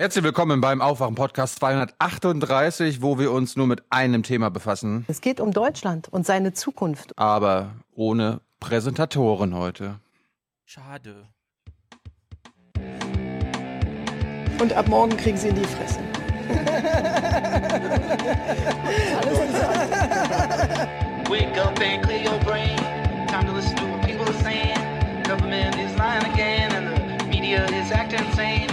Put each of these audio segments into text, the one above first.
Herzlich willkommen beim Aufwachen Podcast 238, wo wir uns nur mit einem Thema befassen. Es geht um Deutschland und seine Zukunft. Aber ohne Präsentatoren heute. Schade. Und ab morgen kriegen sie in die Fresse. Wake up and clear your brain. Time to listen to what people are saying. Government is lying again, and the media is acting insane.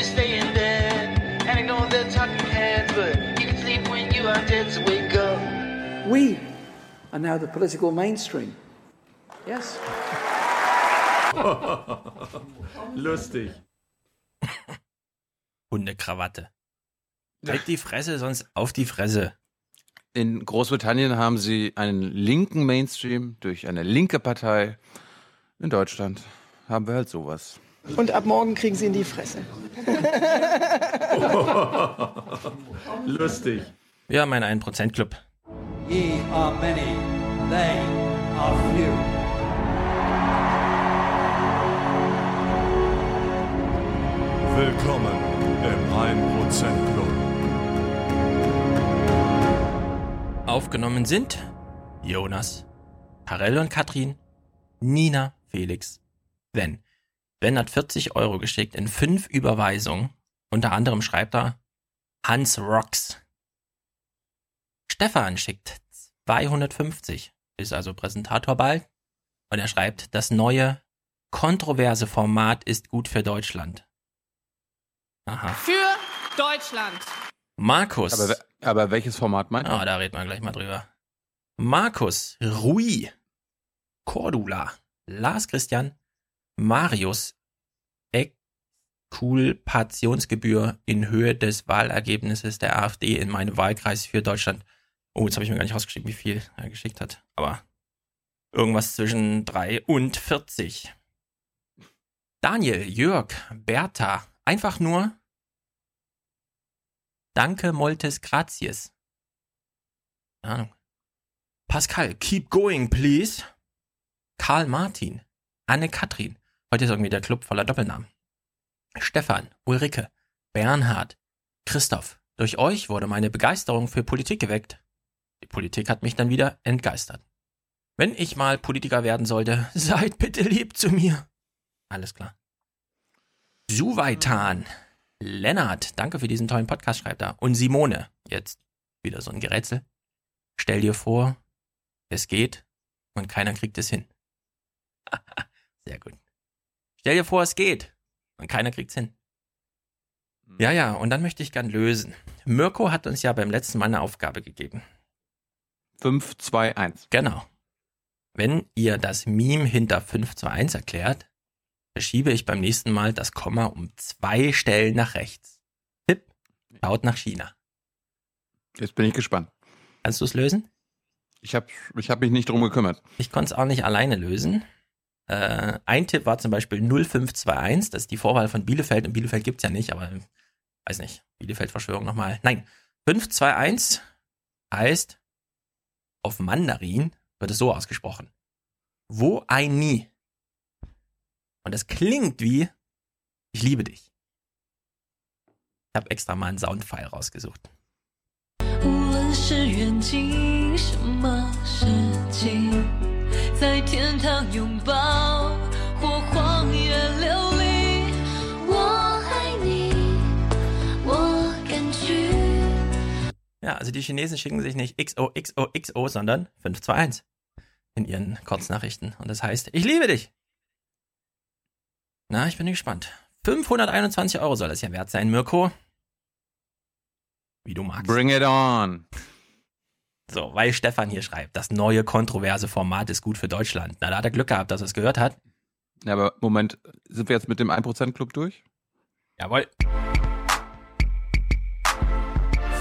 To stay in bed and ignore the talking heads, but you can sleep when you are dead. So wake up. We are now the political mainstream. Yes. Lustig. Hundekrawatte. Halt die Fresse, sonst auf die Fresse. In Großbritannien haben sie einen linken Mainstream durch eine linke Partei. In Deutschland haben wir halt sowas. Und ab morgen kriegen sie in die Fresse. Lustig. Ja, mein 1%-Club. Ye are many, they are few. Willkommen im 1% Club. Aufgenommen sind Jonas, Karel und Katrin, Nina, Felix, Ben. Ben hat 40 Euro geschickt in fünf Überweisungen. Unter anderem schreibt er Hans Rocks. Stefan schickt 250, ist also Präsentator bald. Und er schreibt, das neue kontroverse Format ist gut für Deutschland. Aha. Für Deutschland. Markus. Aber, aber welches Format meint Ah, ihr? da reden wir gleich mal drüber. Markus, Rui, Cordula, Lars Christian, Marius, Exkulpationsgebühr in Höhe des Wahlergebnisses der AfD in meinem Wahlkreis für Deutschland. Oh, jetzt habe ich mir gar nicht rausgeschrieben, wie viel er geschickt hat. Aber irgendwas zwischen 3 und 40. Daniel, Jörg, Bertha, einfach nur Danke, Moltes Grazies. Ahnung. Pascal, keep going, please. Karl Martin, Anne-Katrin. Heute ist irgendwie der Club voller Doppelnamen. Stefan, Ulrike, Bernhard, Christoph. Durch euch wurde meine Begeisterung für Politik geweckt. Die Politik hat mich dann wieder entgeistert. Wenn ich mal Politiker werden sollte, seid bitte lieb zu mir. Alles klar. Suweitan, Lennart, danke für diesen tollen Podcast, schreibt er. Und Simone, jetzt wieder so ein Gerätsel. Stell dir vor, es geht und keiner kriegt es hin. Sehr gut. Stell dir vor, es geht und keiner kriegt's hin. Ja, ja, und dann möchte ich gern lösen. Mirko hat uns ja beim letzten Mal eine Aufgabe gegeben. 5, 2, 1. Genau. Wenn ihr das Meme hinter 521 erklärt, verschiebe ich beim nächsten Mal das Komma um zwei Stellen nach rechts. Tipp, schaut nach China. Jetzt bin ich gespannt. Kannst du es lösen? Ich habe ich hab mich nicht drum gekümmert. Ich konnte es auch nicht alleine lösen. Äh, ein Tipp war zum Beispiel 0521, das ist die Vorwahl von Bielefeld. Und Bielefeld gibt's ja nicht, aber weiß nicht. Bielefeld-Verschwörung nochmal. Nein, 521 heißt, auf Mandarin wird es so ausgesprochen. Wo ein nie. Und das klingt wie, ich liebe dich. Ich habe extra mal einen Soundfile rausgesucht. 无论是远近，什么事情，在天堂拥 Ja, also die Chinesen schicken sich nicht XOXOXO, sondern 521 in ihren Kurznachrichten. Und das heißt, ich liebe dich. Na, ich bin gespannt. 521 Euro soll das ja wert sein, Mirko. Wie du magst. Bring it on. So, weil Stefan hier schreibt, das neue kontroverse Format ist gut für Deutschland. Na, da hat er Glück gehabt, dass er es gehört hat. Ja, aber Moment, sind wir jetzt mit dem 1% Club durch? Jawohl.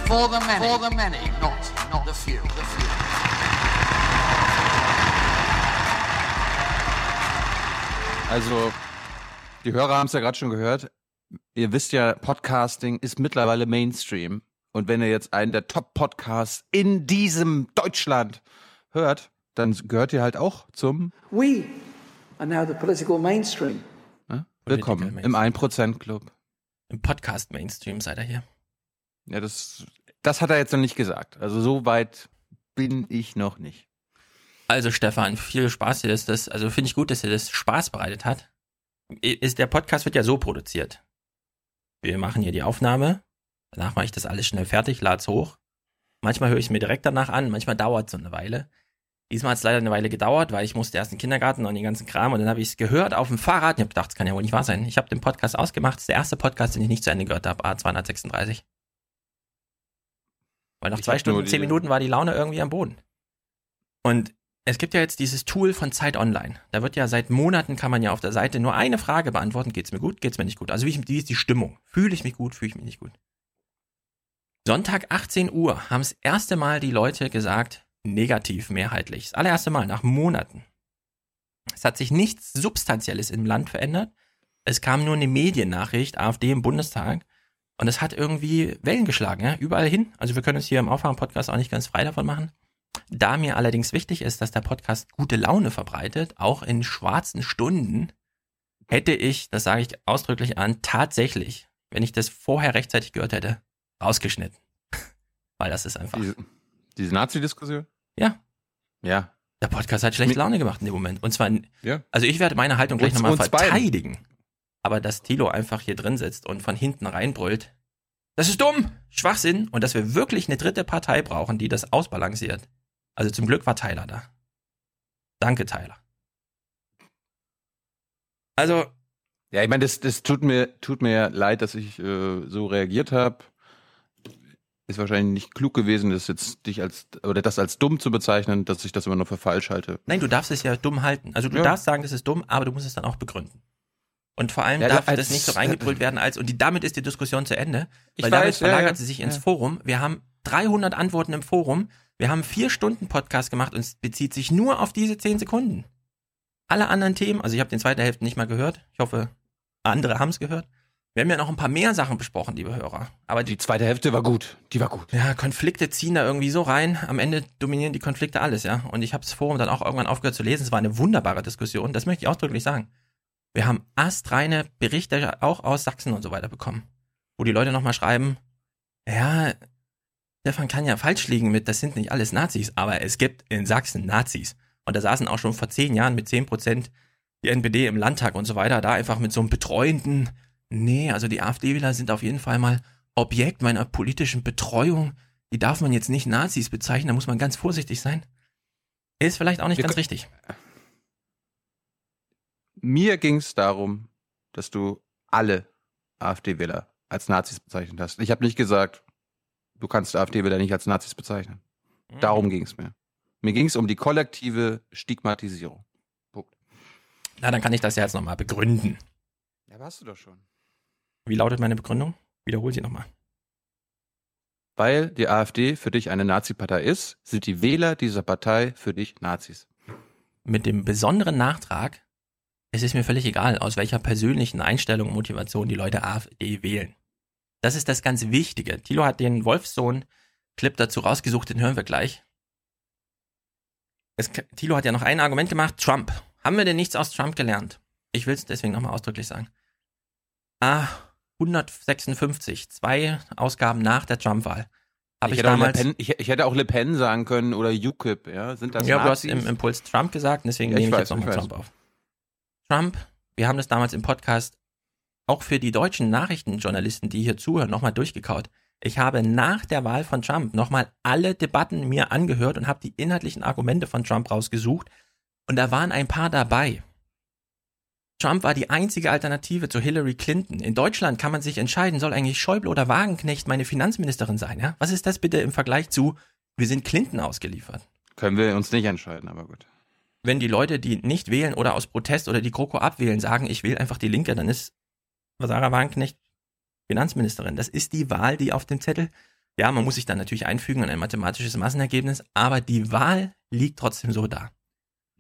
For the many, for the many, not not the few. The few. Also, die Hörer haben es ja gerade schon gehört. Ihr wisst ja, Podcasting ist mittlerweile Mainstream. Und wenn ihr jetzt einen der Top-Podcasts in diesem Deutschland hört, dann gehört ihr halt auch zum We are now the political mainstream. ne? Willkommen im 1% Club. Im Podcast-Mainstream seid ihr hier. Ja, das, das hat er jetzt noch nicht gesagt. Also so weit bin ich noch nicht. Also Stefan, viel Spaß dir, dass das, also finde ich gut, dass dir das Spaß bereitet hat. Ist, der Podcast wird ja so produziert. Wir machen hier die Aufnahme, danach mache ich das alles schnell fertig, lad's hoch. Manchmal höre ich es mir direkt danach an, manchmal dauert es so eine Weile. Diesmal hat es leider eine Weile gedauert, weil ich musste erst in den Kindergarten und den ganzen Kram und dann habe ich es gehört auf dem Fahrrad und habe gedacht, das kann ja wohl nicht wahr sein. Ich habe den Podcast ausgemacht, das ist der erste Podcast, den ich nicht zu Ende gehört habe, A236. Weil nach Ich zwei Stunden, zehn Minuten war die Laune irgendwie am Boden. Und es gibt ja jetzt dieses Tool von Zeit Online. Da wird ja seit Monaten kann man ja auf der Seite nur eine Frage beantworten. Geht's mir gut? Geht's mir nicht gut? Also wie, wie ist die Stimmung? Fühle ich mich gut? Fühle ich mich nicht gut? Sonntag 18 Uhr haben das erste Mal die Leute gesagt, negativ mehrheitlich. Das allererste Mal nach Monaten. Es hat sich nichts Substanzielles im Land verändert. Es kam nur eine Mediennachricht, AfD im Bundestag. Und es hat irgendwie Wellen geschlagen, ja, überall hin. Also wir können uns hier im Aufwachen-Podcast auch nicht ganz frei davon machen. Da mir allerdings wichtig ist, dass der Podcast gute Laune verbreitet, auch in schwarzen Stunden, hätte ich, das sage ich ausdrücklich an, tatsächlich, wenn ich das vorher rechtzeitig gehört hätte, rausgeschnitten. Weil das ist einfach. Diese, diese Nazi-Diskussion? Ja. Ja. Der Podcast hat schlecht Mi- Laune gemacht in dem Moment. Und zwar, Ja. also ich werde meine Haltung gleich nochmal uns beiden. Aber dass Tilo einfach hier drin sitzt und von hinten reinbrüllt, das ist dumm, Schwachsinn und dass wir wirklich eine dritte Partei brauchen, die das ausbalanciert. Also zum Glück war Tyler da. Danke, Tyler. Also, Ja, ich meine, das, das tut mir tut mir leid, dass ich äh, so reagiert habe. Ist wahrscheinlich nicht klug gewesen, das jetzt dich als oder das als dumm zu bezeichnen, dass ich das immer noch für falsch halte. nein, du darfst es ja dumm halten. Also du Ja. darfst sagen, das ist dumm, aber du musst es dann auch begründen. Und vor allem Ja, darf das nicht so reingebrüllt werden als, und die, damit ist die Diskussion zu Ende. Ich weil damit weiß, verlagert ja. sie sich ins. Forum. Wir haben 300 Antworten im Forum. Wir haben vier Stunden Podcast gemacht und es bezieht sich nur auf diese 10 Sekunden. Alle anderen Themen, also ich habe den zweiten Hälfte nicht mal gehört. Ich hoffe, andere haben es gehört. Wir haben ja noch ein paar mehr Sachen besprochen, liebe Hörer. Aber die, Die zweite Hälfte war gut. Die war gut. ja, Konflikte ziehen da irgendwie so rein. Am Ende dominieren die Konflikte alles, ja. Und ich habe das Forum dann auch irgendwann aufgehört zu lesen. Es war eine wunderbare Diskussion. Das möchte ich ausdrücklich sagen. Wir haben astreine Berichte auch aus Sachsen und so weiter bekommen, wo die Leute nochmal schreiben, ja, Stefan kann ja falsch liegen mit, das sind nicht alles Nazis, aber es gibt in Sachsen Nazis. Und da saßen auch schon vor zehn Jahren mit zehn Prozent die NPD im Landtag und so weiter, da einfach mit so einem betreuenden, nee, also die AfD-Wähler sind auf jeden Fall mal Objekt meiner politischen Betreuung. Die darf man jetzt nicht Nazis bezeichnen, da muss man ganz vorsichtig sein. Ist vielleicht auch nicht Wir ganz richtig. Mir ging es darum, dass du alle AfD-Wähler als Nazis bezeichnet hast. Ich habe nicht gesagt, du kannst AfD-Wähler nicht als Nazis bezeichnen. Mhm. Darum ging es mir. Mir ging es um die kollektive Stigmatisierung. Punkt. Na, dann kann ich das ja jetzt nochmal begründen. Ja, warst du doch schon. Wie lautet meine Begründung? Wiederhol sie nochmal. Weil die AfD für dich eine Nazi-Partei ist, sind die Wähler dieser Partei für dich Nazis. Mit dem besonderen Nachtrag, es ist mir völlig egal, aus welcher persönlichen Einstellung und Motivation die Leute AfD wählen. Das ist das ganz Wichtige. Thilo hat den Wolfsohn-Clip dazu rausgesucht, den hören wir gleich. Es, Thilo hat ja noch ein Argument gemacht, Trump. Haben wir denn nichts aus Trump gelernt? Ich will es deswegen nochmal ausdrücklich sagen. Ah, 156, zwei Ausgaben nach der Trump-Wahl. Ich ich, hätte, auch Le damals... Pen, ich, ich hätte auch Le Pen sagen können oder UKIP, ja. Sind das ja, du hast Nazis? im Impuls Trump gesagt, deswegen Ja, nehme ich weiß, jetzt nochmal. Trump auf. Trump, wir haben das damals im Podcast auch für die deutschen Nachrichtenjournalisten, die hier zuhören, nochmal durchgekaut. Ich habe nach der Wahl von Trump nochmal alle Debatten mir angehört und habe die inhaltlichen Argumente von Trump rausgesucht. Und da waren ein paar dabei. Trump war die einzige Alternative zu Hillary Clinton. In Deutschland kann man sich entscheiden, soll eigentlich Schäuble oder Wagenknecht meine Finanzministerin sein, ja? Was ist das bitte im Vergleich zu, wir sind Clinton ausgeliefert? Können wir uns nicht entscheiden, aber gut. Wenn die Leute, die nicht wählen oder aus Protest oder die GroKo abwählen, sagen, ich wähle einfach die Linke, dann ist Sarah Wagenknecht Finanzministerin. Das ist die Wahl, die auf dem Zettel, ja, man muss sich dann natürlich einfügen in ein mathematisches Massenergebnis, aber die Wahl liegt trotzdem so da.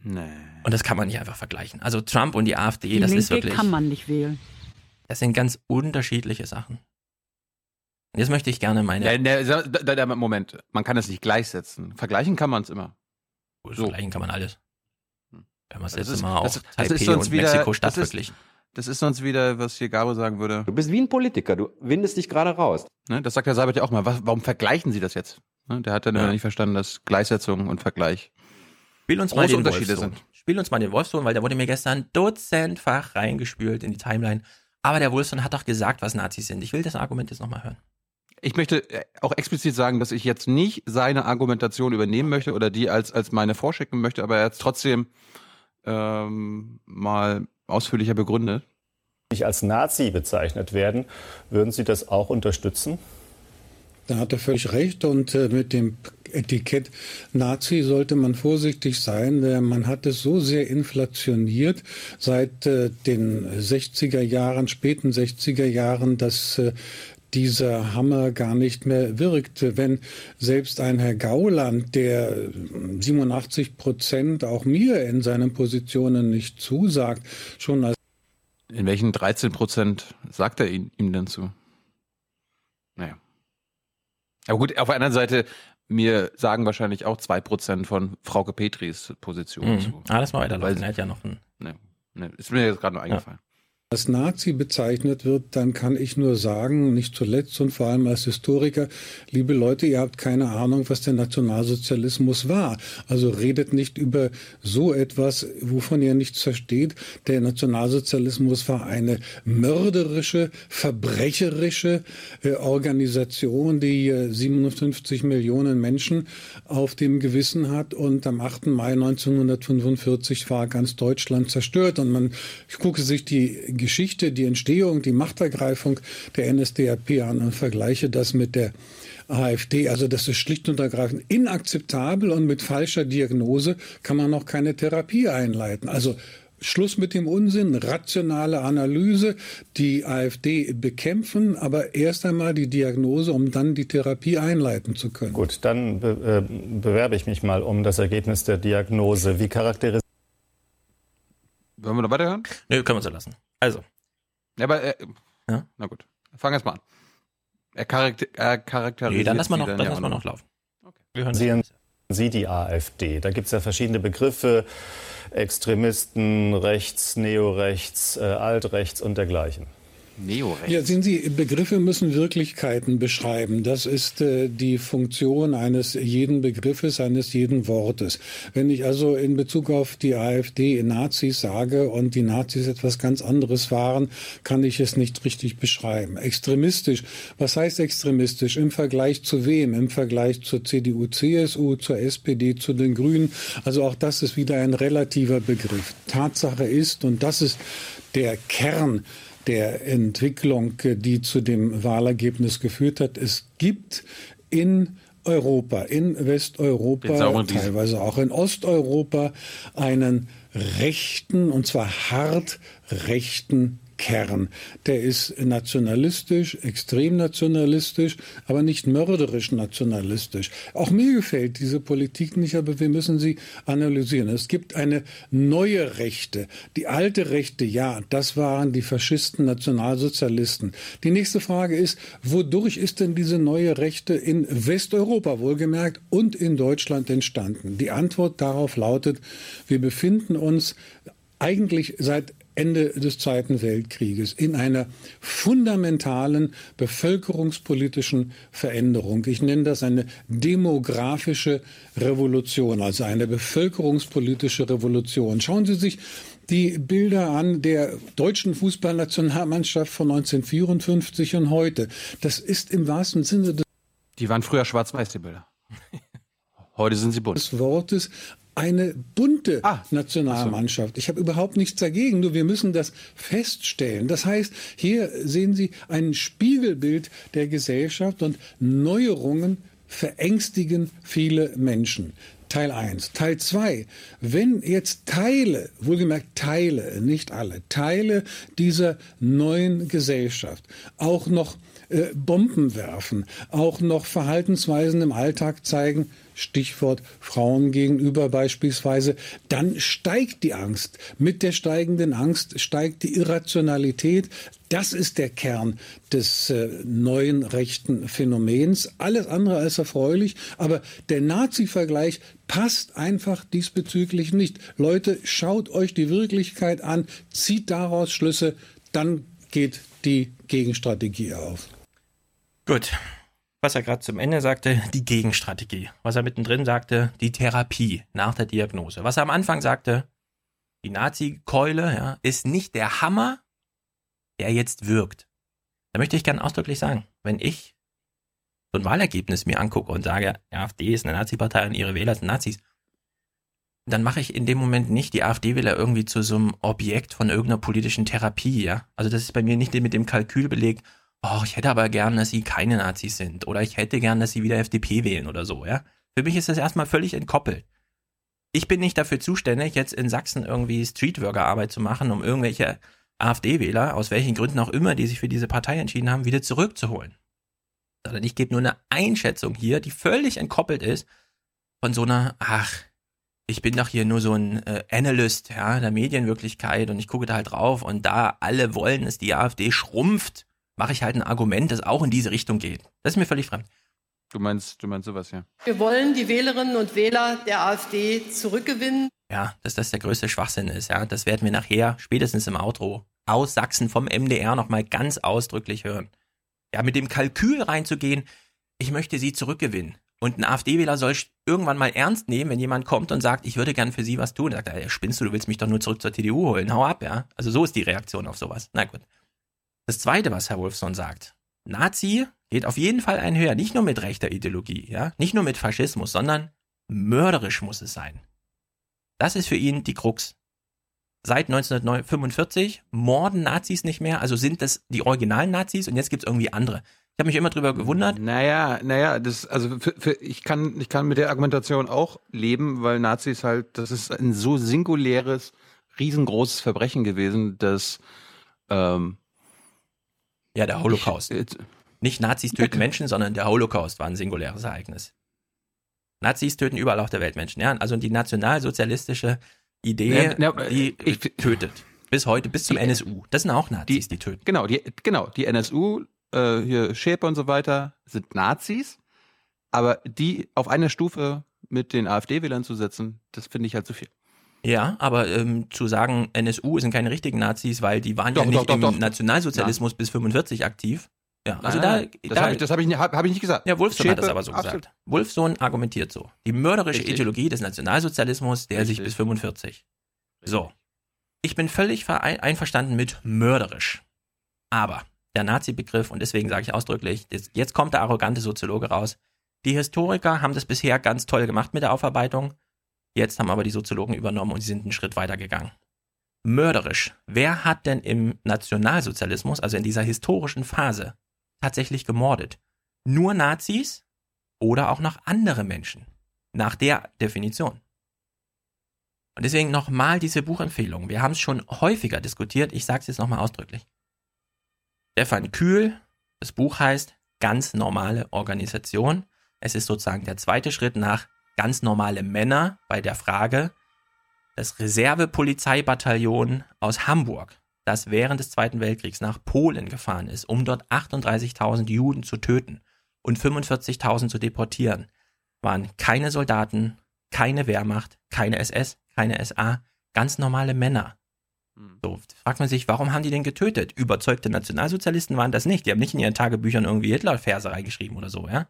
Nee. Und das kann man nicht einfach vergleichen. Also Trump und die AfD, Die das Linke ist wirklich, kann man nicht wählen. das sind ganz unterschiedliche Sachen. Und jetzt möchte ich gerne meine, ne, da, da, Moment, man kann es nicht gleichsetzen. Vergleichen kann man es immer. so. vergleichen kann man alles. Wenn man es Das jetzt ist- immer das- auf Taipei sonst und wieder- Mexiko-Stadt das ist- verglichen. Das ist sonst wieder, was hier Gabo sagen würde. Du bist wie ein Politiker, du windest dich gerade raus. Ne, das sagt der Seibert ja auch mal. Was, warum vergleichen Sie das jetzt? Ne, der hat dann ja. nicht verstanden, dass Gleichsetzung und Vergleich Spiel uns mal den Unterschiede sind. Spiel uns mal den Wolfsohn, weil der wurde mir gestern dutzendfach reingespült in die Timeline. Aber der Wolfsohn hat doch gesagt, was Nazis sind. Ich will das Argument jetzt nochmal hören. Ich möchte äh, auch explizit sagen, dass ich jetzt nicht seine Argumentation übernehmen möchte oder die als, als meine vorschicken möchte, aber er hat trotzdem ähm, mal ausführlicher begründet. Nicht als Nazi bezeichnet werden, würden Sie das auch unterstützen? Da hat er völlig recht und äh, mit dem Etikett Nazi sollte man vorsichtig sein. Man hat es so sehr inflationiert seit äh, den 60er Jahren, späten 60er Jahren, dass äh, dieser Hammer gar nicht mehr wirkte. Wenn selbst ein Herr Gauland, der 87 Prozent auch mir in seinen Positionen nicht zusagt, schon als in welchen 13 Prozent sagt er ihm, ihm denn zu? Naja. Aber gut, auf der anderen Seite, mir sagen wahrscheinlich auch zwei Prozent von Frauke Petris Position mhm. zu. Ah, das mal weiterlaufen. Er hat ja noch einen. Ne, ne, ist mir jetzt gerade nur eingefallen als Nazi bezeichnet wird, dann kann ich nur sagen, nicht zuletzt und vor allem als Historiker, liebe Leute, ihr habt keine Ahnung, was der Nationalsozialismus war. Also redet nicht über so etwas, wovon ihr nichts versteht. Der Nationalsozialismus war eine mörderische, verbrecherische äh, Organisation, die äh, 57 Millionen Menschen auf dem Gewissen hat und am 8. Mai 1945 war ganz Deutschland zerstört und man, ich gucke sich die Geschichte, die Entstehung, die Machtergreifung der NSDAP an und vergleiche das mit der AfD. Also das ist schlicht und ergreifend inakzeptabel und mit falscher Diagnose kann man noch keine Therapie einleiten. Also Schluss mit dem Unsinn, rationale Analyse, die AfD bekämpfen, aber erst einmal die Diagnose, um dann die Therapie einleiten zu können. Gut, dann be äh, bewerbe ich mich mal um das Ergebnis der Diagnose. Wie charakterisiert wollen wir noch weiterhören? Nö, können wir so lassen. Also. Ja, aber, äh, ja? na gut. Fangen wir erst mal an. Er, charakter er charakterisiert. Nee, dann lassen wir noch, dann lassen wir noch laufen. Okay. Wir hören Sehen Sie die AfD. Da gibt es ja verschiedene Begriffe. Extremisten, rechts, neorechts, äh, altrechts und dergleichen. Neorechts. Ja, sehen Sie, Begriffe müssen Wirklichkeiten beschreiben. Das ist äh, die Funktion eines jeden Begriffes, eines jeden Wortes. Wenn ich also in Bezug auf die AfD Nazis sage und die Nazis etwas ganz anderes waren, kann ich es nicht richtig beschreiben. Extremistisch. Was heißt extremistisch? Im Vergleich zu wem? Im Vergleich zur CDU, CSU, zur SPD, zu den Grünen. Also auch das ist wieder ein relativer Begriff. Tatsache ist, und das ist der Kern der Entwicklung, die zu dem Wahlergebnis geführt hat. Es gibt in Europa, in Westeuropa, teilweise auch in Osteuropa einen rechten, und zwar hart rechten Kern. Der ist nationalistisch, extrem nationalistisch, aber nicht mörderisch nationalistisch. Auch mir gefällt diese Politik nicht, aber wir müssen sie analysieren. Es gibt eine neue Rechte. Die alte Rechte, ja, das waren die Faschisten, Nationalsozialisten. Die nächste Frage ist, wodurch ist denn diese neue Rechte in Westeuropa wohlgemerkt und in Deutschland entstanden? Die Antwort darauf lautet, wir befinden uns eigentlich seit Ende des Zweiten Weltkrieges in einer fundamentalen bevölkerungspolitischen Veränderung. Ich nenne das eine demografische Revolution, also eine bevölkerungspolitische Revolution. Schauen Sie sich die Bilder an der deutschen Fußballnationalmannschaft von 1954 und heute. Das ist im wahrsten Sinne des Die waren früher schwarz-weiß, die Bilder. Heute sind sie bunt. Des Wortes eine bunte ah, Nationalmannschaft. Ich habe überhaupt nichts dagegen, nur wir müssen das feststellen. Das heißt, hier sehen Sie ein Spiegelbild der Gesellschaft und Neuerungen verängstigen viele Menschen. Teil 1. Teil 2. Wenn jetzt Teile, wohlgemerkt Teile, nicht alle, Teile dieser neuen Gesellschaft auch noch äh, Bomben werfen, auch noch Verhaltensweisen im Alltag zeigen, Stichwort Frauen gegenüber beispielsweise, dann steigt die Angst. Mit der steigenden Angst steigt die Irrationalität. Das ist der Kern des äh, neuen rechten Phänomens. Alles andere als erfreulich. Aber der Nazi-Vergleich passt einfach diesbezüglich nicht. Leute, schaut euch die Wirklichkeit an, zieht daraus Schlüsse, dann geht die Gegenstrategie auf. Gut. Was er gerade zum Ende sagte, die Gegenstrategie. Was er mittendrin sagte, die Therapie nach der Diagnose. Was er am Anfang sagte, die Nazi-Keule ja, ist nicht der Hammer, der jetzt wirkt. Da möchte ich gerne ausdrücklich sagen, wenn ich so ein Wahlergebnis mir angucke und sage, AfD ist eine Nazi-Partei und ihre Wähler sind Nazis, dann mache ich in dem Moment nicht die AfD-Wähler irgendwie zu so einem Objekt von irgendeiner politischen Therapie, ja. Also das ist bei mir nicht mit dem Kalkül belegt, oh, ich hätte aber gern, dass sie keine Nazis sind oder ich hätte gern, dass sie wieder FDP wählen oder so, ja. Für mich ist das erstmal völlig entkoppelt. Ich bin nicht dafür zuständig, jetzt in Sachsen irgendwie Streetworker-Arbeit zu machen, um irgendwelche AfD-Wähler, aus welchen Gründen auch immer, die sich für diese Partei entschieden haben, wieder zurückzuholen. Sondern ich gebe nur eine Einschätzung hier, die völlig entkoppelt ist von so einer, ach, ich bin doch hier nur so ein äh, Analyst, ja, der Medienwirklichkeit und ich gucke da halt drauf und da alle wollen, dass die AfD schrumpft, mache ich halt ein Argument, das auch in diese Richtung geht. Das ist mir völlig fremd. Du meinst, du meinst sowas, ja. Wir wollen die Wählerinnen und Wähler der AfD zurückgewinnen. Ja, dass das der größte Schwachsinn ist, ja. Das werden wir nachher, spätestens im Outro, aus Sachsen vom MDR nochmal ganz ausdrücklich hören. Ja, mit dem Kalkül reinzugehen, ich möchte sie zurückgewinnen. Und ein AfD-Wähler soll irgendwann mal ernst nehmen, wenn jemand kommt und sagt, ich würde gern für sie was tun. Sagt er, spinnst du, du willst mich doch nur zurück zur TDU holen. Hau ab, ja. Also so ist die Reaktion auf sowas. Na gut. Das zweite, was Herr Wolfson sagt. Nazi geht auf jeden Fall einher. Nicht nur mit rechter Ideologie, ja. Nicht nur mit Faschismus, sondern mörderisch muss es sein. Das ist für ihn die Krux. Seit 1945 morden Nazis nicht mehr, also sind das die originalen Nazis und jetzt gibt es irgendwie andere. Ich habe mich immer drüber gewundert. Naja, naja, das, also für, für, ich kann, ich kann mit der Argumentation auch leben, weil Nazis halt, das ist ein so singuläres, riesengroßes Verbrechen gewesen, dass ähm, ja der Holocaust. Ich, Nicht Nazis töten Menschen, sondern der Holocaust war ein singuläres Ereignis. Nazis töten überall auf der Welt Menschen, ja. Also die nationalsozialistische Idee, ja, ja, die ich, tötet. Bis heute, bis zum die, NSU. Das sind auch Nazis, die, die töten. Genau, die, genau, die NSU äh, hier Schäper und so weiter sind Nazis, aber die auf einer Stufe mit den AfD-Wählern zu setzen, das finde ich halt zu viel. Ja, aber ähm, zu sagen, NSU sind keine richtigen Nazis, weil die waren doch, ja nicht doch, doch, im Nationalsozialismus bis 45 aktiv. Ja, also nein, da, das da habe ich, hab ich, hab ich nicht gesagt. Ja, Wolfsohn hat das aber so absolut. gesagt. Wolfsohn argumentiert so. Die mörderische Richtig. Ideologie des Nationalsozialismus, der Richtig. sich bis 45. So. Ich bin völlig einverstanden mit mörderisch. Aber der Nazi-Begriff, und deswegen sage ich ausdrücklich, jetzt kommt der arrogante Soziologe raus. Die Historiker haben das bisher ganz toll gemacht mit der Aufarbeitung. Jetzt haben aber die Soziologen übernommen und sie sind einen Schritt weiter gegangen. Mörderisch. Wer hat denn im Nationalsozialismus, also in dieser historischen Phase, tatsächlich gemordet? Nur Nazis oder auch noch andere Menschen? Nach der Definition. Und deswegen nochmal diese Buchempfehlung. Wir haben es schon häufiger diskutiert. Ich sage es jetzt nochmal ausdrücklich. Stefan Kühl. Das Buch heißt Ganz normale Organisation. Es ist sozusagen der zweite Schritt nach ganz normale Männer bei der Frage, das Reservepolizeibataillon aus Hamburg, das während des Zweiten Weltkriegs nach Polen gefahren ist, um dort 38.000 Juden zu töten und 45.000 zu deportieren, waren keine Soldaten, keine Wehrmacht, keine SS, keine SA, ganz normale Männer. Hm. So, fragt man sich, warum haben die denn getötet? Überzeugte Nationalsozialisten waren das nicht. Die haben nicht in ihren Tagebüchern irgendwie Hitler-Verse reingeschrieben oder so, ja?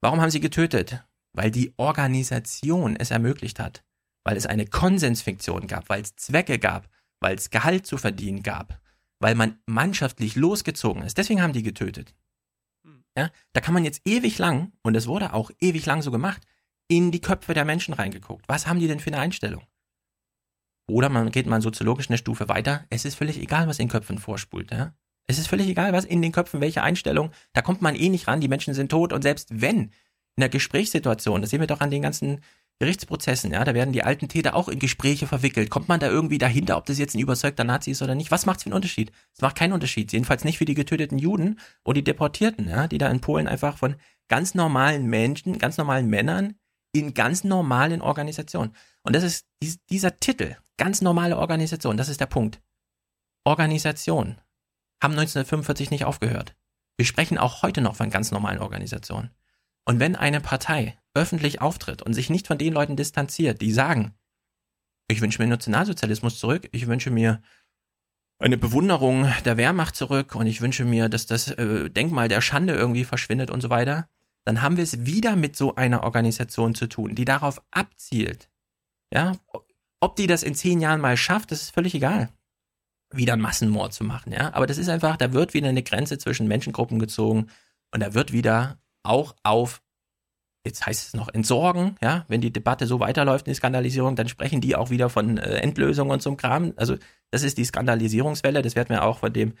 Warum haben sie getötet? Weil die Organisation es ermöglicht hat. Weil es eine Konsensfiktion gab, weil es Zwecke gab, weil es Gehalt zu verdienen gab, weil man mannschaftlich losgezogen ist. Deswegen haben die getötet. Hm. Ja, da kann man jetzt ewig lang, und es wurde auch ewig lang so gemacht, in die Köpfe der Menschen reingeguckt. Was haben die denn für eine Einstellung? Oder man geht mal soziologisch eine Stufe weiter. Es ist völlig egal, was in Köpfen vorspult. Ja? Es ist völlig egal, was in den Köpfen, welche Einstellung. Da kommt man eh nicht ran. Die Menschen sind tot. Und selbst wenn in der Gesprächssituation, das sehen wir doch an den ganzen Gerichtsprozessen, ja, da werden die alten Täter auch in Gespräche verwickelt. Kommt man da irgendwie dahinter, ob das jetzt ein überzeugter Nazi ist oder nicht? Was macht es für einen Unterschied? Es macht keinen Unterschied. Jedenfalls nicht für die getöteten Juden und die Deportierten, ja, die da in Polen einfach von ganz normalen Menschen, ganz normalen Männern in ganz normalen Organisationen. Und das ist dies, dieser Titel, ganz normale Organisation, das ist der Punkt. Organisationen haben 1945 nicht aufgehört. Wir sprechen auch heute noch von ganz normalen Organisationen. Und wenn eine Partei öffentlich auftritt und sich nicht von den Leuten distanziert, die sagen, ich wünsche mir Nationalsozialismus zurück, ich wünsche mir eine Bewunderung der Wehrmacht zurück und ich wünsche mir, dass das äh, Denkmal der Schande irgendwie verschwindet und so weiter, dann haben wir es wieder mit so einer Organisation zu tun, die darauf abzielt. Ja, ob die das in zehn Jahren mal schafft, das ist völlig egal. Wieder einen Massenmord zu machen, ja. Aber das ist einfach, da wird wieder eine Grenze zwischen Menschengruppen gezogen und da wird wieder auch auf, jetzt heißt es noch entsorgen, ja. Wenn die Debatte so weiterläuft die Skandalisierung, dann sprechen die auch wieder von äh, Endlösung und so einem Kram. Also, das ist die Skandalisierungswelle, das werden wir auch von dem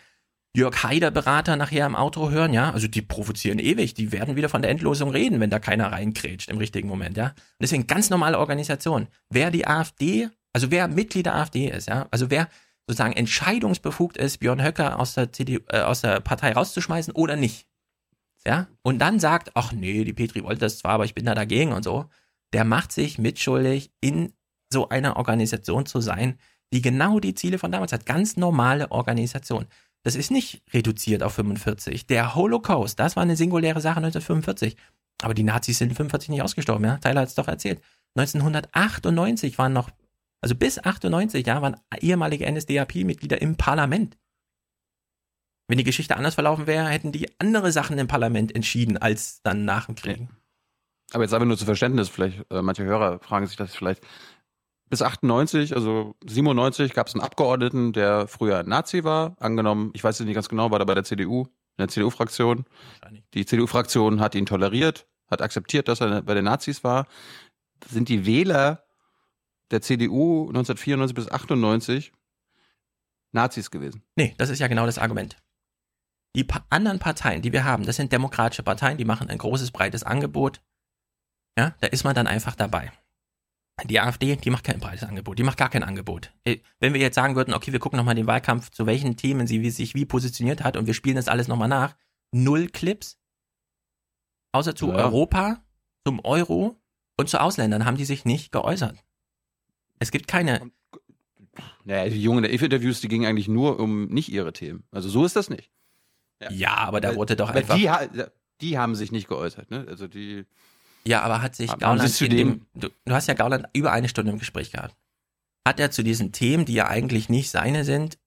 Jörg Haider Berater nachher im Auto hören, ja, also die provozieren ewig, die werden wieder von der Endlosung reden, wenn da keiner reinkrätscht im richtigen Moment, ja. Und deswegen ganz normale Organisation. Wer die AfD, also wer Mitglied der AfD ist, ja, also wer sozusagen entscheidungsbefugt ist, Björn Höcker aus der, CDU, äh, aus der Partei rauszuschmeißen oder nicht, ja, und dann sagt, ach nee, die Petri wollte das zwar, aber ich bin da dagegen und so, der macht sich mitschuldig, in so einer Organisation zu sein, die genau die Ziele von damals hat. Ganz normale Organisation. Das ist nicht reduziert auf 45. Der Holocaust, das war eine singuläre Sache 1945. Aber die Nazis sind 45 nicht ausgestorben, ja? Tyler hat es doch erzählt. 1998 waren noch, also bis 98, ja, waren ehemalige NSDAP-Mitglieder im Parlament. Wenn die Geschichte anders verlaufen wäre, hätten die andere Sachen im Parlament entschieden, als dann nach dem Krieg. Aber jetzt einfach nur zu Verständnis, vielleicht, äh, manche Hörer fragen sich das vielleicht, bis 98, also 97, gab es einen Abgeordneten, der früher Nazi war. Angenommen, ich weiß es nicht ganz genau, war da bei der CDU, in der CDU-Fraktion. Die CDU-Fraktion hat ihn toleriert, hat akzeptiert, dass er bei den Nazis war. Sind die Wähler der CDU 1994 bis 98 Nazis gewesen? Nee, das ist ja genau das Argument. Die pa anderen Parteien, die wir haben, das sind demokratische Parteien, die machen ein großes, breites Angebot. Ja, da ist man dann einfach dabei. Die AfD, die macht kein breites Angebot, die macht gar kein Angebot. Äh, wenn wir jetzt sagen würden, okay, wir gucken nochmal den Wahlkampf, zu welchen Themen sie sich wie positioniert hat und wir spielen das alles nochmal nach, null Clips. Außer zu ja. Europa, zum Euro und zu Ausländern haben die sich nicht geäußert. Es gibt keine. Naja, die jungen Interviews, die gingen eigentlich nur um nicht ihre Themen. Also so ist das nicht. Ja, ja aber da wurde doch einfach. Die, die haben sich nicht geäußert, ne? Also die. Ja, aber hat sich haben Gauland in dem, du, du, hast ja Gauland über eine Stunde im Gespräch gehabt. Hat er zu diesen Themen, die ja eigentlich nicht seine sind,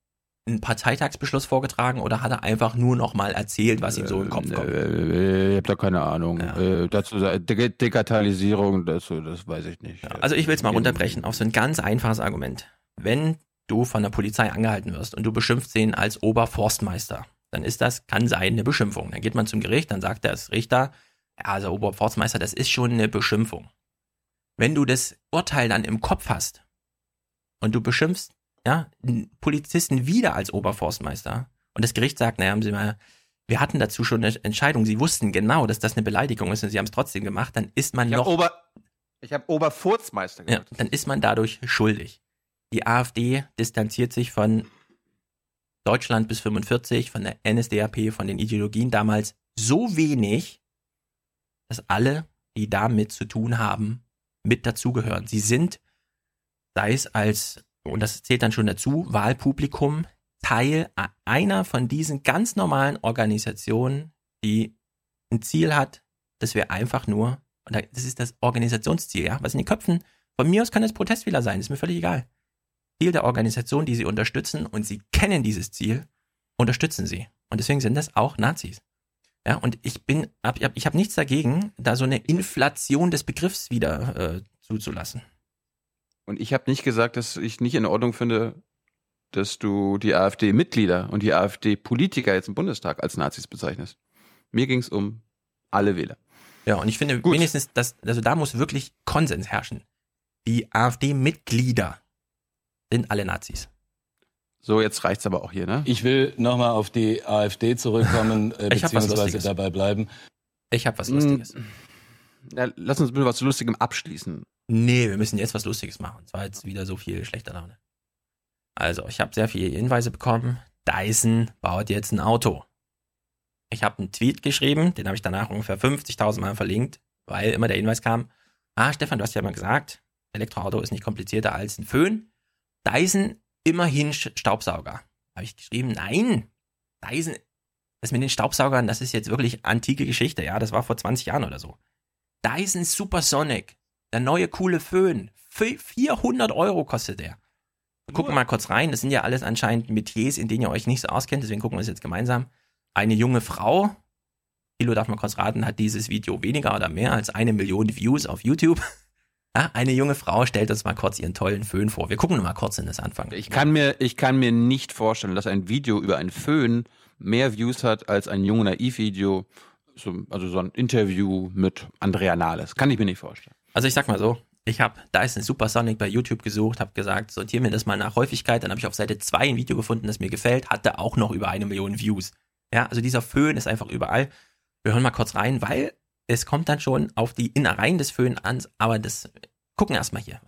einen Parteitagsbeschluss vorgetragen oder hat er einfach nur noch mal erzählt, was ihm so im Kopf kommt? Äh, ich habe da keine Ahnung. Ja. Äh, dazu De Dekatalisierung, das, das weiß ich nicht. Ja, also ich will es mal runterbrechen auf so ein ganz einfaches Argument. Wenn du von der Polizei angehalten wirst und du beschimpfst ihn als Oberforstmeister, dann ist das, kann sein, eine Beschimpfung. Dann geht man zum Gericht, dann sagt der Richter, also Oberforstmeister, das ist schon eine Beschimpfung. Wenn du das Urteil dann im Kopf hast und du beschimpfst, ja, einen Polizisten wieder als Oberforstmeister und das Gericht sagt, naja, haben Sie mal, wir hatten dazu schon eine Entscheidung, Sie wussten genau, dass das eine Beleidigung ist und Sie haben es trotzdem gemacht, dann ist man ich noch. Hab Ober, ich habe Oberfurzmeister gesagt. Ja, dann ist man dadurch schuldig. Die AfD distanziert sich von Deutschland bis 45, von der NSDAP, von den Ideologien damals so wenig, dass alle, die damit zu tun haben, mit dazugehören. Sie sind, sei es als, und das zählt dann schon dazu, Wahlpublikum, Teil einer von diesen ganz normalen Organisationen, die ein Ziel hat, dass wir einfach nur, und das ist das Organisationsziel, ja, was in den Köpfen, von mir aus kann es Protestwähler sein, ist mir völlig egal. Ziel der Organisation, die sie unterstützen, und sie kennen dieses Ziel, unterstützen sie. Und deswegen sind das auch Nazis. Ja, und ich bin, hab, ich habe nichts dagegen, da so eine Inflation des Begriffs wieder äh, zuzulassen. Und ich habe nicht gesagt, dass ich nicht in Ordnung finde, dass du die AfD-Mitglieder und die AfD-Politiker jetzt im Bundestag als Nazis bezeichnest. Mir ging es um alle Wähler. Ja, und ich finde Gut. wenigstens, dass, also da muss wirklich Konsens herrschen. Die AfD-Mitglieder sind alle Nazis. So, jetzt reicht's aber auch hier, ne? Ich will nochmal auf die AfD zurückkommen, äh, beziehungsweise dabei bleiben. Ich habe was Lustiges. Ja, lass uns mit was Lustigem abschließen. Nee, wir müssen jetzt was Lustiges machen. Es war jetzt wieder so viel schlechter Laune. Also, ich habe sehr viele Hinweise bekommen. Dyson baut jetzt ein Auto. Ich habe einen Tweet geschrieben, den habe ich danach ungefähr 50.000 Mal verlinkt, weil immer der Hinweis kam, Ah, Stefan, du hast ja mal gesagt, Elektroauto ist nicht komplizierter als ein Föhn. Dyson immerhin Staubsauger. Habe ich geschrieben, nein. Dyson, das mit den Staubsaugern, das ist jetzt wirklich antike Geschichte, ja, das war vor 20 Jahren oder so. Dyson Supersonic, der neue coole Föhn. 400 Euro kostet der. Wir gucken mal kurz rein. Das sind ja alles anscheinend Metiers, in denen ihr euch nicht so auskennt. Deswegen gucken wir es jetzt gemeinsam. Eine junge Frau, Kilo darf man kurz raten, hat dieses Video weniger oder mehr als eine Million Views auf YouTube. Ja, eine junge Frau stellt uns mal kurz ihren tollen Föhn vor. Wir gucken mal kurz in das Anfang. Ich kann mir, ich kann mir nicht vorstellen, dass ein Video über einen Föhn mehr Views hat als ein junge Naiv-Video. So, also so ein Interview mit Andrea Nahles. Kann ich mir nicht vorstellen. Also ich sag mal so, ich habe Dyson Supersonic bei YouTube gesucht, habe gesagt, sortiere mir das mal nach Häufigkeit. Dann habe ich auf Seite 2 ein Video gefunden, das mir gefällt, hatte auch noch über eine Million Views. Ja, also dieser Föhn ist einfach überall. Wir hören mal kurz rein, weil es kommt dann schon auf die Innereien des Föhn an, aber das gucken erstmal hier.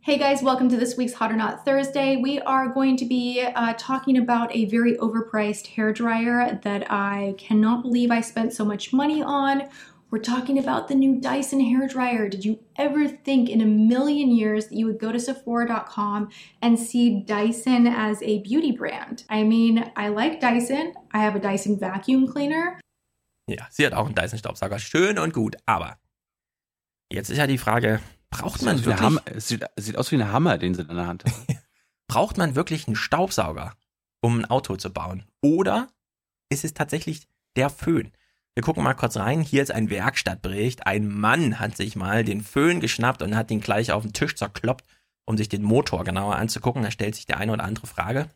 Hey guys, welcome to this week's Hot or Not Thursday. We are going to be uh, talking about a very overpriced hair dryer that I cannot believe I spent so much money on. We're talking about the new Dyson hair dryer. Did you ever think in a million years that you would go to Sephora.com and see Dyson as a beauty brand? I mean, I like Dyson. I have a Dyson vacuum cleaner. Ja, sie hat auch einen Dyson Staubsauger. Schön und gut, aber jetzt ist ja die Frage, braucht man wirklich... Hammer, es sieht, es sieht aus wie ein Hammer, den sie in der Hand hat. braucht man wirklich einen Staubsauger, um ein Auto zu bauen? Oder ist es tatsächlich der Föhn? Wir gucken mal kurz rein. Hier ist ein Werkstattbericht. Ein Mann hat sich mal den Föhn geschnappt und hat ihn gleich auf den Tisch zerkloppt, um sich den Motor genauer anzugucken. Da stellt sich der eine oder andere Frage.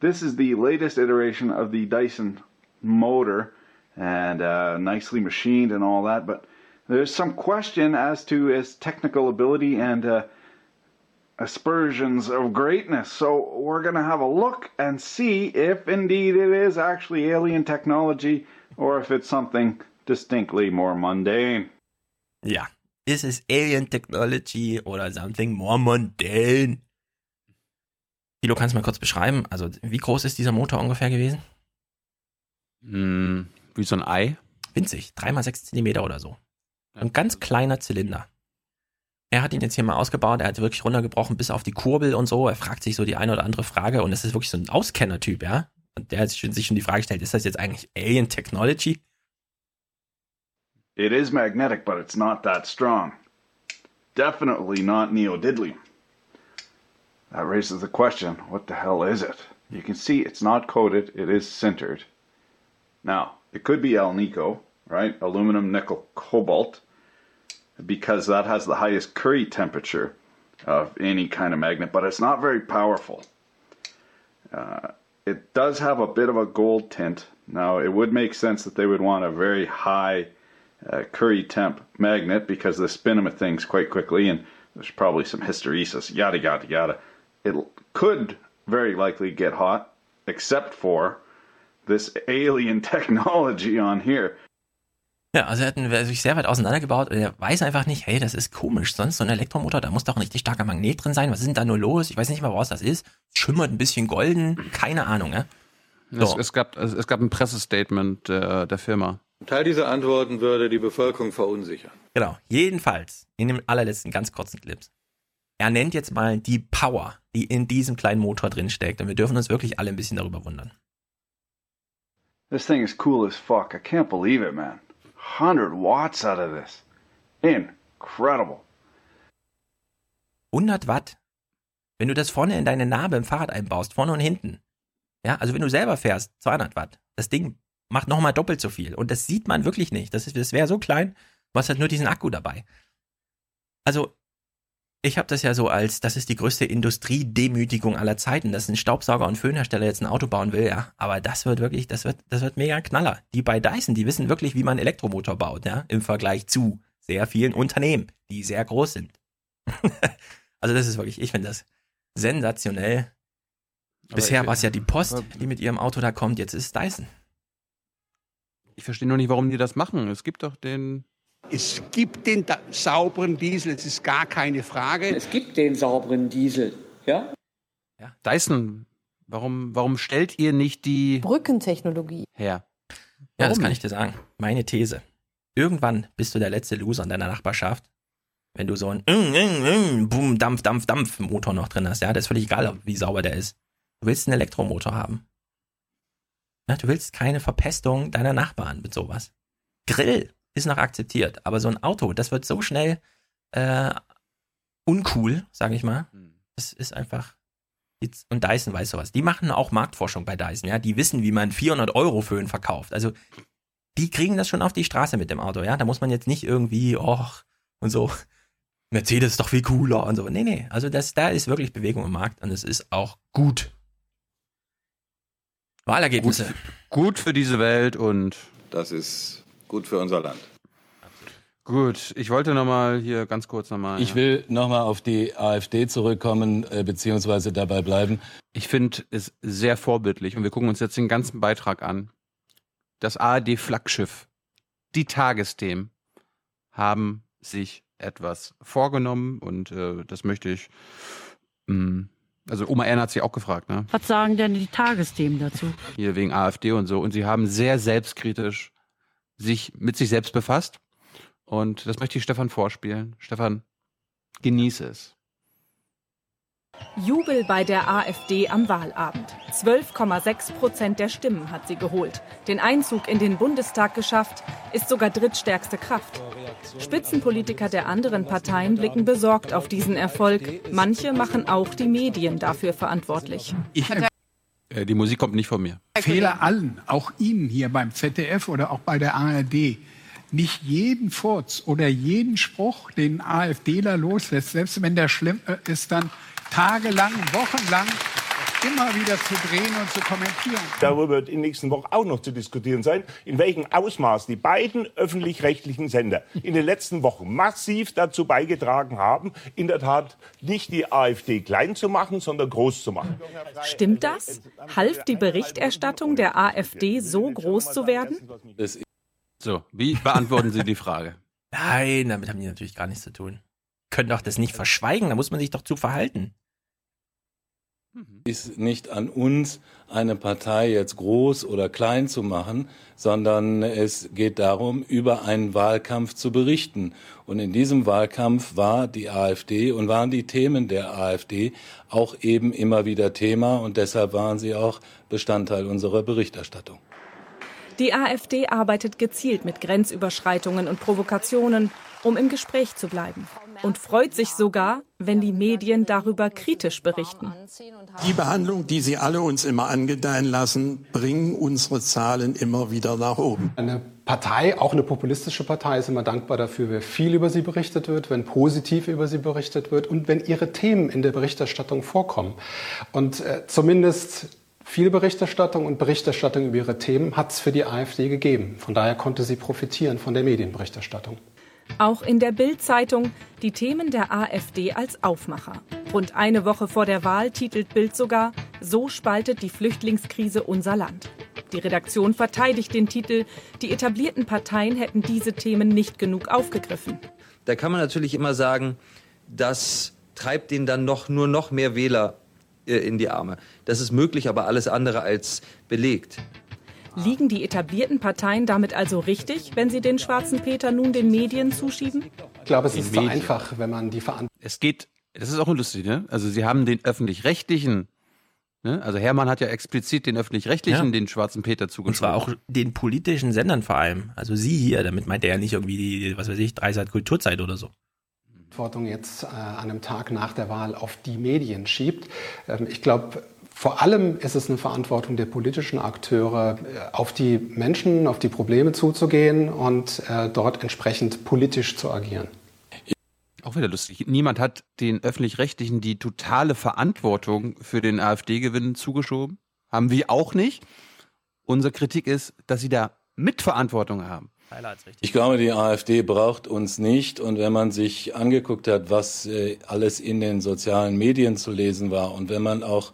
This is the latest iteration of the Dyson motor and uh, nicely machined and all that, but there's some question as to his technical ability and uh, aspersions of greatness. So we're going to have a look and see if indeed it is actually alien technology or if it's something distinctly more mundane. Ja, ist es Alien Technology oder something more mundane? Tilo, kannst du mal kurz beschreiben? Also, wie groß ist dieser Motor ungefähr gewesen? Hm, wie so ein Ei. Winzig, dreimal sechs Zentimeter oder so. Ein ganz kleiner Zylinder. Er hat ihn jetzt hier mal ausgebaut, er hat wirklich runtergebrochen bis auf die Kurbel und so. Er fragt sich so die eine oder andere Frage und es ist wirklich so ein Auskenner-Typ, ja. Und der hat sich schon die Frage gestellt, ist das jetzt eigentlich Alien Technology? It is magnetic, but it's not that strong. Definitely not neodymium. That raises the question, what the hell is it? You can see it's not coated, it is sintered. Now, it could be alnico, right? Aluminum, nickel, cobalt, because that has the highest Curie temperature of any kind of magnet, but it's not very powerful. Uh, it does have a bit of a gold tint. Now, it would make sense that they would want a very high uh, Curie temp magnet because they spin at things quite quickly, and there's probably some hysteresis, yada, yada, yada. It could very likely get hot, except for this alien technology on here. Ja, also er hat sich sehr weit auseinandergebaut und er weiß einfach nicht, hey, das ist komisch, sonst so ein Elektromotor, da muss doch ein richtig starker Magnet drin sein, was ist denn da nur los? Ich weiß nicht mal, was das ist. Schimmert ein bisschen golden, keine Ahnung, ja. So. Es, es, gab, es, es gab ein Pressestatement der, der Firma. Teil dieser Antworten würde die Bevölkerung verunsichern. Genau, jedenfalls, in dem allerletzten ganz kurzen Clips. Er nennt jetzt mal die Power, die in diesem kleinen Motor drin steckt und wir dürfen uns wirklich alle ein bisschen darüber wundern. This thing is cool as fuck. I can't believe it, man. 100 watts out of this. Incredible. 100 Watt? Wenn du das vorne in deine Narbe im Fahrrad einbaust, vorne und hinten. Ja, also wenn du selber fährst, 200 Watt. Das Ding macht nochmal doppelt so viel. Und das sieht man wirklich nicht. Das, das wäre so klein, du hast halt nur diesen Akku dabei. Also, ich habe das ja so als, das ist die größte Industriedemütigung aller Zeiten, dass ein Staubsauger und Föhnhersteller jetzt ein Auto bauen will, ja. Aber das wird wirklich, das wird, das wird mega Knaller. Die bei Dyson, die wissen wirklich, wie man Elektromotor baut, ja, im Vergleich zu sehr vielen Unternehmen, die sehr groß sind. also das ist wirklich, ich finde das sensationell. Aber Bisher war es ja die Post, die mit ihrem Auto da kommt, jetzt ist es Dyson. Ich verstehe nur nicht, warum die das machen. Es gibt doch den es gibt den sauberen Diesel, es ist gar keine Frage. Es gibt den sauberen Diesel, ja? Ja, Dyson, warum, warum stellt ihr nicht die Brückentechnologie her? Ja, das kann ich dir sagen. Meine These. Irgendwann bist du der letzte Loser in deiner Nachbarschaft, wenn du so einen mm, mm, mm, Boom, Dampf, Dampf, Dampf Motor noch drin hast. Ja, das ist völlig egal, wie sauber der ist. Du willst einen Elektromotor haben. Ja, du willst keine Verpestung deiner Nachbarn mit sowas. Grill ist noch akzeptiert, aber so ein Auto, das wird so schnell äh, uncool, sage ich mal. Das ist einfach. Und Dyson weiß sowas. Die machen auch Marktforschung bei Dyson, ja. Die wissen, wie man 400 Euro Föhn verkauft. Also, die kriegen das schon auf die Straße mit dem Auto, ja. Da muss man jetzt nicht irgendwie, och, und so. Mercedes ist doch viel cooler und so. Nee, nee. Also, das, da ist wirklich Bewegung im Markt und es ist auch gut. Wahlergebnisse. Gut, gut für diese Welt und. Das ist gut für unser Land. Gut, ich wollte noch mal hier ganz kurz noch mal. Ich ja. will noch mal auf die AfD zurückkommen äh, beziehungsweise dabei bleiben. Ich finde es sehr vorbildlich und wir gucken uns jetzt den ganzen Beitrag an. Das ARD Flaggschiff, die Tagesthemen haben sich etwas vorgenommen und äh, das möchte ich. Mh, mm, also Oma Erna hat sich auch gefragt, ne? Was sagen denn die Tagesthemen dazu? Hier wegen AfD und so. Und sie haben sehr selbstkritisch sich mit sich selbst befasst und das möchte ich Stefan vorspielen. Stefan, genieße es. Jubel bei der AfD am Wahlabend. 12,6 Prozent der Stimmen hat sie geholt. Den Einzug in den Bundestag geschafft, ist sogar drittstärkste Kraft. Spitzenpolitiker der anderen Parteien blicken besorgt auf diesen Erfolg. Manche machen auch die Medien dafür verantwortlich. Ich die Musik kommt nicht von mir. Fehler allen, auch Ihnen hier beim ZDF oder auch bei der ARD nicht jeden Furz oder jeden Spruch, den AfDler loslässt, selbst wenn der schlimm äh, ist, dann tagelang, wochenlang immer wieder zu drehen und zu kommentieren. Darüber wird in der nächsten Woche auch noch zu diskutieren sein, in welchem Ausmaß die beiden öffentlich-rechtlichen Sender in den letzten Wochen massiv dazu beigetragen haben, in der Tat nicht die AfD klein zu machen, sondern groß zu machen. Stimmt das? Half die Berichterstattung der AfD so groß zu werden? So, wie beantworten Sie die Frage? Nein, damit haben die natürlich gar nichts zu tun. Können doch das nicht verschweigen, da muss man sich doch zu verhalten. Ist nicht an uns, eine Partei jetzt groß oder klein zu machen, sondern es geht darum, über einen Wahlkampf zu berichten. Und in diesem Wahlkampf war die AfD und waren die Themen der AfD auch eben immer wieder Thema und deshalb waren sie auch Bestandteil unserer Berichterstattung. Die AfD arbeitet gezielt mit Grenzüberschreitungen und Provokationen, um im Gespräch zu bleiben. Und freut sich sogar, wenn die Medien darüber kritisch berichten. Die Behandlung, die Sie alle uns immer angedeihen lassen, bringen unsere Zahlen immer wieder nach oben. Eine Partei, auch eine populistische Partei, ist immer dankbar dafür, wenn viel über sie berichtet wird, wenn positiv über sie berichtet wird und wenn ihre Themen in der Berichterstattung vorkommen. Und äh, zumindest viel Berichterstattung und Berichterstattung über ihre Themen hat es für die AfD gegeben. Von daher konnte sie profitieren von der Medienberichterstattung. Auch in der Bild-Zeitung die Themen der AfD als Aufmacher. Rund eine Woche vor der Wahl titelt Bild sogar So spaltet die Flüchtlingskrise unser Land. Die Redaktion verteidigt den Titel, die etablierten Parteien hätten diese Themen nicht genug aufgegriffen. Da kann man natürlich immer sagen, das treibt ihnen dann noch nur noch mehr Wähler äh, in die Arme. Das ist möglich, aber alles andere als belegt. Liegen die etablierten Parteien damit also richtig, wenn sie den schwarzen Peter nun den Medien zuschieben? Ich glaube, es ist zu einfach, wenn man die Verantwortung. Es geht, das ist auch lustig, ne? Also sie haben den öffentlich-rechtlichen, ne? Also Hermann hat ja explizit den öffentlich-rechtlichen, ja. den schwarzen Peter zugeschoben. Und zwar auch den politischen Sendern vor allem. Also Sie hier, damit meint er ja nicht irgendwie die, was weiß ich, Dreisat Kulturzeit oder so. Verantwortung jetzt äh, an einem Tag nach der Wahl auf die Medien schiebt. Ähm, ich glaube, vor allem ist es eine Verantwortung der politischen Akteure, äh, auf die Menschen, auf die Probleme zuzugehen und äh, dort entsprechend politisch zu agieren. Auch wieder lustig. Niemand hat den öffentlich-rechtlichen die totale Verantwortung für den AfD-Gewinn zugeschoben. Haben wir auch nicht. Unsere Kritik ist, dass sie da Mitverantwortung haben. Ich glaube, die AfD braucht uns nicht. Und wenn man sich angeguckt hat, was äh, alles in den sozialen Medien zu lesen war und wenn man auch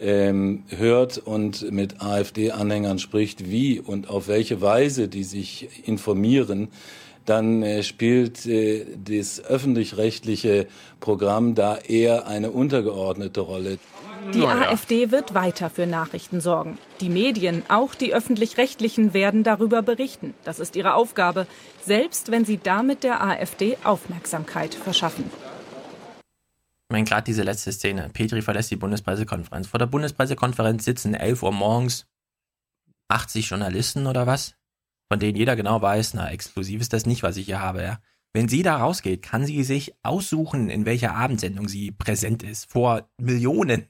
ähm, hört und mit AfD-Anhängern spricht, wie und auf welche Weise die sich informieren, dann äh, spielt äh, das öffentlich-rechtliche Programm da eher eine untergeordnete Rolle. Die Naja. AfD wird weiter für Nachrichten sorgen. Die Medien, auch die öffentlich-rechtlichen, werden darüber berichten. Das ist ihre Aufgabe, selbst wenn sie damit der AfD Aufmerksamkeit verschaffen. Ich meine, gerade diese letzte Szene. Petri verlässt die Bundespressekonferenz. Vor der Bundespressekonferenz sitzen 11 Uhr morgens 80 Journalisten oder was? Von denen jeder genau weiß, na, exklusiv ist das nicht, was ich hier habe, ja. Wenn sie da rausgeht, kann sie sich aussuchen, in welcher Abendsendung sie präsent ist. Vor Millionen.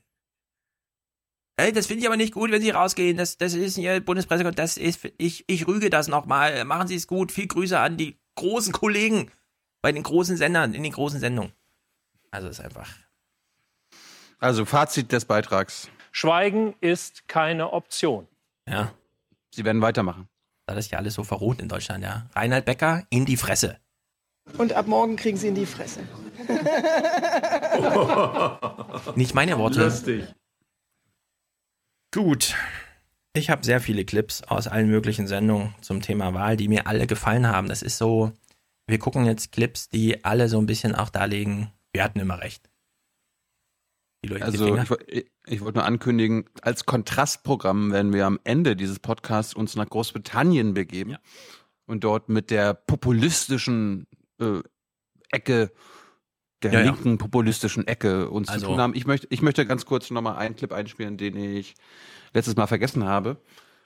Ey, das finde ich aber nicht gut, wenn sie rausgehen. Das, das ist hier Bundespressekonferenz. Das ist, ich, ich rüge das nochmal. Machen Sie es gut. Viel Grüße an die großen Kollegen bei den großen Sendern, in den großen Sendungen. Also ist einfach. Also Fazit des Beitrags. Schweigen ist keine Option. Ja. Sie werden weitermachen. Da das ja alles so verroht in Deutschland, ja. Reinhard Becker in die Fresse. Und ab morgen kriegen sie in die Fresse. Nicht meine Worte. Lustig. Gut. Ich habe sehr viele Clips aus allen möglichen Sendungen zum Thema Wahl, die mir alle gefallen haben. Das ist so, wir gucken jetzt Clips, die alle so ein bisschen auch darlegen, wir hatten immer recht. Also ich, ich, wollte nur ankündigen, als Kontrastprogramm werden wir am Ende dieses Podcasts uns nach Großbritannien begeben und dort mit der populistischen äh, Ecke, der Ja, ja. linken populistischen Ecke uns Also- zu tun haben. Ich möchte, ich möchte ganz kurz nochmal einen Clip einspielen, den ich letztes Mal vergessen habe.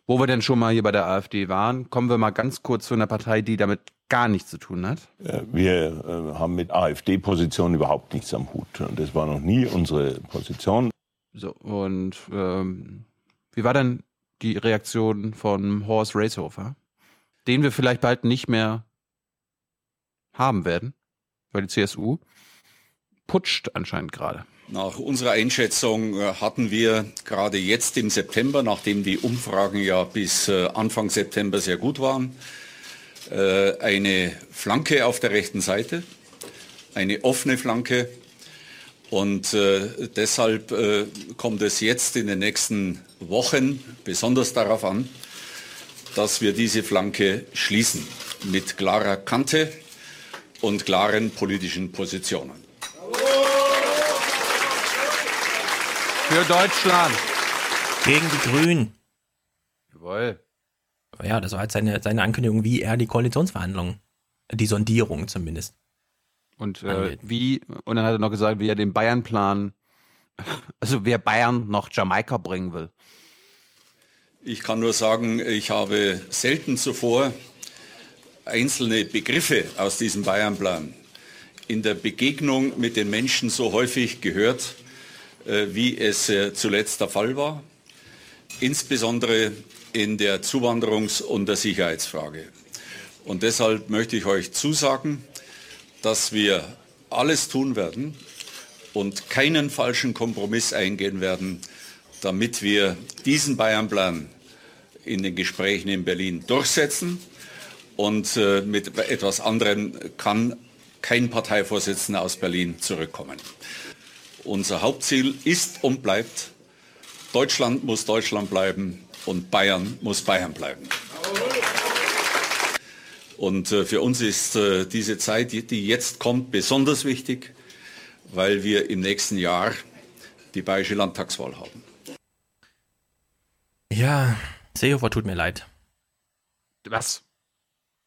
Wo wir denn schon mal hier bei der AfD waren, kommen wir mal ganz kurz zu einer Partei, die damit gar nichts zu tun hat. Wir äh, haben mit AfD-Positionen überhaupt nichts am Hut. Und das war noch nie unsere Position. So, und ähm, wie war denn die Reaktion von Horst Racehofer? Den wir vielleicht bald nicht mehr haben werden, weil die CSU putscht anscheinend gerade. Nach unserer Einschätzung äh, hatten wir gerade jetzt im September, nachdem die Umfragen ja bis äh, Anfang September sehr gut waren, äh, eine Flanke auf der rechten Seite, eine offene Flanke. Und äh, deshalb äh, kommt es jetzt in den nächsten Wochen besonders darauf an, dass wir diese Flanke schließen mit klarer Kante und klaren politischen Positionen. Für Deutschland. Gegen die Grünen. Jawohl. Ja, das war halt seine, seine Ankündigung, wie er die Koalitionsverhandlungen, die Sondierung zumindest. Und äh, wie, und dann hat er noch gesagt, wie er den Bayern-Plan, also wer Bayern nach Jamaika bringen will. Ich kann nur sagen, ich habe selten zuvor einzelne Begriffe aus diesem Bayernplan in der Begegnung mit den Menschen so häufig gehört, äh, wie es äh, zuletzt der Fall war, insbesondere in der Zuwanderungs- und der Sicherheitsfrage. Und deshalb möchte ich euch zusagen, dass wir alles tun werden und keinen falschen Kompromiss eingehen werden, damit wir diesen Bayernplan in den Gesprächen in Berlin durchsetzen. Und äh, mit etwas anderem kann kein Parteivorsitzender aus Berlin zurückkommen. Unser Hauptziel ist und bleibt, Deutschland muss Deutschland bleiben und Bayern muss Bayern bleiben. Und äh, für uns ist äh, diese Zeit, die, die jetzt kommt, besonders wichtig, weil wir im nächsten Jahr die Bayerische Landtagswahl haben. Ja, Seehofer tut mir leid. Was?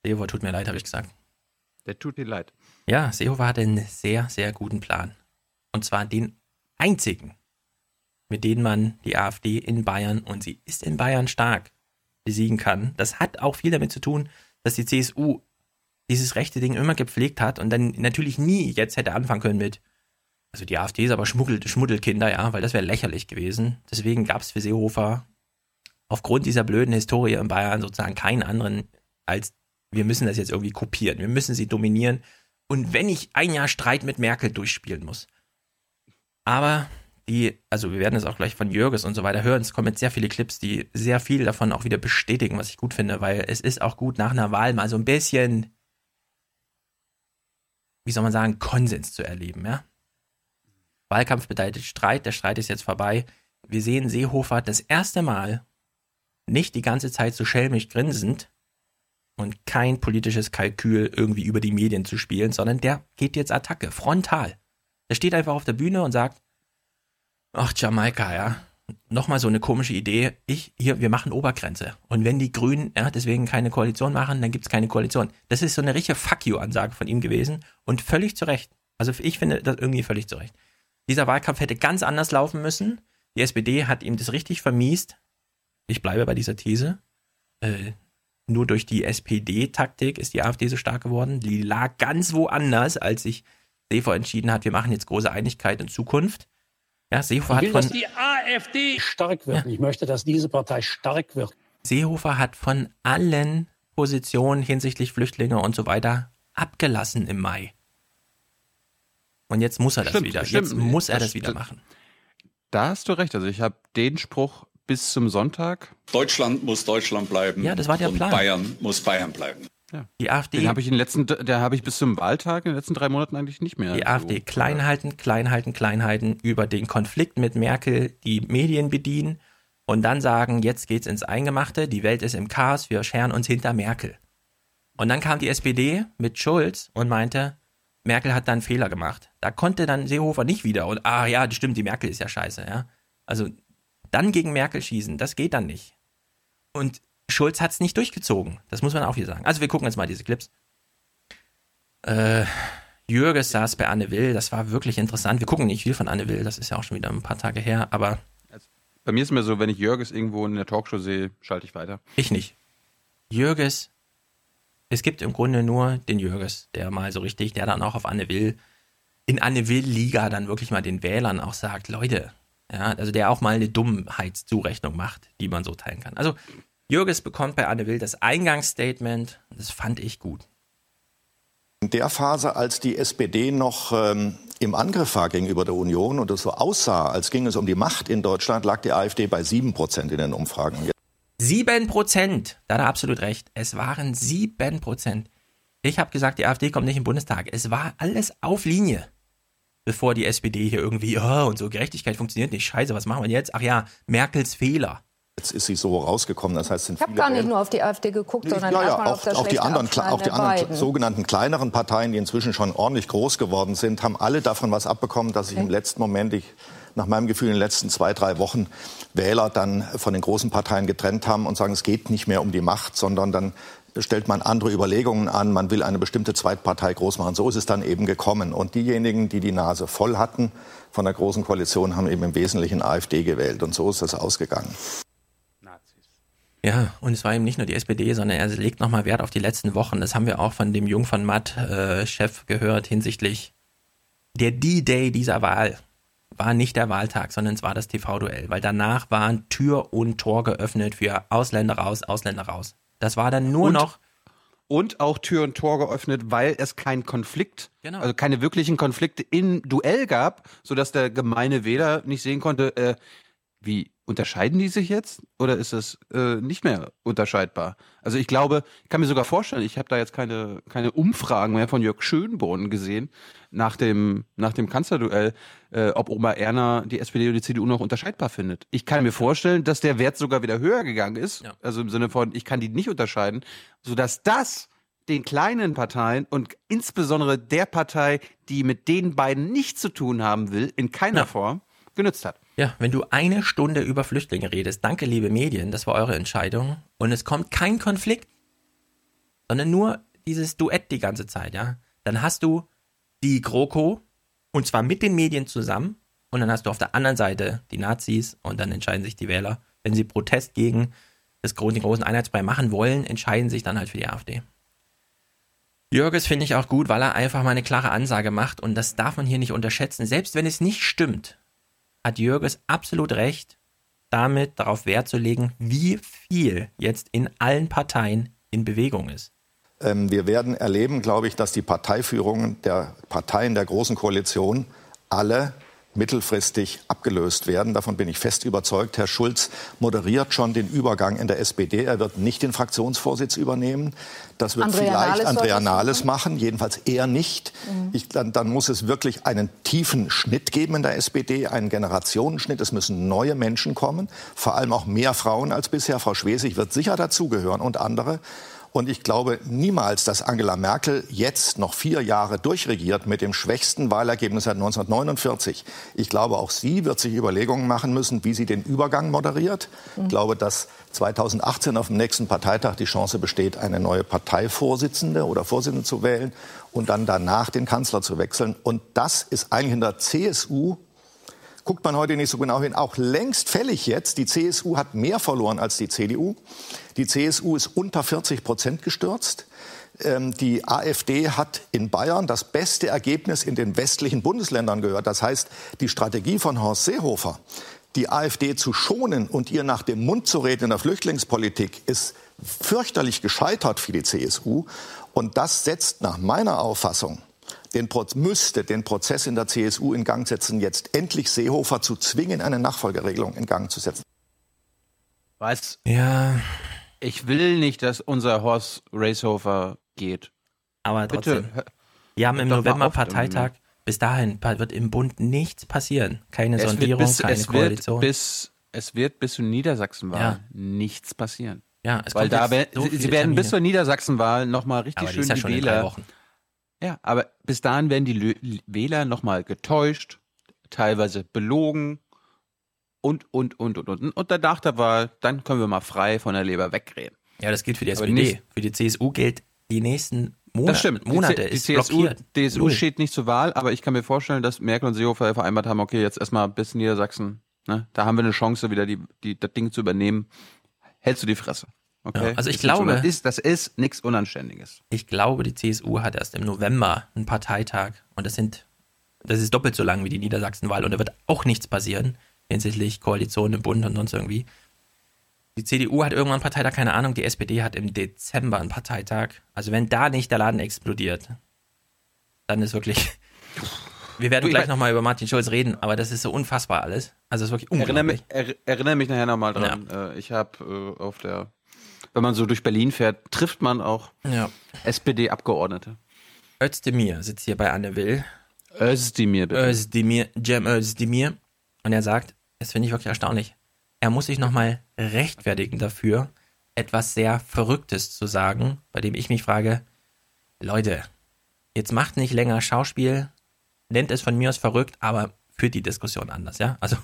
Seehofer tut mir leid, habe ich gesagt. Der tut dir leid. Ja, Seehofer hatte einen sehr, sehr guten Plan. Und zwar den einzigen, mit dem man die AfD in Bayern, und sie ist in Bayern stark, besiegen kann. Das hat auch viel damit zu tun, dass die CSU dieses rechte Ding immer gepflegt hat und dann natürlich nie jetzt hätte anfangen können mit, also die AfD ist aber Schmuggel, Schmuddelkinder, ja, weil das wäre lächerlich gewesen. Deswegen gab es für Seehofer aufgrund dieser blöden Historie in Bayern sozusagen keinen anderen als wir müssen das jetzt irgendwie kopieren, wir müssen sie dominieren und wenn ich ein Jahr Streit mit Merkel durchspielen muss. Aber die, also wir werden es auch gleich von Jürges und so weiter hören, es kommen jetzt sehr viele Clips, die sehr viel davon auch wieder bestätigen, was ich gut finde, weil es ist auch gut nach einer Wahl mal so ein bisschen, wie soll man sagen, Konsens zu erleben, ja. Wahlkampf bedeutet Streit, der Streit ist jetzt vorbei. Wir sehen Seehofer das erste Mal nicht die ganze Zeit so schelmisch grinsend und kein politisches Kalkül irgendwie über die Medien zu spielen, sondern der geht jetzt Attacke, frontal. Der steht einfach auf der Bühne und sagt, Ach, Jamaika, ja. Nochmal so eine komische Idee. Ich, hier, wir machen Obergrenze. Und wenn die Grünen ja, deswegen keine Koalition machen, dann gibt's keine Koalition. Das ist so eine richtige Fuck you-Ansage von ihm gewesen und völlig zu Recht. Also ich finde das irgendwie völlig zu Recht. Dieser Wahlkampf hätte ganz anders laufen müssen. Die SPD hat ihm das richtig vermiest. Ich bleibe bei dieser These. Äh, nur durch die SPD-Taktik ist die AfD so stark geworden. Die lag ganz woanders, als sich Seehofer entschieden hat, wir machen jetzt große Einigkeit in Zukunft. Ja, Seehofer Ich will, hat dass von, die AfD stark wird. Ich möchte, dass diese Partei stark wird. Seehofer hat von allen Positionen hinsichtlich Flüchtlinge und so weiter abgelassen im Mai. Und jetzt muss er das Stimmt, wieder. stimmt. Jetzt muss er Das- das wieder machen. Da hast du recht. Also ich habe den Spruch bis zum Sonntag. Deutschland muss Deutschland bleiben. Ja, das war der und Plan. Bayern muss Bayern bleiben. Die AfD, Den habe ich in den letzten, der habe ich bis zum Wahltag in den letzten drei Monaten eigentlich nicht mehr. die so. AfD klein halten, klein halten, klein halten, über den Konflikt mit Merkel die Medien bedienen und dann sagen, jetzt geht's ins Eingemachte, die Welt ist im Chaos, wir scheren uns hinter Merkel. Und dann kam die SPD mit Schulz und meinte, Merkel hat da einen Fehler gemacht. Da konnte dann Seehofer nicht wieder und, ah ja, das stimmt, die Merkel ist ja scheiße, ja. Also, dann gegen Merkel schießen, das geht dann nicht. Und Schulz hat's nicht durchgezogen. Das muss man auch hier sagen. Also, wir gucken jetzt mal diese Clips. Äh, Jürges saß bei Anne Will, das war wirklich interessant. Wir gucken nicht viel von Anne Will, das ist ja auch schon wieder ein paar Tage her, aber Bei mir ist immer so, wenn ich Jörges irgendwo in der Talkshow sehe, schalte ich weiter. ich nicht. Jürges, es gibt im Grunde nur den Jürges, der mal so richtig, der dann auch auf Anne Will, in Anne Will-Liga dann wirklich mal den Wählern auch sagt, Leute, ja, also der auch mal eine Dummheitszurechnung macht, die man so teilen kann. Also Jürges bekommt bei Anne Will das Eingangsstatement, das fand ich gut. In der Phase, als die SPD noch ähm, im Angriff war gegenüber der Union und es so aussah, als ging es um die Macht in Deutschland, lag die AfD bei sieben Prozent in den Umfragen. Sieben Prozent, da hat er absolut recht. Es waren sieben Prozent. Ich habe gesagt, die AfD kommt nicht im Bundestag. Es war alles auf Linie. Bevor die SPD hier irgendwie, oh, und so Gerechtigkeit funktioniert nicht. Scheiße, was machen wir jetzt? Ach ja, Merkels Fehler. Jetzt ist sie so rausgekommen. Das heißt, sind Ich habe gar nicht Wähler- nur auf die AfD geguckt, sondern ja, ja, auf auch, das auch die anderen, auch die der anderen sogenannten kleineren Parteien, die inzwischen schon ordentlich groß geworden sind, haben alle davon was abbekommen, dass sich im letzten Moment, ich, nach meinem Gefühl, in den letzten zwei, drei Wochen Wähler dann von den großen Parteien getrennt haben und sagen, es geht nicht mehr um die Macht, sondern dann stellt man andere Überlegungen an, man will eine bestimmte Zweitpartei groß machen. So ist es dann eben gekommen. Und diejenigen, die die Nase voll hatten von der Großen Koalition, haben eben im Wesentlichen AfD gewählt. Und so ist das ausgegangen. Ja, und es war eben nicht nur die SPD, sondern er legt nochmal Wert auf die letzten Wochen. Das haben wir auch von dem Jung von Matt, äh, Chef, gehört hinsichtlich der D-Day dieser Wahl. War nicht der Wahltag, sondern es war das TV-Duell, weil danach waren Tür und Tor geöffnet für Ausländer raus, Ausländer raus. Das war dann nur Und- noch Und auch Tür und Tor geöffnet, weil es keinen Konflikt, Genau. also keine wirklichen Konflikte im Duell gab, sodass der gemeine Wähler nicht sehen konnte, äh, wie unterscheiden die sich jetzt oder ist es äh, nicht mehr unterscheidbar? Also ich glaube, ich kann mir sogar vorstellen, ich habe da jetzt keine, keine Umfragen mehr von Jörg Schönborn gesehen nach dem, nach dem Kanzlerduell, äh, ob Oma Erna die SPD und die CDU noch unterscheidbar findet. Ich kann mir vorstellen, dass der Wert sogar wieder höher gegangen ist, also im Sinne von, ich kann die nicht unterscheiden, sodass das den kleinen Parteien und insbesondere der Partei, die mit den beiden nichts zu tun haben will, in keiner Form genützt hat. Ja, wenn du eine Stunde über Flüchtlinge redest, danke liebe Medien, das war eure Entscheidung, und es kommt kein Konflikt, sondern nur dieses Duett die ganze Zeit, ja, dann hast du die GroKo und zwar mit den Medien zusammen und dann hast du auf der anderen Seite die Nazis und dann entscheiden sich die Wähler, wenn sie Protest gegen das den großen Einheitsbrei machen wollen, entscheiden sich dann halt für die AfD. Jürges finde ich auch gut, weil er einfach mal eine klare Ansage macht und das darf man hier nicht unterschätzen. Selbst wenn es nicht stimmt, hat Jürges absolut recht, damit darauf Wert zu legen, wie viel jetzt in allen Parteien in Bewegung ist. Ähm, wir werden erleben, glaube ich, dass die Parteiführungen der Parteien der Großen Koalition alle mittelfristig abgelöst werden. Davon bin ich fest überzeugt. Herr Schulz moderiert schon den Übergang in der SPD. Er wird nicht den Fraktionsvorsitz übernehmen. Das wird Andrea vielleicht Nahles Andrea Nahles machen, jedenfalls er nicht. Mhm. Ich, dann, dann muss es wirklich einen tiefen Schnitt geben in der SPD, einen Generationenschnitt. Es müssen neue Menschen kommen, vor allem auch mehr Frauen als bisher. Frau Schwesig wird sicher dazugehören und andere. Und ich glaube niemals, dass Angela Merkel jetzt noch vier Jahre durchregiert mit dem schwächsten Wahlergebnis seit 1949. Ich glaube, auch sie wird sich Überlegungen machen müssen, wie sie den Übergang moderiert. Ich Mhm. glaube, dass 2018 auf dem nächsten Parteitag die Chance besteht, eine neue Parteivorsitzende oder Vorsitzende zu wählen und dann danach den Kanzler zu wechseln. Und das ist eigentlich in der CSU guckt man heute nicht so genau hin, auch längst fällig jetzt. Die CSU hat mehr verloren als die CDU. Die CSU ist unter 40 Prozent gestürzt. Ähm, Die AfD hat in Bayern das beste Ergebnis in den westlichen Bundesländern gehört. Das heißt, die Strategie von Horst Seehofer, die AfD zu schonen und ihr nach dem Mund zu reden in der Flüchtlingspolitik, ist fürchterlich gescheitert für die CSU. Und das setzt nach meiner Auffassung den Pro müsste den Prozess in der CSU in Gang setzen, jetzt endlich Seehofer zu zwingen, eine Nachfolgeregelung in Gang zu setzen. Was? Ja. Ich will nicht, dass unser Horst Racehofer geht. Aber Bitte. trotzdem. Wir haben im November. Parteitag. Bis dahin wird im Bund nichts passieren. Keine Es Sondierung, bis, keine es Koalition. Wird bis, es wird bis zur Niedersachsenwahl Ja. nichts passieren. Ja, es Weil kommt da so sie, werden bis Termine. zur Niedersachsenwahl nochmal richtig Aber die schön ist ja die schon in drei Wähler. Wochen. Ja, aber bis dahin werden die Lö- Wähler nochmal getäuscht, teilweise belogen und, und, und, und, und. Und der Wahl, dann können wir mal frei von der Leber wegreden. Ja, das gilt für die SPD. nicht- für die CSU gilt die nächsten Monate. das stimmt. Monate die, die ist CSU, blockiert. DSU steht nicht zur Wahl, aber ich kann mir vorstellen, dass Merkel und Seehofer vereinbart haben, okay, jetzt erstmal bis Niedersachsen. Ne? Da haben wir eine Chance, wieder die, die, das Ding zu übernehmen. Hältst du die Fresse. Okay? Ja, also ich nichts glaube- ist, das ist nichts Unanständiges. Ich glaube, die CSU hat erst im November einen Parteitag und das sind, das ist doppelt so lang wie die Niedersachsenwahl und da wird auch nichts passieren hinsichtlich Koalition im Bund und sonst irgendwie. Die CDU hat irgendwann einen Parteitag, keine Ahnung, die SPD hat im Dezember einen Parteitag. Also wenn da nicht der Laden explodiert, dann ist wirklich. Wir werden Du, gleich nochmal über Martin Schulz reden, aber das ist so unfassbar alles. Also es ist wirklich Erinnere unglaublich. mich, er, erinnere mich nachher nochmal dran. Äh, ich habe äh, auf der, wenn man so durch Berlin fährt, trifft man auch Ja. SPD-Abgeordnete. Özdemir sitzt hier bei Anne Will. Özdemir, bitte. Özdemir, Cem Özdemir. Und er sagt, das finde ich wirklich erstaunlich, er muss sich nochmal rechtfertigen dafür, etwas sehr Verrücktes zu sagen, bei dem ich mich frage, Leute, jetzt macht nicht länger Schauspiel, nennt es von mir aus verrückt, aber führt die Diskussion anders, ja? Also,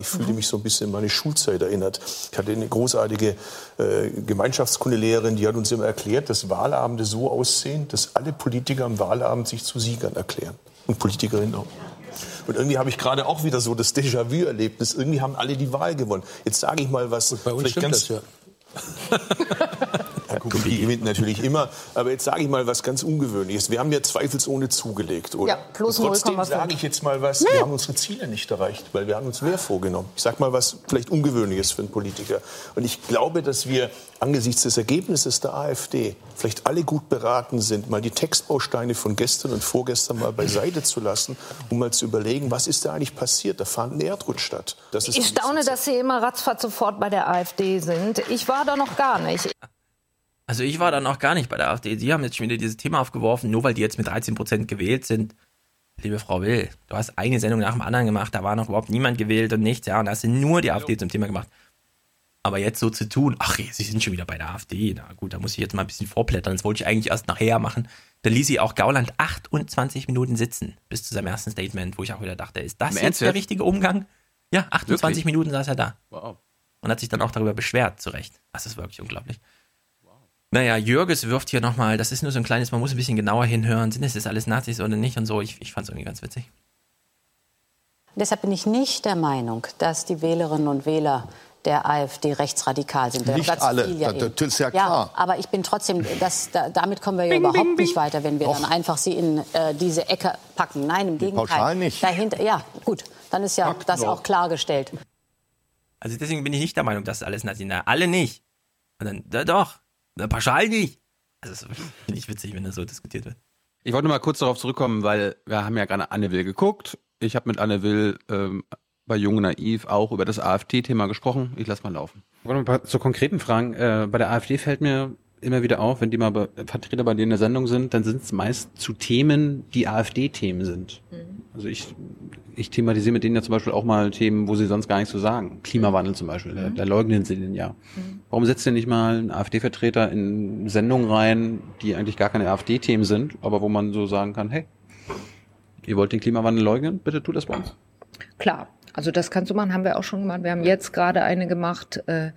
Ich fühlte mich so ein bisschen an meine Schulzeit erinnert. Ich hatte eine großartige äh, Gemeinschaftskundelehrerin, die hat uns immer erklärt, dass Wahlabende so aussehen, dass alle Politiker am Wahlabend sich zu Siegern erklären. Und Politikerinnen auch. Und irgendwie habe ich gerade auch wieder so das Déjà-vu-Erlebnis. Irgendwie haben alle die Wahl gewonnen. Jetzt sage ich mal was. Bei uns stimmt ganz, das ja. Kubicki gewinnt natürlich immer. Aber jetzt sage ich mal was ganz Ungewöhnliches. Wir haben ja zweifelsohne zugelegt, oder? Ja, plus Und Trotzdem 0,5. sage ich jetzt mal was. Wir haben unsere Ziele nicht erreicht, weil wir haben uns mehr vorgenommen. Ich sage mal was vielleicht Ungewöhnliches für einen Politiker. Und ich glaube, dass wir angesichts des Ergebnisses der AfD vielleicht alle gut beraten sind, mal die Textbausteine von gestern und vorgestern mal beiseite zu lassen, um mal zu überlegen, was ist da eigentlich passiert? Da fand ein Erdrutsch statt. Das ist Ich staune, dass Sie immer ratzfatz sofort bei der AfD sind. Ich war da noch gar nicht. Also ich war da noch gar nicht bei der AfD. Sie haben jetzt schon wieder dieses Thema aufgeworfen, nur weil die jetzt mit 13% gewählt sind. Liebe Frau Will, du hast eine Sendung nach dem anderen gemacht, da war noch überhaupt niemand gewählt und nichts, ja, und da hast du nur die AfD zum Thema gemacht. Aber jetzt so zu tun, ach, sie sind schon wieder bei der AfD, na gut, da muss ich jetzt mal ein bisschen vorblättern, das wollte ich eigentlich erst nachher machen. Da ließ sie auch Gauland 28 Minuten sitzen, bis zu seinem ersten Statement, wo ich auch wieder dachte, ist das Im jetzt Ernst der richtige Umgang? Ja, 28 Wirklich? Minuten saß er da Wow. und hat sich dann auch darüber beschwert, zu Recht. Das ist wirklich unglaublich. Naja, Jürges wirft hier nochmal, das ist nur so ein kleines, man muss ein bisschen genauer hinhören, sind es das alles Nazis oder nicht und so. Ich, ich fand es irgendwie ganz witzig. Deshalb bin ich nicht der Meinung, dass die Wählerinnen und Wähler der AfD rechtsradikal sind. Nicht Dazu alle, ja das- das ist ja klar. aber ich bin trotzdem, das, da, damit kommen wir ja überhaupt nicht weiter, wenn wir dann einfach sie in äh, diese Ecke packen. Nein, im Gegenteil. pauschal nicht. Dahinter, ja, gut, dann ist ja das auch klargestellt. Also deswegen bin ich nicht der Meinung, dass alles Nazis sind. Alle nicht. Und dann, da doch, na, pauschal nicht. Also das ist nicht witzig, wenn das so diskutiert wird. Ich wollte mal kurz darauf zurückkommen, weil wir haben ja gerade Anne Will geguckt. Ich habe mit Anne Will ähm, bei Jung und Naiv auch über das AfD-Thema gesprochen. Ich lass mal laufen. Ich wollte mal ein paar zu konkreten Fragen. Äh, bei der AfD fällt mir immer wieder auf, wenn die mal bei, Vertreter bei denen in der Sendung sind, dann sind es meist zu Themen, die AfD-Themen sind. Also ich, ich thematisiere mit denen ja zum Beispiel auch mal Themen, wo sie sonst gar nichts zu sagen. Klimawandel zum Beispiel, da, da leugnen sie den ja. Warum setzt ihr nicht mal einen AfD-Vertreter in Sendungen rein, die eigentlich gar keine AfD-Themen sind, aber wo man so sagen kann, hey, ihr wollt den Klimawandel leugnen, bitte tut das bei uns. Klar, also das kannst du machen, haben wir auch schon gemacht. Wir haben jetzt gerade eine gemacht, äh,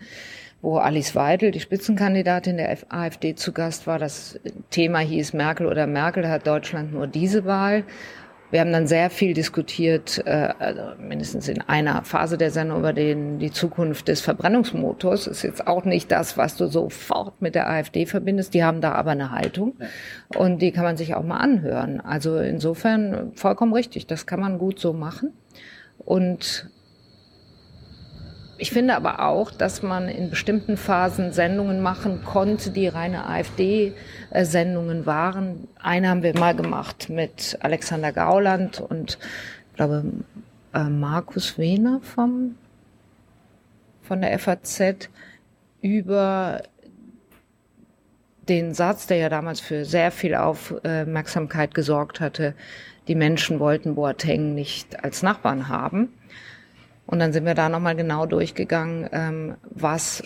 wo Alice Weidel, die Spitzenkandidatin der AfD, zu Gast war. Das Thema hieß Merkel oder Merkel, hat Deutschland nur diese Wahl. Wir haben dann sehr viel diskutiert, äh, also mindestens in einer Phase der Sendung über den, die Zukunft des Verbrennungsmotors. Ist jetzt auch nicht das, was du sofort mit der AfD verbindest. Die haben da aber eine Haltung und die kann man sich auch mal anhören. Also insofern vollkommen richtig. Das kann man gut so machen. Und ich finde aber auch, dass man in bestimmten Phasen Sendungen machen konnte, die reine AfD-Sendungen waren. Eine haben wir mal gemacht mit Alexander Gauland und ich glaube äh, Markus Wehner vom, von der FAZ über den Satz, der ja damals für sehr viel Aufmerksamkeit gesorgt hatte, die Menschen wollten Boateng nicht als Nachbarn haben. Und dann sind wir da nochmal genau durchgegangen, ähm, was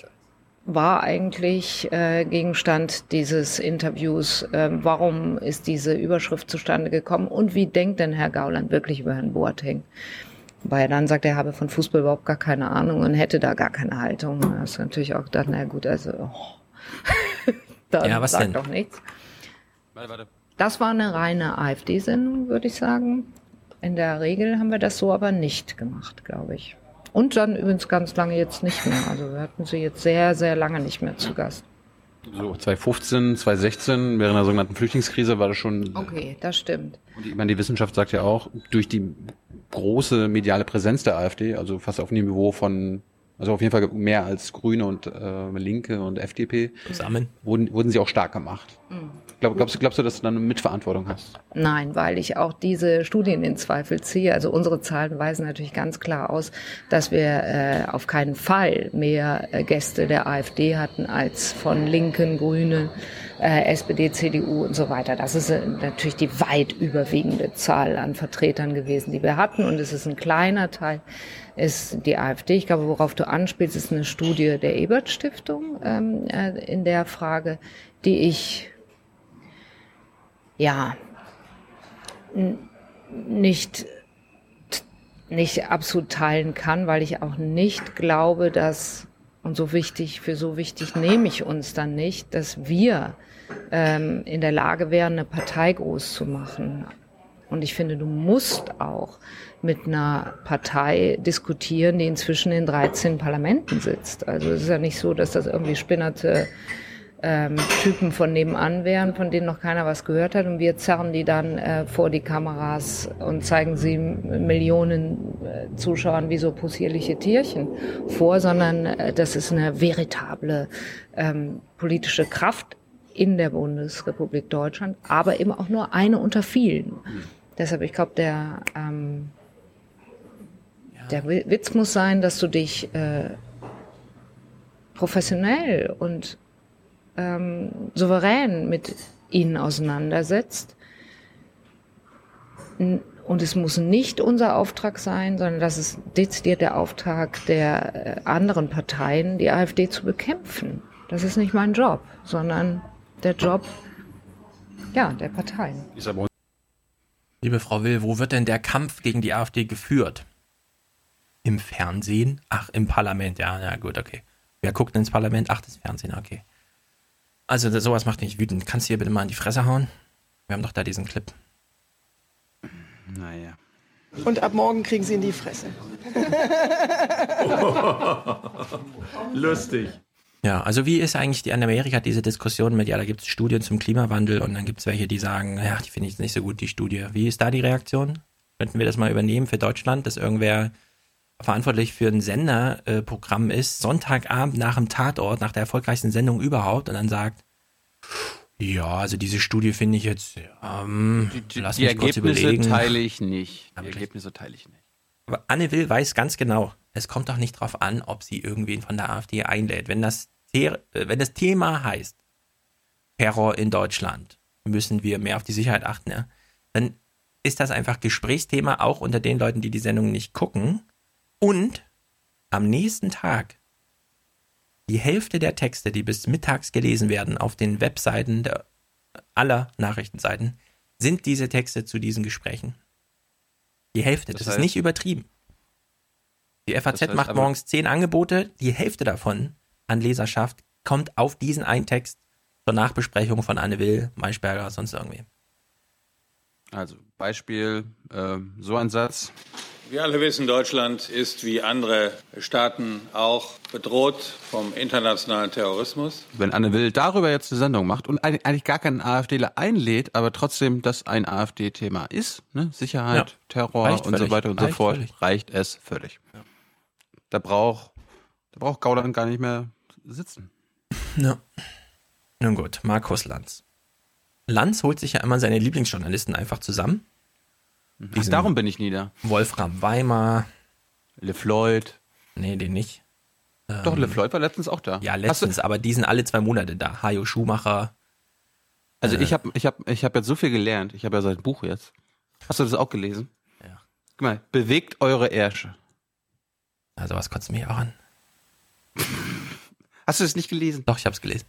war eigentlich äh, Gegenstand dieses Interviews? Ähm, warum ist diese Überschrift zustande gekommen? Und wie denkt denn Herr Gauland wirklich über Herrn Boateng? Weil er dann sagt, er habe von Fußball überhaupt gar keine Ahnung und hätte da gar keine Haltung. Das ist natürlich auch gedacht, na gut, also oh. dann Ja, was sagt denn? doch nichts. Warte, warte. Das war eine reine AfD-Sendung, würde ich sagen. In der Regel haben wir das so aber nicht gemacht, glaube ich. Und dann übrigens ganz lange jetzt nicht mehr. Also wir hatten sie jetzt sehr, sehr lange nicht mehr zu Gast. So 2015, 2016, während der sogenannten Flüchtlingskrise war das schon Okay, das stimmt. Und ich meine, die Wissenschaft sagt ja auch, durch die große mediale Präsenz der AfD, also fast auf dem Niveau von, also auf jeden Fall mehr als Grüne und äh, Linke und FDP, Zusammen. wurden, wurden sie auch stark gemacht. Glaub, glaubst, du- glaubst du, dass du dann eine Mitverantwortung hast? Nein, weil ich auch diese Studien in Zweifel ziehe. Also unsere Zahlen weisen natürlich ganz klar aus, dass wir äh, auf keinen Fall mehr äh, Gäste der AfD hatten als von Linken, Grünen, äh, SPD, CDU und so weiter. Das ist äh, natürlich die weit überwiegende Zahl an Vertretern gewesen, die wir hatten. Und es ist ein kleiner Teil, ist die AfD. Ich glaube, worauf du anspielst, ist eine Studie der Ebert Stiftung ähm, äh, in der Frage, die ich ja nicht nicht absolut teilen kann, weil ich auch nicht glaube, dass und so wichtig für so wichtig nehme ich uns dann nicht, dass wir ähm, in der Lage wären, eine Partei groß zu machen. Und ich finde, du musst auch mit einer Partei diskutieren, die inzwischen in 13 Parlamenten sitzt. Also es ist ja nicht so, dass das irgendwie spinnerte ähm, Typen von nebenan wären, von denen noch keiner was gehört hat. Und wir zerren die dann äh, vor die Kameras und zeigen sie Millionen äh, Zuschauern wie so possierliche Tierchen vor, sondern äh, das ist eine veritable ähm, politische Kraft in der Bundesrepublik Deutschland, aber eben auch nur eine unter vielen. Deshalb, ich glaube, der, ähm, der Wi- Witz muss sein, dass du dich äh, professionell und ähm, souverän mit ihnen auseinandersetzt. Und es muss nicht unser Auftrag sein, sondern das ist dezidiert der Auftrag der äh, anderen Parteien, die AfD zu bekämpfen. Das ist nicht mein Job, sondern der Job ja, der Parteien. Liebe Frau Will, wo wird denn der Kampf gegen die AfD geführt? Im Fernsehen? Ach, im Parlament. Ja, na gut, okay. Wer guckt ins Parlament? Ach, das Fernsehen, okay. Also, das, sowas macht mich wütend. Kannst du hier bitte mal in die Fresse hauen? Wir haben doch da diesen Clip. Naja. Und ab morgen kriegen sie in die Fresse. Lustig. Ja, also wie ist eigentlich die in Amerika diese Diskussion mit, ja, da gibt es Studien zum Klimawandel und dann gibt es welche, die sagen, ja, die finde ich nicht so gut, die Studie. Wie ist da die Reaktion? Könnten wir das mal übernehmen für Deutschland, dass irgendwer verantwortlich für ein Senderprogramm ist, Sonntagabend nach dem Tatort, nach der erfolgreichsten Sendung überhaupt und dann sagt, ja, also diese Studie finde ich jetzt, ähm, lass Die mich kurz Ergebnisse überlegen. teile ich nicht. Die. Ergebnisse teile ich nicht. Aber Anne Will weiß ganz genau, es kommt doch nicht drauf an, ob sie irgendwen von der AfD einlädt. Wenn das, äh, wenn das Thema heißt, Terror in Deutschland. Müssen wir mehr auf die Sicherheit achten, ja? Dann ist das einfach Gesprächsthema auch unter den Leuten, die die Sendung nicht gucken. Und am nächsten Tag die Hälfte der Texte, die bis mittags gelesen werden auf den Webseiten der, aller Nachrichtenseiten, sind diese Texte zu diesen Gesprächen. Die Hälfte, das, Das ist heißt- nicht übertrieben. Die FAZ Das heißt macht morgens zehn Angebote, die Hälfte davon an Leserschaft kommt auf diesen einen Text zur Nachbesprechung von Anne Will, Maischberger, sonst irgendwie. Also Beispiel, äh, so ein Satz. Wir alle wissen, Deutschland ist wie andere Staaten auch bedroht vom internationalen Terrorismus. Wenn Anne Will darüber jetzt eine Sendung macht und eig- eigentlich gar keinen AfDler einlädt, aber trotzdem das ein AfD-Thema ist, ne? Sicherheit, Ja. Terror Reicht und so völlig. weiter und so Reicht fort, völlig. reicht es völlig. Da braucht da braucht Gauland gar nicht mehr sitzen. Ja. Nun gut, Markus Lanz. Lanz holt sich ja immer seine Lieblingsjournalisten einfach zusammen. Ach, darum bin ich nie da. Wolfram Weimar. Le Floyd. Nee, den nicht. Doch, Ähm, Le Floyd war letztens auch da. Ja, letztens, aber die sind alle zwei Monate da. Hajo Schumacher. Also Äh, ich habe ich hab, ich hab jetzt so viel gelernt. Ich habe ja sein Buch jetzt. Hast du das auch gelesen? Ja. Guck mal, bewegt eure Ärsche. Also was kotzt mich auch an. Hast du das nicht gelesen? Doch, ich habe es gelesen.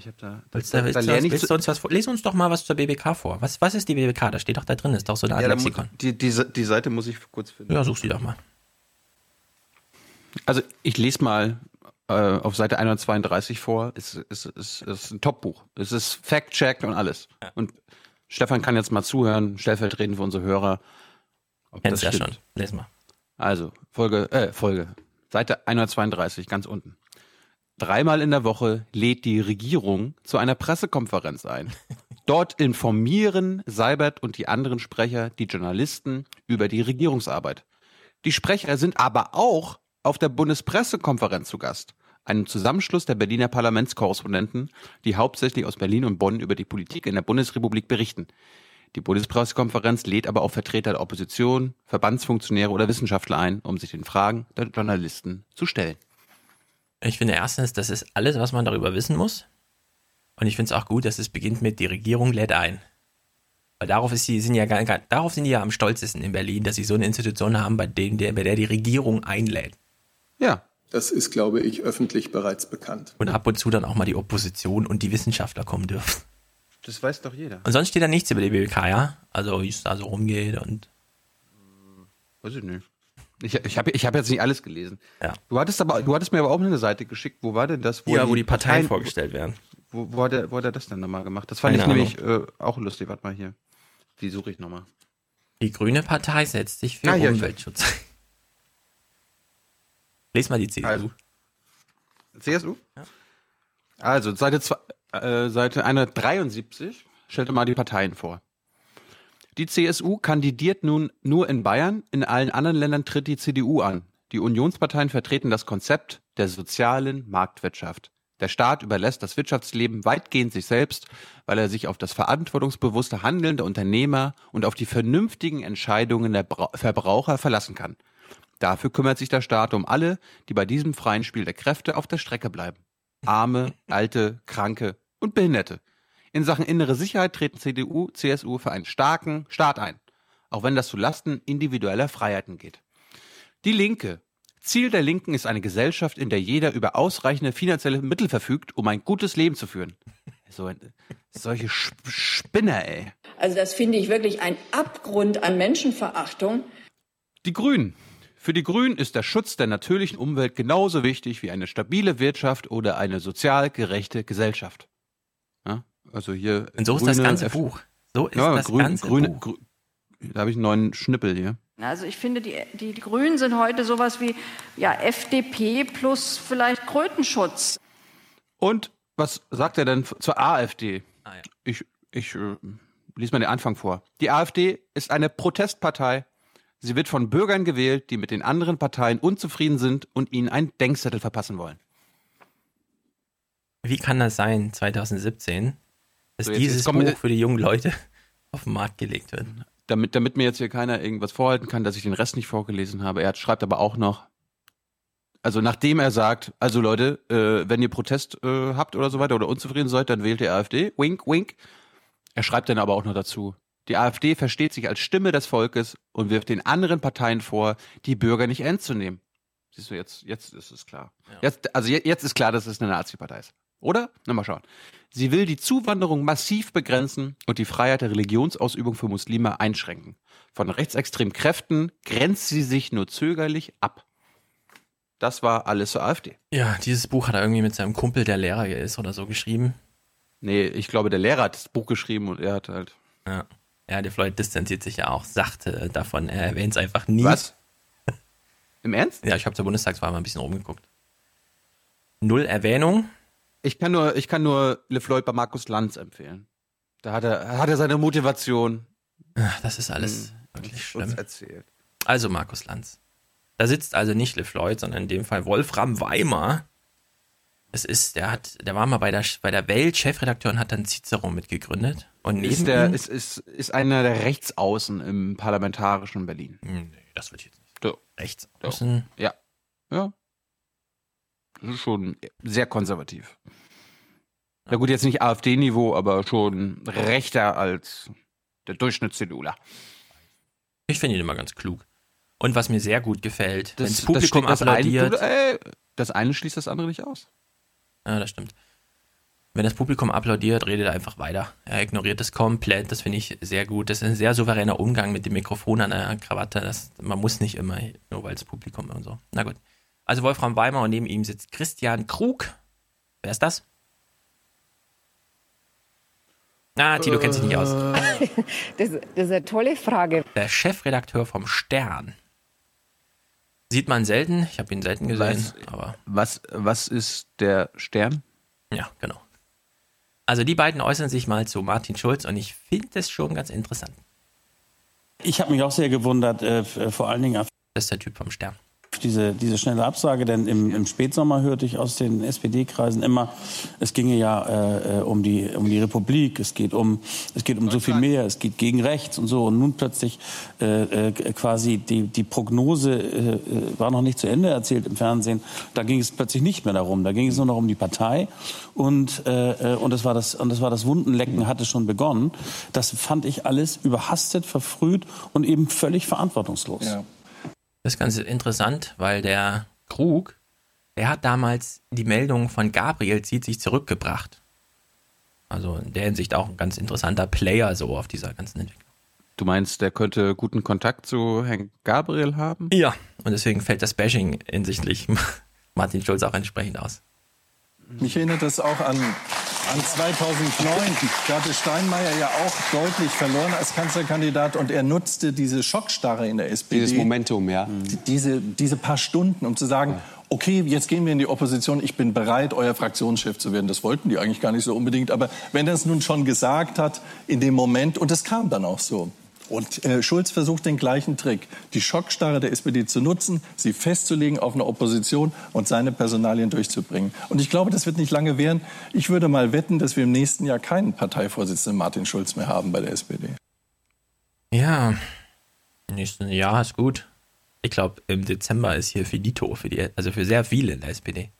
Ich habe da, da, willst, da du, lerne ich uns was vor? Lese uns doch mal was zur BBK vor. Was, was ist die BBK? Da steht doch da drin, ist doch so eine Art Ja, da Lexikon. die, die, die Seite muss ich kurz finden. Ja, such sie doch mal. Also ich lese mal äh, auf Seite 132 vor. Es ist, ist, ist ein Top-Buch. Es ist Fact-Check und alles. Und Stefan kann jetzt mal zuhören, stellvertretend für unsere Hörer. Ob Kennst das ja stimmt. schon. Lies mal. Also, Folge, äh, Folge. Seite 132, ganz unten. Dreimal in der Woche lädt die Regierung zu einer Pressekonferenz ein. Dort informieren Seibert und die anderen Sprecher die Journalisten über die Regierungsarbeit. Die Sprecher sind aber auch auf der Bundespressekonferenz zu Gast, einem Zusammenschluss der Berliner Parlamentskorrespondenten, die hauptsächlich aus Berlin und Bonn über die Politik in der Bundesrepublik berichten. Die Bundespressekonferenz lädt aber auch Vertreter der Opposition, Verbandsfunktionäre oder Wissenschaftler ein, um sich den Fragen der Journalisten zu stellen. Ich finde erstens, das ist alles, was man darüber wissen muss. Und ich finde es auch gut, dass es beginnt mit, die Regierung lädt ein. Weil darauf, ist sie, sind ja, gar- darauf sind die ja am stolzesten in Berlin, dass sie so eine Institution haben, bei, denen, der, bei der die Regierung einlädt. Ja. Das ist, glaube ich, öffentlich bereits bekannt. Und ab und zu dann auch mal die Opposition und die Wissenschaftler kommen dürfen. Das weiß doch jeder. Und sonst steht da nichts über die BBK, ja? Also wie es da so rumgeht und. Weiß ich nicht. Ich, ich habe ich hab jetzt nicht alles gelesen. Ja. Du hattest aber, du hattest mir aber auch eine Seite geschickt. Wo war denn das? Ja, wo die Parteien vorgestellt werden. Wo, wo, hat er, wo hat er das denn nochmal gemacht? Das fand Keine ich nämlich äh, auch lustig. Warte mal hier. Die suche ich nochmal. Die Grüne Partei setzt sich für Ah, ja, Umweltschutz. Lies mal die CDU. Also, CSU? Also, Seite, zwei, äh, Seite 173 stellte mal die Parteien vor. Die CSU kandidiert nun nur in Bayern, in allen anderen Ländern tritt die CDU an. Die Unionsparteien vertreten das Konzept der sozialen Marktwirtschaft. Der Staat überlässt das Wirtschaftsleben weitgehend sich selbst, weil er sich auf das verantwortungsbewusste Handeln der Unternehmer und auf die vernünftigen Entscheidungen der Bra Verbraucher verlassen kann. Dafür kümmert sich der Staat um alle, die bei diesem freien Spiel der Kräfte auf der Strecke bleiben. Arme, Alte, Kranke und Behinderte. In Sachen innere Sicherheit treten CDU, CSU für einen starken Staat ein, auch wenn das zu Lasten individueller Freiheiten geht. Die Linke. Ziel der Linken ist eine Gesellschaft, in der jeder über ausreichende finanzielle Mittel verfügt, um ein gutes Leben zu führen. So solche Spinner, ey. Also das finde ich wirklich ein Abgrund an Menschenverachtung. Die Grünen. Für die Grünen ist der Schutz der natürlichen Umwelt genauso wichtig wie eine stabile Wirtschaft oder eine sozial gerechte Gesellschaft. Also hier. Und so ist das Grüne ganze F- Buch. So ist ja, das grün, ganze grüne, Buch. Grü da habe ich einen neuen Schnippel hier. Also ich finde, die, die, die Grünen sind heute sowas wie ja, FDP plus vielleicht Krötenschutz. Und was sagt er denn zur AfD? Ah, ja. Ich, ich äh, lese mal den Anfang vor. Die AfD ist eine Protestpartei. Sie wird von Bürgern gewählt, die mit den anderen Parteien unzufrieden sind und ihnen einen Denkzettel verpassen wollen. Wie kann das sein, 2017, dass So, jetzt- dieses jetzt kommen- Buch für die jungen Leute auf den Markt gelegt wird? Damit, damit mir jetzt hier keiner irgendwas vorhalten kann, dass ich den Rest nicht vorgelesen habe. Er hat- schreibt aber auch noch, Also nachdem er sagt, also Leute, äh, wenn ihr Protest äh, habt oder so weiter oder unzufrieden seid, dann wählt ihr AfD. Wink, wink. Er schreibt dann aber auch noch dazu. Die AfD versteht sich als Stimme des Volkes und wirft den anderen Parteien vor, die Bürger nicht ernst zu nehmen. Siehst du, jetzt, jetzt ist es klar. Jetzt, also je- jetzt ist klar, dass es eine Nazi-Partei ist. Oder? Na mal schauen. Sie will die Zuwanderung massiv begrenzen und die Freiheit der Religionsausübung für Muslime einschränken. Von rechtsextremen Kräften grenzt sie sich nur zögerlich ab. Das war alles zur AfD. Ja, dieses Buch hat er irgendwie mit seinem Kumpel, der Lehrer ist oder so, geschrieben. Nee, ich glaube, der Lehrer hat das Buch geschrieben und er hat halt. Ja. Ja, der Floyd distanziert sich ja auch sachte davon. Er erwähnt es einfach nie. Was? Im Ernst? Ja, ich habe zur Bundestagswahl mal ein bisschen rumgeguckt. Null Erwähnung. Ich kann nur, ich kann nur LeFloid bei Markus Lanz empfehlen. Da hat er, hat er seine Motivation. Ach, Das ist alles hm, wirklich schlimm. erzählt. Also Markus Lanz. Da sitzt also nicht LeFloid, sondern in dem Fall Wolfram Weimar. Es ist, der hat, der war mal bei der, bei der Welt Chefredakteur und hat dann Cicero mitgegründet. Und neben Ist, der, ist, ist, ist einer der Rechtsaußen im parlamentarischen Berlin. Hm, nee, das wird jetzt nicht. So. Rechtsaußen. Ja. Ja. Das ist schon sehr konservativ. Na gut, jetzt nicht AfD-Niveau, aber schon rechter als der Durchschnittszeduler. Ich finde ihn immer ganz klug. Und was mir sehr gut gefällt, wenn das Das, Publikum das, steht- das, applaudiert. eine, äh, das eine schließt das andere nicht aus. Ja, das stimmt. Wenn das Publikum applaudiert, redet er einfach weiter. Er ignoriert es komplett. Das finde ich sehr gut. Das ist ein sehr souveräner Umgang mit dem Mikrofon an der Krawatte. Das, man muss nicht immer, nur weil das Publikum und so. Na gut. Also Wolfram Weimar und neben ihm sitzt Christian Krug. Wer ist das? Ah, Tilo kennt sich nicht aus. Das, das ist eine tolle Frage. Der Chefredakteur vom Stern. Sieht man selten. Ich habe ihn selten gesehen. Was- aber Was, was ist der Stern? Ja, genau. Also die beiden äußern sich mal zu Martin Schulz und ich finde das schon ganz interessant. Ich habe mich auch sehr gewundert, äh, vor allen Dingen auf Das ist der Typ vom Stern. Diese, diese schnelle Absage, denn im, im Spätsommer hörte ich aus den SPD-Kreisen immer, es ginge ja äh, äh, um, die, um die Republik, es geht um, es geht um so viel mehr, es geht gegen rechts und so. Und nun plötzlich äh, äh, quasi die, die Prognose äh, war noch nicht zu Ende erzählt im Fernsehen. Da ging es plötzlich nicht mehr darum. Da ging es nur noch um die Partei und, äh, äh, und, das war das, und das war das Wundenlecken hatte schon begonnen. Das fand ich alles überhastet, verfrüht und eben völlig verantwortungslos. Das ist ganz interessant, weil der Krug, der hat damals die Meldung von Gabriel zieht sich zurückgebracht. Also in der Hinsicht auch ein ganz interessanter Player so auf dieser ganzen Entwicklung. Du meinst, der könnte guten Kontakt zu Herrn Gabriel haben? Ja. Und deswegen fällt das Bashing hinsichtlich Martin Schulz auch entsprechend aus. Mich erinnert das auch an, an 2009. Da hatte Steinmeier ja auch deutlich verloren als Kanzlerkandidat und er nutzte diese Schockstarre in der SPD. Dieses Momentum, ja. die- diese, diese paar Stunden, um zu sagen, okay, jetzt gehen wir in die Opposition, ich bin bereit, euer Fraktionschef zu werden. Das wollten die eigentlich gar nicht so unbedingt. Aber wenn er es nun schon gesagt hat, in dem Moment, und es kam dann auch so. Und äh, Schulz versucht den gleichen Trick, die Schockstarre der SPD zu nutzen, sie festzulegen auf eine Opposition und seine Personalien durchzubringen. Und ich glaube, das wird nicht lange währen. Ich würde mal wetten, dass wir im nächsten Jahr keinen Parteivorsitzenden Martin Schulz mehr haben bei der SPD. Ja, nächsten Jahr ist gut. Ich glaube, im Dezember ist hier finito für die, also für sehr viele in der SPD.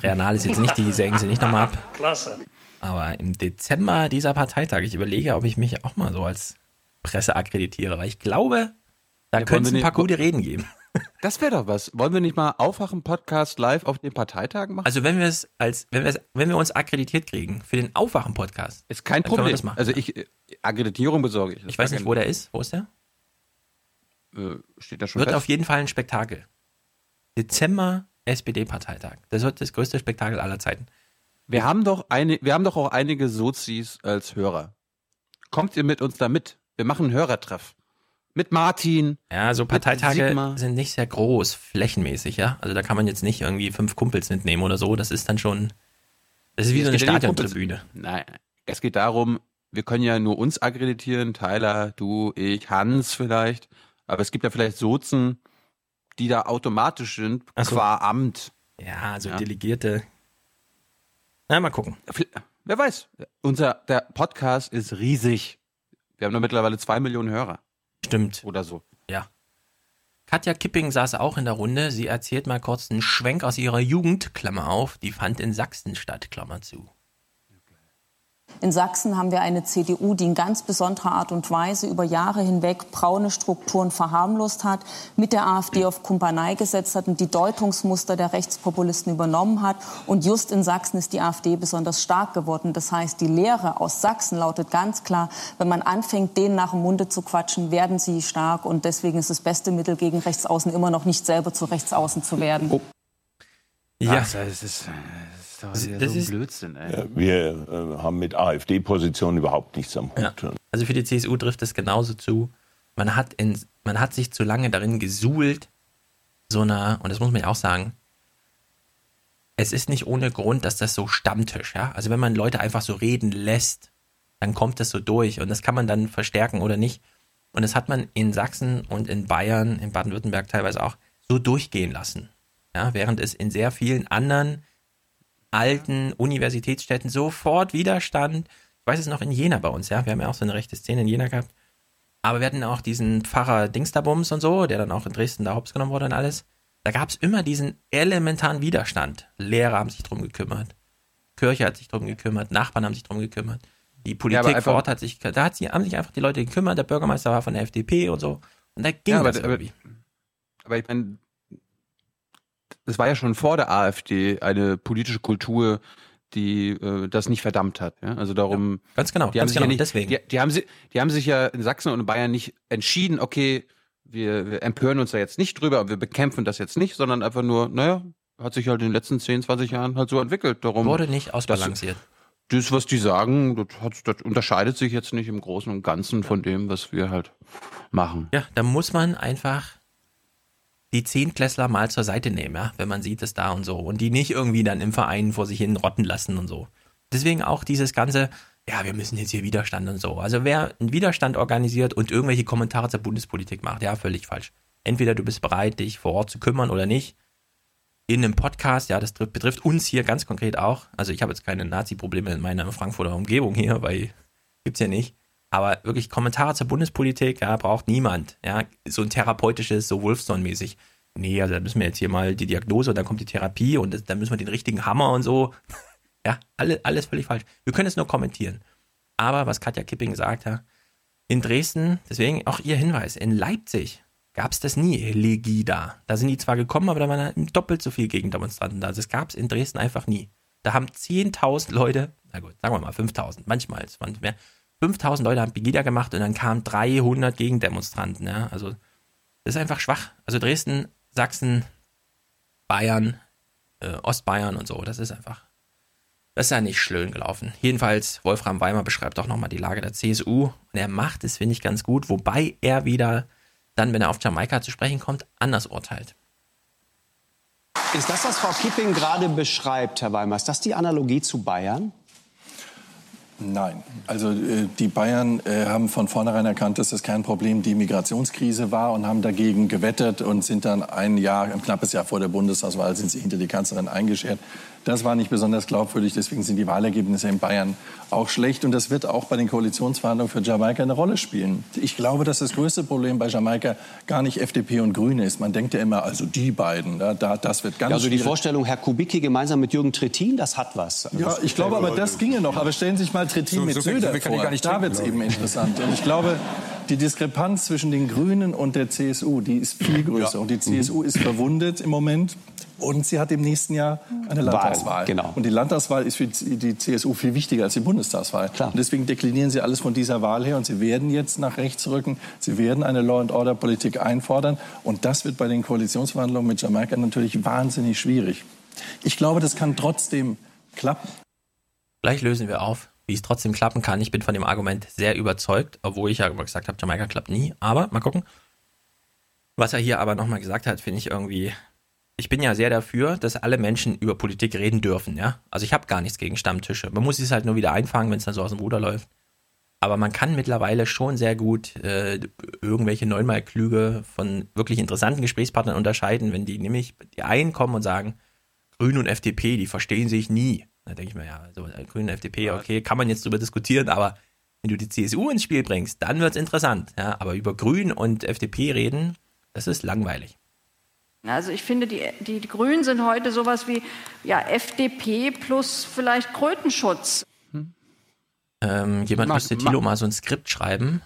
Reanal ist jetzt nicht, die sägen sie nicht nochmal ab. Klasse. Aber im Dezember dieser Parteitag, ich überlege, ob ich mich auch mal so als Presse akkreditiere, weil ich glaube, da Ja, könnte es ein paar gute Reden geben. Das wäre doch was. Wollen wir nicht mal Aufwachen-Podcast live auf den Parteitagen machen? Also wenn wir es als, wenn wir es, wenn wir uns akkreditiert kriegen für den Aufwachen-Podcast. Ist kein Problem. das machen. Also ich, Akkreditierung besorge ich. Das Ich weiß nicht, wo der ist. Wo ist der? Äh, steht da schon Wird fest? auf jeden Fall ein Spektakel. Dezember SPD-Parteitag. Das wird das größte Spektakel aller Zeiten. Wir haben doch eine, wir haben doch auch einige Sozis als Hörer. Kommt ihr mit uns da mit? Wir machen einen Hörertreff. Mit Martin. Ja, so Parteitage sind nicht sehr groß, flächenmäßig, ja. Also da kann man jetzt nicht irgendwie fünf Kumpels mitnehmen oder so. Das ist dann schon, das ist wie Es so eine ja Stadiontribüne. Nein, es geht darum, wir können ja nur uns akkreditieren, Tyler, du, ich, Hans vielleicht. Aber es gibt ja vielleicht Sozen, die da automatisch sind, Ach so. qua Amt. Ja, so Delegierte. Na, mal gucken. Wer weiß. Unser, der Podcast ist riesig. Wir haben da mittlerweile zwei Millionen Hörer. Stimmt. Oder so. Ja. Katja Kipping saß auch in der Runde. Sie erzählt mal kurz einen Schwenk aus ihrer Jugend, Klammer auf, die fand in Sachsen statt, Klammer zu. In Sachsen haben wir eine CDU, die in ganz besonderer Art und Weise über Jahre hinweg braune Strukturen verharmlost hat, mit der AfD auf Kumpanei gesetzt hat und die Deutungsmuster der Rechtspopulisten übernommen hat. Und just in Sachsen ist die AfD besonders stark geworden. Das heißt, die Lehre aus Sachsen lautet ganz klar, wenn man anfängt, denen nach dem Munde zu quatschen, werden sie stark. Und deswegen ist das beste Mittel gegen Rechtsaußen immer noch nicht selber zu Rechtsaußen zu werden. Oh. Ja, das ist, das ist doch Das- das so ein ist- Blödsinn, ey. Ja, wir äh, haben mit AfD-Positionen überhaupt nichts am Hut. Also für die CSU trifft es genauso zu. Man hat, in, man hat sich zu lange darin gesuhlt, so einer, und das muss man ja auch sagen, es ist nicht ohne Grund, dass das so Stammtisch, ja. Also wenn man Leute einfach so reden lässt, dann kommt das so durch und das kann man dann verstärken oder nicht. Und das hat man in Sachsen und in Bayern, in Baden-Württemberg teilweise auch so durchgehen lassen. Ja, während es in sehr vielen anderen alten Universitätsstädten sofort Widerstand. Ich weiß es noch in Jena bei uns, ja. Wir haben ja auch so eine rechte Szene in Jena gehabt. Aber wir hatten auch diesen Pfarrer Dingsterbums und so, der dann auch in Dresden da hops genommen wurde und alles. Da gab es immer diesen elementaren Widerstand. Lehrer haben sich drum gekümmert. Kirche hat sich drum gekümmert. Nachbarn haben sich drum gekümmert. Die Politik aber vor Ort hat sich, da hat sie, haben sich einfach die Leute gekümmert. Der Bürgermeister war von der FDP und so. Und da ging Ja, aber, das aber, irgendwie. aber ich meine, es war ja schon vor der AfD eine politische Kultur, die äh, das nicht verdammt hat. Ja? Also darum. ganz genau, Die haben ganz sich genau, ja nicht, deswegen. Die, die, haben sie, die haben sich ja in Sachsen und in Bayern nicht entschieden, okay, wir, wir empören uns da jetzt nicht drüber, aber wir bekämpfen das jetzt nicht, sondern einfach nur, naja, hat sich halt in den letzten 10, 20 Jahren halt so entwickelt. Darum Wurde nicht ausbalanciert. Das, das was die sagen, das, hat, das unterscheidet sich jetzt nicht im Großen und Ganzen von dem, was wir halt machen. Ja, da muss man einfach die Zehntklässler mal zur Seite nehmen, ja, wenn man sieht es da und so. Und die nicht irgendwie dann im Verein vor sich hin rotten lassen und so. Deswegen auch dieses ganze, ja, wir müssen jetzt hier Widerstand und so. Also wer einen Widerstand organisiert und irgendwelche Kommentare zur Bundespolitik macht, ja, völlig falsch. Entweder du bist bereit, dich vor Ort zu kümmern oder nicht. In einem Podcast, ja, das trifft- betrifft uns hier ganz konkret auch. Also ich habe jetzt keine Nazi-Probleme in meiner Frankfurter Umgebung hier, weil gibt's ja nicht. Aber wirklich Kommentare zur Bundespolitik, ja, braucht niemand. Ja, so ein therapeutisches, so Wolfson-mäßig. Nee, also da müssen wir jetzt hier mal die Diagnose und dann kommt die Therapie und dann müssen wir den richtigen Hammer und so. Ja, alle, alles völlig falsch. Wir können es nur kommentieren. Aber was Katja Kipping sagt, ja, in Dresden, deswegen auch ihr Hinweis, in Leipzig gab es das nie, Legida. Da sind die zwar gekommen, aber da waren doppelt so viel Gegendemonstranten da. Das gab es in Dresden einfach nie. Da haben 10.000 Leute, na gut, sagen wir mal 5.000, manchmal, es waren mehr, 5.000 Leute haben Pegida gemacht und dann kamen 300 Gegendemonstranten. Ja? Also das ist einfach schwach. Also Dresden, Sachsen, Bayern, äh, Ostbayern und so, das ist einfach, das ist ja nicht schön gelaufen. Jedenfalls, Wolfram Weimer beschreibt auch nochmal die Lage der CSU und er macht es, finde ich, ganz gut, wobei er wieder dann, wenn er auf Jamaika zu sprechen kommt, anders urteilt. Ist das, was Frau Kipping gerade beschreibt, Herr Weimar, ist das die Analogie zu Bayern? Nein. Also äh, die Bayern äh, haben von vornherein erkannt, dass das kein Problem die Migrationskrise war und haben dagegen gewettet und sind dann ein Jahr, ein knappes Jahr vor der Bundestagswahl, sind sie hinter die Kanzlerin eingeschert. Das war nicht besonders glaubwürdig, deswegen sind die Wahlergebnisse in Bayern auch schlecht und das wird auch bei den Koalitionsverhandlungen für Jamaika eine Rolle spielen. Ich glaube, dass das größte Problem bei Jamaika gar nicht FDP und Grüne ist. Man denkt ja immer, also die beiden, da, da, das wird ganz Ja, also die schwierig. Vorstellung, Herr Kubicki gemeinsam mit Jürgen Trittin, das hat was. Also Ja, ich glaube aber, das ginge noch. Aber stellen Sie sich mal Trittin So- mit so Söder vor. gar nicht da wird es eben interessant. Und ich glaube, die Diskrepanz zwischen den Grünen und der CSU, die ist viel größer. Und die CSU ist verwundet im Moment. Und sie hat im nächsten Jahr eine Wahl, Landtagswahl. genau. Und die Landtagswahl ist für die CSU viel wichtiger als die Bundestagswahl. Und deswegen deklinieren sie alles von dieser Wahl her. Und sie werden jetzt nach rechts rücken. Sie werden eine Law-and-Order-Politik einfordern. Und das wird bei den Koalitionsverhandlungen mit Jamaika natürlich wahnsinnig schwierig. Ich glaube, das kann trotzdem klappen. Gleich lösen wir auf, wie es trotzdem klappen kann. Ich bin von dem Argument sehr überzeugt, obwohl ich ja immer gesagt habe, Jamaika klappt nie. Aber mal gucken. Was er hier aber nochmal gesagt hat, finde ich irgendwie. Ich bin ja sehr dafür, dass alle Menschen über Politik reden dürfen, ja. Also ich habe gar nichts gegen Stammtische. Man muss es halt nur wieder einfangen, wenn es dann so aus dem Ruder läuft. Aber man kann mittlerweile schon sehr gut äh, irgendwelche neunmal Klüge von wirklich interessanten Gesprächspartnern unterscheiden, wenn die nämlich die einen kommen und sagen, Grüne und FDP, die verstehen sich nie. Da denke ich mir, ja, so äh, Grüne und FDP, okay, kann man jetzt drüber diskutieren, aber wenn du die CSU ins Spiel bringst, dann wird's interessant. Ja, aber über Grün und FDP reden, Das ist langweilig. Also ich finde, die, die, die Grünen sind heute sowas wie ja, FDP plus vielleicht Krötenschutz. Ähm, jemand Mach- müsste Thilo mal so ein Skript schreiben.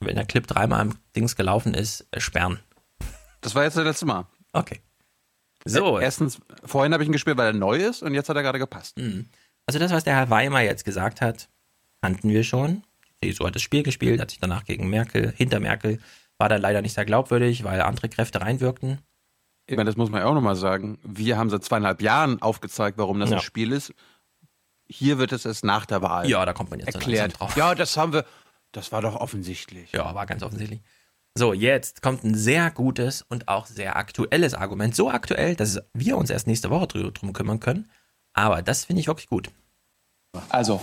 Wenn der Clip dreimal am Dings gelaufen ist, äh, sperren. Das war jetzt das letzte Mal. Okay. So. Äh, Erstens, vorhin habe ich ihn gespielt, weil er neu ist und jetzt hat er gerade gepasst. Mhm. Also das, was der Herr Weimar jetzt gesagt hat, kannten wir schon. Die CSU hat das Spiel gespielt, hat sich danach gegen Merkel, hinter Merkel, war dann leider nicht sehr glaubwürdig, weil andere Kräfte reinwirkten. Ich meine, das muss man ja auch nochmal sagen. Wir haben seit zweieinhalb Jahren aufgezeigt, warum das Ja. ein Spiel ist. Hier wird es erst nach der Wahl Ja, da kommt man jetzt so erklärt. drauf. Ja, das haben wir. Das war doch offensichtlich. Ja, war ganz offensichtlich. So, jetzt kommt ein sehr gutes und auch sehr aktuelles Argument. So aktuell, dass wir uns erst nächste Woche drum kümmern können. Aber das finde ich wirklich gut. Also,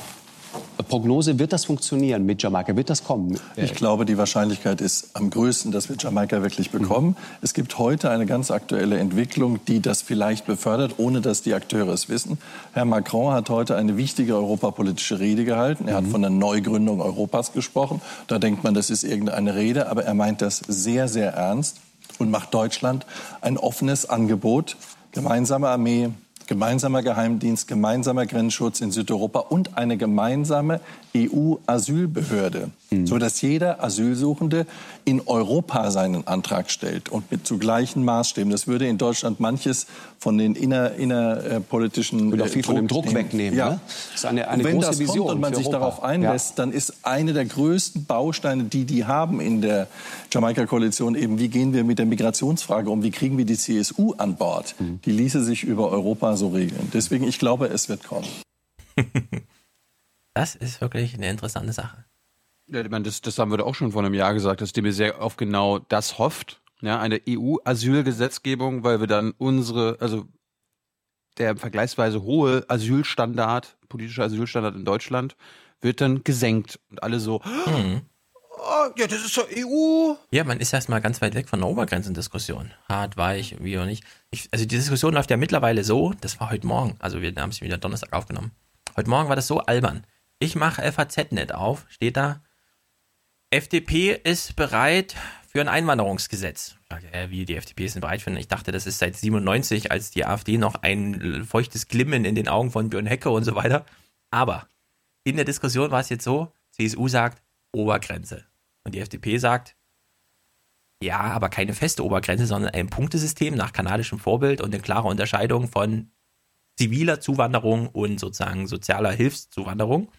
Prognose, wird das funktionieren mit Jamaika? Wird das kommen? Ich glaube, die Wahrscheinlichkeit ist am größten, dass wir Jamaika wirklich bekommen. Es gibt heute eine ganz aktuelle Entwicklung, die das vielleicht befördert, ohne dass die Akteure es wissen. Herr Macron hat heute eine wichtige europapolitische Rede gehalten. Er hat von der Neugründung Europas gesprochen. Da denkt man, das ist irgendeine Rede, aber er meint das sehr, sehr ernst und macht Deutschland ein offenes Angebot. Gemeinsame Armee, gemeinsamer Geheimdienst, gemeinsamer Grenzschutz in Südeuropa und eine gemeinsame EU-Asylbehörde, so dass jeder Asylsuchende in Europa seinen Antrag stellt und mit zu gleichen Maßstäben. Das würde in Deutschland manches von den inner, innerpolitischen Würde auch viel von dem Druck wegnehmen, Ja. ne? Das ist eine- eine und wenn große das Vision kommt und man sich Europa. darauf einlässt, dann ist eine der größten Bausteine, die die haben in der Jamaika-Koalition eben, wie gehen wir mit der Migrationsfrage um, wie kriegen wir die CSU an Bord? Mhm. Die ließe sich über Europa so regeln. Deswegen, ich glaube, es wird kommen. Das ist wirklich eine interessante Sache. Ja, ich meine, das, das haben wir doch auch schon vor einem Jahr gesagt, dass die mir sehr auf genau das hofft. Ja, eine EU-Asylgesetzgebung, weil wir dann unsere, also der vergleichsweise hohe Asylstandard, politische Asylstandard in Deutschland, wird dann gesenkt. Und alle so, oh, ja, das ist doch EU. Ja, man ist erstmal ganz weit weg von der Obergrenzendiskussion. Hart, weich, wie auch nicht. Ich, also die Diskussion läuft ja mittlerweile so, das war heute Morgen, also wir haben es wieder Donnerstag aufgenommen. Heute Morgen war das so albern. Ich mache FAZ-Net auf, steht da, FDP ist bereit für ein Einwanderungsgesetz. Äh, wie die FDP ist bereit für? Ich dachte, das ist seit 97, als die AfD noch ein feuchtes Glimmen in den Augen von Björn Hecke und so weiter. Aber in der Diskussion war es jetzt so, CSU sagt Obergrenze. Und die FDP sagt, ja, aber keine feste Obergrenze, sondern ein Punktesystem nach kanadischem Vorbild und eine klare Unterscheidung von ziviler Zuwanderung und sozusagen sozialer Hilfszuwanderung.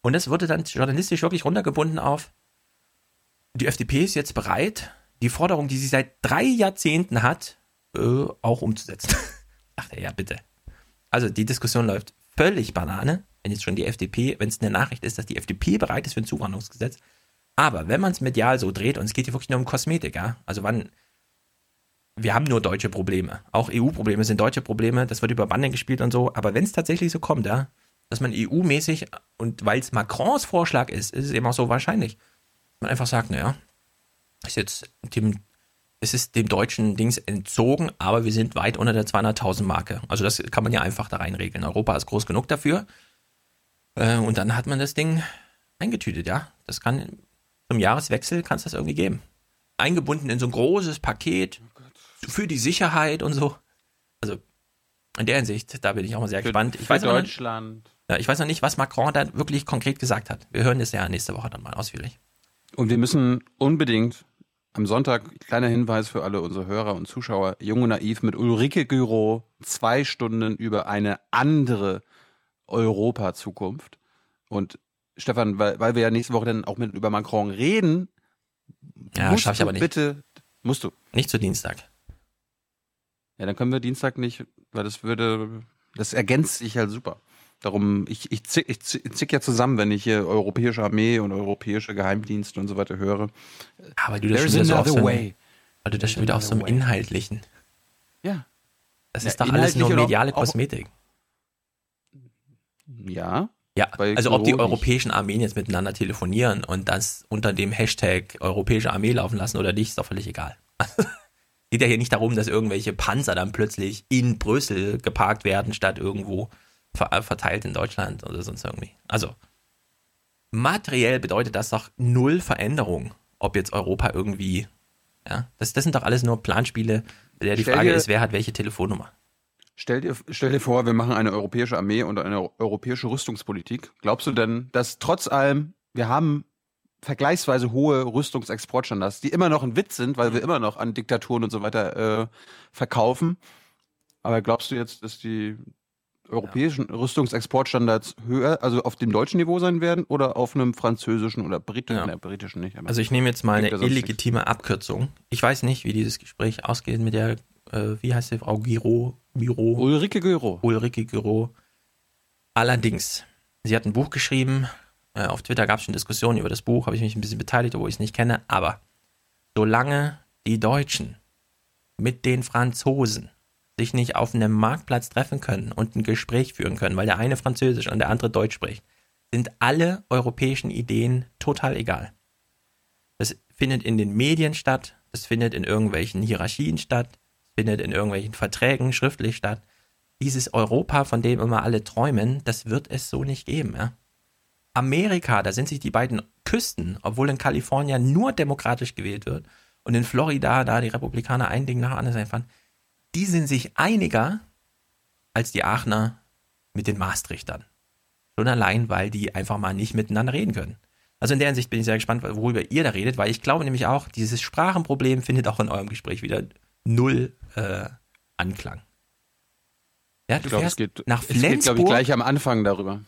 Und das wurde dann journalistisch wirklich runtergebunden auf, die FDP ist jetzt bereit, die Forderung, die sie seit drei Jahrzehnten hat, äh, auch umzusetzen. Dachte, ja, bitte. Also die Diskussion läuft völlig Banane, wenn jetzt schon die FDP, wenn es eine Nachricht ist, dass die FDP bereit ist für ein Zuwanderungsgesetz. Aber wenn man es medial so dreht, und es geht hier wirklich nur um Kosmetik, ja, also wann, wir haben nur deutsche Probleme. Auch EU-Probleme sind deutsche Probleme, das wird über Bande gespielt und so, aber wenn es tatsächlich so kommt, ja, dass man EU-mäßig, und weil es Macrons Vorschlag ist, ist es eben auch so wahrscheinlich, man einfach sagt, naja, ist jetzt dem, es ist dem deutschen Dings entzogen, aber wir sind weit unter der 200.000 Marke. Also das kann man ja einfach da rein regeln. Europa ist groß genug dafür. Äh, und dann hat man das Ding eingetütet, ja. Das kann zum Jahreswechsel kann es das irgendwie geben. Eingebunden in so ein großes Paket für die Sicherheit und so. Also in der Hinsicht, da bin ich auch mal sehr gespannt. Ich für weiß noch- Deutschland. ja, ich weiß noch nicht, was Macron da wirklich konkret gesagt hat. Wir hören das ja nächste Woche dann mal ausführlich. Und wir müssen unbedingt am Sonntag, kleiner Hinweis für alle unsere Hörer und Zuschauer, Jung und Naiv mit Ulrike Gürow, zwei Stunden über eine andere Europa-Zukunft. Und Stefan, weil, weil wir ja nächste Woche dann auch mit über Macron reden, Ja, musst schaff ich du aber nicht. bitte, musst du. Nicht zu Dienstag. Ja, dann können wir Dienstag nicht, weil das würde, das ergänzt sich halt super. Darum, ich, ich, zick, ich zick ja zusammen, wenn ich hier europäische Armee und europäische Geheimdienste und so weiter höre. Aber du das There's schon wieder so way. einem, weil du das schon wieder auf so einem Inhaltlichen. Ja. Das Ja, ist doch alles nur mediale auch- Kosmetik. Ja. Ja, also ob die europäischen Armeen jetzt miteinander telefonieren und das unter dem Hashtag europäische Armee laufen lassen oder nicht, ist doch völlig egal. Geht ja hier nicht darum, dass irgendwelche Panzer dann plötzlich in Brüssel geparkt werden, statt irgendwo ver verteilt in Deutschland oder sonst irgendwie. Also, materiell bedeutet das doch null Veränderung, ob jetzt Europa irgendwie Ja, das, das sind doch alles nur Planspiele, bei der die Stell Frage dir- ist, wer hat welche Telefonnummer. Stell dir, stell dir vor, wir machen eine europäische Armee und eine europäische Rüstungspolitik. Glaubst du denn, dass trotz allem, wir haben vergleichsweise hohe Rüstungsexportstandards, die immer noch ein Witz sind, weil wir immer noch an Diktaturen und so weiter äh, verkaufen. Aber glaubst du jetzt, dass die europäischen Rüstungsexportstandards höher, also auf dem deutschen Niveau sein werden oder auf einem französischen oder britischen? Ja. Britischen nicht. Also ich nehme jetzt mal eine ja illegitime Abkürzung. Ich weiß nicht, wie dieses Gespräch ausgeht mit der, äh, wie heißt die Frau Giro? Giro? Ulrike Giro. Ulrike Giro. Allerdings, sie hat ein Buch geschrieben. Äh, auf Twitter gab es schon Diskussionen über das Buch, habe ich mich ein bisschen beteiligt, obwohl ich es nicht kenne. Aber solange die Deutschen mit den Franzosen sich nicht auf einem Marktplatz treffen können und ein Gespräch führen können, weil der eine Französisch und der andere Deutsch spricht, sind alle europäischen Ideen total egal. Das findet in den Medien statt, das findet in irgendwelchen Hierarchien statt, das findet in irgendwelchen Verträgen schriftlich statt. Dieses Europa, von dem immer alle träumen, das wird es so nicht geben. Ja? Amerika, da sind sich die beiden Küsten, obwohl in Kalifornien nur demokratisch gewählt wird und in Florida, da die Republikaner ein Ding nach anderen einfahren, die sind sich einiger als die Aachener mit den Maastrichtern. Schon allein, weil die einfach mal nicht miteinander reden können. Also in der Hinsicht bin ich sehr gespannt, worüber ihr da redet, weil ich glaube nämlich auch, dieses Sprachenproblem findet auch in eurem Gespräch wieder null äh, Anklang. Ja, du Ich glaube, es fährst geht, nach es geht, glaube ich, Flensburg. gleich am Anfang darüber.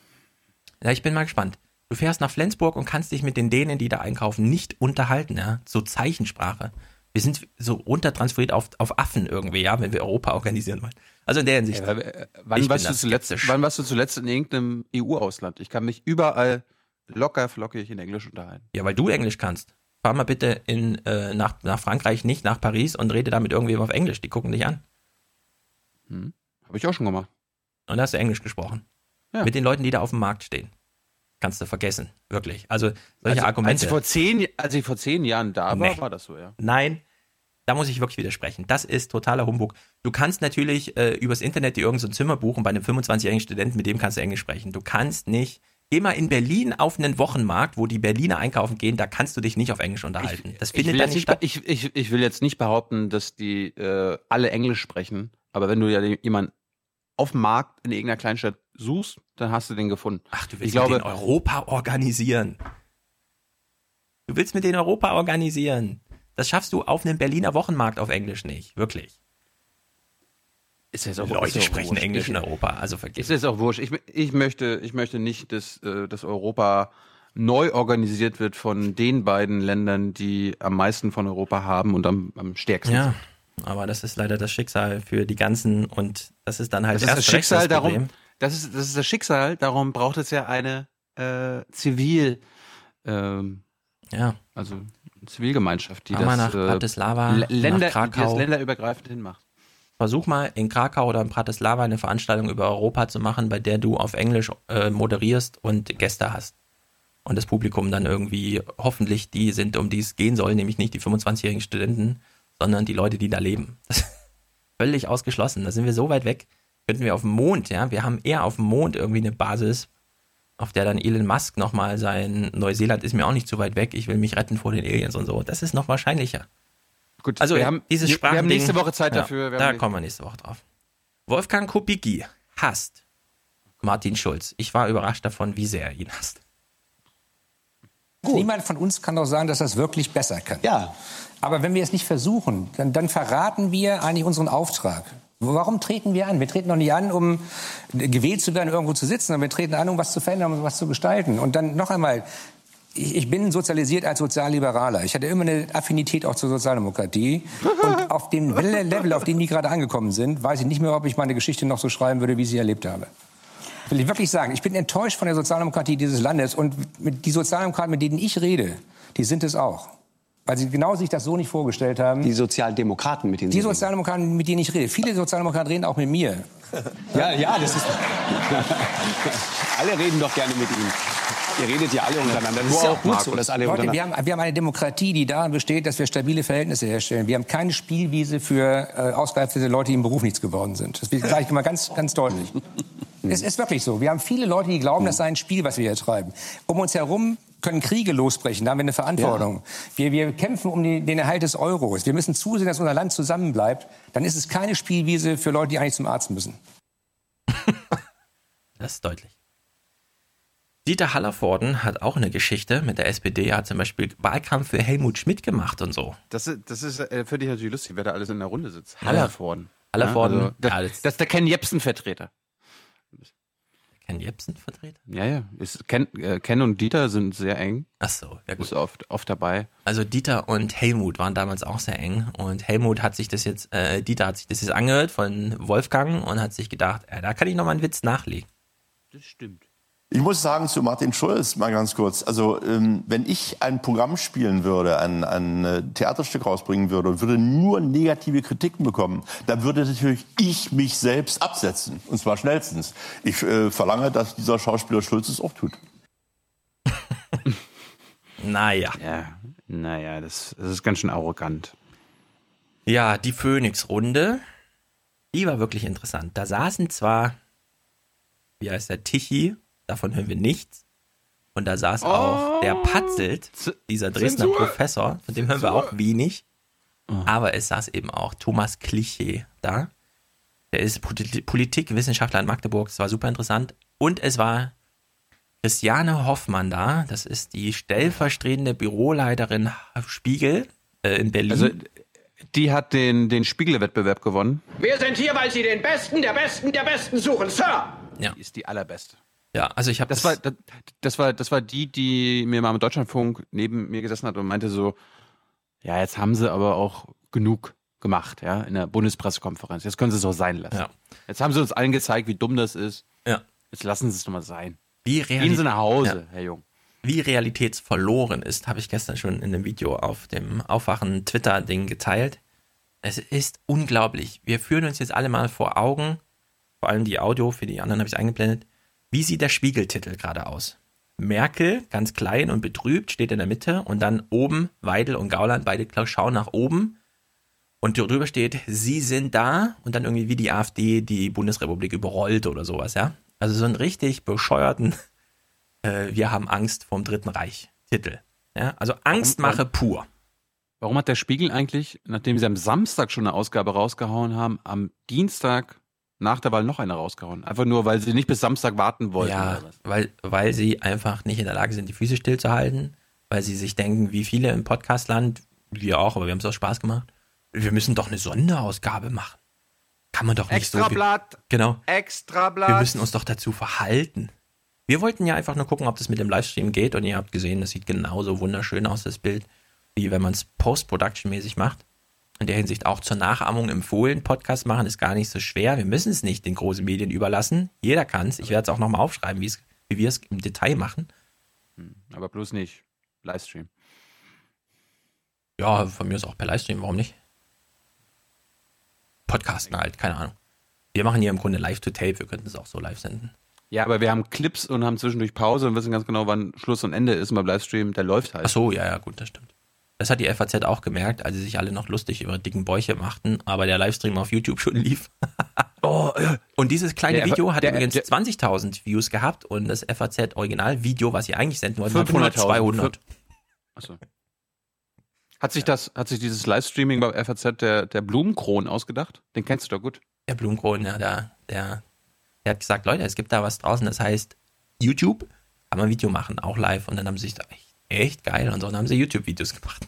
Ja, ich bin mal gespannt. Du fährst nach Flensburg und kannst dich mit den Dänen, die da einkaufen, nicht unterhalten, ja. So Zeichensprache. Wir sind so runtertransferiert auf, auf Affen irgendwie, ja, wenn wir Europa organisieren wollen. Also in der Hinsicht. Ja, aber, äh, wann, warst du zuletzt, wann warst du zuletzt in irgendeinem EU-Ausland? Ich kann mich überall locker flockig in Englisch unterhalten. Ja, weil du Englisch kannst. Fahr mal bitte in, äh, nach, nach Frankreich, nicht nach Paris und rede da mit irgendwem auf Englisch. Die gucken dich an. Hm. Habe ich auch schon gemacht. Und da hast du Englisch gesprochen. Ja. Mit den Leuten, die da auf dem Markt stehen. Kannst du vergessen. Wirklich. Also solche also, Argumente. Als ich, vor zehn, als ich vor zehn Jahren da war, Nee. war das so, ja. Nein, da muss ich wirklich widersprechen. Das ist totaler Humbug. Du kannst natürlich äh, übers Internet dir irgendein so ein Zimmer buchen bei einem 25-jährigen Studenten, mit dem kannst du Englisch sprechen. Du kannst nicht. Geh mal in Berlin auf einen Wochenmarkt, wo die Berliner einkaufen gehen, da kannst du dich nicht auf Englisch unterhalten. das Ich findet will, da jetzt nicht statt. ich, ich, ich will jetzt nicht behaupten, dass die äh, alle Englisch sprechen, aber wenn du ja jemanden auf dem Markt in irgendeiner Kleinstadt suchst, dann hast du den gefunden. Ach, du ich willst glaube, mit denen Europa organisieren. Du willst mit denen Europa organisieren. Das schaffst du auf einem Berliner Wochenmarkt auf Englisch nicht. Wirklich. ist jetzt auch, Leute auch sprechen wurscht. Englisch in Europa, also vergiss Ist jetzt auch wurscht. Ich, ich, möchte, ich möchte nicht, dass, äh, dass Europa neu organisiert wird von den beiden Ländern, die am meisten von Europa haben und am, am stärksten Ja, sind. aber das ist leider das Schicksal für die ganzen und das ist dann halt Das erst das Schicksal, Problem. darum, das ist, das ist das Schicksal, darum braucht es ja eine äh, Zivil, ähm, ja. also Zivilgemeinschaft, die Fahr mal das, nach äh, Bratislava, L- nach Länder, die das Krakau. länderübergreifend hinmacht. Versuch mal in Krakau oder in Bratislava eine Veranstaltung über Europa zu machen, bei der du auf Englisch äh, moderierst und Gäste hast. Und das Publikum dann irgendwie hoffentlich die sind, um die es gehen soll, nämlich nicht die 25-jährigen Studenten, sondern die Leute, die da leben. Völlig ausgeschlossen. Da sind wir so weit weg. Könnten wir auf dem Mond, ja. Wir haben eher auf dem Mond irgendwie eine Basis, auf der dann Elon Musk nochmal sein Neuseeland ist mir auch nicht zu weit weg, ich will mich retten vor den Aliens und so. Das ist noch wahrscheinlicher. Gut, Also wir haben, dieses wir, wir haben nächste Woche Zeit ja, dafür. Da kommen wir nächste Woche drauf. Wolfgang Kubicki hasst Martin Schulz. Ich war überrascht davon, wie sehr er ihn hasst. Niemand von uns kann doch sagen, dass das wirklich besser kann. Ja. Aber wenn wir es nicht versuchen, dann, dann verraten wir eigentlich unseren Auftrag. Warum treten wir an? Wir treten doch nicht an, um gewählt zu werden, irgendwo zu sitzen, sondern wir treten an, um was zu verändern, um was zu gestalten. Und dann noch einmal, ich, bin sozialisiert als Sozialliberaler. Ich hatte immer eine Affinität auch zur Sozialdemokratie. Und auf dem Level, auf dem die gerade angekommen sind, weiß ich nicht mehr, ob ich meine Geschichte noch so schreiben würde, wie ich sie erlebt habe. Will ich wirklich sagen, ich bin enttäuscht von der Sozialdemokratie dieses Landes und die Sozialdemokraten, mit denen ich rede, die sind es auch. Weil sie genau sich das so nicht vorgestellt haben. Die Sozialdemokraten, mit denen Die. Sozialdemokraten, mit denen ich rede. Viele Sozialdemokraten reden auch mit mir. Ja, ja, das ist. alle reden doch gerne mit Ihnen. Ihr redet ja alle untereinander. Das ist ja auch gut so, dass alle Leute, wir untereinander. haben, wir haben eine Demokratie, die darin besteht, dass wir stabile Verhältnisse herstellen. Wir haben keine Spielwiese für äh, ausgereifte Leute, die im Beruf nichts geworden sind. Das sage ich mal ganz, ganz deutlich. es ist wirklich so. Wir haben viele Leute, die glauben, das sei ein Spiel, was wir hier treiben. Um uns herum können Kriege losbrechen, da haben wir eine Verantwortung. Wir, wir kämpfen um die, den Erhalt des Euros. Wir müssen zusehen, dass unser Land zusammenbleibt. Dann ist es keine Spielwiese für Leute, die eigentlich zum Arzt müssen. Das ist deutlich. Dieter Hallervorden hat auch eine Geschichte mit der SPD. Er hat zum Beispiel Wahlkampf für Helmut Schmidt gemacht und so. Das ist, das ist äh, finde ich natürlich lustig, wer da alles in der Runde sitzt. Ja. Hallervorden. Hallervorden, Ja, also, das, ja, das- das ist der Ken Jepsen-Vertreter. Ken Jepsen-Vertreter? Ja, ja. Ist, Ken, äh, Ken und Dieter sind sehr eng. Ach so, ja gut. Ist oft, oft dabei. Also Dieter und Helmut waren damals auch sehr eng und Helmut hat sich das jetzt, äh, Dieter hat sich das jetzt angehört von Wolfgang und hat sich gedacht, äh, da kann ich noch mal einen Witz nachlegen. Das stimmt. Ich muss sagen zu Martin Schulz mal ganz kurz. Also ähm, wenn ich ein Programm spielen würde, ein, ein äh, Theaterstück rausbringen würde und würde nur negative Kritiken bekommen, dann würde natürlich ich mich selbst absetzen. Und zwar schnellstens. Ich äh, verlange, dass dieser Schauspieler Schulz es auch tut. Naja. Ja, naja, das, das ist ganz schön arrogant. Ja, die Phoenix-Runde, die war wirklich interessant. Da saßen zwar, wie heißt der, Tichy, davon hören wir nichts. Und da saß auch der Patzelt, dieser Dresdner Zensur. Professor, von dem hören wir auch wenig. Aber es saß eben auch Thomas Kliche da. Der ist Polit- Politikwissenschaftler in Magdeburg. Das war super interessant. Und es war Christiane Hoffmann da. Das ist die stellvertretende Büroleiterin Spiegel äh, in Berlin. Also, die hat den, den Spiegel-Wettbewerb gewonnen. Wir sind hier, weil Sie den Besten der Besten der Besten suchen, Sir. Ja. Die ist die allerbeste. Ja, also ich habe das, war das, das war das war die, die mir mal im Deutschlandfunk neben mir gesessen hat und meinte so, ja, jetzt haben sie aber auch genug gemacht, ja, in der Bundespressekonferenz. Jetzt können sie es auch sein lassen. Ja. Jetzt haben sie uns allen gezeigt, wie dumm das ist. Ja. Jetzt lassen sie es doch mal sein. Wie Gehen Sie nach Hause, Ja. Herr Jung. Wie realitätsverloren ist, habe ich gestern schon in einem Video auf dem Aufwachen Twitter-Ding geteilt. Es ist unglaublich. Wir führen uns jetzt alle mal vor Augen, vor allem die Audio, für die anderen habe ich es eingeblendet. Wie sieht der Spiegeltitel gerade aus? Merkel, ganz klein und betrübt, steht in der Mitte und dann oben Weidel und Gauland, beide schauen nach oben und drüber steht, sie sind da und dann irgendwie wie die AfD die Bundesrepublik überrollt oder sowas, ja. Also so einen richtig bescheuerten äh, Wir haben Angst vom Dritten Reich Titel. Ja, also Angstmache Warum- pur. Warum hat der Spiegel eigentlich, nachdem sie am Samstag schon eine Ausgabe rausgehauen haben, am Dienstag nach der Wahl noch eine rausgehauen? Einfach nur, weil sie nicht bis Samstag warten wollten. Ja, weil, weil sie einfach nicht in der Lage sind, die Füße stillzuhalten, weil sie sich denken, wie viele im Podcastland, wir auch, aber wir haben es auch Spaß gemacht, wir müssen doch eine Sonderausgabe machen. Kann man doch nicht so. Extrablatt. Genau. Extrablatt. Wir müssen uns doch dazu verhalten. Wir wollten ja einfach nur gucken, ob das mit dem Livestream geht und ihr habt gesehen, das sieht genauso wunderschön aus, das Bild, wie wenn man es Post-Production-mäßig macht. In der Hinsicht auch zur Nachahmung empfohlen. Podcast machen ist gar nicht so schwer. Wir müssen es nicht den großen Medien überlassen. Jeder kann es. Ich werde es auch nochmal aufschreiben, wie wir es im Detail machen. Aber bloß nicht Livestream. Ja, von mir ist auch per Livestream, warum nicht? Podcasten halt, keine Ahnung. Wir machen hier im Grunde Live-to-Tape, wir könnten es auch so live senden. Ja, aber wir haben Clips und haben zwischendurch Pause und wissen ganz genau, wann Schluss und Ende ist. Und beim Livestream, der läuft halt. Ach so, ja, ja, gut, das stimmt. Das hat die FAZ auch gemerkt, als sie sich alle noch lustig über dicken Bäuche machten, aber der Livestream auf YouTube schon lief. und dieses kleine Der- Video hat der- übrigens der- 20.000 Views gehabt und das FAZ-Original-Video, was sie eigentlich senden wollten, hat nur 500.000. 200. Achso. Hat sich das, hat sich dieses Livestreaming bei FAZ der, der Blumenkron ausgedacht? Den kennst du doch gut. Der Blumenkron, ja, der, der, der hat gesagt, Leute, es gibt da was draußen, das heißt YouTube, kann man ein Video machen, auch live. Und dann haben sie sich da echt, geil und so, haben sie YouTube-Videos gemacht.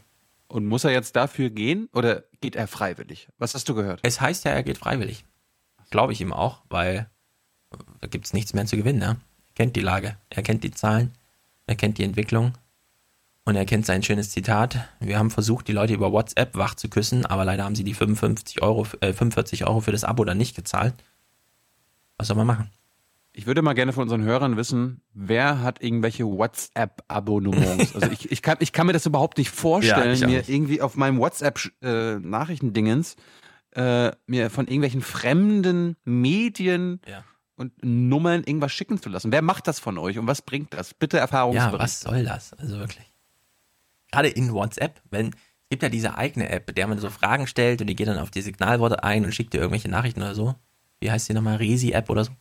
Und muss er jetzt dafür gehen oder geht er freiwillig? Was hast du gehört? Es heißt ja, er geht freiwillig. Glaube ich ihm auch, weil äh, da gibt es nichts mehr zu gewinnen. Ne? Er kennt die Lage, er kennt die Zahlen, er kennt die Entwicklung und er kennt sein schönes Zitat. Wir haben versucht, die Leute über WhatsApp wach zu küssen, aber leider haben sie die 55 Euro, äh, 45 Euro für das Abo dann nicht gezahlt. Was soll man machen? Ich würde mal gerne von unseren Hörern wissen, wer hat irgendwelche WhatsApp-Abonnements? Also ich, ich, kann, ich kann mir das überhaupt nicht vorstellen, Ja, mir nicht. irgendwie auf meinem WhatsApp-Nachrichtendingens äh, mir von irgendwelchen fremden Medien Ja. und Nummern irgendwas schicken zu lassen. Wer macht das von euch und was bringt das? Bitte Ja, Erfahrungsbericht. was soll das? Also wirklich. Gerade in WhatsApp, wenn es gibt ja diese eigene App, der man so Fragen stellt und die geht dann auf die Signalworte ein und schickt dir irgendwelche Nachrichten oder so. Wie heißt die nochmal? Resi-App oder so?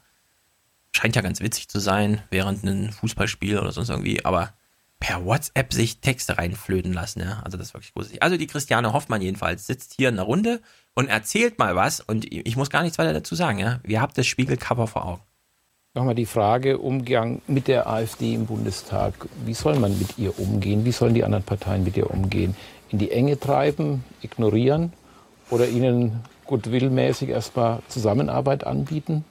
Scheint ja ganz witzig zu sein während einem Fußballspiel oder sonst irgendwie, aber per WhatsApp sich Texte reinflöten lassen. Ja? Also das ist wirklich gruselig. Also die Christiane Hoffmann jedenfalls sitzt hier in der Runde und erzählt mal was und ich muss gar nichts weiter dazu sagen. Ja? Ihr habt das Spiegelcover vor Augen. Nochmal die Frage, Umgang mit der AfD im Bundestag. Wie soll man mit ihr umgehen? Wie sollen die anderen Parteien mit ihr umgehen? In die Enge treiben, ignorieren oder ihnen gutwillmäßig erstmal Zusammenarbeit anbieten?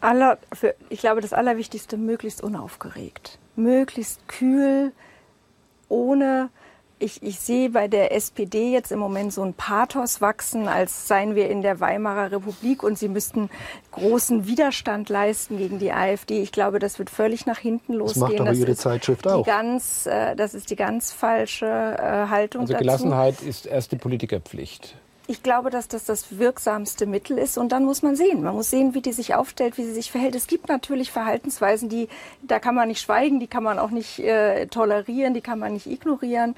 Aller, für, ich glaube, das Allerwichtigste, möglichst unaufgeregt. Möglichst kühl, ohne ich, ich sehe bei der SPD jetzt im Moment so ein Pathos wachsen, als seien wir in der Weimarer Republik und sie müssten großen Widerstand leisten gegen die AfD. Ich glaube, das wird völlig nach hinten losgehen. Das macht aber das Ihre ist Zeitschrift die auch. Ganz, äh, das ist die ganz falsche äh, Haltung Also dazu. Gelassenheit ist erste Politikerpflicht. Ich glaube, dass das das wirksamste Mittel ist und dann muss man sehen. Man muss sehen, wie die sich aufstellt, wie sie sich verhält. Es gibt natürlich Verhaltensweisen, die da kann man nicht schweigen, die kann man auch nicht äh, tolerieren, die kann man nicht ignorieren.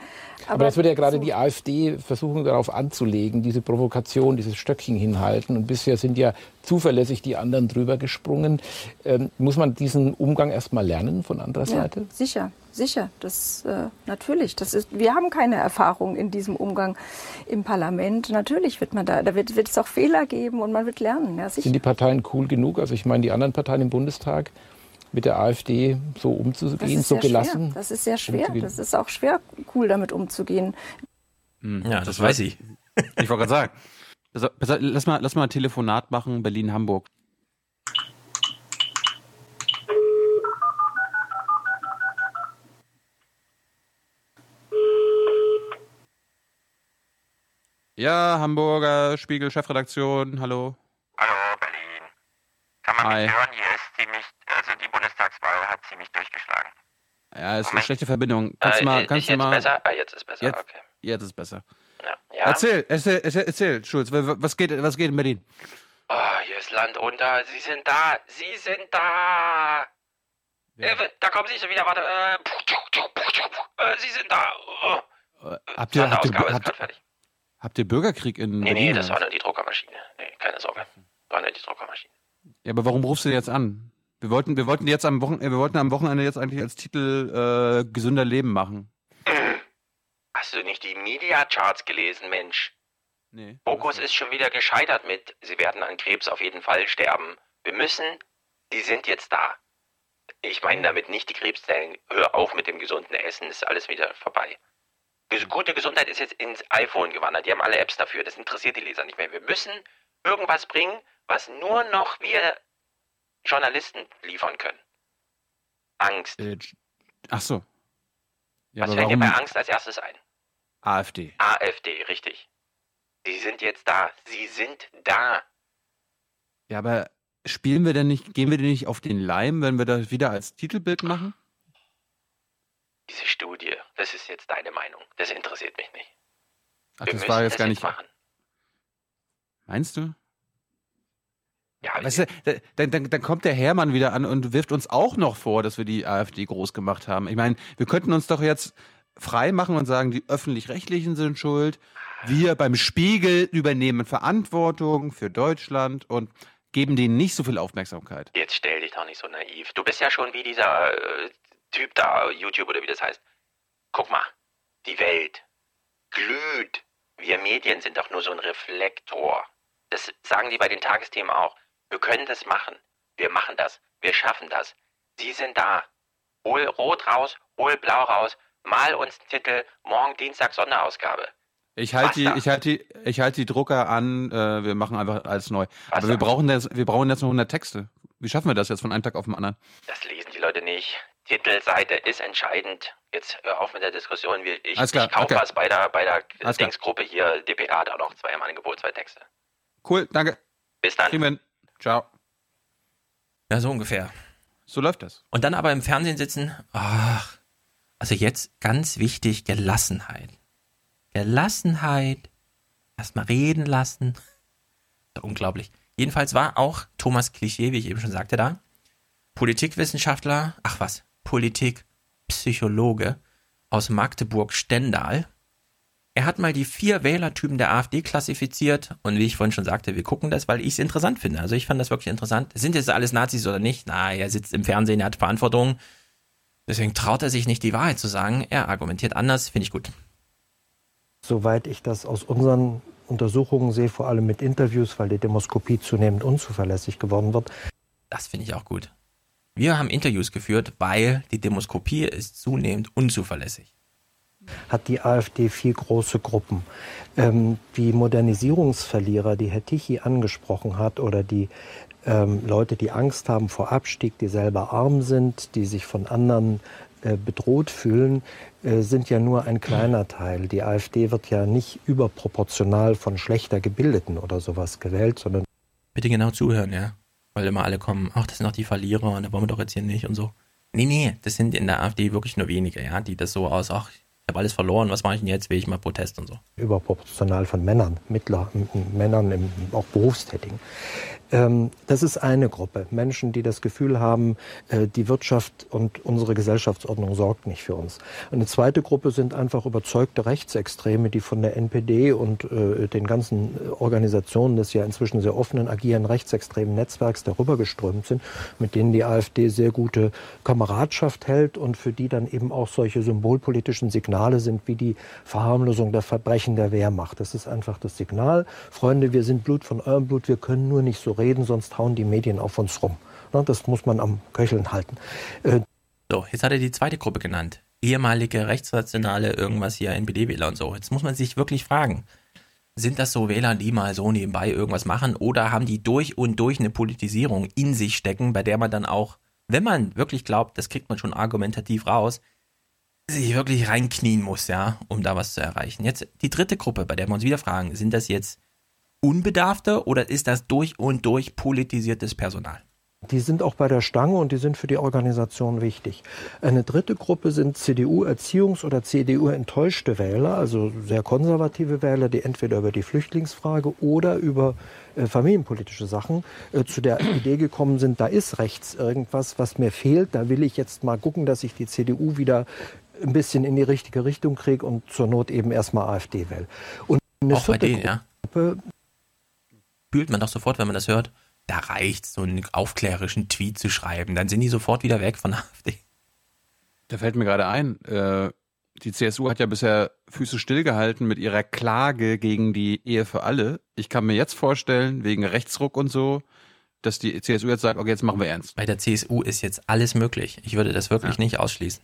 Aber, das wird ja gerade so- die AfD versuchen darauf anzulegen, diese Provokation, dieses Stöckchen hinhalten. Und bisher sind ja zuverlässig die anderen drüber gesprungen. Ähm, muss man diesen Umgang erst mal lernen von anderer Ja, Seite? sicher, sicher. Das äh, natürlich. Das ist, wir haben keine Erfahrung in diesem Umgang im Parlament. Natürlich wird man da, da wird, wird es auch Fehler geben und man wird lernen. Ja. Sind die Parteien cool genug? Also ich meine, die anderen Parteien im Bundestag mit der AfD so das umzugehen, ist so sehr gelassen? Schwer. Das ist sehr schwer. umzugehen? Das ist auch schwer, cool damit umzugehen. Ja, das weiß ich. Ich wollte gerade sagen. Also, lass mal, lass mal ein Telefonat machen, Berlin-Hamburg. Ja, Hamburger Spiegel Chefredaktion, hallo. Hallo, Berlin. Kann man Hi. mich hören? Hier ist ziemlich, also die Bundestagswahl hat ziemlich durchgeschlagen. Ja, ist eine schlechte Verbindung. Kannst Äh, du mal, ist kannst du jetzt mal. besser? Ah, jetzt ist besser, Jetzt, okay. jetzt ist besser. Ja. ja. Erzähl, erzähl, erzähl, erzähl, Schulz, wa- wa- was geht, was geht in Berlin? Oh, hier ist Land unter. Sie sind da. Sie sind da. Hilfe, da kommen Sie schon wieder. Warte. Äh, äh, Sie sind da. Oh. Habt ihr, habt ihr, Sonderausgabe ist habt. Habt ihr Bürgerkrieg in Nee, Berlin? nee, das war nur die Druckermaschine. Nee, keine Sorge. War nur die Druckermaschine. Ja, aber warum rufst du jetzt an? Wir wollten, wir wollten jetzt am Wochen, äh, wir wollten am Wochenende jetzt eigentlich als Titel äh, gesünder Leben machen. Hast du nicht die Media-Charts gelesen, Mensch? Nee. Fokus ist schon wieder gescheitert mit, sie werden an Krebs auf jeden Fall sterben. Wir müssen, die sind jetzt da. Ich meine damit nicht die Krebszellen, hör auf mit dem gesunden Essen, ist alles wieder vorbei. Gute Gesundheit ist jetzt ins iPhone gewandert, die haben alle Apps dafür, das interessiert die Leser nicht mehr. Wir müssen irgendwas bringen, was nur noch wir Journalisten liefern können. Angst. Äh, ach so. Ja, was fällt dir bei Angst als erstes ein? AfD? AfD, richtig. Sie sind jetzt da. Sie sind da. Ja, aber spielen wir denn nicht, gehen wir denn nicht auf den Leim, wenn wir das wieder als Titelbild machen? Diese Studie, das ist jetzt deine Meinung. Das interessiert mich nicht. Ach, Wir das müssen war jetzt das gar jetzt nicht. machen. Meinst du? Ja, Weißt du, da- dann, dann, dann kommt der Hermann wieder an und wirft uns auch noch vor, dass wir die AfD groß gemacht haben. Ich meine, wir könnten uns doch jetzt frei machen und sagen, die öffentlich-rechtlichen sind schuld. Wir beim Spiegel übernehmen Verantwortung für Deutschland und geben denen nicht so viel Aufmerksamkeit. Jetzt stell dich doch nicht so naiv. Du bist ja schon wie dieser äh, Typ da, YouTube oder wie das heißt. Guck mal, die Welt glüht. Wir Medien sind doch nur so ein Reflektor. Das sagen die bei den Tagesthemen auch. Wir können das machen. Wir machen das. Wir schaffen das. Sie sind da. Hol rot raus, hol blau raus. Mal uns einen Titel. Morgen Dienstag Sonderausgabe. Ich halte die, ich halte die, ich halte die Drucker an. Äh, wir machen einfach alles neu. Aber wir brauchen das, wir brauchen jetzt noch 100 Texte. Wie schaffen wir das jetzt von einem Tag auf den anderen? Das lesen die Leute nicht. Titelseite ist entscheidend. Jetzt hör auf mit der Diskussion. Ich, Alles klar, ich kaufe okay. was bei der, bei der Alles. Dingsgruppe hier, DPA, da noch zwei im Angebot, zwei Texte. Cool, danke. Bis dann. Hin. Ciao. Ja, so ungefähr. So läuft das. Und dann aber im Fernsehen sitzen, ach, also jetzt ganz wichtig, Gelassenheit. Gelassenheit, erstmal reden lassen. Unglaublich. Jedenfalls war auch Thomas Klischee, wie ich eben schon sagte, da. Politikwissenschaftler, ach was, Politikpsychologe aus Magdeburg-Stendal. Er hat mal die vier Wählertypen der AfD klassifiziert und wie ich vorhin schon sagte, wir gucken das, weil ich es interessant finde. Also ich fand das wirklich interessant. Sind jetzt alles Nazis oder nicht? Na, er sitzt im Fernsehen, er hat Verantwortung. Deswegen traut er sich nicht, die Wahrheit zu sagen. Er argumentiert anders, finde ich gut. Soweit ich das aus unseren Untersuchungen sehe, vor allem mit Interviews, weil die Demoskopie zunehmend unzuverlässig geworden wird. Das finde ich auch gut. Wir haben Interviews geführt, weil die Demoskopie ist zunehmend unzuverlässig. Hat die AfD vier große Gruppen. Ähm, die Modernisierungsverlierer, die Herr Tichy angesprochen hat, oder die ähm, Leute, die Angst haben vor Abstieg, die selber arm sind, die sich von anderen äh, bedroht fühlen, äh, sind ja nur ein kleiner Teil. Die AfD wird ja nicht überproportional von schlechter Gebildeten oder sowas gewählt, sondern. Bitte genau zuhören, ja. Weil immer alle kommen, ach, das sind doch die Verlierer und da wollen wir doch jetzt hier nicht und so. Nee, nee, das sind in der AfD wirklich nur wenige, ja, die das so aus, ach, ich habe alles verloren, was mache ich denn jetzt, will ich mal Protest und so. Überproportional von Männern, Mittler, Männern, im, auch Berufstätigen. Ähm, das ist eine Gruppe. Menschen, die das Gefühl haben, äh, die Wirtschaft und unsere Gesellschaftsordnung sorgt nicht für uns. Eine zweite Gruppe sind einfach überzeugte Rechtsextreme, die von der NPD und äh, den ganzen Organisationen des ja inzwischen sehr offenen agieren rechtsextremen Netzwerks darüber geströmt sind, mit denen die AfD sehr gute Kameradschaft hält und für die dann eben auch solche symbolpolitischen Signale sind, wie die Verharmlosung der Verbrechen der Wehrmacht. Das ist einfach das Signal. Freunde, wir sind Blut von eurem Blut, wir können nur nicht so reden, sonst hauen die Medien auf uns rum. Das muss man am Köcheln halten. Äh, so, jetzt hat er die zweite Gruppe genannt. Ehemalige rechtsnationale irgendwas hier, NPD-Wähler und so. Jetzt muss man sich wirklich fragen, sind das so Wähler, die mal so nebenbei irgendwas machen oder haben die durch und durch eine Politisierung in sich stecken, bei der man dann auch, wenn man wirklich glaubt, das kriegt man schon argumentativ raus, sich wirklich reinknien muss, ja, um da was zu erreichen. Jetzt die dritte Gruppe, bei der wir uns wieder fragen, sind das jetzt Unbedarfte oder ist das durch und durch politisiertes Personal? Die sind auch bei der Stange und die sind für die Organisation wichtig. Eine dritte Gruppe sind CDU-Erziehungs- oder CDU-enttäuschte Wähler, also sehr konservative Wähler, die entweder über die Flüchtlingsfrage oder über äh, familienpolitische Sachen äh, zu der Idee gekommen sind, da ist rechts irgendwas, was mir fehlt. Da will ich jetzt mal gucken, dass ich die CDU wieder ein bisschen in die richtige Richtung kriege und zur Not eben erstmal AfD wähle. Und eine auch bei denen, ja. Fühlt man doch sofort, wenn man das hört, da reicht so einen aufklärerischen Tweet zu schreiben. Dann sind die sofort wieder weg von AfD. Da fällt mir gerade ein, äh, die CSU hat ja bisher Füße stillgehalten mit ihrer Klage gegen die Ehe für alle. Ich kann mir jetzt vorstellen, wegen Rechtsruck und so, dass die CSU jetzt sagt, okay, jetzt machen wir ernst. Bei der CSU ist jetzt alles möglich. Ich würde das wirklich ja. nicht ausschließen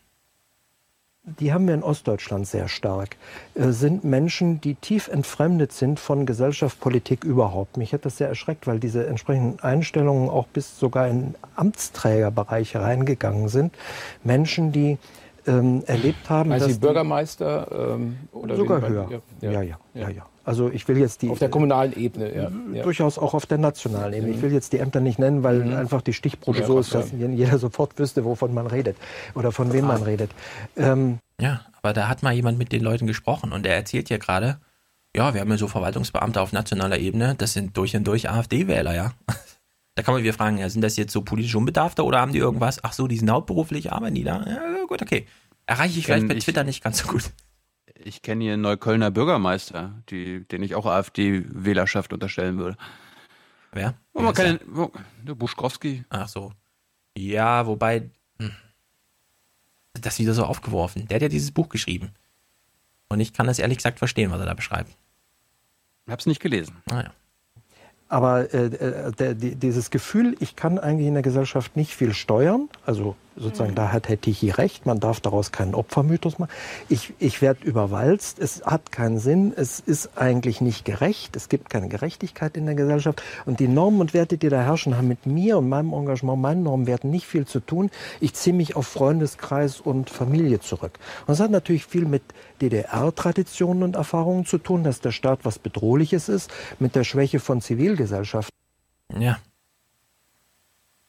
die haben wir in Ostdeutschland sehr stark, äh, sind Menschen, die tief entfremdet sind von Gesellschaft, Politik überhaupt. Mich hat das sehr erschreckt, weil diese entsprechenden Einstellungen auch bis sogar in Amtsträgerbereiche reingegangen sind. Menschen, die ähm, erlebt haben, also dass Sie Bürgermeister ähm, oder sogar höher. Ja ja. ja, ja, ja. Also ich will jetzt die auf der kommunalen Ebene, ja, ja. durchaus auch auf der nationalen Ebene. Ich will jetzt die Ämter nicht nennen, weil mhm. einfach die Stichprobe ja, so ist, dass jeder sofort wüsste, wovon man redet oder von wem man redet. Ähm, ja, aber da hat mal jemand mit den Leuten gesprochen und der erzählt ja gerade, ja, wir haben ja so Verwaltungsbeamte auf nationaler Ebene, das sind durch und durch AfD-Wähler, ja. Da kann man wieder fragen, ja, sind das jetzt so politisch Unbedarfte oder haben die irgendwas? Ach so, die sind hauptberuflich, arbeiten die da? Ja, gut, okay. Erreiche ich vielleicht bei Twitter nicht ganz so gut ich kenne hier einen Neuköllner Bürgermeister, die, den ich auch AfD-Wählerschaft unterstellen würde. Wer? Oh, man kann, wo, der Buschkowski. Ach so. Ja, wobei, hm, das wieder so aufgeworfen. Der hat ja dieses Buch geschrieben. Und ich kann das ehrlich gesagt verstehen, was er da beschreibt. Es nicht gelesen. Naja. Ah, Aber äh, äh, der, die, dieses Gefühl, ich kann eigentlich in der Gesellschaft nicht viel steuern, also sozusagen, mhm. da hat Tichy recht, man darf daraus keinen Opfermythos machen. Ich, ich werde überwalzt, es hat keinen Sinn, es ist eigentlich nicht gerecht, es gibt keine Gerechtigkeit in der Gesellschaft und die Normen und Werte, die da herrschen, haben mit mir und meinem Engagement, meinen Normenwerten nicht viel zu tun. Ich ziehe mich auf Freundeskreis und Familie zurück. Und das hat natürlich viel mit DDR-Traditionen und Erfahrungen zu tun, dass der Staat was Bedrohliches ist, mit der Schwäche von Zivilgesellschaft. Ja,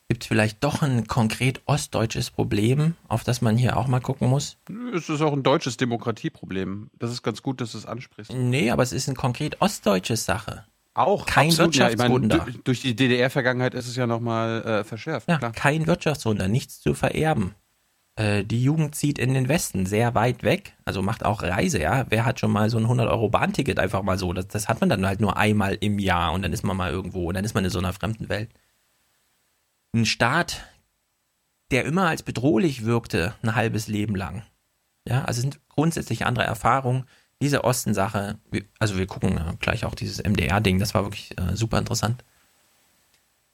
Gibt es vielleicht doch ein konkret ostdeutsches Problem, auf das man hier auch mal gucken muss? Es ist auch ein deutsches Demokratieproblem. Das ist ganz gut, dass du es ansprichst. Nee, aber es ist eine konkret ostdeutsche Sache. Auch kein absolut, Wirtschaftswunder. Ja, meine, durch die DDR-Vergangenheit ist es ja nochmal äh, verschärft. Ja, klar. kein Wirtschaftswunder, nichts zu vererben. Äh, die Jugend zieht in den Westen, sehr weit weg, also macht auch Reise, ja. Wer hat schon mal so ein 100-Euro-Bahnticket einfach mal so? Das, das hat man dann halt nur einmal im Jahr und dann ist man mal irgendwo und dann ist man in so einer fremden Welt ein Staat, der immer als bedrohlich wirkte, ein halbes Leben lang. Ja, also sind grundsätzlich andere Erfahrungen. Diese Osten-Sache, also wir gucken äh, gleich auch dieses MDR-Ding, das war wirklich äh, super interessant.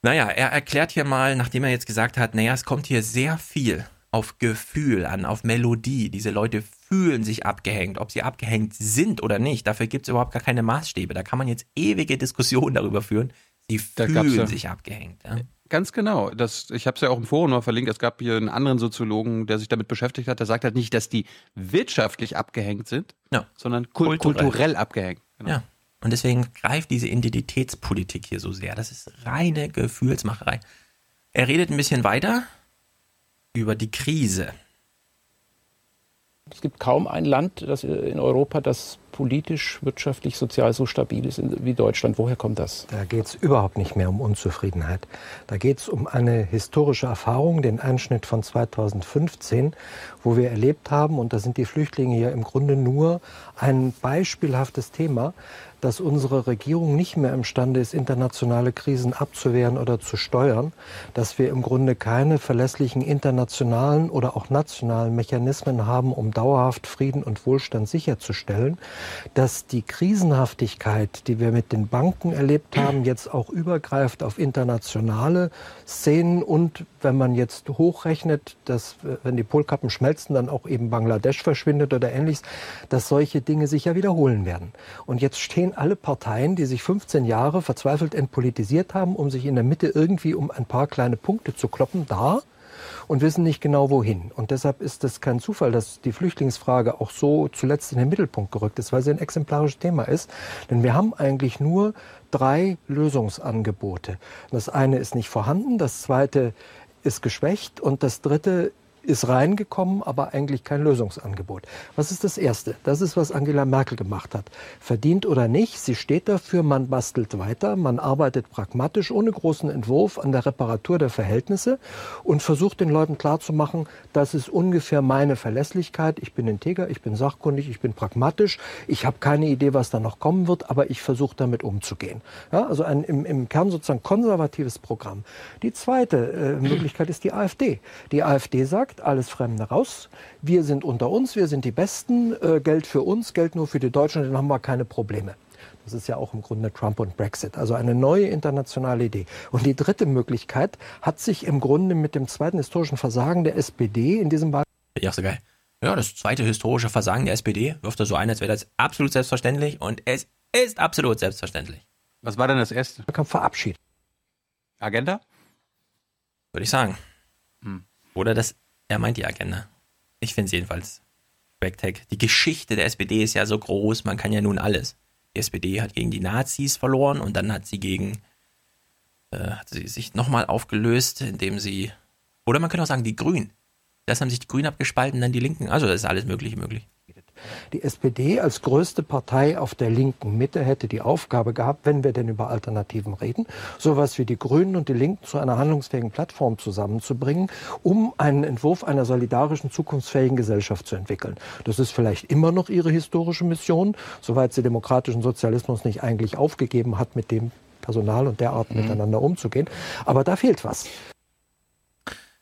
Naja, er erklärt hier mal, nachdem er jetzt gesagt hat, naja, es kommt hier sehr viel auf Gefühl an, auf Melodie. Diese Leute fühlen sich abgehängt. Ob sie abgehängt sind oder nicht, dafür gibt es überhaupt gar keine Maßstäbe. Da kann man jetzt ewige Diskussionen darüber führen. Sie fühlen ja- sich abgehängt. Ja. Ganz genau. Das, ich habe es ja auch im Forum mal verlinkt. Es gab hier einen anderen Soziologen, der sich damit beschäftigt hat. Der sagt halt nicht, dass die wirtschaftlich abgehängt sind, Ja. sondern kul Kulturell. kulturell, abgehängt. Genau. Ja. Und deswegen greift diese Identitätspolitik hier so sehr. Das ist reine Gefühlsmacherei. Er redet ein bisschen weiter über die Krise. Es gibt kaum ein Land das in Europa, das politisch, wirtschaftlich, sozial so stabil ist wie Deutschland. Woher kommt das? Da geht es überhaupt nicht mehr um Unzufriedenheit. Da geht es um eine historische Erfahrung, den Einschnitt von 2015, wo wir erlebt haben, und da sind die Flüchtlinge ja im Grunde nur ein beispielhaftes Thema, dass unsere Regierung nicht mehr imstande ist, internationale Krisen abzuwehren oder zu steuern, dass wir im Grunde keine verlässlichen internationalen oder auch nationalen Mechanismen haben, um dauerhaft Frieden und Wohlstand sicherzustellen, dass die Krisenhaftigkeit, die wir mit den Banken erlebt haben, jetzt auch übergreift auf internationale Szenen und wenn man jetzt hochrechnet, dass wenn die Polkappen schmelzen, dann auch eben Bangladesch verschwindet oder ähnliches, dass solche Dinge sich ja wiederholen werden. Und jetzt stehen alle Parteien, die sich 15 Jahre verzweifelt entpolitisiert haben, um sich in der Mitte irgendwie um ein paar kleine Punkte zu kloppen, da und wissen nicht genau wohin. Und deshalb ist es kein Zufall, dass die Flüchtlingsfrage auch so zuletzt in den Mittelpunkt gerückt ist, weil sie ein exemplarisches Thema ist. Denn wir haben eigentlich nur drei Lösungsangebote. Das eine ist nicht vorhanden, das zweite ist geschwächt und das dritte ist reingekommen, aber eigentlich kein Lösungsangebot. Was ist das Erste? Das ist, was Angela Merkel gemacht hat. Verdient oder nicht, sie steht dafür, man bastelt weiter, man arbeitet pragmatisch, ohne großen Entwurf an der Reparatur der Verhältnisse und versucht den Leuten klarzumachen, das ist ungefähr meine Verlässlichkeit. Ich bin integer, ich bin sachkundig, ich bin pragmatisch, ich habe keine Idee, was da noch kommen wird, aber ich versuche damit umzugehen. Ja, also ein im, im Kern sozusagen konservatives Programm. Die zweite äh, Möglichkeit ist die AfD. Die AfD sagt, alles Fremde raus. Wir sind unter uns, wir sind die Besten. Äh, Geld für uns, Geld nur für die Deutschen, dann haben wir keine Probleme. Das ist ja auch im Grunde Trump und Brexit. Also eine neue internationale Idee. Und die dritte Möglichkeit hat sich im Grunde mit dem zweiten historischen Versagen der SPD in diesem Wahl Ja, so geil. Ja, das zweite historische Versagen der SPD wirft er so ein, als wäre das absolut selbstverständlich und es ist absolut selbstverständlich. Was war denn das erste? verabschiedet. Agenda? Würde ich sagen. Hm. Oder das, er meint die Agenda. Ich finde es jedenfalls Backtag. Die Geschichte der SPD ist ja so groß, man kann ja nun alles. Die SPD hat gegen die Nazis verloren und dann hat sie gegen, äh, hat sie sich nochmal aufgelöst, indem sie, oder man könnte auch sagen, die Grünen. Das haben sich die Grünen abgespalten, dann die Linken. Also das ist alles Mögliche möglich. Die SPD als größte Partei auf der linken Mitte hätte die Aufgabe gehabt, wenn wir denn über Alternativen reden, sowas wie die Grünen und die Linken zu einer handlungsfähigen Plattform zusammenzubringen, um einen Entwurf einer solidarischen, zukunftsfähigen Gesellschaft zu entwickeln. Das ist vielleicht immer noch ihre historische Mission, soweit sie demokratischen Sozialismus nicht eigentlich aufgegeben hat, mit dem Personal und derart Mhm. miteinander umzugehen. Aber da fehlt was.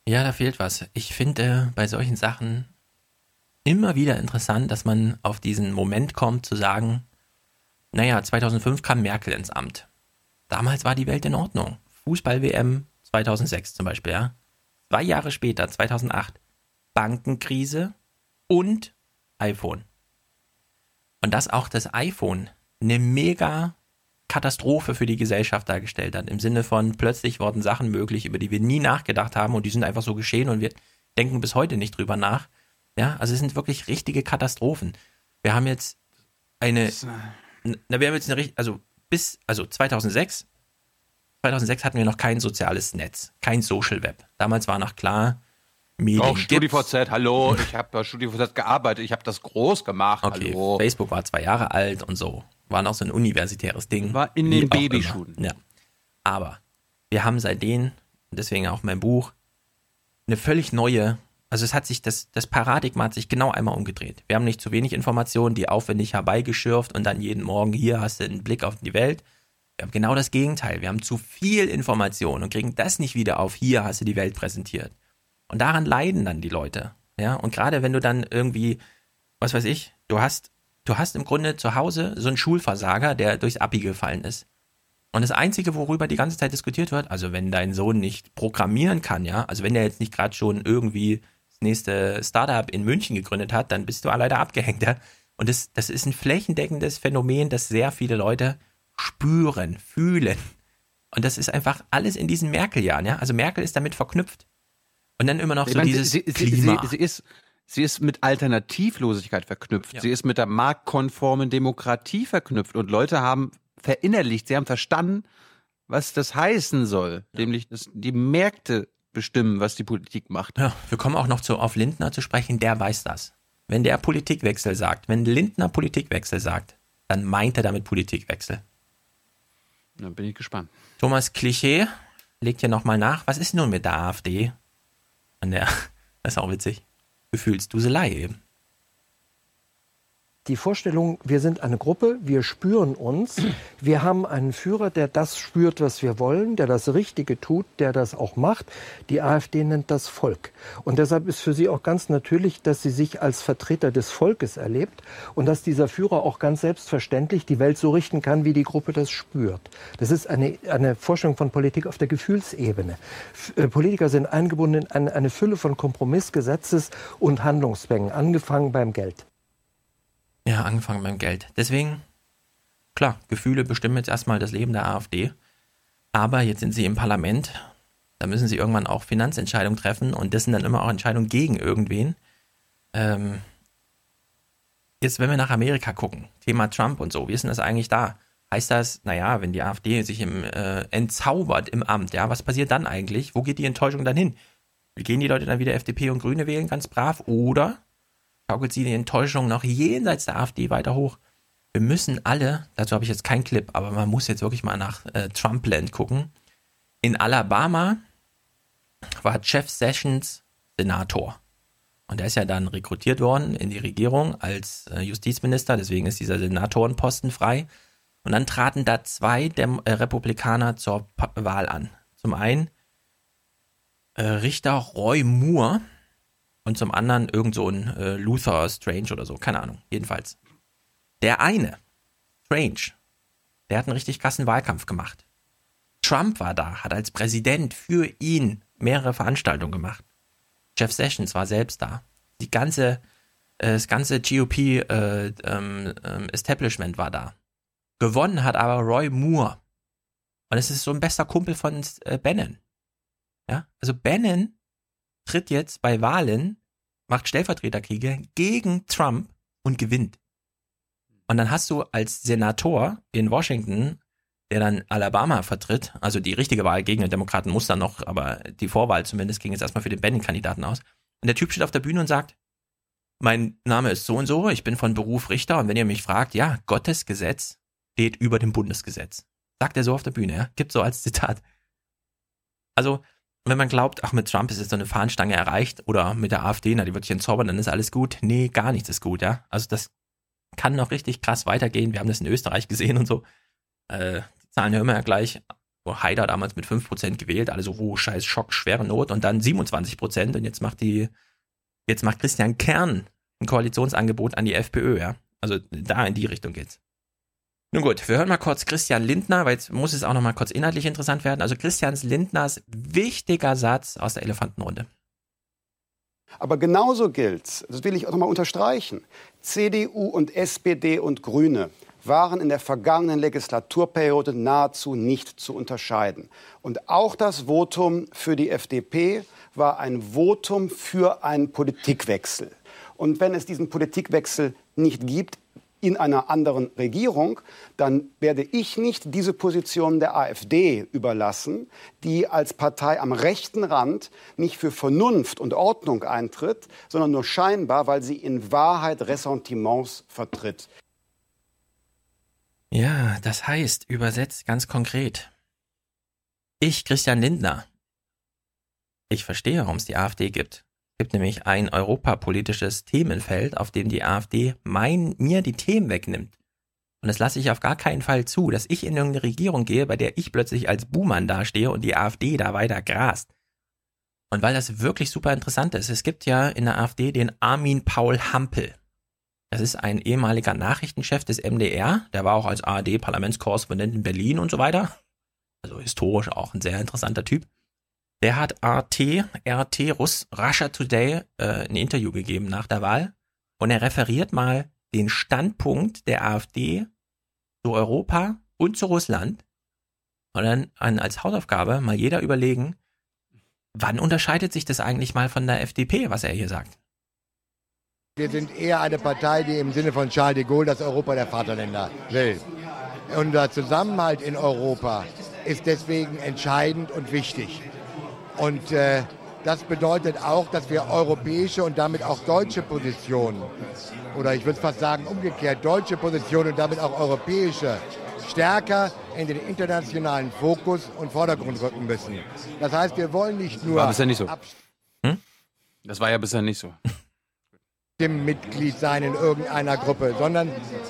Ja, da fehlt was. Ich finde bei solchen Sachen immer wieder interessant, dass man auf diesen Moment kommt zu sagen, naja, 2005 kam Merkel ins Amt. Damals war die Welt in Ordnung. Fußball-WM 2006 zum Beispiel, ja. Zwei Jahre später, 2008, Bankenkrise und iPhone. Und dass auch das iPhone eine mega Katastrophe für die Gesellschaft dargestellt hat. Im Sinne von, plötzlich wurden Sachen möglich, über die wir nie nachgedacht haben und die sind einfach so geschehen und wir denken bis heute nicht drüber nach. Ja, also es sind wirklich richtige Katastrophen. Wir haben jetzt eine, na, wir haben jetzt eine, also bis, also 2006, 2006 hatten wir noch kein soziales Netz, kein Social Web. Damals war noch klar, Medien Auch. StudiVZ, hallo, ich habe bei StudiVZ gearbeitet, ich habe das groß gemacht, Okay, hallo. Facebook war zwei Jahre alt und so. War noch so ein universitäres Ding. War in den. Babyschuhen. Ja. Aber wir haben seitdem, deswegen auch mein Buch, eine völlig neue, also es hat sich, das, das Paradigma hat sich genau einmal umgedreht. Wir haben nicht zu wenig Informationen, die aufwendig herbeigeschürft und dann jeden Morgen hier hast du einen Blick auf die Welt. Wir haben genau das Gegenteil. Wir haben zu viel Information und kriegen das nicht wieder auf, hier hast du die Welt präsentiert. Und daran leiden dann die Leute. Ja, und gerade wenn du dann irgendwie, was weiß ich, du hast, du hast im Grunde zu Hause so einen Schulversager, der durchs Abi gefallen ist. Und das Einzige, worüber die ganze Zeit diskutiert wird, also wenn dein Sohn nicht programmieren kann, ja, also wenn der jetzt nicht gerade schon irgendwie nächste Startup in München gegründet hat, dann bist du leider abgehängt, ja. Und das, das ist ein flächendeckendes Phänomen, das sehr viele Leute spüren, fühlen. Und das ist einfach alles in diesen Merkel-Jahren, ja. Also Merkel ist damit verknüpft. Und dann immer noch Ich so meine, dieses sie, sie, Klima. Sie, sie, ist, sie ist mit Alternativlosigkeit verknüpft. Ja. Sie ist mit der marktkonformen Demokratie verknüpft. Und Leute haben verinnerlicht, sie haben verstanden, was das heißen soll. Nämlich, dass die Märkte bestimmen, was die Politik macht. Ja, wir kommen auch noch zu, auf Lindner zu sprechen, der weiß das. Wenn der Politikwechsel sagt, wenn Lindner Politikwechsel sagt, dann meint er damit Politikwechsel. Dann bin ich gespannt. Thomas Klischee legt hier nochmal nach. Was ist nun mit der AfD? An der, das ist auch witzig. Gefühlsduselei eben. Die Vorstellung, wir sind eine Gruppe, wir spüren uns, wir haben einen Führer, der das spürt, was wir wollen, der das Richtige tut, der das auch macht. Die AfD nennt das Volk. Und deshalb ist für sie auch ganz natürlich, dass sie sich als Vertreter des Volkes erlebt und dass dieser Führer auch ganz selbstverständlich die Welt so richten kann, wie die Gruppe das spürt. Das ist eine, eine Vorstellung von Politik auf der Gefühlsebene. Äh, Politiker sind eingebunden in eine, eine Fülle von Kompromiss, Gesetzes- und Handlungszwängen, angefangen beim Geld. Ja, angefangen beim Geld. Deswegen, klar, Gefühle bestimmen jetzt erstmal das Leben der AfD. Aber jetzt sind sie im Parlament. Da müssen sie irgendwann auch Finanzentscheidungen treffen und das sind dann immer auch Entscheidungen gegen irgendwen. Ähm, jetzt, wenn wir nach Amerika gucken, Thema Trump und so, wie ist denn das eigentlich da? Heißt das, naja, wenn die AfD sich im, äh, entzaubert im Amt, ja, was passiert dann eigentlich? Wo geht die Enttäuschung dann hin? Gehen die Leute dann wieder FDP und Grüne wählen, ganz brav? Oder schaukelt sie die Enttäuschung noch jenseits der AfD weiter hoch? Wir müssen alle, dazu habe ich jetzt keinen Clip, aber man muss jetzt wirklich mal nach äh, Trumpland gucken. In Alabama war Jeff Sessions Senator. Und er ist ja dann rekrutiert worden in die Regierung als äh, Justizminister, deswegen ist dieser Senatorenposten frei. Und dann traten da zwei Dem äh, Republikaner zur pa Wahl an. Zum einen äh, Richter Roy Moore und zum anderen irgend so ein äh, Luther Strange oder so, keine Ahnung, jedenfalls. Der eine, Strange, der hat einen richtig krassen Wahlkampf gemacht. Trump war da, hat als Präsident für ihn mehrere Veranstaltungen gemacht. Jeff Sessions war selbst da. Die ganze, äh, das ganze GOP äh, ähm, ähm, war da. Gewonnen hat aber Roy Moore. Und es ist so ein bester Kumpel von äh, Bannon. Ja, also Bannon tritt jetzt bei Wahlen, macht Stellvertreterkriege gegen Trump und gewinnt. Und dann hast du als Senator in Washington, der dann Alabama vertritt, also die richtige Wahl gegen den Demokraten muss dann noch, aber die Vorwahl zumindest ging jetzt erstmal für den Bannon-Kandidaten aus. Und der Typ steht auf der Bühne und sagt, mein Name ist so und so, ich bin von Beruf Richter und wenn ihr mich fragt, ja, Gottes Gesetz steht über dem Bundesgesetz. Sagt er so auf der Bühne, ja? Gibt so als Zitat. Also, wenn man glaubt, ach, mit Trump ist jetzt so eine Fahnenstange erreicht oder mit der AfD, na, die wird sich entzaubern, dann ist alles gut. Nee, gar nichts ist gut, ja. Also, das kann noch richtig krass weitergehen. Wir haben das in Österreich gesehen und so. Äh, die Zahlen hören wir ja gleich. Wo Haider damals mit 5% gewählt, alle so, oh, scheiß Schock, schwere Not und dann 27% und jetzt macht die, jetzt macht Christian Kern ein Koalitionsangebot an die FPÖ, ja. Also da in die Richtung geht's. Nun gut, wir hören mal kurz Christian Lindner, weil jetzt muss es auch noch mal kurz inhaltlich interessant werden. Also Christian Lindners wichtiger Satz aus der Elefantenrunde. Aber genauso gilt, das will ich auch noch mal unterstreichen, CDU und SPD und Grüne waren in der vergangenen Legislaturperiode nahezu nicht zu unterscheiden. Und auch das Votum für die FDP war ein Votum für einen Politikwechsel. Und wenn es diesen Politikwechsel nicht gibt, in einer anderen Regierung, dann werde ich nicht diese Position der AfD überlassen, die als Partei am rechten Rand nicht für Vernunft und Ordnung eintritt, sondern nur scheinbar, weil sie in Wahrheit Ressentiments vertritt. Ja, das heißt, übersetzt ganz konkret. Ich, Christian Lindner, ich verstehe, warum es die AfD gibt. Es gibt nämlich ein europapolitisches Themenfeld, auf dem die AfD mein, mir die Themen wegnimmt. Und das lasse ich auf gar keinen Fall zu, dass ich in irgendeine Regierung gehe, bei der ich plötzlich als Buhmann dastehe und die AfD da weiter grast. Und weil das wirklich super interessant ist, es gibt ja in der AfD den Armin Paul Hampel. Das ist ein ehemaliger Nachrichtenchef des MDR, der war auch als ARD-Parlamentskorrespondent in Berlin und so weiter. Also historisch auch ein sehr interessanter Typ. Der hat RT, RT Russ, Russia Today äh, ein Interview gegeben nach der Wahl und er referiert mal den Standpunkt der AfD zu Europa und zu Russland. Und dann an, als Hausaufgabe mal jeder überlegen, wann unterscheidet sich das eigentlich mal von der FDP, was er hier sagt? Wir sind eher eine Partei, die im Sinne von Charles de Gaulle das Europa der Vaterländer will. Unser Zusammenhalt in Europa ist deswegen entscheidend und wichtig. Und äh, das bedeutet auch, dass wir europäische und damit auch deutsche Positionen, oder ich würde fast sagen umgekehrt, deutsche Positionen und damit auch europäische, stärker in den internationalen Fokus und Vordergrund rücken müssen. Das heißt, wir wollen nicht nur War bisher nicht so. Hm? Das war ja bisher nicht so. Mitglied sein in irgendeiner Gruppe, sondern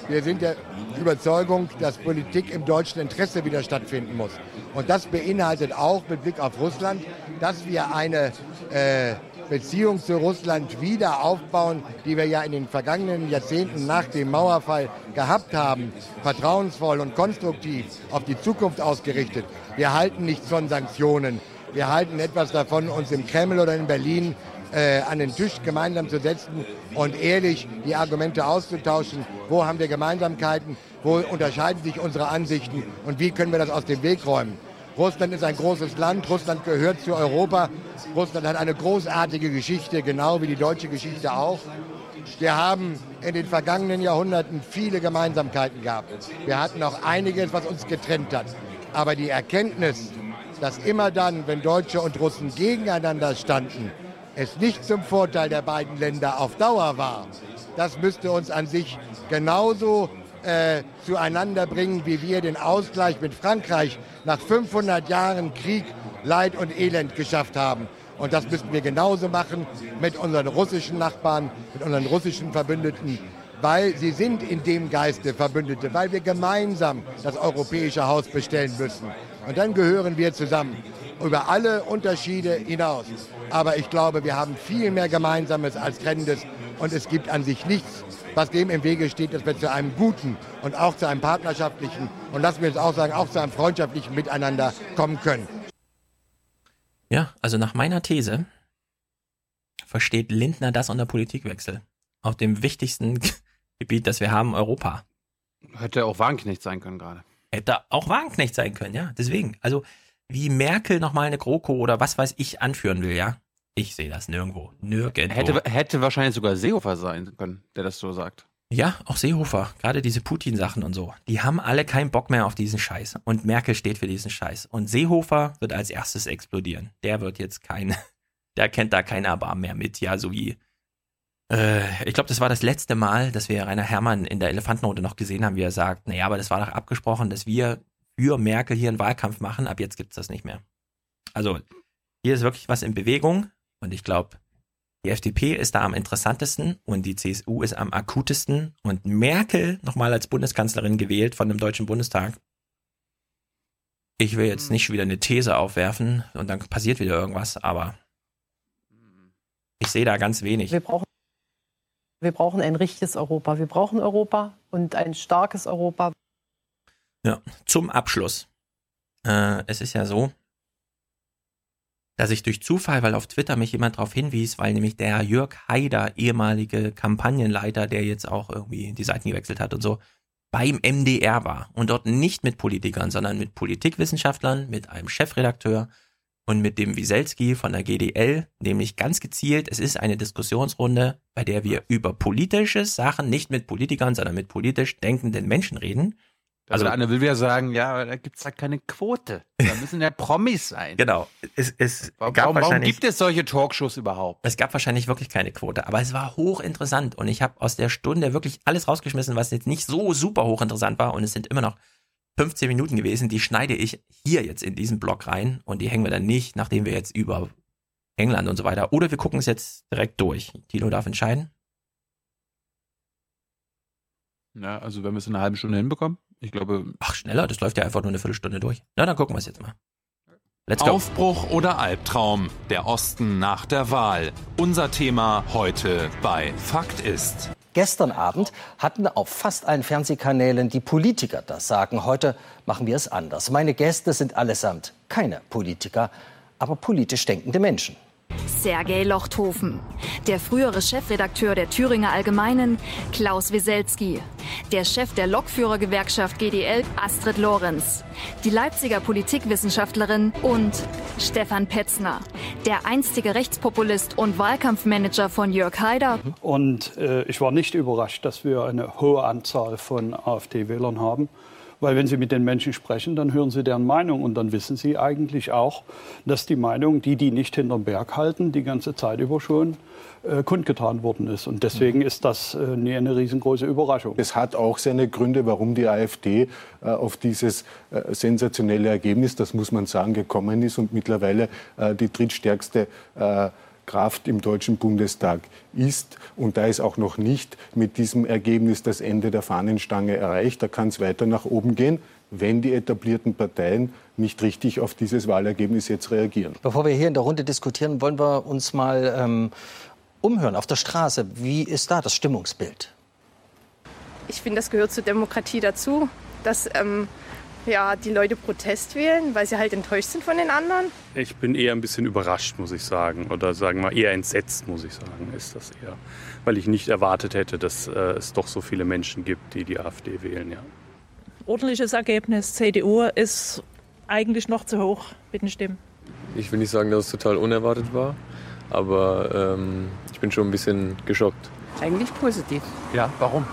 wir sind der Überzeugung, dass Politik im deutschen Interesse wieder stattfinden muss. Und das beinhaltet auch mit Blick auf Russland, dass wir eine äh, Beziehung zu Russland wieder aufbauen, die wir ja in den vergangenen Jahrzehnten nach dem Mauerfall gehabt haben, vertrauensvoll und konstruktiv auf die Zukunft ausgerichtet. Wir halten nichts von Sanktionen. Wir halten etwas davon, uns im Kreml oder in Berlin äh, an den Tisch gemeinsam zu setzen und ehrlich die Argumente auszutauschen. Wo haben wir Gemeinsamkeiten? Wo unterscheiden sich unsere Ansichten? Und wie können wir das aus dem Weg räumen? Russland ist ein großes Land. Russland gehört zu Europa. Russland hat eine großartige Geschichte, genau wie die deutsche Geschichte auch. Wir haben in den vergangenen Jahrhunderten viele Gemeinsamkeiten gehabt. Wir hatten auch einiges, was uns getrennt hat. Aber die Erkenntnis, dass immer dann, wenn Deutsche und Russen gegeneinander standen, es nicht zum Vorteil der beiden Länder auf Dauer war, das müsste uns an sich genauso äh, zueinander bringen, wie wir den Ausgleich mit Frankreich nach 500 Jahren Krieg, Leid und Elend geschafft haben. Und das müssten wir genauso machen mit unseren russischen Nachbarn, mit unseren russischen Verbündeten, weil sie sind in dem Geiste Verbündete, weil wir gemeinsam das europäische Haus bestellen müssen. Und dann gehören wir zusammen über alle Unterschiede hinaus. Aber ich glaube, wir haben viel mehr Gemeinsames als Trennendes und es gibt an sich nichts, was dem im Wege steht, dass wir zu einem guten und auch zu einem partnerschaftlichen und lassen wir uns auch sagen, auch zu einem freundschaftlichen Miteinander kommen können. Ja, also nach meiner These versteht Lindner das unter Politikwechsel. Auf dem wichtigsten Gebiet, das wir haben, Europa. Hätte auch Wagenknecht sein können gerade. Hätte auch Wagenknecht sein können, ja. Deswegen. Also, wie Merkel nochmal eine GroKo oder was weiß ich anführen will, ja. Ich sehe das nirgendwo. Nirgendwo. Hätte, hätte wahrscheinlich sogar Seehofer sein können, der das so sagt. Ja, auch Seehofer, gerade diese Putin-Sachen und so, die haben alle keinen Bock mehr auf diesen Scheiß. Und Merkel steht für diesen Scheiß. Und Seehofer wird als erstes explodieren. Der wird jetzt kein, der kennt da kein Erbarmen mehr mit, ja, so wie, äh, ich glaube, das war das letzte Mal, dass wir Rainer Herrmann in der Elefantennote noch gesehen haben, wie er sagt, naja, aber das war doch abgesprochen, dass wir für Merkel hier einen Wahlkampf machen, ab jetzt gibt's das nicht mehr. Also, hier ist wirklich was in Bewegung und ich glaube, die FDP ist da am interessantesten und die CSU ist am akutesten und Merkel nochmal als Bundeskanzlerin gewählt von dem Deutschen Bundestag. Ich will jetzt nicht wieder eine These aufwerfen und dann passiert wieder irgendwas, aber ich sehe da ganz wenig. Wir brauchen, wir brauchen ein richtiges Europa. Wir brauchen Europa und ein starkes Europa. Ja, zum Abschluss. Äh, es ist ja so, dass ich durch Zufall, weil auf Twitter mich jemand darauf hinwies, weil nämlich der Jörg Haider, ehemalige Kampagnenleiter, der jetzt auch irgendwie die Seiten gewechselt hat und so, beim MDR war und dort nicht mit Politikern, sondern mit Politikwissenschaftlern, mit einem Chefredakteur und mit dem Wieselski von der GDL, nämlich ganz gezielt, es ist eine Diskussionsrunde, bei der wir über politische Sachen nicht mit Politikern, sondern mit politisch denkenden Menschen reden. Also der eine will ja sagen, ja, da gibt's halt keine Quote. Da müssen ja Promis sein. Genau. Es, es warum, gab warum wahrscheinlich, gibt es solche Talkshows überhaupt? Es gab wahrscheinlich wirklich keine Quote, aber es war hochinteressant und ich habe aus der Stunde wirklich alles rausgeschmissen, was jetzt nicht so super hochinteressant war und es sind immer noch 15 Minuten gewesen, die schneide ich hier jetzt in diesen Blog rein und die hängen wir dann nicht, nachdem wir jetzt über England und so weiter, oder wir gucken es jetzt direkt durch. Tino darf entscheiden. Ja, also wenn wir es in einer halben Stunde hinbekommen, ich glaube. Ach, schneller, das läuft ja einfach nur eine Viertelstunde durch. Na, dann gucken wir es jetzt mal. Let's go. Aufbruch oder Albtraum? Der Osten nach der Wahl. Unser Thema heute bei Fakt ist. Gestern Abend hatten auf fast allen Fernsehkanälen die Politiker das Sagen. Heute machen wir es anders. Meine Gäste sind allesamt keine Politiker, aber politisch denkende Menschen. Sergei Lochthofen, der frühere Chefredakteur der Thüringer Allgemeinen, Klaus Wieselski, der Chef der Lokführergewerkschaft GDL, Astrid Lorenz, die Leipziger Politikwissenschaftlerin und Stefan Petzner, der einstige Rechtspopulist und Wahlkampfmanager von Jörg Haider. Und äh, ich war nicht überrascht, dass wir eine hohe Anzahl von AfD-Wählern haben. Weil wenn Sie mit den Menschen sprechen, dann hören Sie deren Meinung und dann wissen Sie eigentlich auch, dass die Meinung, die die nicht hinterm Berg halten, die ganze Zeit über schon äh, kundgetan worden ist. Und deswegen ist das äh, nie eine riesengroße Überraschung. Es hat auch seine Gründe, warum die AfD äh, auf dieses äh, sensationelle Ergebnis, das muss man sagen, gekommen ist und mittlerweile äh, die drittstärkste äh, Kraft im Deutschen Bundestag ist. Und da ist auch noch nicht mit diesem Ergebnis das Ende der Fahnenstange erreicht. Da kann es weiter nach oben gehen, wenn die etablierten Parteien nicht richtig auf dieses Wahlergebnis jetzt reagieren. Bevor wir hier in der Runde diskutieren, wollen wir uns mal ähm, umhören auf der Straße. Wie ist da das Stimmungsbild? Ich finde, das gehört zur Demokratie dazu, dass ähm, ja, die Leute Protest wählen, weil sie halt enttäuscht sind von den anderen. Ich bin eher ein bisschen überrascht, muss ich sagen. Oder sagen wir eher entsetzt, muss ich sagen, ist das eher. Weil ich nicht erwartet hätte, dass äh, es doch so viele Menschen gibt, die die AfD wählen, ja. Ordentliches Ergebnis. CDU ist eigentlich noch zu hoch mit den Stimmen. Ich will nicht sagen, dass es total unerwartet war, aber ähm, ich bin schon ein bisschen geschockt. Eigentlich positiv. Ja, warum?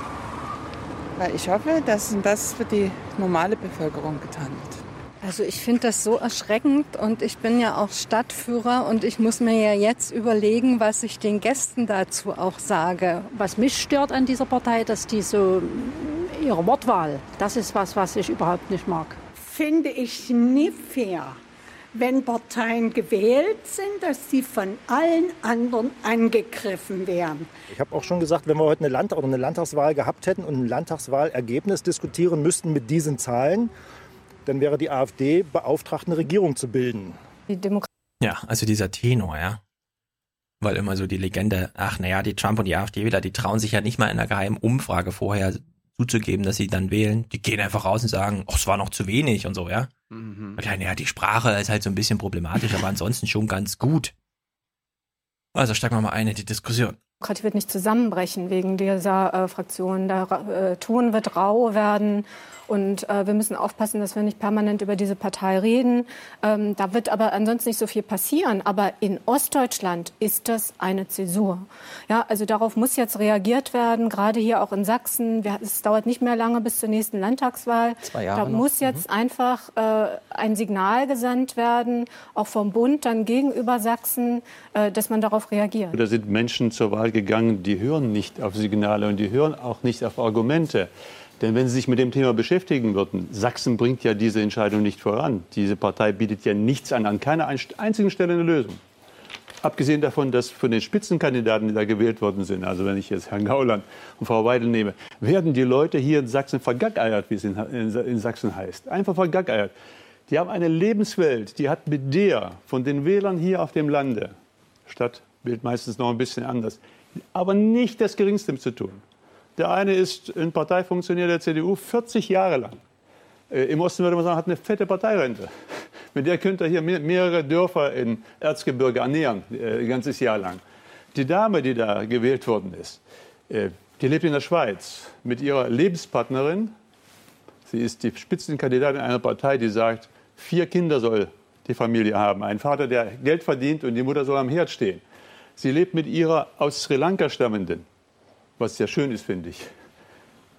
Weil ich hoffe, dass das für die normale Bevölkerung getan wird. Also ich finde das so erschreckend und ich bin ja auch Stadtführer und ich muss mir ja jetzt überlegen, was ich den Gästen dazu auch sage. Was mich stört an dieser Partei, dass die so ihre Wortwahl, das ist was, was ich überhaupt nicht mag. Finde ich nie fair, wenn Parteien gewählt sind, dass sie von allen anderen angegriffen werden. Ich habe auch schon gesagt, wenn wir heute eine, Land oder eine Landtagswahl gehabt hätten und ein Landtagswahlergebnis diskutieren müssten mit diesen Zahlen, dann wäre die AfD beauftragt, eine Regierung zu bilden. Ja, also dieser Tenor, ja. Weil immer so die Legende, ach naja, die Trump und die AfD-Wähler, die trauen sich ja nicht mal in einer geheimen Umfrage vorher zuzugeben, dass sie dann wählen. Die gehen einfach raus und sagen, ach, es war noch zu wenig und so, ja. Mhm. Ja, naja, die Sprache ist halt so ein bisschen problematisch, aber ansonsten schon ganz gut. Also steigen wir mal ein in die Diskussion. Demokratie wird nicht zusammenbrechen wegen dieser äh, Fraktion. Der äh, Ton wird rau werden. Und äh, wir müssen aufpassen, dass wir nicht permanent über diese Partei reden. Ähm, da wird aber ansonsten nicht so viel passieren. Aber in Ostdeutschland ist das eine Zäsur. Ja, also darauf muss jetzt reagiert werden, gerade hier auch in Sachsen. Wir, es dauert nicht mehr lange bis zur nächsten Landtagswahl. Zwei Jahre da muss noch. jetzt einfach äh, ein Signal gesandt werden, auch vom Bund dann gegenüber Sachsen, äh, dass man darauf reagiert. Da sind Menschen zur Wahl gegangen, die hören nicht auf Signale und die hören auch nicht auf Argumente. Denn wenn Sie sich mit dem Thema beschäftigen würden, Sachsen bringt ja diese Entscheidung nicht voran. Diese Partei bietet ja nichts an, an keiner einzigen Stelle eine Lösung. Abgesehen davon, dass von den Spitzenkandidaten, die da gewählt worden sind, also wenn ich jetzt Herrn Gauland und Frau Weidel nehme, werden die Leute hier in Sachsen vergackeiert, wie es in, Sachsen heißt. Einfach vergackeiert. Die haben eine Lebenswelt, die hat mit der von den Wählern hier auf dem Lande, Stadt wählt meistens noch ein bisschen anders, aber nicht das Geringste zu tun. Der eine ist ein Parteifunktionär der CDU 40 Jahre lang. Äh, Im Osten würde man sagen, hat eine fette Parteirente. Mit der könnte er hier mehrere Dörfer in Erzgebirge ernähren, äh, ein ganzes Jahr lang. Die Dame, die da gewählt worden ist, äh, die lebt in der Schweiz mit ihrer Lebenspartnerin. Sie ist die Spitzenkandidatin einer Partei, die sagt, vier Kinder soll die Familie haben. Ein Vater, der Geld verdient und die Mutter soll am Herd stehen. Sie lebt mit ihrer aus Sri Lanka stammenden, was sehr schön ist, finde ich,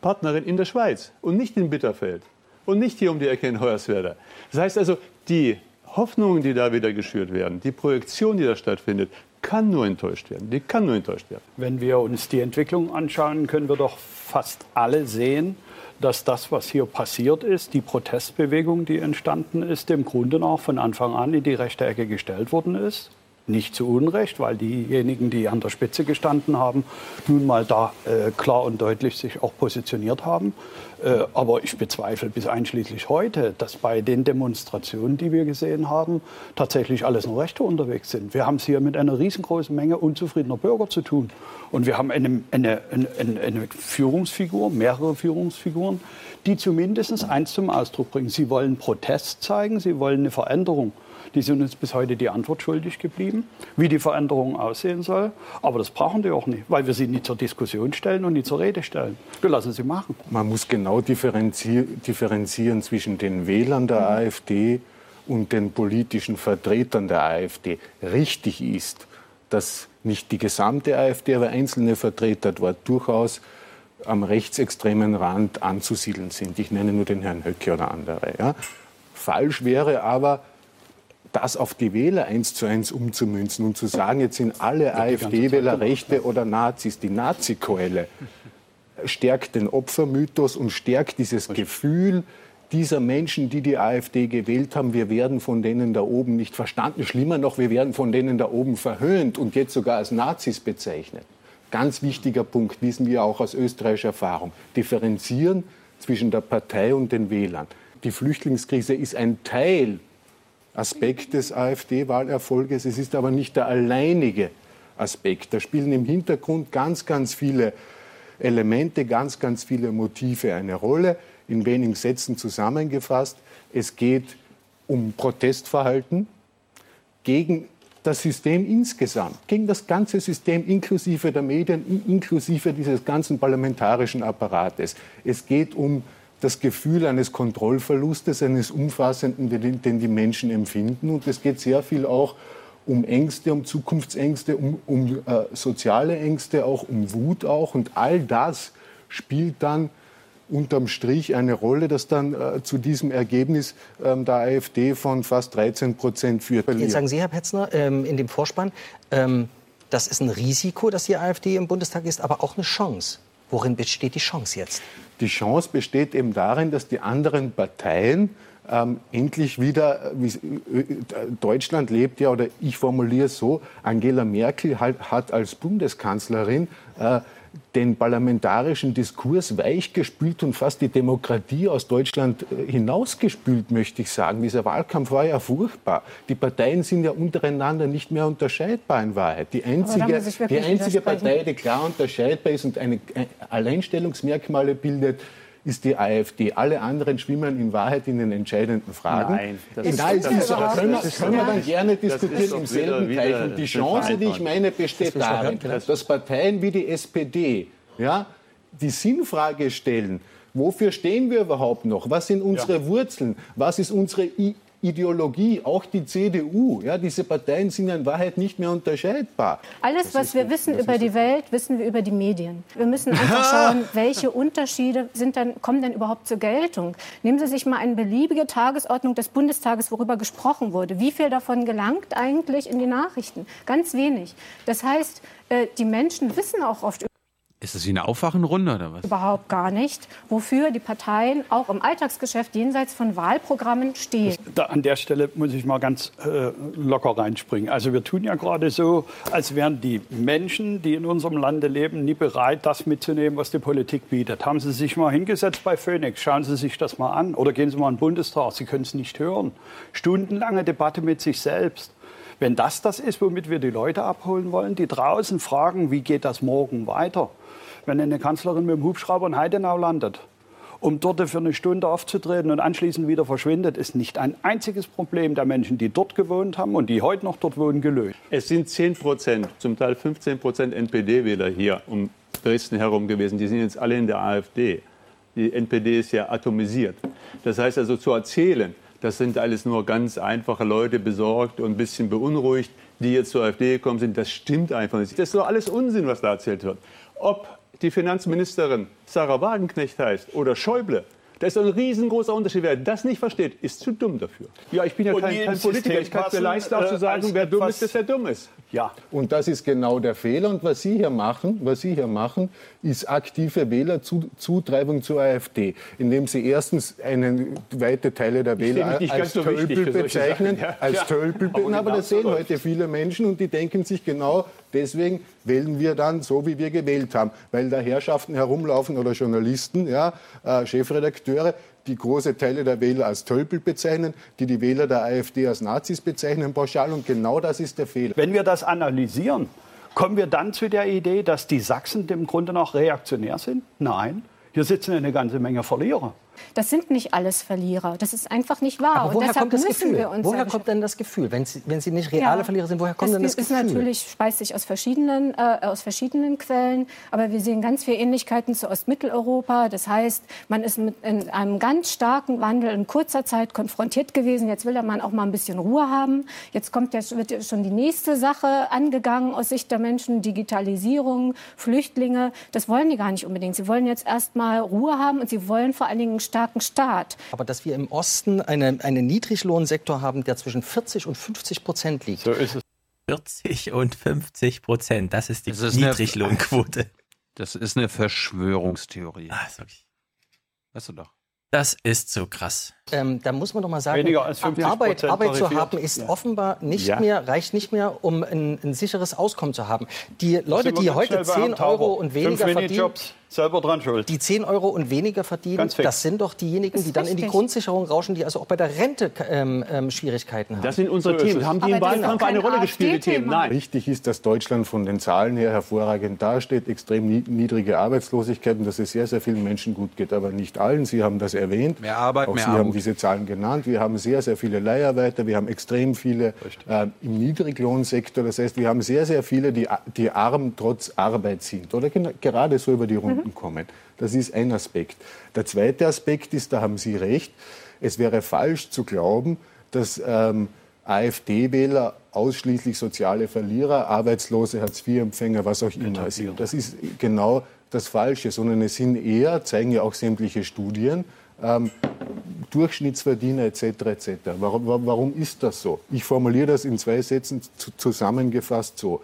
Partnerin in der Schweiz und nicht in Bitterfeld und nicht hier um die Ecke in Hoyerswerda. Das heißt also, die Hoffnungen, die da wieder geschürt werden, die Projektion, die da stattfindet, kann nur enttäuscht werden. Die kann nur enttäuscht werden. Wenn wir uns die Entwicklung anschauen, können wir doch fast alle sehen, dass das, was hier passiert ist, die Protestbewegung, die entstanden ist, im Grunde noch von Anfang an in die rechte Ecke gestellt worden ist. Nicht zu Unrecht, weil diejenigen, die an der Spitze gestanden haben, nun mal da äh, klar und deutlich sich auch positioniert haben. Äh, aber ich bezweifle bis einschließlich heute, dass bei den Demonstrationen, die wir gesehen haben, tatsächlich alles nur Rechte unterwegs sind. Wir haben es hier mit einer riesengroßen Menge unzufriedener Bürger zu tun. Und wir haben eine, eine, eine, eine Führungsfigur, mehrere Führungsfiguren, die zumindest eins zum Ausdruck bringen. Sie wollen Protest zeigen, sie wollen eine Veränderung. Die sind uns bis heute die Antwort schuldig geblieben, wie die Veränderung aussehen soll. Aber das brauchen die auch nicht, weil wir sie nicht zur Diskussion stellen und nicht zur Rede stellen. Wir lassen sie machen. Man muss genau differenzieren zwischen den Wählern der mhm. AfD und den politischen Vertretern der AfD. Richtig ist, dass nicht die gesamte AfD, aber einzelne Vertreter dort durchaus am rechtsextremen Rand anzusiedeln sind. Ich nenne nur den Herrn Höcke oder andere. Ja. Falsch wäre aber, das auf die Wähler eins zu eins umzumünzen und zu sagen, jetzt sind alle AfD-Wähler Rechte oder Nazis. Die Nazi-Keule stärkt den Opfermythos und stärkt dieses Gefühl dieser Menschen, die die AfD gewählt haben, wir werden von denen da oben nicht verstanden. Schlimmer noch, wir werden von denen da oben verhöhnt und jetzt sogar als Nazis bezeichnet. Ganz wichtiger Punkt, wissen wir auch aus österreichischer Erfahrung. Differenzieren zwischen der Partei und den Wählern. Die Flüchtlingskrise ist ein Teil Aspekt des AfD-Wahlerfolges. Es ist aber nicht der alleinige Aspekt. Da spielen im Hintergrund ganz, ganz viele Elemente, ganz, ganz viele Motive eine Rolle. In wenigen Sätzen zusammengefasst. Es geht um Protestverhalten gegen das System insgesamt, gegen das ganze System inklusive der Medien, inklusive dieses ganzen parlamentarischen Apparates. Es geht um das Gefühl eines Kontrollverlustes, eines umfassenden, den die Menschen empfinden. Und es geht sehr viel auch um Ängste, um Zukunftsängste, um, um äh, soziale Ängste, auch um Wut auch. Und all das spielt dann unterm Strich eine Rolle, das dann äh, zu diesem Ergebnis ähm, der AfD von fast 13 Prozent führt. Jetzt sagen Sie, Herr Petzner, ähm, in dem Vorspann, ähm, das ist ein Risiko, dass die AfD im Bundestag ist, aber auch eine Chance. Worin besteht die Chance jetzt? Die Chance besteht eben darin, dass die anderen Parteien ähm, endlich wieder, wie, äh, Deutschland lebt ja, oder ich formuliere es so, Angela Merkel halt, hat als Bundeskanzlerin äh, den parlamentarischen Diskurs weichgespült und fast die Demokratie aus Deutschland äh, hinausgespült, möchte ich sagen. Dieser Wahlkampf war ja furchtbar. Die Parteien sind ja untereinander nicht mehr unterscheidbar in Wahrheit. Die einzige, die einzige Partei, die klar unterscheidbar ist und eine Alleinstellungsmerkmale bildet, ist die AfD. Alle anderen schwimmen in Wahrheit in den entscheidenden Fragen. Nein, das, ist, das, das, das können, wir, können wir dann gerne diskutieren im selben Teich. Und die Chance, die ich meine, besteht darin, dass Parteien wie die SPD ja, die Sinnfrage stellen, Wofür stehen wir überhaupt noch? Was sind unsere ja. Wurzeln? Was ist unsere Ideologie, auch die CDU, ja, diese Parteien sind in Wahrheit nicht mehr unterscheidbar. Alles, was wir wissen über die Welt, wissen wir über die Medien. Wir müssen einfach schauen, welche Unterschiede sind dann, kommen denn überhaupt zur Geltung. Nehmen Sie sich mal eine beliebige Tagesordnung des Bundestages, worüber gesprochen wurde. Wie viel davon gelangt eigentlich in die Nachrichten? Ganz wenig. Das heißt, äh, die Menschen wissen auch oft ist das wie eine Aufwachenrunde oder was? Überhaupt gar nicht. Wofür die Parteien auch im Alltagsgeschäft jenseits von Wahlprogrammen stehen. Da, an der Stelle muss ich mal ganz äh, locker reinspringen. Also wir tun ja gerade so, als wären die Menschen, die in unserem Lande leben, nie bereit, das mitzunehmen, was die Politik bietet. Haben Sie sich mal hingesetzt bei Phoenix? Schauen Sie sich das mal an. Oder gehen Sie mal in den Bundestag. Sie können es nicht hören. Stundenlange Debatte mit sich selbst. Wenn das das ist, womit wir die Leute abholen wollen, die draußen fragen, wie geht das morgen weiter, wenn eine Kanzlerin mit dem Hubschrauber in Heidenau landet, um dort für eine Stunde aufzutreten und anschließend wieder verschwindet, ist nicht ein einziges Problem der Menschen, die dort gewohnt haben und die heute noch dort wohnen, gelöst. Es sind 10 Prozent, zum Teil 15 Prozent NPD-Wähler hier um Dresden herum gewesen. Die sind jetzt alle in der AfD. Die NPD ist ja atomisiert. Das heißt also zu erzählen, das sind alles nur ganz einfache Leute, besorgt und ein bisschen beunruhigt, die jetzt zur AfD gekommen sind. Das stimmt einfach nicht. Das ist doch alles Unsinn, was da erzählt wird. Ob die Finanzministerin Sarah Wagenknecht heißt oder Schäuble, da ist ein riesengroßer Unterschied. Wer das nicht versteht, ist zu dumm dafür. Ja, ich bin ja kein, kein Politiker. Ich kann es mir leisten, auch zu sagen, wer dumm ist, ist, wer dumm ist. Ja. Und das ist genau der Fehler. Und was Sie hier machen, was Sie hier machen, ist aktive Wählerzutreibung zur AfD, indem Sie erstens eine weite Teile der Wähler als so Tölpel bezeichnen, Sachen, ja. als Ja. Tölpel, Aber aber, genau das sehen heute viele Menschen und die denken sich genau, deswegen wählen wir dann so, wie wir gewählt haben, weil da Herrschaften herumlaufen oder Journalisten, ja, äh, Chefredakteure, die große Teile der Wähler als Tölpel bezeichnen, die die Wähler der AfD als Nazis bezeichnen, pauschal. Und genau das ist der Fehler. Wenn wir das analysieren, kommen wir dann zu der Idee, dass die Sachsen im Grunde noch reaktionär sind? Nein. Hier sitzen eine ganze Menge Verlierer. Das sind nicht alles Verlierer. Das ist einfach nicht wahr. Aber Und woher deshalb kommt das müssen Gefühl? wir uns Woher kommt denn das Gefühl? Wenn Sie, wenn Sie nicht reale Ja. Verlierer sind, woher kommt denn das ist Gefühl? natürlich, speist sich aus verschiedenen, äh, aus verschiedenen Quellen, aber wir sehen ganz viele Ähnlichkeiten zu Ostmitteleuropa. Das heißt, man ist mit in einem ganz starken Wandel in kurzer Zeit konfrontiert gewesen. Jetzt will der Mann auch mal ein bisschen Ruhe haben. Jetzt kommt ja, wird schon die nächste Sache angegangen aus Sicht der Menschen, Digitalisierung, Flüchtlinge. Das wollen die gar nicht unbedingt. Sie wollen jetzt erst mal Ruhe haben und sie wollen vor allen Dingen starken Staat. Aber dass wir im Osten eine, einen Niedriglohnsektor haben, der zwischen 40 und 50 Prozent liegt. So ist es. 40 und 50 Prozent, das ist die Das ist eine- Niedriglohnquote. Das ist eine Verschwörungstheorie. Ah, wirklich- Weißt du doch. Das ist so krass. Ähm, da muss man doch mal sagen, Weniger als 50% Arbeit, Arbeit zu haben ist Ja. offenbar nicht Ja. mehr, reicht nicht mehr, um ein, ein sicheres Auskommen zu haben. Die Leute, die heute schnell bei 10 Herrn Tauber. Euro und weniger verdienen, selber dran schuld. die 10 Euro und weniger verdienen, das sind doch diejenigen, die dann in die richtig. Grundsicherung rauschen, die also auch bei der Rente ähm, ähm, Schwierigkeiten haben. Das sind unsere So Themen. Haben die Aber im Wahlkampf auch eine Rolle gespielt, die Themen? Nein. Wichtig ist, dass Deutschland von den Zahlen her hervorragend dasteht, extrem ni- niedrige Arbeitslosigkeit und dass es sehr, sehr vielen Menschen gut geht, aber nicht allen. Sie haben das erwähnt. Mehr Arbeit, Auch mehr Sie haben Armut. diese Zahlen genannt. Wir haben sehr, sehr viele Leiharbeiter, wir haben extrem viele äh, im Niedriglohnsektor. Das heißt, wir haben sehr, sehr viele, die, die arm trotz Arbeit sind oder gerade so über die Runden kommen. Das ist ein Aspekt. Der zweite Aspekt ist, da haben Sie recht, es wäre falsch zu glauben, dass ähm, AfD-Wähler ausschließlich soziale Verlierer, Arbeitslose, Hartz-IV-Empfänger, was auch immer sind. Das ist genau das Falsche, sondern es sind eher, zeigen ja auch sämtliche Studien, ähm, Durchschnittsverdiener etc. etc. Warum, wa- warum ist das so? Ich formuliere das in zwei Sätzen zu, zusammengefasst so.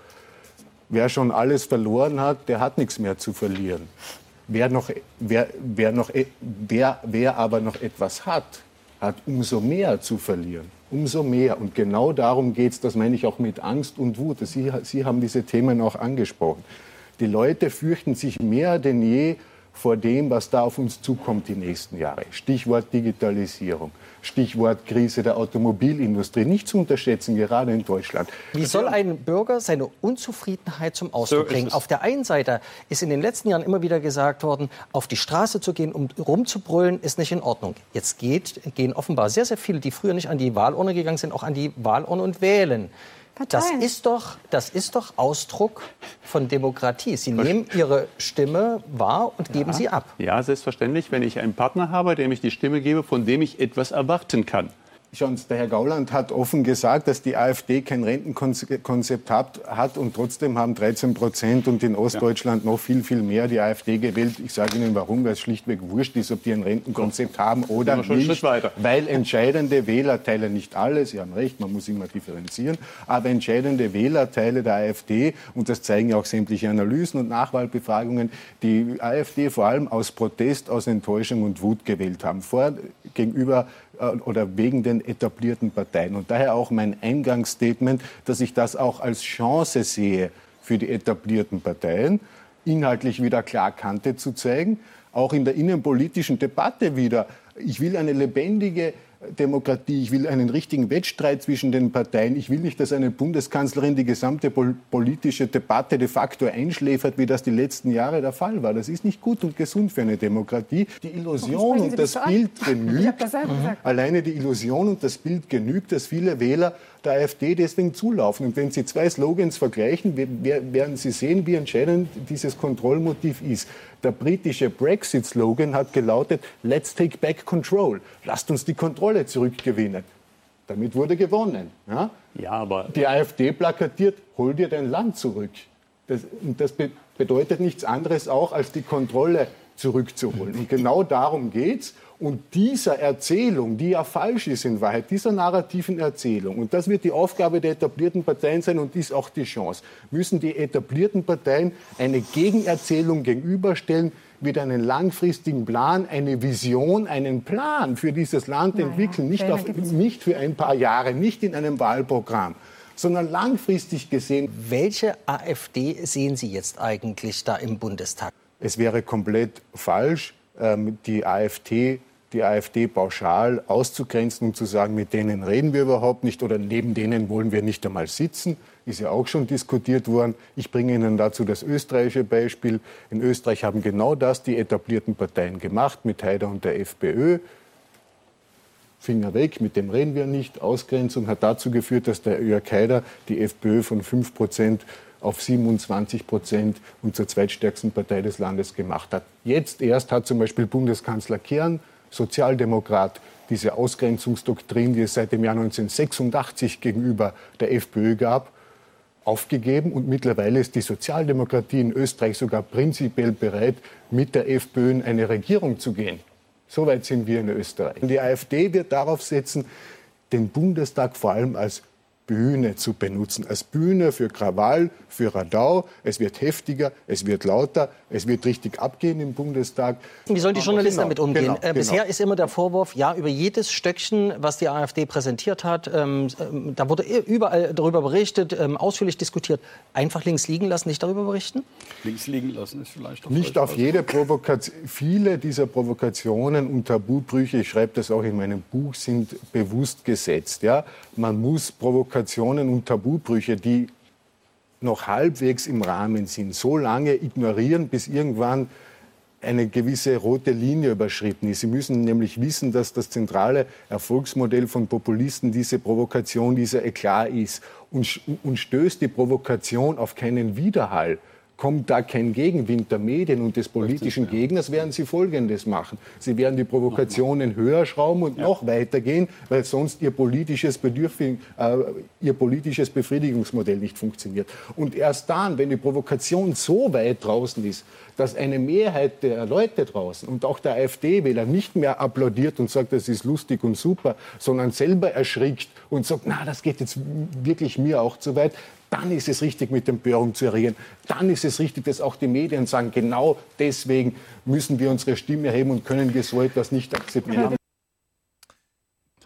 Wer schon alles verloren hat, der hat nichts mehr zu verlieren. Wer, noch, wer, wer, noch, e- wer, wer aber noch etwas hat, hat umso mehr zu verlieren. Umso mehr. Und genau darum geht es, das meine ich auch mit Angst und Wut. Sie, Sie haben diese Themen auch angesprochen. Die Leute fürchten sich mehr denn je vor dem, was da auf uns zukommt die nächsten Jahre. Stichwort Digitalisierung, Stichwort Krise der Automobilindustrie, nicht zu unterschätzen, gerade in Deutschland. Wie soll ein Bürger seine Unzufriedenheit zum Ausdruck bringen? Auf der einen Seite ist in den letzten Jahren immer wieder gesagt worden, auf die Straße zu gehen, um rumzubrüllen, ist nicht in Ordnung. Jetzt geht, gehen offenbar sehr, sehr viele, die früher nicht an die Wahlurne gegangen sind, auch an die Wahlurne und wählen. Das Parteien. ist, doch, das ist doch Ausdruck von Demokratie. Sie nehmen Ihre Stimme wahr und geben sie ab. Ja, selbstverständlich, wenn ich einen Partner habe, dem ich die Stimme gebe, von dem ich etwas erwarten kann. Schon, der Herr Gauland hat offen gesagt, dass die AfD kein Rentenkonzept hat, hat und trotzdem haben 13 Prozent und in Ostdeutschland noch viel, viel mehr die AfD gewählt. Ich sage Ihnen warum, weil es schlichtweg wurscht ist, ob die ein Rentenkonzept haben oder nicht. Weiter. Weil entscheidende Wählerteile, nicht alle, Sie haben recht, man muss immer differenzieren, aber entscheidende Wählerteile der AfD, und das zeigen ja auch sämtliche Analysen und Nachwahlbefragungen, die AfD vor allem aus Protest, aus Enttäuschung und Wut gewählt haben. Vor, gegenüber oder wegen den etablierten Parteien. Und daher auch mein Eingangsstatement, dass ich das auch als Chance sehe für die etablierten Parteien, inhaltlich wieder klar Kante zu zeigen, auch in der innenpolitischen Debatte wieder. Ich will eine lebendige Demokratie, ich will einen richtigen Wettstreit zwischen den Parteien. Ich will nicht, dass eine Bundeskanzlerin die gesamte pol politische Debatte de facto einschläfert, wie das die letzten Jahre der Fall war. Das ist nicht gut und gesund für eine Demokratie. Die Illusion und das an? Bild habe genügt. gesagt. Alleine die Illusion und das Bild genügt, dass viele Wähler der AfD deswegen zulaufen. Und wenn Sie zwei Slogans vergleichen, we- we- werden Sie sehen, wie entscheidend dieses Kontrollmotiv ist. Der britische Brexit-Slogan hat gelautet, Let's take back control. Lasst uns die Kontrolle zurückgewinnen. Damit wurde gewonnen. Ja? Ja, aber Die AfD plakatiert, hol dir dein Land zurück. Das, und das be bedeutet nichts anderes auch, als die Kontrolle zurückzuholen. Und genau darum geht's. Und dieser Erzählung, die ja falsch ist in Wahrheit, dieser narrativen Erzählung, und das wird die Aufgabe der etablierten Parteien sein und ist auch die Chance, müssen die etablierten Parteien eine Gegenerzählung gegenüberstellen, mit einem langfristigen Plan, eine Vision, einen Plan für dieses Land naja, entwickeln, nicht, auf, nicht für ein paar Jahre, nicht in einem Wahlprogramm sondern langfristig gesehen. Welche AfD sehen Sie jetzt eigentlich da im Bundestag? Es wäre komplett falsch, ähm, die AfD die AfD pauschal auszugrenzen und zu sagen, mit denen reden wir überhaupt nicht oder neben denen wollen wir nicht einmal sitzen, ist ja auch schon diskutiert worden. Ich bringe Ihnen dazu das österreichische Beispiel. In Österreich haben genau das die etablierten Parteien gemacht mit Haider und der FPÖ. Finger weg, mit dem reden wir nicht. Ausgrenzung hat dazu geführt, dass der Jörg Haider die FPÖ von 5 Prozent auf 27 Prozent und zur zweitstärksten Partei des Landes gemacht hat. Jetzt erst hat zum Beispiel Bundeskanzler Kern, Sozialdemokrat, diese Ausgrenzungsdoktrin, die es seit dem Jahr 1986 gegenüber der FPÖ gab, aufgegeben und mittlerweile ist die Sozialdemokratie in Österreich sogar prinzipiell bereit, mit der FPÖ in eine Regierung zu gehen. Soweit sind wir in Österreich. Die AfD wird darauf setzen, den Bundestag vor allem als Bühne zu benutzen. Als Bühne für Krawall, für Radau. Es wird heftiger, es wird lauter, es wird richtig abgehen im Bundestag. Wie sollen die Journalisten genau, damit umgehen? Genau, äh, bisher genau. ist immer der Vorwurf, ja, über jedes Stöckchen, was die AfD präsentiert hat, ähm, ähm, da wurde überall darüber berichtet, ähm, ausführlich diskutiert. Einfach links liegen lassen, nicht darüber berichten? Links liegen lassen ist vielleicht auch Nicht auf jede Provokation. Viele dieser Provokationen und Tabubrüche, ich schreibe das auch in meinem Buch, sind bewusst gesetzt. Ja? Man muss Provokationen und Tabubrüche, die noch halbwegs im Rahmen sind, so lange ignorieren, bis irgendwann eine gewisse rote Linie überschritten ist. Sie müssen nämlich wissen, dass das zentrale Erfolgsmodell von Populisten diese Provokation, dieser Eklat ist. Und, und stößt die Provokation auf keinen Widerhall, kommt da kein Gegenwind der Medien und des politischen Gegners, werden sie Folgendes machen. Sie werden die Provokationen höher schrauben und noch weiter gehen, weil sonst ihr politisches, Bedürfnis, äh, ihr politisches Befriedigungsmodell nicht funktioniert. Und erst dann, wenn die Provokation so weit draußen ist, dass eine Mehrheit der Leute draußen und auch der AfD-Wähler nicht mehr applaudiert und sagt, das ist lustig und super, sondern selber erschrickt und sagt, na, das geht jetzt wirklich mir auch zu weit, dann ist es richtig, mit Empörung zu erregen. Dann ist es richtig, dass auch die Medien sagen, genau deswegen müssen wir unsere Stimme erheben und können wir so etwas nicht akzeptieren.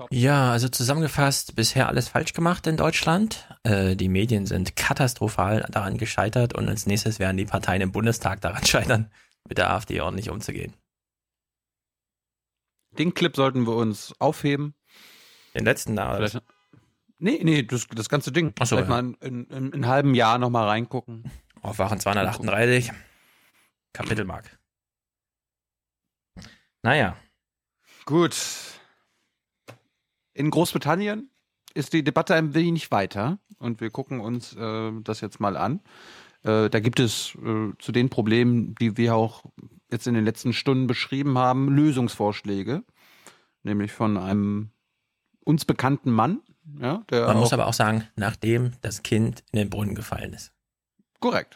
Ja, also zusammengefasst, bisher alles falsch gemacht in Deutschland. Äh, die Medien sind katastrophal daran gescheitert und als nächstes werden die Parteien im Bundestag daran scheitern, mit der AfD ordentlich umzugehen. Den Clip sollten wir uns aufheben. Den letzten da, oder? Nee, nee, das, das ganze Ding. Achso, Vielleicht ja. mal in, in, in, einem halben Jahr nochmal reingucken. Aufwachen 238. Kapitelmark. Naja. Gut. In Großbritannien ist die Debatte ein wenig weiter und wir gucken uns äh, das jetzt mal an. Äh, da gibt es äh, zu den Problemen, die wir auch jetzt in den letzten Stunden beschrieben haben, Lösungsvorschläge. Nämlich von einem uns bekannten Mann, ja, Man muss aber auch sagen, nachdem das Kind in den Brunnen gefallen ist. Korrekt.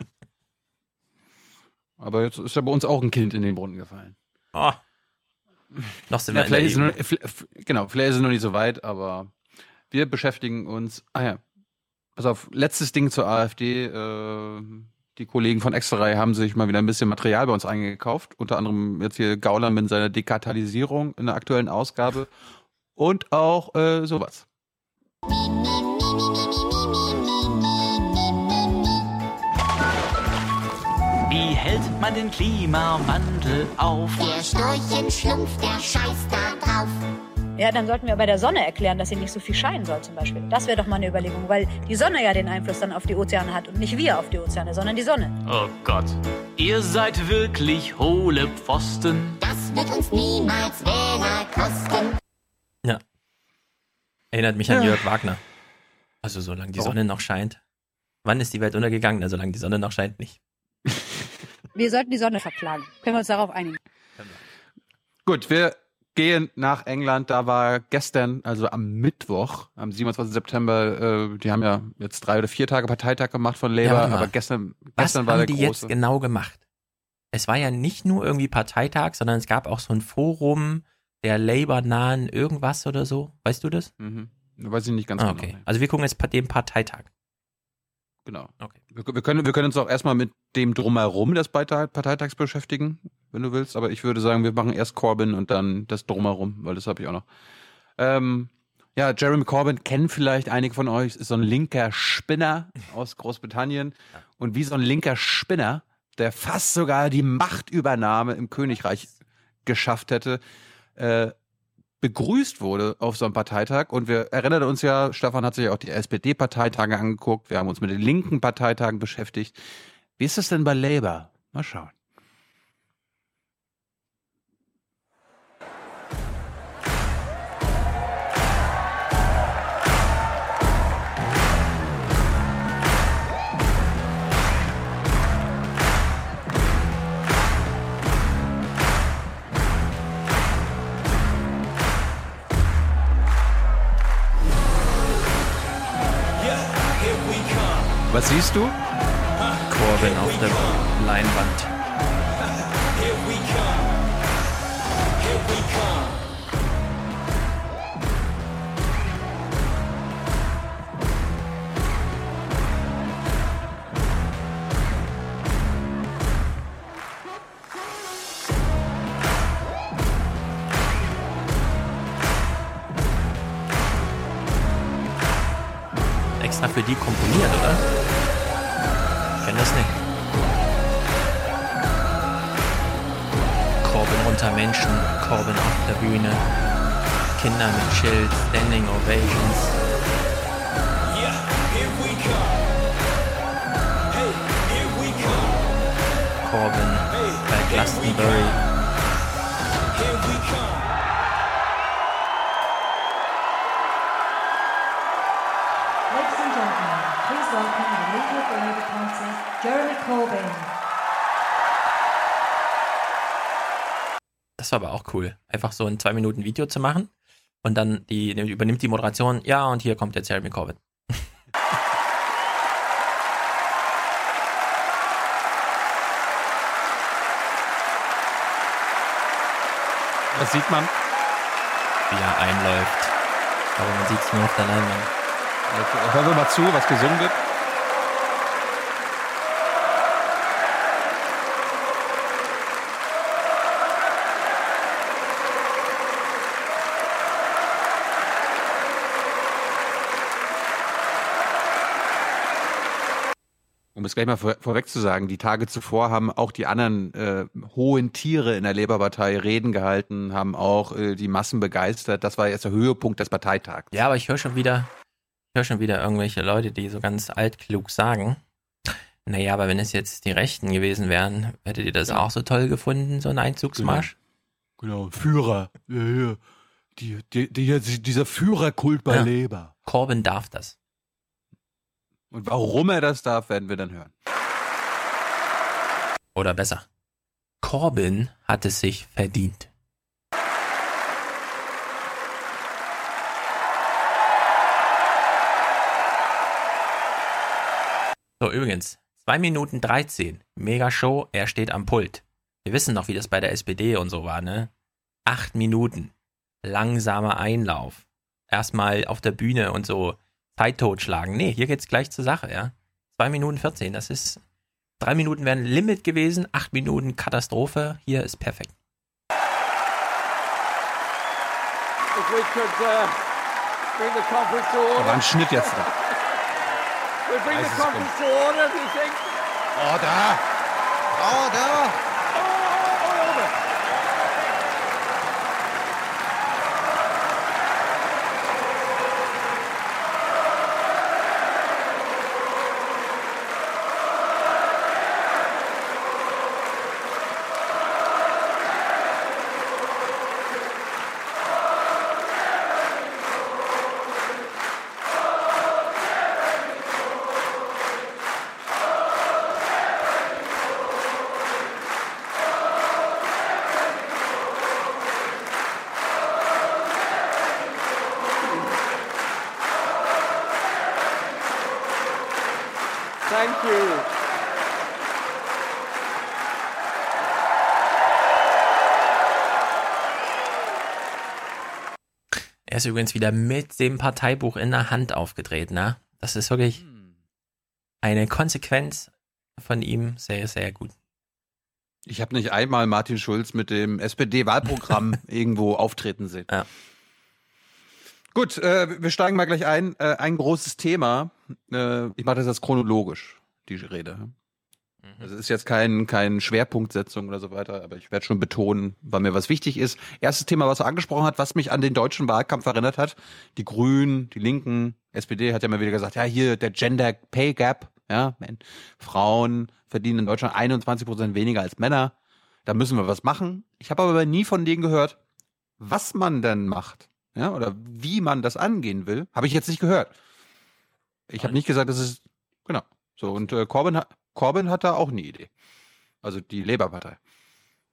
Aber jetzt ist ja bei uns auch ein Kind in den Brunnen gefallen. Oh. Noch sind wir ja, vielleicht in der ist noch, Genau, vielleicht ist es noch nicht so weit, aber wir beschäftigen uns. Ah ja. Pass auf, letztes Ding zur AfD. Äh, die Kollegen von Extra haben sich mal wieder ein bisschen Material bei uns eingekauft. Unter anderem jetzt hier Gauland mit seiner Dekatalisierung in der aktuellen Ausgabe. Und auch äh, sowas. Wie hält man den Klimawandel auf? Der Storch im Schlumpf, der scheißt da drauf. Ja, dann sollten wir bei der Sonne erklären, dass sie nicht so viel scheinen soll zum Beispiel. Das wäre doch mal eine Überlegung, weil die Sonne ja den Einfluss dann auf die Ozeane hat und nicht wir auf die Ozeane, sondern die Sonne. Oh Gott, ihr seid wirklich hohle Pfosten. Das wird uns niemals Wähler kosten. Ja. Erinnert mich an Jörg Wagner. Also solange die Oh. Sonne noch scheint. Wann ist die Welt untergegangen? Also solange die Sonne noch scheint, nicht. Wir sollten die Sonne verklagen. Können wir uns darauf einigen? Gut, wir gehen nach England. Da war gestern, also am Mittwoch, am 27. September, äh, die haben ja jetzt drei oder vier Tage Parteitag gemacht von Labour, mal. aber gestern, Was gestern war haben der die große. jetzt genau gemacht? Es war ja nicht nur irgendwie Parteitag, sondern es gab auch so ein Forum der Labour-nahen irgendwas oder so. Weißt du das? Mhm. Weiß ich nicht ganz Ah, genau. okay. Also wir gucken jetzt den Parteitag. Genau. Okay. Wir, wir, können, wir können uns auch erstmal mit dem Drumherum des Parteitag, Parteitags beschäftigen, wenn du willst. Aber ich würde sagen, wir machen erst Corbyn und dann das Drumherum, weil das habe ich auch noch. Ähm, ja, Jeremy Corbyn kennen vielleicht einige von euch, ist so ein linker Spinner aus Großbritannien. Und wie so ein linker Spinner, der fast sogar die Machtübernahme im Königreich geschafft hätte, äh, begrüßt wurde auf so einem Parteitag. Und wir erinnern uns ja, Stefan hat sich auch die SPD-Parteitage angeguckt. Wir haben uns mit den linken Parteitagen beschäftigt. Wie ist es denn bei Labour? Mal schauen. Was siehst du? Corbyn auf der Leinwand. Für die komponiert, oder? Ich kenn das nicht. Corbin unter Menschen, Corbin auf der Bühne, Kinder mit Schild, Standing Ovations. Corbin bei Glastonbury. Jeremy Corbyn. Das war aber auch cool. Einfach so ein zwei Minuten Video zu machen und dann die, übernimmt die Moderation. Ja, und hier kommt jetzt Jeremy Corbyn. Was sieht man? Wie er einläuft. Aber man sieht es nur auf der Leinwand. Hören wir mal zu, was gesungen wird. Es gleich mal vor, vorweg zu sagen, die Tage zuvor haben auch die anderen äh, hohen Tiere in der Labour-Partei Reden gehalten, haben auch äh, die Massen begeistert. Das war jetzt der Höhepunkt des Parteitags. Ja, aber ich höre schon wieder, ich höre schon wieder irgendwelche Leute, die so ganz altklug sagen. Naja, aber wenn es jetzt die Rechten gewesen wären, hättet ihr das auch so toll gefunden, so ein Einzugsmarsch? Genau, Führer. Ja, ja. Die, die, die, dieser Führerkult bei Ja. Labour. Corbyn darf das. Und warum er das darf, werden wir dann hören. Oder besser. Corbyn hat es sich verdient. So, übrigens, 2 Minuten 13. Mega Show, er steht am Pult. Wir wissen noch, wie das bei der SPD und so war, ne? Acht Minuten. Langsamer Einlauf. Erstmal auf der Bühne und so Zeit totschlagen. Nee, hier geht's gleich zur Sache, ja? 2 Minuten 14, das ist. Drei Minuten wären Limit gewesen, acht Minuten Katastrophe. Hier ist perfekt. Could uh, Da order. ein Schnitt jetzt drin. We bring the 30 conference to order, do you think? Oh, da! Ist übrigens wieder mit dem Parteibuch in der Hand aufgedreht, ne? Das ist wirklich eine Konsequenz von ihm sehr, sehr gut. Ich habe nicht einmal Martin Schulz mit dem SPD-Wahlprogramm irgendwo auftreten sehen. Ja. Gut, äh, wir steigen mal gleich ein. Äh, ein großes Thema. Äh, ich mache das jetzt chronologisch, die Rede. Also es ist jetzt kein, kein Schwerpunktsetzung oder so weiter, aber ich werde schon betonen, weil mir was wichtig ist. Erstes Thema, was er angesprochen hat, was mich an den deutschen Wahlkampf erinnert hat. Die Grünen, die Linken, SPD hat ja mal wieder gesagt, ja, hier der Gender Pay Gap, ja, Men- Frauen verdienen in Deutschland 21 Prozent weniger als Männer. Da müssen wir was machen. Ich habe aber nie von denen gehört, was man denn macht, ja, oder wie man das angehen will. Habe ich jetzt nicht gehört. Ich habe nicht gesagt, das ist genau so. Und äh, Corbyn, hat- Corbyn hat da auch eine Idee. Also die Labour-Partei.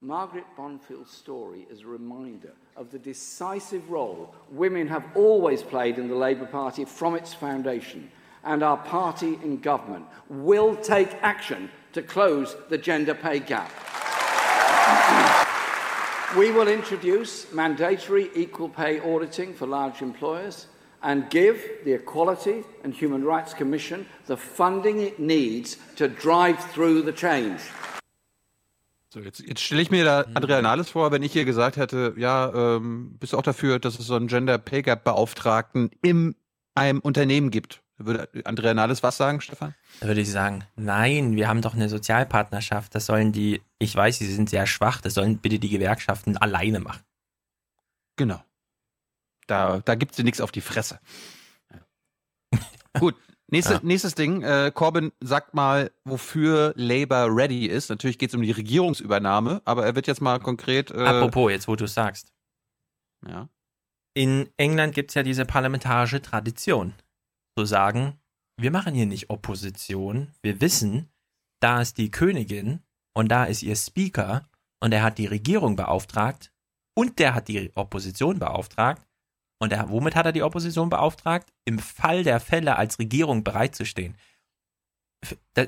Margaret Bonfield's story is a reminder of the decisive role women have always played in the Labour Party from its foundation, and our party in government will take action to close the gender pay gap. we will introduce mandatory equal pay auditing for large employers and give the Equality and Human Rights Commission the funding it needs to drive through the change. So, jetzt, jetzt stelle ich mir da Andrea Nahles vor, wenn ich ihr gesagt hätte, ja, ähm, bist du auch dafür, dass es so einen Gender Pay Gap Beauftragten in einem Unternehmen gibt? Würde Andrea Nahles was sagen, Stefan? Da würde ich sagen, nein, wir haben doch eine Sozialpartnerschaft. Das sollen die, ich weiß, sie sind sehr schwach, das sollen bitte die Gewerkschaften alleine machen. Genau. Da, da gibt sie nichts auf die Fresse. Gut, nächste, Ja. nächstes Ding. Äh, Corbyn sagt mal, wofür Labour ready ist. Natürlich geht es um die Regierungsübernahme, aber er wird jetzt mal konkret. Äh, Apropos, jetzt wo du es sagst. Ja. In England gibt es ja diese parlamentarische Tradition, zu sagen, wir machen hier nicht Opposition, wir wissen, da ist die Königin und da ist ihr Speaker und er hat die Regierung beauftragt und der hat die Opposition beauftragt. Und er, womit hat er die Opposition beauftragt? Im Fall der Fälle als Regierung bereitzustehen.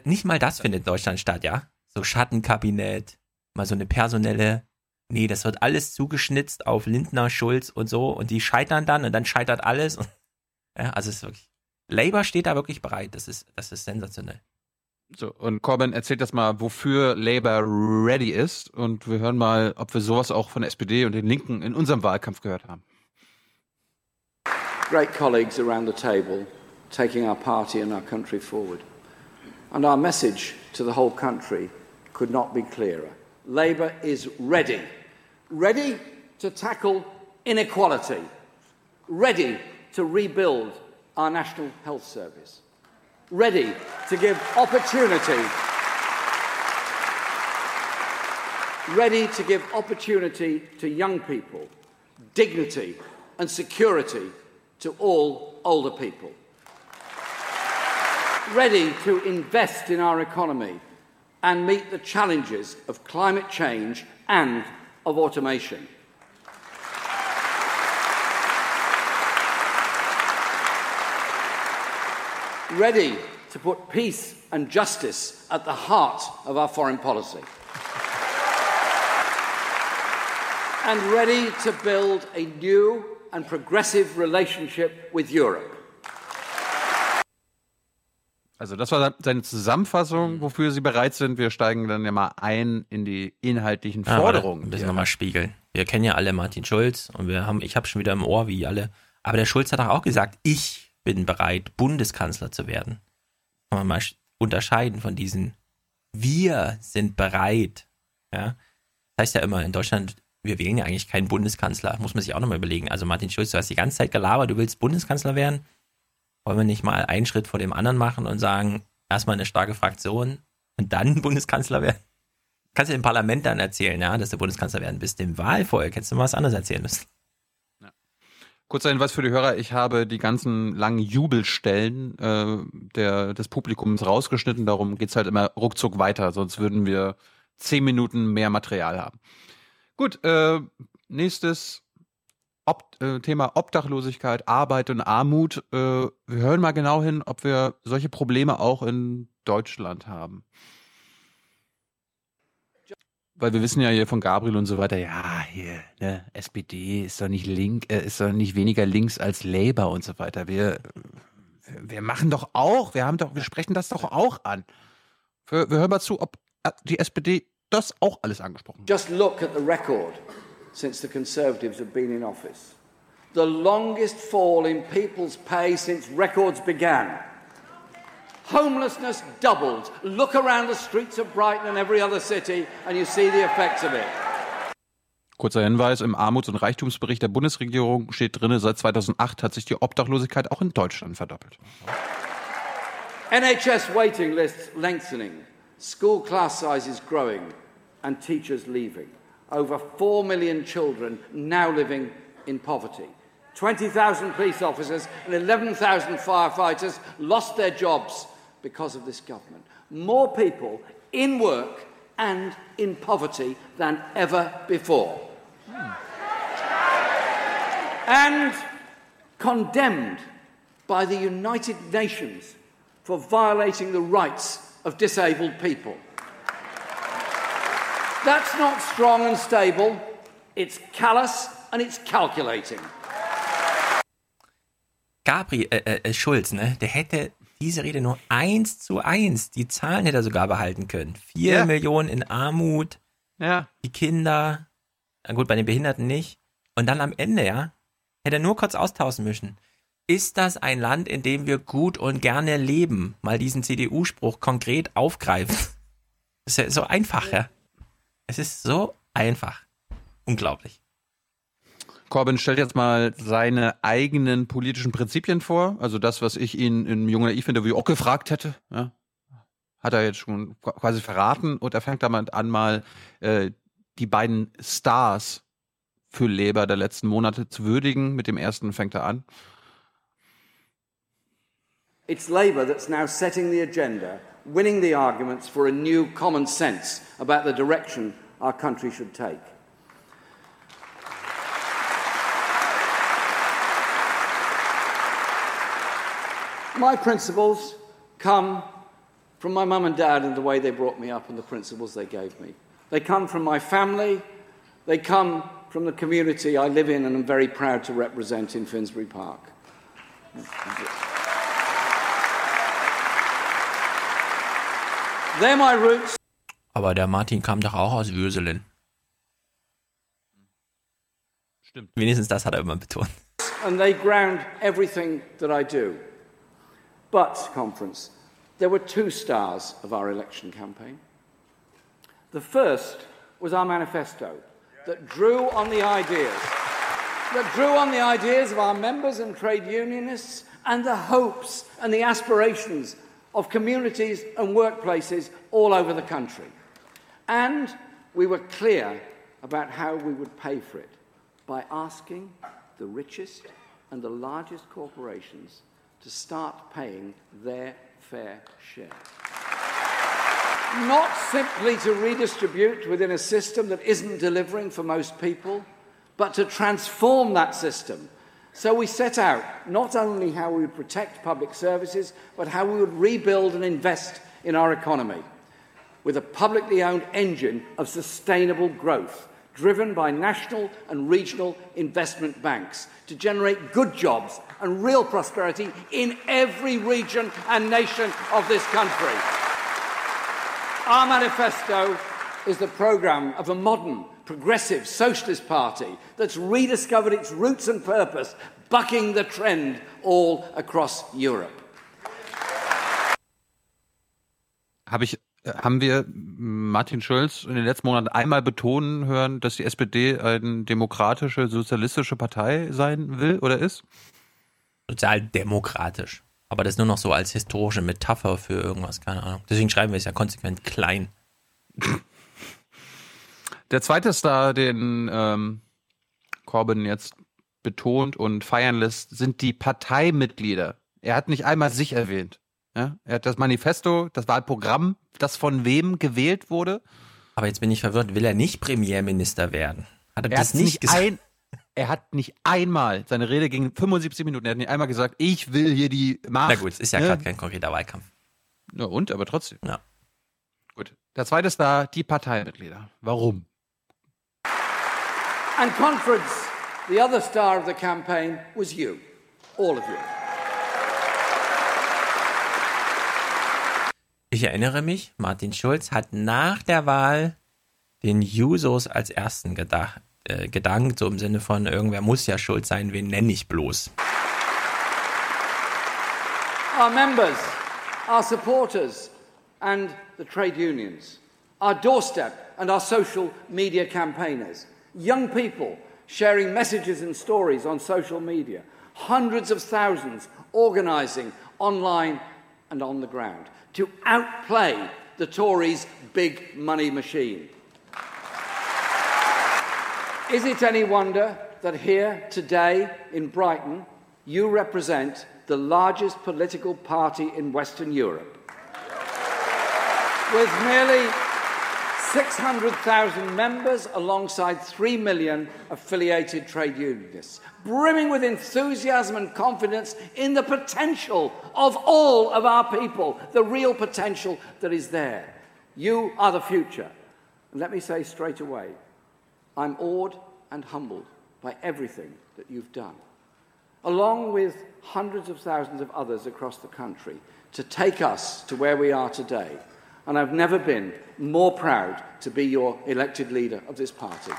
Nicht mal das findet in Deutschland statt, ja? So Schattenkabinett, mal so eine personelle. Nee, das wird alles zugeschnitzt auf Lindner, Schulz und so und die scheitern dann und dann scheitert alles. Ja, also es ist wirklich. Labour steht da wirklich bereit. Das ist, das ist sensationell. So, und Corbyn erzählt das mal, wofür Labour ready ist. Und wir hören mal, ob wir sowas auch von der SPD und den Linken in unserem Wahlkampf gehört haben. Great colleagues around the table taking our party and our country forward. And our message to the whole country could not be clearer. Labour is ready, ready to tackle inequality, ready to rebuild our National Health Service, ready to give opportunity, ready to give opportunity to young people, dignity and security to all older people. Ready to invest in our economy and meet the challenges of climate change and of automation. Ready to put peace and justice at the heart of our foreign policy. and ready to build a new and progressive relationship with Europe. Also das war seine Zusammenfassung, wofür sie bereit sind. Wir steigen dann ja mal ein in die inhaltlichen Ah, Forderungen. Ein die bisschen nochmal spiegeln. Wir kennen ja alle Martin Schulz und wir haben, ich habe schon wieder im Ohr, wie alle. Aber der Schulz hat auch gesagt, ich bin bereit, Bundeskanzler zu werden. Kann man mal sch- unterscheiden von diesen, wir sind bereit. Ja? Das heißt ja immer, in Deutschland, wir wählen ja eigentlich keinen Bundeskanzler. Muss man sich auch nochmal überlegen. Also Martin Schulz, du hast die ganze Zeit gelabert, du willst Bundeskanzler werden. Wollen wir nicht mal einen Schritt vor dem anderen machen und sagen, erstmal eine starke Fraktion und dann Bundeskanzler werden? Kannst du im Parlament dann erzählen, ja, dass du Bundeskanzler werden bist. Im Wahlvolk hättest du mal was anderes erzählen müssen. Kurzer Hinweis für die Hörer, ich habe die ganzen langen Jubelstellen äh, der, des Publikums rausgeschnitten, darum geht's halt immer ruckzuck weiter, sonst würden wir zehn Minuten mehr Material haben. Gut, äh, nächstes Ob äh, Thema Obdachlosigkeit, Arbeit und Armut. Äh, wir hören mal genau hin, ob wir solche Probleme auch in Deutschland haben. weil wir wissen ja hier von Gabriel und so weiter, ja, hier, ne, SPD ist doch nicht link, äh, ist doch nicht weniger links als Labour und so weiter. Wir, wir machen doch auch, wir haben doch, wir sprechen das doch auch an. Wir, wir hören mal zu, ob äh, die SPD das auch alles angesprochen. Just look at the record since the Conservatives have been in office. The longest fall in people's pay since records began. Homelessness doubled. Look around the streets of Brighton and every other city, and you see the effects of it. Kurzer Hinweis, im Armuts- und Reichtumsbericht der Bundesregierung steht drin, seit 2008 hat sich die Obdachlosigkeit auch in Deutschland verdoppelt. NHS waiting lists lengthening, school class sizes growing, and teachers leaving. Over 4 million children now living in poverty. 20,000 police officers and 11,000 firefighters lost their jobs because of this government. More people in work and in poverty than ever before. And condemned by the United Nations for violating the rights of disabled people. That's not strong and stable, it's callous and it's calculating. Gabriel äh, äh, Schulz, ne, der hätte diese Rede nur eins zu eins, die Zahlen hätte er sogar behalten können. Vier Ja. Millionen in Armut, Ja. die Kinder, na gut, bei den Behinderten nicht. Und dann am Ende, ja, hätte er nur kurz austauschen müssen. Ist das ein Land, in dem wir gut und gerne leben? Mal diesen CDU-Spruch konkret aufgreifen. Das ist ja so einfach, ja. Es ist so einfach. Unglaublich. Corbyn stellt jetzt mal seine eigenen politischen Prinzipien vor. Also das, was ich ihn im Junge Naiv-Interview auch gefragt hätte. Ja. Hat er jetzt schon qu- quasi verraten. Und er fängt damit an, mal äh, die beiden Stars für Labour der letzten Monate zu würdigen. Mit dem ersten fängt er an. It's Labour that's now setting the agenda, winning the arguments for a new common sense about the direction our country should take. My principles come from my mum and dad and the way they brought me up and the principles they gave me. They come from my family, they come from the community I live in and am very proud to represent in Finsbury Park. They're my roots. Aber der Martin kam doch auch aus Würselen. Stimmt. Wenigstens das hat er immer betont. and they ground everything that I do. But, conference, there were two stars of our election campaign. The first was our manifesto that drew on the ideas, that drew on the ideas of our members and trade unionists and the hopes and the aspirations of communities and workplaces all over the country. And we were clear about how we would pay for it by asking the richest and the largest corporations to start paying their fair share. Not simply to redistribute within a system that isn't delivering for most people, but to transform that system. So we set out not only how we would protect public services, but how we would rebuild and invest in our economy with a publicly owned engine of sustainable growth driven by national and regional investment banks to generate good jobs and real prosperity in every region and nation of this country. Our manifesto is the programme of a modern, progressive socialist party that's rediscovered its roots and purpose, bucking the trend all across Europe. Habe ich, äh, haben wir Martin Schulz in den letzten Monaten einmal betonen hören, dass die SPD eine demokratische, sozialistische Partei sein will oder ist? Sozialdemokratisch. Aber das nur noch so als historische Metapher für irgendwas, keine Ahnung. Deswegen schreiben wir es ja konsequent klein. Der zweite Star, den ähm, Corbyn jetzt betont und feiern lässt, sind die Parteimitglieder. Er hat nicht einmal sich erwähnt. Ja? Er hat das Manifesto, das Wahlprogramm, das von wem gewählt wurde. Aber jetzt bin ich verwirrt. Will er nicht Premierminister werden? Hat er, Er das hat nicht gesagt? ein, er hat nicht einmal, seine Rede ging 75 Minuten, er hat nicht einmal gesagt, ich will hier die Macht. Na gut, es ist ja ne? gerade kein konkreter Wahlkampf. Na und, aber trotzdem. Ja. Gut. Der zweite Star, die Parteimitglieder. Warum? And conference, the other star of the campaign was you, all of you. Ich erinnere mich, Martin Schulz hat nach der Wahl den Jusos als ersten gedacht, äh, gedankt, so im Sinne von, irgendwer muss ja schuld sein, wen nenne ich bloß. Our members, our supporters, and the trade unions, our doorstep and our social media campaigners, young people sharing messages and stories on social media, hundreds of thousands organising online and on the ground to outplay the Tories' big money machine. Is it any wonder that here today in Brighton you represent the largest political party in Western Europe? With nearly 600,000 members alongside 3 million affiliated trade unionists, brimming with enthusiasm and confidence in the potential of all of our people, the real potential that is there. You are the future. And let me say straight away, I'm awed and humbled by everything that you've done, along with hundreds of thousands of others across the country, to take us to where we are today. And I've never been more proud to be your elected leader of this party.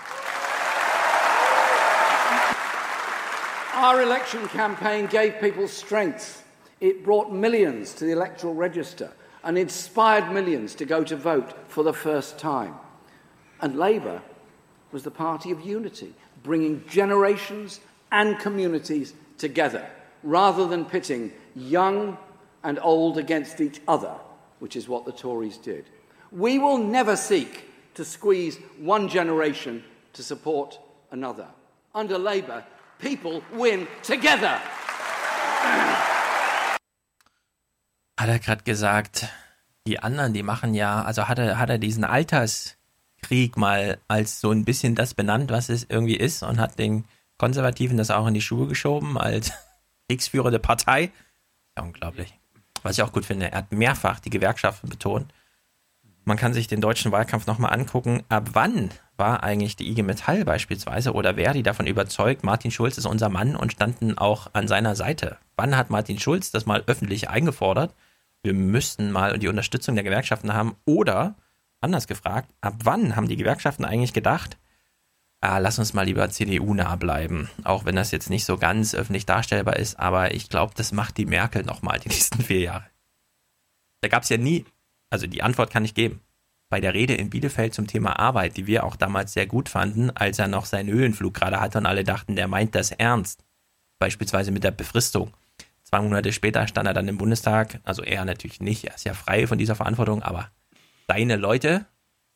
Our election campaign gave people strength. It brought millions to the electoral register and inspired millions to go to vote for the first time. And Labour was the party of unity, bringing generations and communities together rather than pitting young and old against each other, which is what the Tories did. We will never seek to squeeze one generation to support another. Under Labour, people win together. Hat er gerade gesagt, die anderen, die machen ja, also hat er, hat er diesen Alterskrieg mal als so ein bisschen das benannt, was es irgendwie ist und hat den Konservativen das auch in die Schuhe geschoben als kriegsführende Partei. Ja, unglaublich. Was ich auch gut finde, er hat mehrfach die Gewerkschaften betont. Man kann sich den deutschen Wahlkampf nochmal angucken. Ab wann war eigentlich die IG Metall beispielsweise oder wer die davon überzeugt, Martin Schulz ist unser Mann und standen auch an seiner Seite? Wann hat Martin Schulz das mal öffentlich eingefordert? Wir müssten mal die Unterstützung der Gewerkschaften haben. Oder, anders gefragt, ab wann haben die Gewerkschaften eigentlich gedacht, ah, lass uns mal lieber CDU-nah bleiben? Auch wenn das jetzt nicht so ganz öffentlich darstellbar ist, aber ich glaube, das macht die Merkel nochmal die nächsten vier Jahre. Da gab es ja nie also die Antwort kann ich geben. Bei der Rede in Bielefeld zum Thema Arbeit, die wir auch damals sehr gut fanden, als er noch seinen Höhenflug gerade hatte und alle dachten, der meint das ernst. Beispielsweise mit der Befristung. Zwei Monate später stand er dann im Bundestag, also er natürlich nicht, er ist ja frei von dieser Verantwortung, aber seine Leute,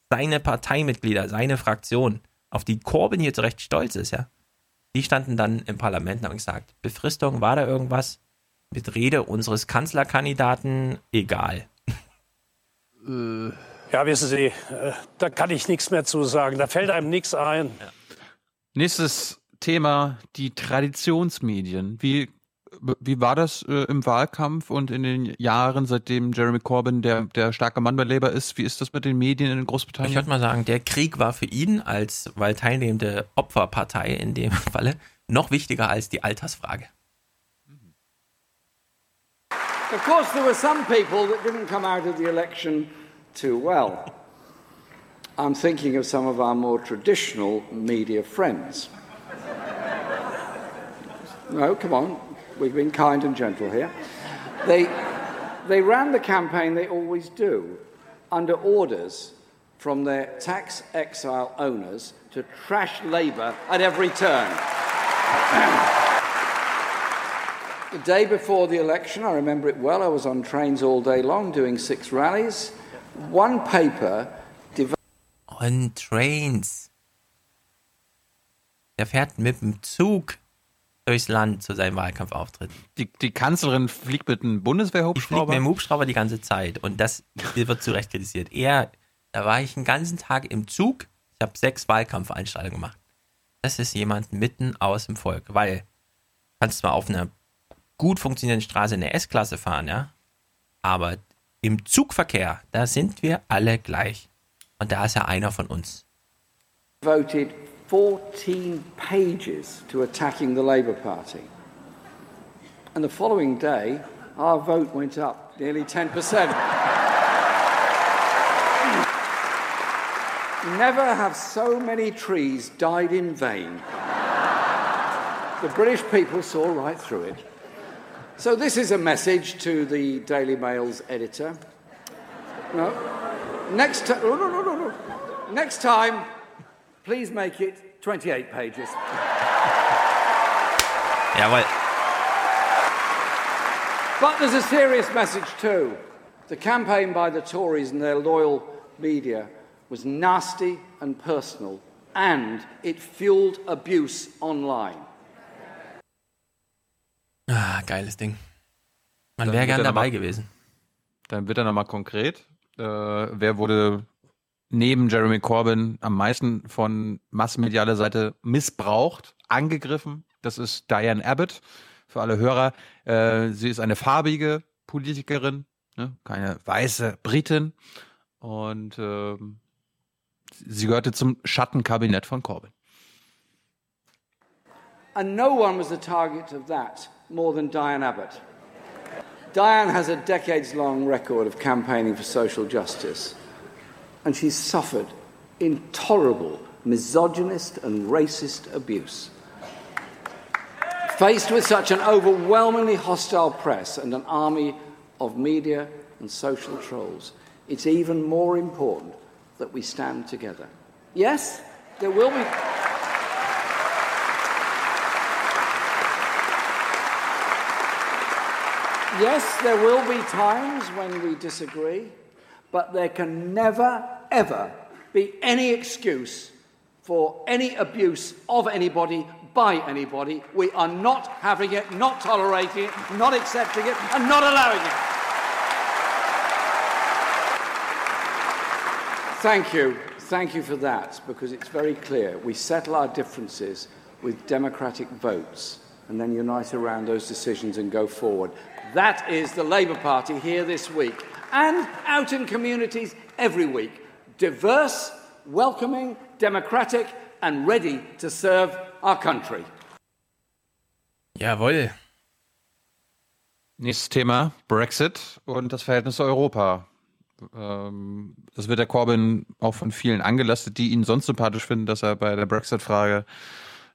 seine Parteimitglieder, seine Fraktion, auf die Corbyn hier zu Recht stolz ist, ja, die standen dann im Parlament und haben gesagt, Befristung, war da irgendwas? Mit Rede unseres Kanzlerkandidaten, egal. Ja, wissen Sie, äh, da kann ich nichts mehr zu sagen. Da fällt einem nichts ein. Nächstes Thema, die Traditionsmedien. Wie, wie war das äh, im Wahlkampf und in den Jahren, seitdem Jeremy Corbyn der, der starke Mann bei Labour ist? Wie ist das mit den Medien in Großbritannien? Ich würde mal sagen, der Krieg war für ihn als weil teilnehmende Opferpartei in dem Falle noch wichtiger als die Altersfrage. Of course, there were some people that didn't come out of the election too well. I'm thinking of some of our more traditional media friends. No, come on. We've been kind and gentle here. They, they ran the campaign they always do under orders from their tax exile owners to trash Labour at every turn. The day before the election, I remember it well, I was on trains all day long doing six rallies. One paper On Trains. Der fährt mit dem Zug durchs Land zu seinem Wahlkampfauftritt. Die, die Kanzlerin fliegt mit einem Bundeswehrhubschrauber? Die fliegt mit dem Hubschrauber die ganze Zeit. Und das wird zu Recht kritisiert. Er, da war ich einen ganzen Tag im Zug. Ich habe sechs Wahlkampfveranstaltungen gemacht. Das ist jemand mitten aus dem Volk. Weil, kannst zwar auf einer gut funktionierenden Straße in der S-Klasse fahren, ja, aber Im Zugverkehr, da sind wir alle gleich. Und da ist ja einer von uns. voted 14 pages to attacking the Labour Party. And the following day, our vote went up nearly 10%. Never have so many trees died in vain. The British people saw right through it. So, this is a message to the Daily Mail's editor. No. Next time, no, no, no, no. Next time, please make it 28 pages. Jawohl. But there's a serious message too. The campaign by the Tories and their loyal media was nasty and personal, and it fueled abuse online. Ah, geiles Ding. Man wäre gern er dabei mal- gewesen. Dann wird er nochmal konkret. Äh, wer wurde neben Jeremy Corbyn am meisten von massenmedialer Seite missbraucht, angegriffen? Das ist Diane Abbott. Für alle Hörer. Äh, sie ist eine farbige Politikerin, ne? keine weiße Britin. Und ähm, sie gehörte zum Schattenkabinett von Corbyn. And no one was the target of that more than Diane Abbott. Diane has a decades long record of campaigning for social justice, and she's suffered intolerable misogynist and racist abuse. Faced with such an overwhelmingly hostile press and an army of media and social trolls, it's even more important that we stand together. Yes, there will be. Yes, there will be times when we disagree, but there can never, ever be any excuse for any abuse of anybody by anybody. We are not having it, not tolerating it, not accepting it, and not allowing it. Thank you. Thank you for that, because it's very clear. We settle our differences with democratic votes and then unite around those decisions and go forward. That is the Labour Party here this week and out in communities every week. Diverse, welcoming, democratic, and ready to serve our country. Jawohl. Nächstes Thema, Brexit und das Verhältnis zu Europa. Ähm, das wird der Corbyn auch von vielen angelastet, die ihn sonst sympathisch finden, dass er bei der Brexit-Frage,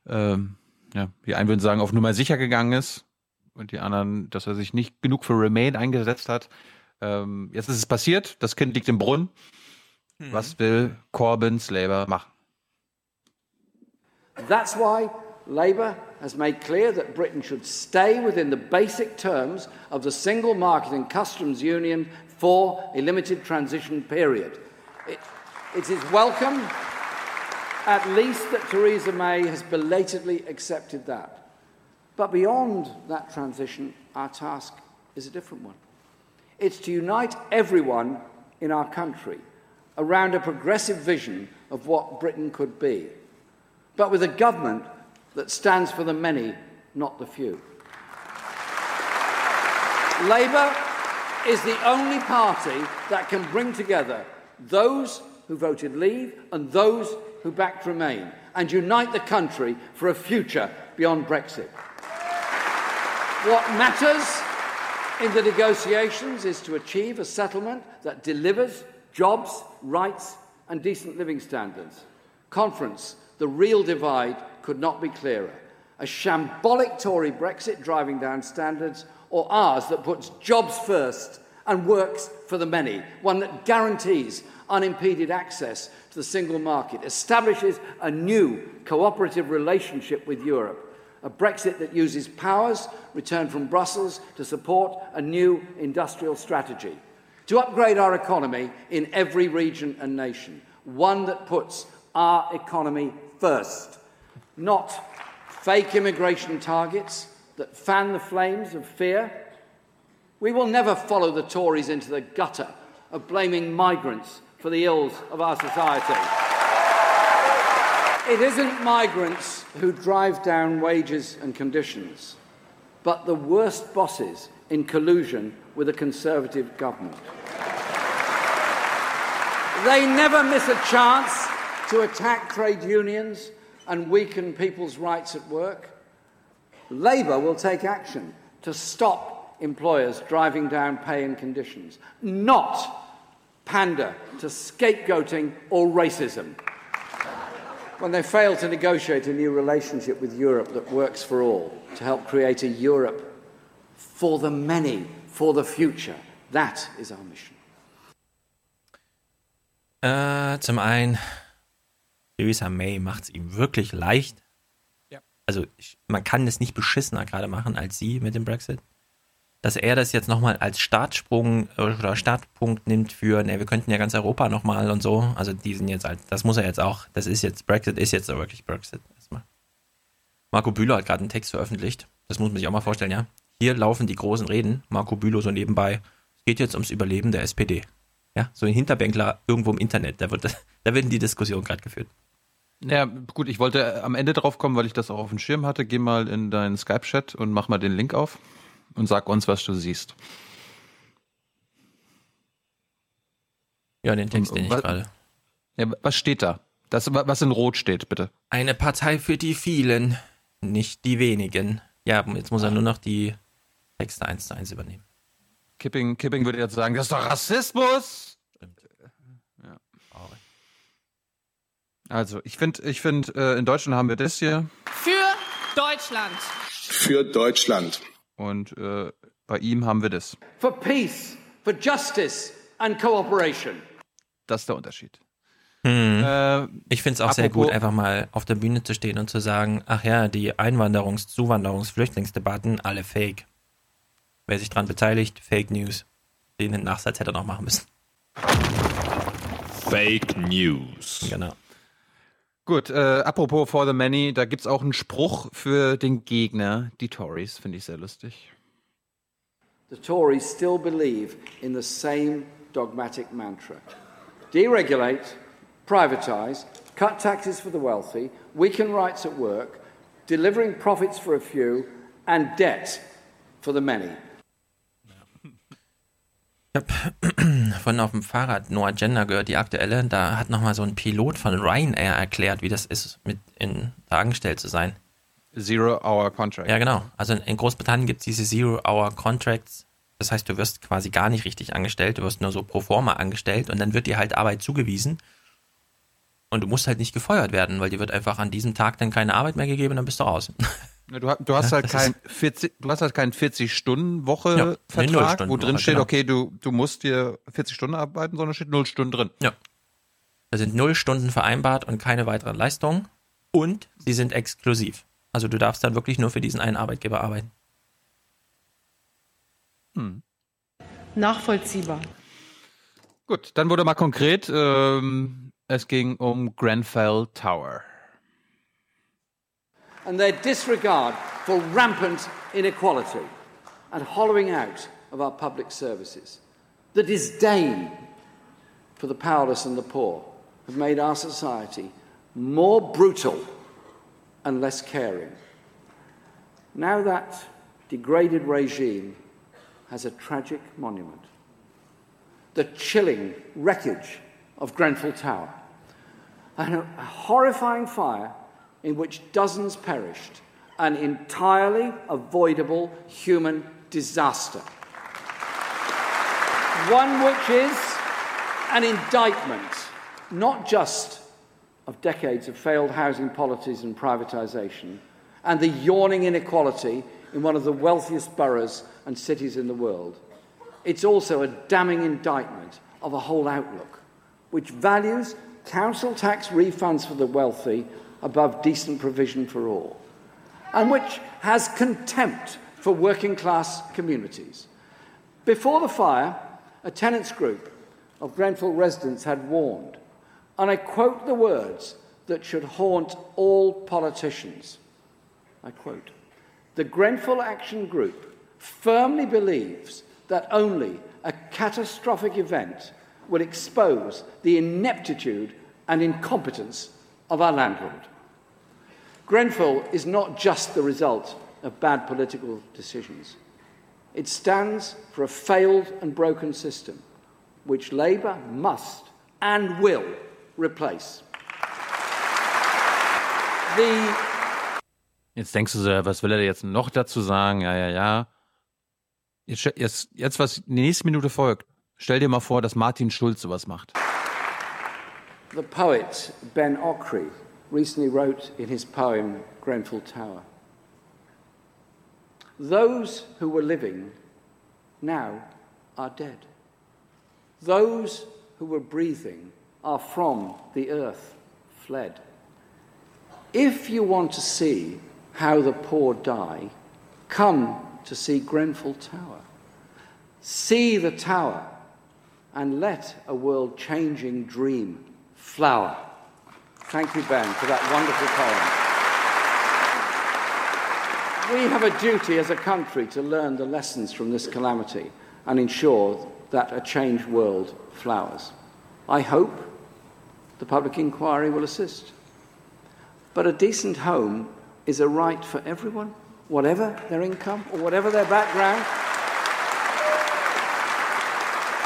ähm, ja, die einen würden sagen, auf Nummer sicher gegangen ist und die anderen, dass er sich nicht genug für Remain eingesetzt hat. Ähm, jetzt ist es passiert, das Kind liegt im Brunnen. Hmm. Was will Corbyns Labour machen? That's why Labour has made clear that Britain should stay within the basic terms of the single market and customs union for a limited transition period. It, it is welcome, at least, that Theresa May has belatedly accepted that. But beyond that transition, our task is a different one. It's to unite everyone in our country around a progressive vision of what Britain could be, but with a government that stands for the many, not the few. Labour is the only party that can bring together those who voted Leave and those who backed Remain and unite the country for a future beyond Brexit. What matters in the negotiations is to achieve a settlement that delivers jobs, rights, and decent living standards. Conference, the real divide could not be clearer. A shambolic Tory Brexit driving down standards, or ours that puts jobs first and works for the many, one that guarantees unimpeded access to the single market, establishes a new cooperative relationship with Europe, a Brexit that uses powers returned from Brussels to support a new industrial strategy, to upgrade our economy in every region and nation, one that puts our economy first, not fake immigration targets that fan the flames of fear. We will never follow the Tories into the gutter of blaming migrants for the ills of our society. It isn't migrants who drive down wages and conditions, but the worst bosses in collusion with a Conservative government. They never miss a chance to attack trade unions and weaken people's rights at work. Labour will take action to stop employers driving down pay and conditions, not pander to scapegoating or racism. When they fail to negotiate a new relationship with Europe that works for all, to help create a Europe for the many, for the future, that is our mission. Äh, zum einen, Theresa May macht es ihm wirklich leicht. Ja. Also ich, man kann es nicht beschissener gerade machen als sie mit dem Brexit. Dass er das jetzt nochmal als Startsprung äh, oder Startpunkt nimmt für, ne, wir könnten ja ganz Europa nochmal und so. Also die sind jetzt halt, das muss er jetzt auch, das ist jetzt, Brexit ist jetzt so wirklich Brexit. Erstmal. Marco Bühler hat gerade einen Text veröffentlicht. Das muss man sich auch mal vorstellen, ja. Hier laufen die großen Reden. Marco Bülow so nebenbei. Es geht jetzt ums Überleben der SPD. Ja, so ein Hinterbänkler irgendwo im Internet. Da wird, da werden die Diskussionen gerade geführt. Ja, gut, ich wollte am Ende drauf kommen, weil ich das auch auf dem Schirm hatte. Geh mal in deinen Skype-Chat und mach mal den Link auf und sag uns, was du siehst. Ja, den Text, den ich gerade. Ja, was steht da? Das, was in Rot steht, bitte. Eine Partei für die vielen, nicht die wenigen. Ja, jetzt muss er nur noch die Texte eins zu eins übernehmen. Kipping, Kipping würde jetzt sagen, das ist doch Rassismus. Ja. Also, ich finde, ich find, äh, in Deutschland haben wir das hier. Für Deutschland. Für Deutschland. Und äh, bei ihm haben wir das. For peace, for justice and cooperation. Das ist der Unterschied. Hm. Äh, ich finde es auch sehr gut, einfach mal auf der Bühne zu stehen und zu sagen, ach ja, die Einwanderungs-, Zuwanderungs-, Flüchtlingsdebatten, alle fake. Wer sich daran beteiligt, Fake News. Den Nachsatz hätte er noch machen müssen. Fake News. Genau. Gut, äh, apropos For the Many, da gibt es auch einen Spruch für den Gegner, die Tories, finde ich sehr lustig. The Tories still believe in the same dogmatic mantra deregulate, privatise, cut taxes for the wealthy, weaken rights at work, delivering profits for a few, and debt for the many. Ich habe von auf dem Fahrrad No Agenda gehört, die aktuelle. Da hat nochmal so ein Pilot von Ryanair erklärt, wie das ist, mit in angestellt zu sein. Zero-Hour-Contract. Ja, genau. Also in Großbritannien gibt es diese Zero-Hour-Contracts. Das heißt, du wirst quasi gar nicht richtig angestellt, du wirst nur so pro forma angestellt und dann wird dir halt Arbeit zugewiesen. Und du musst halt nicht gefeuert werden, weil dir wird einfach an diesem Tag dann keine Arbeit mehr gegeben und dann bist du raus. Du, du, hast halt kein 40, du hast halt keinen 40-Stunden-Woche Ja, wo drin steht, genau. okay, du, du musst dir 40 Stunden arbeiten, sondern steht 0 Stunden drin. Ja. Da sind null Stunden vereinbart und keine weiteren Leistungen. Und sie sind exklusiv. Also du darfst dann wirklich nur für diesen einen Arbeitgeber arbeiten. Hm. Nachvollziehbar. Gut, dann wurde mal konkret, ähm, es ging um Grenfell Tower. And their disregard for rampant inequality and hollowing out of our public services. The disdain for the powerless and the poor have made our society more brutal and less caring. Now that degraded regime has a tragic monument. The chilling wreckage of Grenfell Tower, and a a horrifying fire in which dozens perished, an entirely avoidable human disaster. One which is an indictment, not just of decades of failed housing policies and privatisation, and the yawning inequality in one of the wealthiest boroughs and cities in the world. It's also a damning indictment of a whole outlook, which values council tax refunds for the wealthy above decent provision for all, and which has contempt for working class communities. Before the fire, a tenants group of Grenfell residents had warned, and I quote the words that should haunt all politicians. I quote The Grenfell Action Group firmly believes that only a catastrophic event will expose the ineptitude and incompetence of our landlord. Grenfell is not just the result of bad political decisions. It stands for a failed and broken system, which Labour must and will replace. The Jetzt denkst du so, was will er jetzt noch dazu sagen? Ja, ja, ja. Jetzt, jetzt, jetzt was die nächste Minute folgt. Stell dir mal vor, dass Martin Schulz sowas macht. The poet Ben Okri recently wrote in his poem Grenfell Tower Those who were living now are dead. Those who were breathing are from the earth fled. If you want to see how the poor die, come to see Grenfell Tower. See the tower and let a world changing dream flower. Thank you, Ben, for that wonderful poem. We have a duty as a country to learn the lessons from this calamity and ensure that a changed world flowers. I hope the public inquiry will assist. But a decent home is a right for everyone, whatever their income or whatever their background.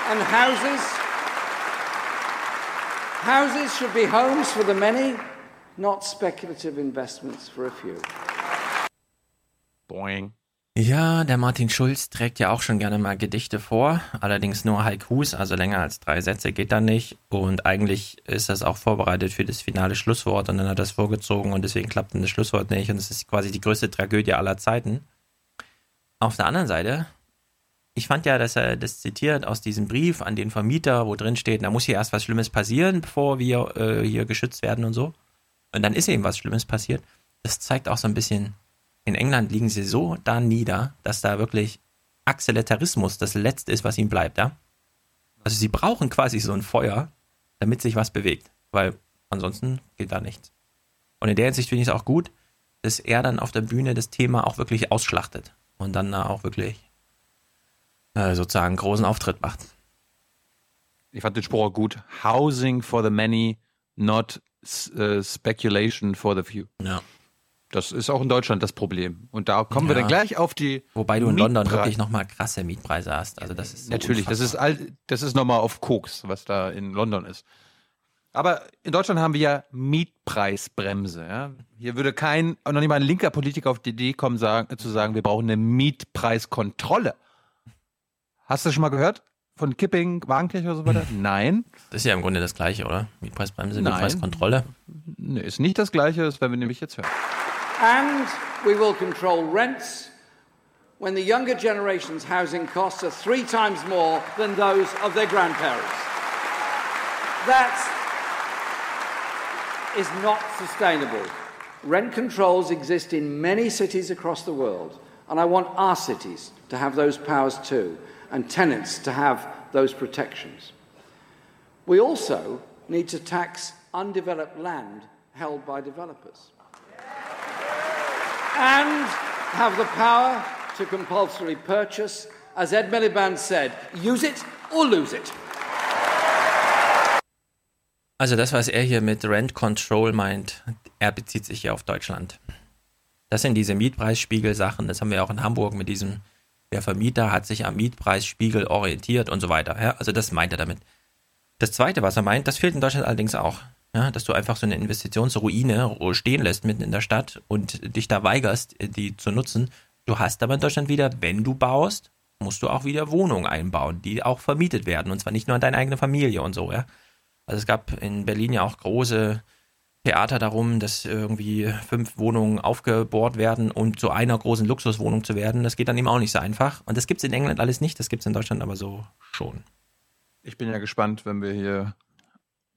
And houses, houses should be homes for the many, not speculative investments for a few. Boing. Ja, der Martin Schulz trägt ja auch schon gerne mal Gedichte vor, allerdings nur Haikus, also länger als drei Sätze geht da nicht. Und eigentlich ist das auch vorbereitet für das finale Schlusswort und dann hat er das vorgezogen und deswegen klappt dann das Schlusswort nicht und es ist quasi die größte Tragödie aller Zeiten. Auf der anderen Seite, ich fand ja, dass er das zitiert aus diesem Brief an den Vermieter, wo drin steht, da muss hier erst was Schlimmes passieren, bevor wir äh, hier geschützt werden und so. Und dann ist eben was Schlimmes passiert. Das zeigt auch so ein bisschen in England liegen sie so da nieder, dass da wirklich Axeletarismus das Letzte ist, was ihnen bleibt, ja. Also sie brauchen quasi so ein Feuer, damit sich was bewegt, weil ansonsten geht da nichts. Und in der Hinsicht finde ich es auch gut, dass er dann auf der Bühne das Thema auch wirklich ausschlachtet und dann da auch wirklich äh, sozusagen großen Auftritt macht. Ich fand den Spruch auch gut. Housing for the many, not uh, speculation for the few. Ja. Das ist auch in Deutschland das Problem. Und da kommen wir Ja. dann gleich auf die. Wobei du in London Mietpreise. wirklich nochmal krasse Mietpreise hast. Also das ist so Natürlich, das ist all, das ist nochmal auf Koks, was da in London ist. Aber in Deutschland haben wir ja Mietpreisbremse. Ja? Hier würde kein, noch nicht mal ein linker Politiker auf die Idee kommen, sagen, zu sagen, wir brauchen eine Mietpreiskontrolle. Hast du das schon mal gehört? Von Kipping, Wagenkirch oder so weiter? Nein. Das ist ja im Grunde das Gleiche, oder? Mietpreisbremse, Nein. Mietpreiskontrolle. Nee, ist nicht das Gleiche, das werden wir nämlich jetzt hören. And we will control rents when the younger generation's housing costs are three times more than those of their grandparents. That is not sustainable. Rent controls exist in many cities across the world, and I want our cities to have those powers too, and tenants to have those protections. We also need to tax undeveloped land held by developers and have the power to compulsorily purchase. As Ed Miliband said, use it or lose it. Also das, was er hier mit Rent Control meint, er bezieht sich hier auf Deutschland. Das sind diese Mietpreisspiegel-Sachen, das haben wir auch in Hamburg mit diesem, der Vermieter hat sich am Mietpreisspiegel orientiert und so weiter. Ja, also das meint er damit. Das Zweite, was er meint, das fehlt in Deutschland allerdings auch. Ja, dass du einfach so eine Investitionsruine stehen lässt mitten in der Stadt und dich da weigerst, die zu nutzen. Du hast aber in Deutschland wieder, wenn du baust, musst du auch wieder Wohnungen einbauen, die auch vermietet werden. Und zwar nicht nur an deine eigene Familie und so, ja. Also es gab in Berlin ja auch große Theater darum, dass irgendwie fünf Wohnungen aufgebohrt werden und zu einer großen Luxuswohnung zu werden. Das geht dann eben auch nicht so einfach. Und das gibt's in England alles nicht, das gibt's in Deutschland aber so schon. Ich bin ja gespannt, wenn wir hier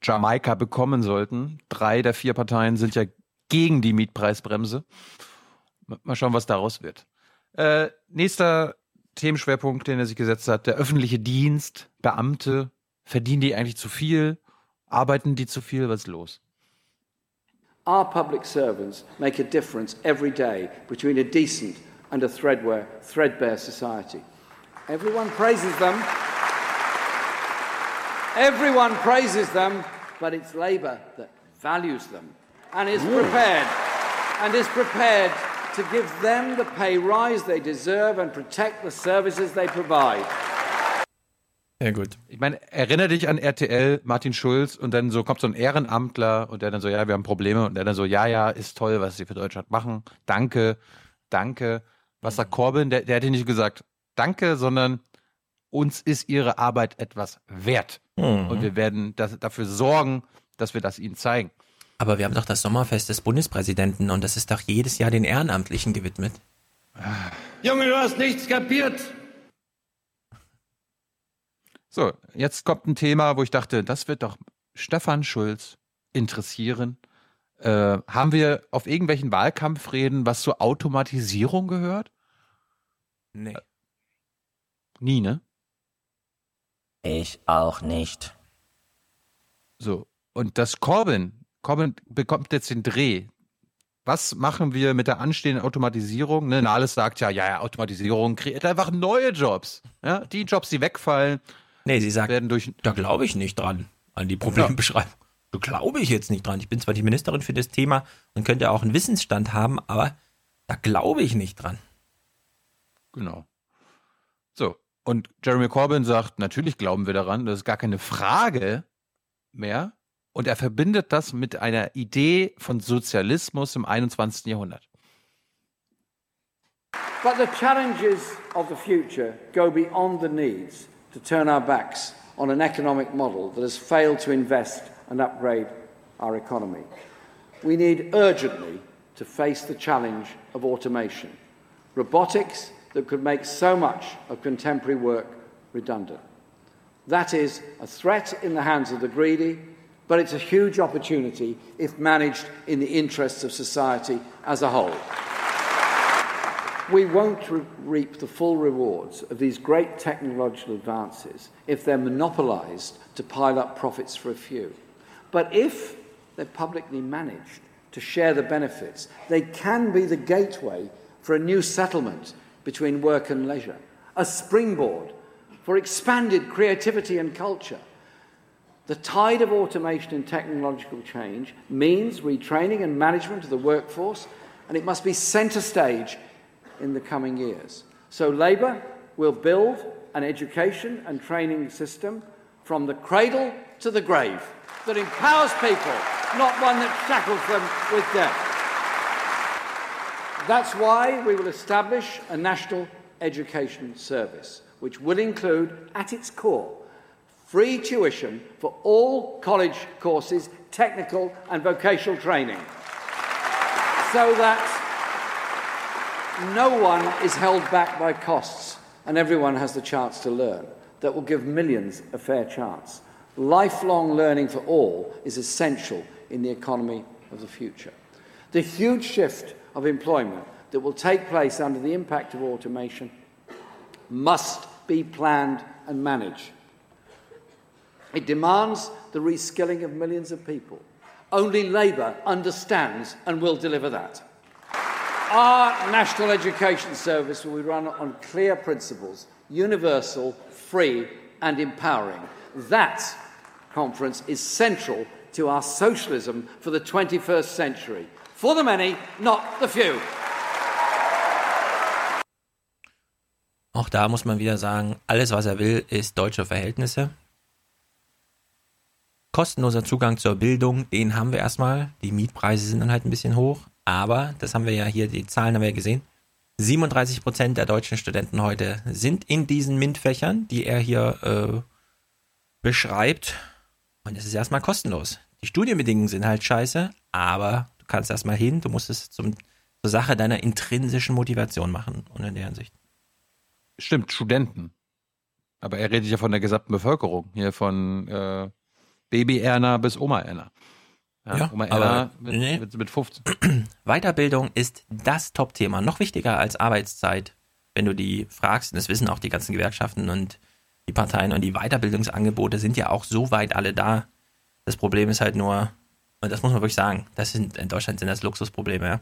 Jamaika bekommen sollten. Drei der vier Parteien sind ja gegen die Mietpreisbremse. Mal schauen, was daraus wird. Äh, nächster Themenschwerpunkt, den er sich gesetzt hat, der öffentliche Dienst, Beamte, verdienen die eigentlich zu viel? Arbeiten die zu viel? Was ist los? Our public servants make a difference every day between a decent and a threadbare, threadbare society. Everyone praises them. Everyone praises them, but it's Labour that values them and is prepared and is prepared to give them the pay rise they deserve and protect the services they provide. Sehr gut. Ich meine, erinnere dich an RTL, Martin Schulz, und dann so kommt so ein Ehrenamtler und der dann so, ja, wir haben Probleme, und der dann so, ja, ja, ist toll, was sie für Deutschland machen. Danke, danke. Was sagt Corbyn? Der, der hätte nicht gesagt, danke, sondern uns ist ihre Arbeit etwas wert. Mhm. Und wir werden das, dafür sorgen, dass wir das ihnen zeigen. Aber wir haben doch das Sommerfest des Bundespräsidenten und das ist doch jedes Jahr den Ehrenamtlichen gewidmet. Junge, du hast nichts kapiert. So, jetzt kommt ein Thema, wo ich dachte, das wird doch Stefan Schulz interessieren. Äh, haben wir auf irgendwelchen Wahlkampfreden was zur Automatisierung gehört? Nee. Nie, ne? Ich auch nicht. So, und das Corbyn, Corbyn bekommt jetzt den Dreh. Was machen wir mit der anstehenden Automatisierung? Ne, Nahles sagt ja, ja, ja, Automatisierung kreiert einfach neue Jobs. Ja, die Jobs, die wegfallen, Nee, sie sagt, werden durch. da glaube ich nicht dran, an die Problembeschreibung. Da glaube ich jetzt nicht dran. Ich bin zwar die Ministerin für das Thema und könnte auch einen Wissensstand haben, aber da glaube ich nicht dran. Genau. So, und Jeremy Corbyn sagt, natürlich glauben wir daran, das ist gar keine Frage mehr. Und er verbindet das mit einer Idee von Sozialismus im 21. Jahrhundert. But the challenges of the future go beyond the needs to turn our backs on an economic model that has failed to invest and upgrade our economy. We need urgently to face the challenge of automation, robotics that could make so much of contemporary work redundant. That is a threat in the hands of the greedy, but it's a huge opportunity if managed in the interests of society as a whole. We won't re- reap the full rewards of these great technological advances if they're monopolized to pile up profits for a few. But if they're publicly managed to share the benefits, they can be the gateway for a new settlement between work and leisure, a springboard for expanded creativity and culture. The tide of automation and technological change means retraining and management of the workforce, and it must be centre stage in the coming years. So, Labour will build an education and training system from the cradle to the grave that empowers people, not one that shackles them with debt. That's why we will establish a national education service, which will include, at its core, free tuition for all college courses, technical and vocational training, so that no one is held back by costs and everyone has the chance to learn. That will give millions a fair chance. Lifelong learning for all is essential in the economy of the future. The huge shift of employment that will take place under the impact of automation must be planned and managed. It demands the reskilling of millions of people. Only Labour understands and will deliver that. Our National Education Service will be run on clear principles universal, free, and empowering. That conference is central to our socialism for the 21st century. For the many, not the few. Auch da muss man wieder sagen, alles, was er will, ist deutsche Verhältnisse. Kostenloser Zugang zur Bildung, den haben wir erstmal. Die Mietpreise sind dann halt ein bisschen hoch. Aber, das haben wir ja hier, die Zahlen haben wir ja gesehen. 37 Prozent der deutschen Studenten heute sind in diesen MINT-Fächern, die er hier äh, beschreibt. Und es ist erstmal kostenlos. Die Studienbedingungen sind halt scheiße, aber du kannst erstmal hin, du musst es zum, zur Sache deiner intrinsischen Motivation machen. Und in der Hinsicht. Stimmt, Studenten. Aber er redet ja von der gesamten Bevölkerung. Hier von äh, Baby Erna bis Oma Erna. Ja, Ja, Oma aber mit, nee. mit, mit 15. Weiterbildung ist das Top-Thema, noch wichtiger als Arbeitszeit. Wenn du die fragst, und das wissen auch die ganzen Gewerkschaften und die Parteien und die Weiterbildungsangebote sind ja auch so weit alle da. Das Problem ist halt nur, und das muss man wirklich sagen, das sind in Deutschland sind das Luxusprobleme, ja.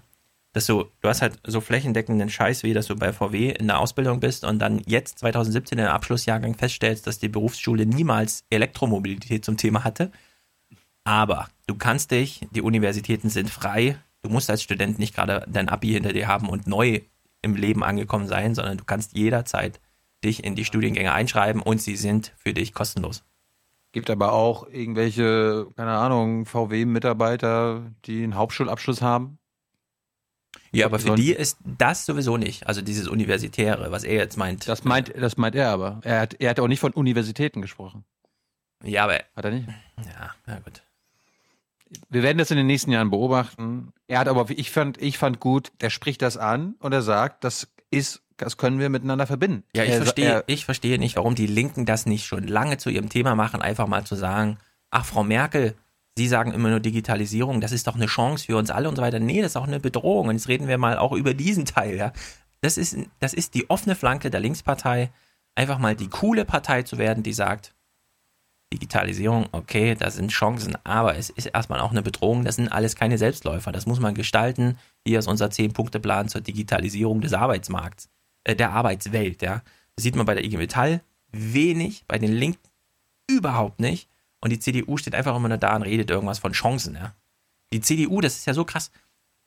Dass du, du hast halt so flächendeckenden Scheiß, wie dass du bei VW in der Ausbildung bist und dann jetzt 2017 im Abschlussjahrgang feststellst, dass die Berufsschule niemals Elektromobilität zum Thema hatte. Aber du kannst dich, die Universitäten sind frei, Du musst als Student nicht gerade dein Abi hinter dir haben und neu im Leben angekommen sein, sondern du kannst jederzeit dich in die Studiengänge einschreiben und sie sind für dich kostenlos. Gibt aber auch irgendwelche, keine Ahnung, VW-Mitarbeiter, die einen Hauptschulabschluss haben. Ja, aber für die ist das sowieso nicht. Also dieses Universitäre, was er jetzt meint. Das meint, das meint er aber. Er hat, er hat auch nicht von Universitäten gesprochen. Ja, aber. Hat er nicht? Ja, na gut. Wir werden das in den nächsten Jahren beobachten. Er hat aber, ich fand, ich fand gut, der spricht das an und er sagt, das ist, das können wir miteinander verbinden. Ja, ich Er- verstehe, er- ich verstehe nicht, warum die Linken das nicht schon lange zu ihrem Thema machen, einfach mal zu sagen, ach, Frau Merkel, Sie sagen immer nur Digitalisierung, das ist doch eine Chance für uns alle und so weiter. Nee, das ist auch eine Bedrohung. Und jetzt reden wir mal auch über diesen Teil, ja. Das ist, das ist die offene Flanke der Linkspartei, einfach mal die coole Partei zu werden, die sagt, Digitalisierung, okay, da sind Chancen, aber es ist erstmal auch eine Bedrohung. Das sind alles keine Selbstläufer. Das muss man gestalten. Hier ist unser Zehn-Punkte-Plan zur Digitalisierung des Arbeitsmarkts, äh, der Arbeitswelt, ja. Das sieht man bei der IG Metall wenig, bei den Linken überhaupt nicht. Und die CDU steht einfach immer nur da und redet irgendwas von Chancen, ja. Die CDU, das ist ja so krass.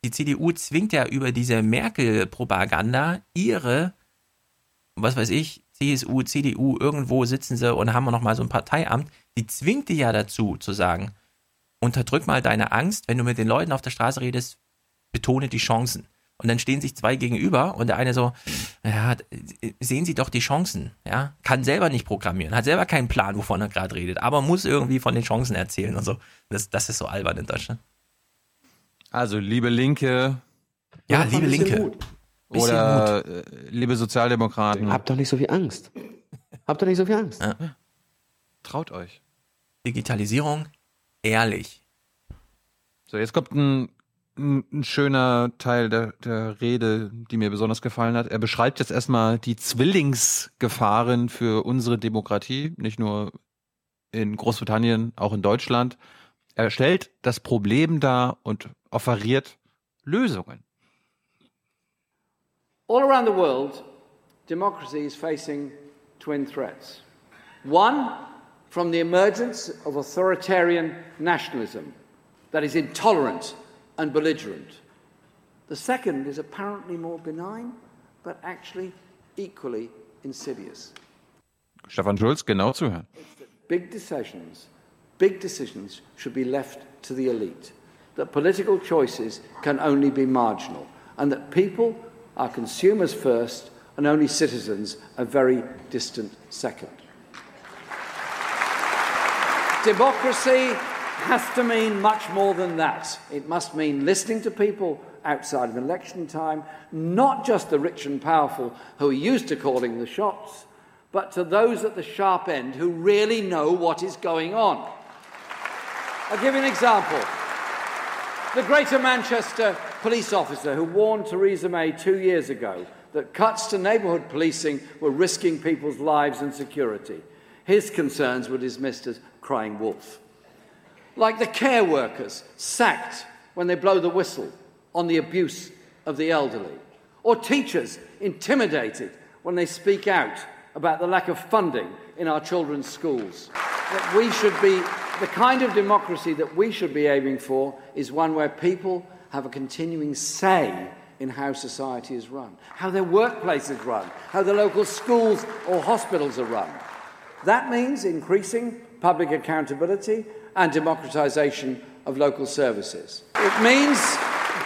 Die CDU zwingt ja über diese Merkel-Propaganda ihre, was weiß ich, CSU, CDU, irgendwo sitzen sie und haben noch mal so ein Parteiamt, die zwingt die ja dazu, zu sagen, unterdrück mal deine Angst, wenn du mit den Leuten auf der Straße redest, betone die Chancen. Und dann stehen sich zwei gegenüber und der eine so, ja, sehen Sie doch die Chancen, ja, kann selber nicht programmieren, hat selber keinen Plan, wovon er gerade redet, aber muss irgendwie von den Chancen erzählen und so. Das, das ist so albern in Deutschland. Also, liebe Linke. Ja, liebe Linke. Bisschen Oder äh, liebe Sozialdemokraten. Habt doch nicht so viel Angst. Habt doch nicht so viel Angst. Ja. Traut euch. Digitalisierung, ehrlich. So, jetzt kommt ein, ein, ein schöner Teil der, der Rede, die mir besonders gefallen hat. Er beschreibt jetzt erstmal die Zwillingsgefahren für unsere Demokratie, nicht nur in Großbritannien, auch in Deutschland. Er stellt das Problem dar und offeriert Lösungen. All around the world, democracy is facing twin threats. One, from the emergence of authoritarian nationalism that is intolerant and belligerent. The second is apparently more benign, but actually equally insidious. Stefan Schulz, genau zuhören. Big decisions, big decisions should be left to the elite. That political choices can only be marginal, and that people are consumers first and only citizens a very distant second. Democracy has to mean much more than that. It must mean listening to people outside of election time, not just the rich and powerful who are used to calling the shots, but to those at the sharp end who really know what is going on. I'll give you an example. The Greater Manchester police officer who warned Theresa May two years ago that cuts to neighbourhood policing were risking people's lives and security. His concerns were dismissed as crying wolf. Like the care workers sacked when they blow the whistle on the abuse of the elderly, or teachers intimidated when they speak out about the lack of funding in our children's schools. That we should be, the kind of democracy that we should be aiming for is one where people have a continuing say in how society is run, how their workplaces run, how the local schools or hospitals are run. That means increasing public accountability and democratisation of local services. It means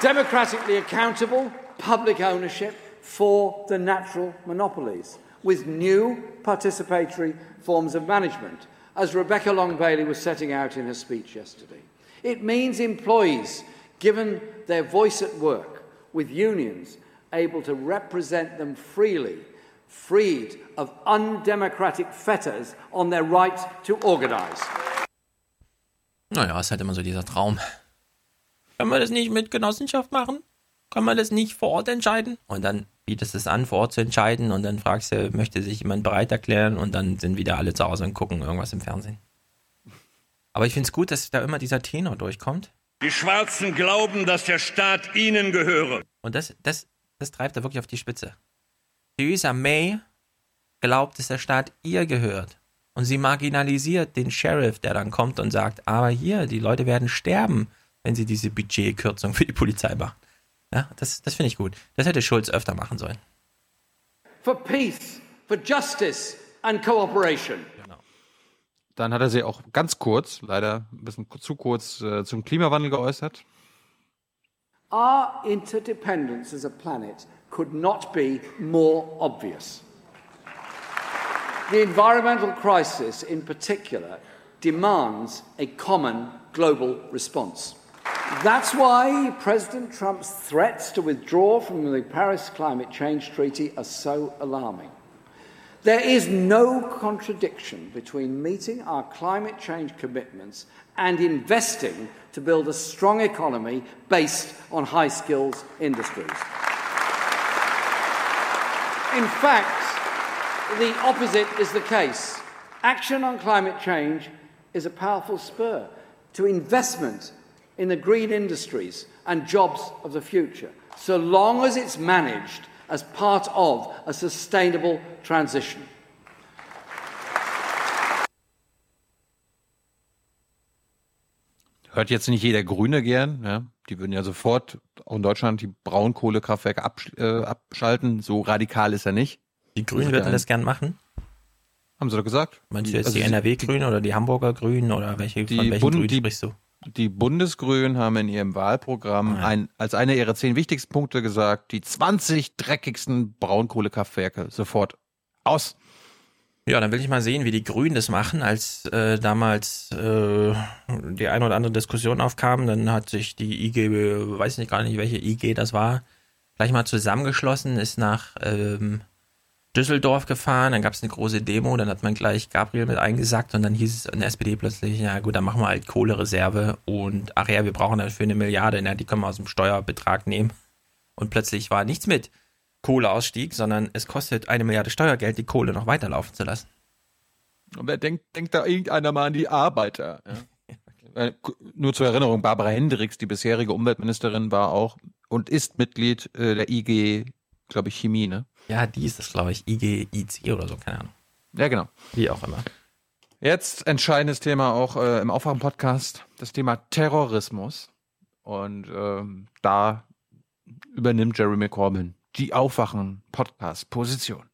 democratically accountable public ownership for the natural monopolies with new participatory forms of management, as Rebecca Long Bailey was setting out in her speech yesterday. It means employees given their voice at work with unions able to represent them freely, freed of undemocratic fetters on their right to organise. Naja, ist halt immer so dieser Traum. Kann man das nicht mit Genossenschaft machen? Kann man das nicht vor Ort entscheiden? Und dann bietest du es an, vor Ort zu entscheiden und dann fragst du, möchte sich jemand bereit erklären und dann sind wieder alle zu Hause und gucken irgendwas im Fernsehen. Aber ich finde es gut, dass da immer dieser Tenor durchkommt. Die Schwarzen glauben, dass der Staat ihnen gehöre. Und das, das, das treibt er wirklich auf die Spitze. Theresa May glaubt, dass der Staat ihr gehört. Und sie marginalisiert den Sheriff, der dann kommt und sagt, aber hier, die Leute werden sterben, wenn sie diese Budgetkürzung für die Polizei machen. Ja, das, das finde ich gut. Das hätte Schulz öfter machen sollen. For peace, for justice and cooperation. Dann hat er sich auch ganz kurz, leider ein bisschen zu kurz, äh, zum Klimawandel geäußert. Our interdependence as a planet could not be more obvious. The environmental crisis, in particular, demands a common global response. That's why President Trump's threats to withdraw from the Paris Climate Change Treaty are so alarming. There is no contradiction between meeting our climate change commitments and investing to build a strong economy based on high skills industries. In fact, the opposite is the case. Action on climate change is a powerful spur to investment in the green industries and jobs of the future, so long as it's managed as part of a sustainable transition. Hört jetzt nicht jeder Grüne gern. Ja? Die würden ja sofort auch in Deutschland die Braunkohlekraftwerke absch äh, abschalten. So radikal ist er nicht. Die Grünen würden das gern machen? Haben sie doch gesagt. Meinst du jetzt Also die NRW-Grünen oder die Hamburger Grünen oder welche, von Die, welchen Bund, Grünen die, sprichst du? Die Bundesgrünen haben in ihrem Wahlprogramm ein, als eine ihrer zehn wichtigsten Punkte gesagt, die 20 dreckigsten Braunkohlekraftwerke sofort aus. Ja, dann will ich mal sehen, wie die Grünen das machen. Als äh, damals äh, die eine oder andere Diskussion aufkam, dann hat sich die IG, weiß nicht gar nicht, welche IG das war, gleich mal zusammengeschlossen, ist nach ähm, Düsseldorf gefahren, dann gab es eine große Demo, dann hat man gleich Gabriel mit eingesackt und dann hieß es in der SPD plötzlich, ja gut, dann machen wir halt Kohlereserve und ach ja, wir brauchen dafür eine Milliarde, na, die können wir aus dem Steuerbetrag nehmen. Und plötzlich war nichts mit Kohleausstieg, sondern es kostet eine Milliarde Steuergeld, die Kohle noch weiterlaufen zu lassen. Und wer denkt, denkt da irgendeiner mal an die Arbeiter? Ja? Äh, Nur zur Erinnerung, Barbara Hendricks, die bisherige Umweltministerin, war auch und ist Mitglied äh, der IG, glaube ich, Chemie, ne? Ja, die ist es, glaube ich, IGIC oder so, keine Ahnung. Ja, genau. Wie auch immer. Jetzt entscheidendes Thema auch äh, im Aufwachen-Podcast, das Thema Terrorismus. Und ähm, da übernimmt Jeremy Corbyn die Aufwachen-Podcast-Position.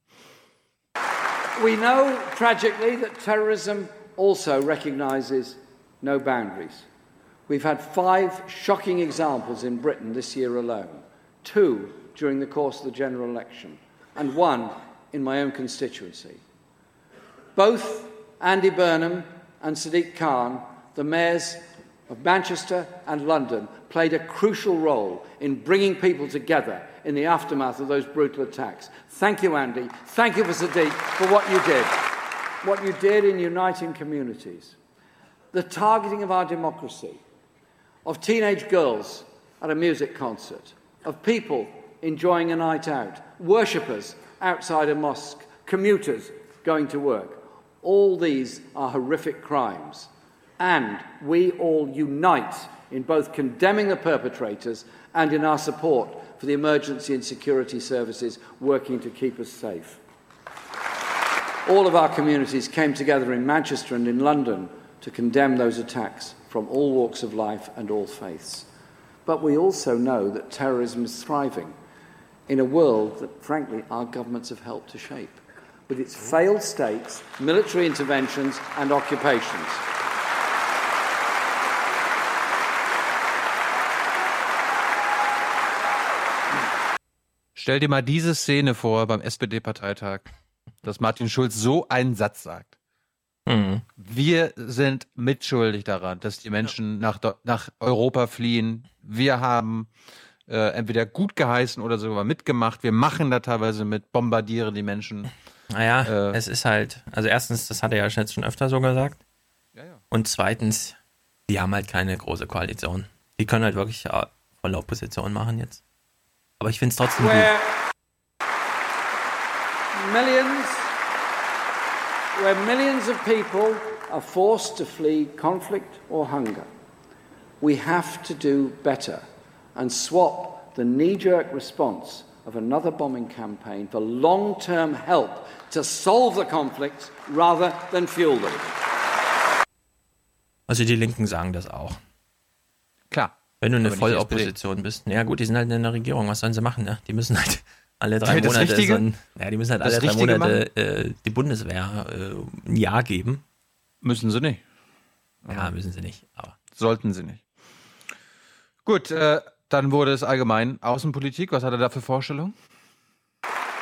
We know, tragically, that terrorism also recognises no boundaries. We've had five shocking examples in Britain this year alone two during the course of the general election, and one in my own constituency. Both Andy Burnham and Sadiq Khan, the mayors of Manchester and London, played a crucial role in bringing people together in the aftermath of those brutal attacks. Thank you, Andy. Thank you for Sadiq for what you did. What you did in uniting communities. The targeting of our democracy, of teenage girls at a music concert, of people enjoying a night out, worshippers outside a mosque, commuters going to work. All these are horrific crimes. And we all unite in both condemning the perpetrators and in our support for the emergency and security services working to keep us safe. All of our communities came together in Manchester and in London to condemn those attacks from all walks of life and all faiths. But we also know that terrorism is thriving in a world that, frankly, our governments have helped to shape, with its failed states, military interventions, and occupations. Stell dir mal diese Szene vor beim SPD-Parteitag, dass Martin Schulz so einen Satz sagt. Mhm. Wir sind mitschuldig daran, dass die Menschen nach, nach Europa fliehen. Wir haben äh, entweder gut geheißen oder sogar mitgemacht. Wir machen da teilweise mit, bombardieren die Menschen. Naja, Äh. es ist halt, also erstens, das hat er ja jetzt schon öfter so gesagt. Und zweitens, die haben halt keine große Koalition. Die können halt wirklich volle Opposition machen jetzt. Aber ich finde es trotzdem gut. where millions where millions of people are forced to flee conflict or hunger we have to do better and swap the knee-jerk response of another bombing campaign for long-term help to solve the conflicts rather than fuel them Also die Linken sagen das auch. Klar. Wenn du eine Vollopposition bist. Ja gut, die sind halt in der Regierung, was sollen sie machen, ne? Die müssen halt alle drei Das Monate so ein, ja, die müssen halt alle drei Richtige Monate äh, die Bundeswehr äh, ein Jahr geben. Müssen sie nicht. Ja, müssen sie nicht, aber Sollten sie nicht. Gut, äh, dann wurde es allgemein Außenpolitik. Was hat er da für Vorstellungen?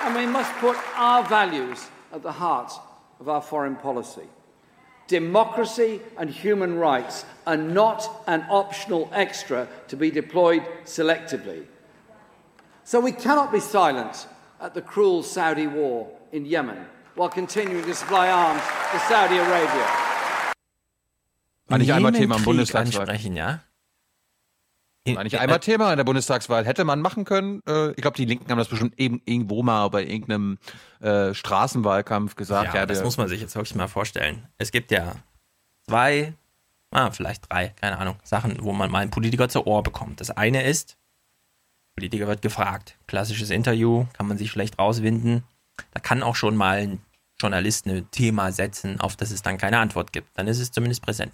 And we must put our values at the heart of our foreign policy. Democracy and human rights are not an optional extra to be deployed selectively. So we cannot be silent at the cruel Saudi war in Yemen while continuing to supply arms to Saudi Arabia. War nicht einmal Thema Jemenkrieg Bundestagswahl. ansprechen, ja? War nicht einmal Thema in der Bundestagswahl. Hätte man machen können. Äh, ich glaube, die Linken haben das bestimmt eben irgendwo mal bei irgendeinem äh, Straßenwahlkampf gesagt. Ja, Ja, das muss man sich jetzt wirklich mal vorstellen. Es gibt ja zwei, ah, vielleicht drei, keine Ahnung, Sachen, wo man mal einen Politiker zur Ohr bekommt. Das eine ist, Politiker wird gefragt. Klassisches Interview, kann man sich schlecht rauswinden. Da kann auch schon mal ein Journalist ein Thema setzen, auf das es dann keine Antwort gibt. Dann ist es zumindest präsent.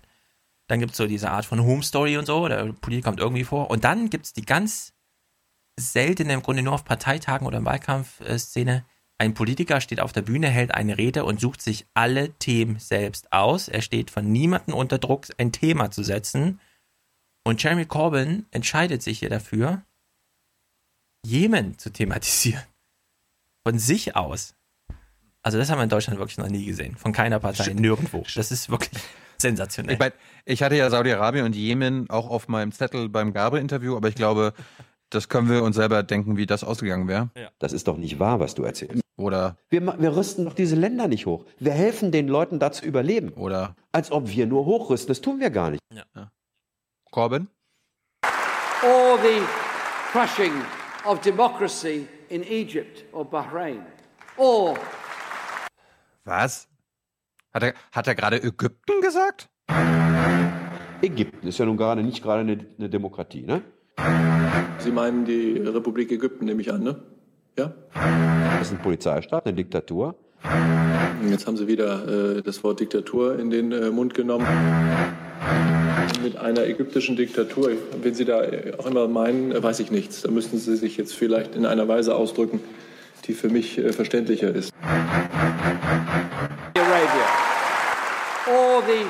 Dann gibt es so diese Art von Home Story und so, der Politiker kommt irgendwie vor. Und dann gibt es die ganz seltene, im Grunde nur auf Parteitagen oder im Wahlkampfszene. Ein Politiker steht auf der Bühne, hält eine Rede und sucht sich alle Themen selbst aus. Er steht von niemandem unter Druck, ein Thema zu setzen. Und Jeremy Corbyn entscheidet sich hier dafür, Jemen zu thematisieren. Von sich aus. Also das haben wir in Deutschland wirklich noch nie gesehen. Von keiner Partei, nirgendwo. Das ist wirklich sensationell. Ich, mein, ich hatte ja Saudi-Arabien und Jemen auch auf meinem Zettel beim Gabriel-Interview, aber ich glaube, das können wir uns selber denken, wie das ausgegangen wäre. Das ist doch nicht wahr, was du erzählst. Oder Wir, wir rüsten doch diese Länder nicht hoch. Wir helfen den Leuten da zu überleben. Oder als ob wir nur hochrüsten. Das tun wir gar nicht. Corbyn? Or the crushing of democracy in Egypt or Bahrain. Or Was? Hat er, hat er gerade Ägypten gesagt? Ägypten ist ja nun gerade nicht gerade eine, eine Demokratie, ne? Sie meinen die Republik Ägypten, nehme ich an, ne? Ja? Das ist ein Polizeistaat, eine Diktatur. Jetzt haben Sie wieder äh, das Wort Diktatur in den äh, Mund genommen. Mit einer ägyptischen Diktatur, wenn Sie da äh, auch immer meinen, äh, weiß ich nichts. Da müssten Sie sich jetzt vielleicht in einer Weise ausdrücken, die für mich äh, verständlicher ist. Or the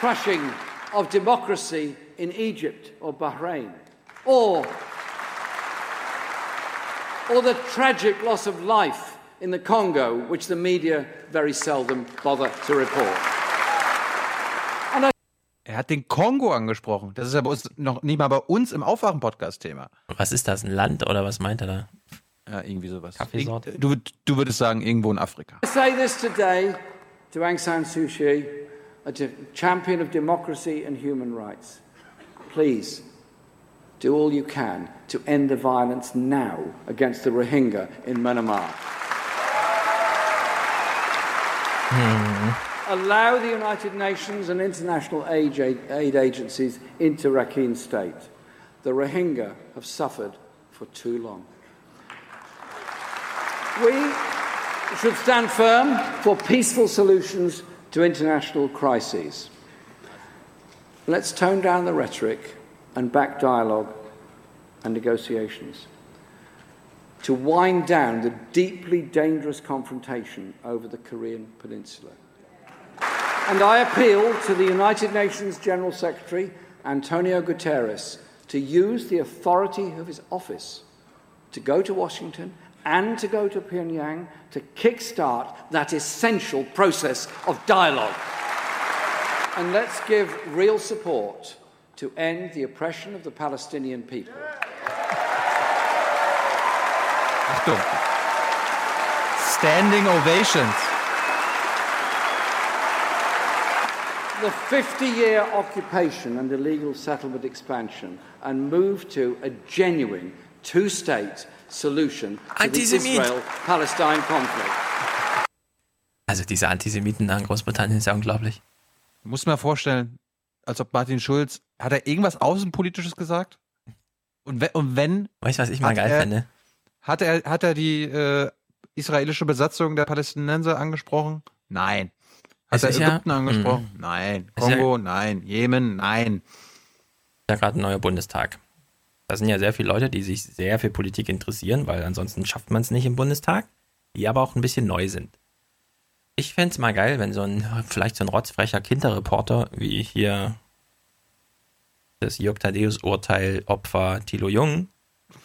crushing of democracy in Egypt or Bahrain. Or, or the tragic loss of life in the Congo, which the media very seldom bother to report. Er hat den Kongo angesprochen. Das ist ja bei uns noch nicht mal bei uns im Aufwachen-Podcast-Thema. Was ist das, ein Land oder was meint er da? Ja, irgendwie sowas. Kaffeesorte? Du, du würdest sagen, irgendwo in Afrika. I say this today to Aung San Suu Kyi, a champion of democracy and human rights. Please do all you can to end the violence now against the Rohingya in Myanmar. Hmm. Allow the United Nations and international aid, aid agencies into Rakhine State. The Rohingya have suffered for too long. We should stand firm for peaceful solutions to international crises. Let's tone down the rhetoric and back dialogue and negotiations to wind down the deeply dangerous confrontation over the Korean Peninsula. And I appeal to the United Nations General Secretary, Antonio Guterres, to use the authority of his office to go to Washington and to go to Pyongyang to kickstart that essential process of dialogue. And let's give real support to end the oppression of the Palestinian people. Achtung. Standing Ovations. The 50 year occupation and illegal settlement expansion and move to a genuine two state solution to the Antisemit. Israel Palestine conflict. Also diese Antisemiten da in Großbritannien ist ja unglaublich. Du musst dir mal vorstellen, als ob Martin Schulz, hat er irgendwas Außenpolitisches gesagt? Und wenn, und wenn Weißt du, was ich mal geil er- fände? hat er, hat er die äh, israelische Besatzung der Palästinenser angesprochen? Nein. Hat Es er ist ja- Ägypten angesprochen? Nein. Es ist ja- Kongo? Nein. Jemen? Nein. ja gerade ein neuer Bundestag. Da sind ja sehr viele Leute, die sich sehr für Politik interessieren, weil ansonsten schafft man es nicht im Bundestag, die aber auch ein bisschen neu sind. Ich fände es mal geil, wenn so ein, vielleicht so ein rotzfrecher Kinderreporter, wie hier das Jörg Thaddeus Urteil Opfer Thilo Jung,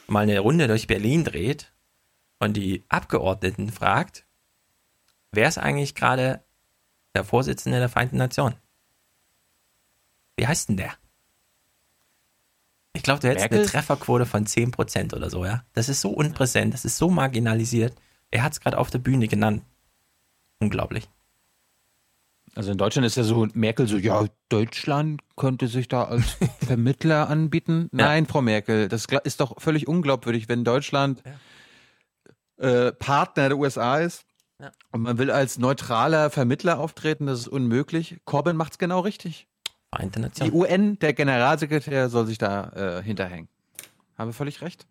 mal eine Runde durch Berlin dreht und die Abgeordneten fragt, wer ist eigentlich gerade der Vorsitzende der Vereinten Nationen? Wie heißt denn der? Ich glaube, der hat eine Merkel? Trefferquote von 10% oder so, ja. Das ist so unpräsent, das ist so marginalisiert. Er hat es gerade auf der Bühne genannt. Unglaublich. Also in Deutschland ist ja so, Merkel so, ja, Deutschland könnte sich da als Vermittler anbieten. Nein, Frau Merkel, das ist doch völlig unglaubwürdig, wenn Deutschland äh, Partner der USA ist Ja. und man will als neutraler Vermittler auftreten, das ist unmöglich. Corbyn macht's genau richtig. Vereinte Die. UN, der Generalsekretär, soll sich da äh, hinterhängen. Haben wir völlig recht.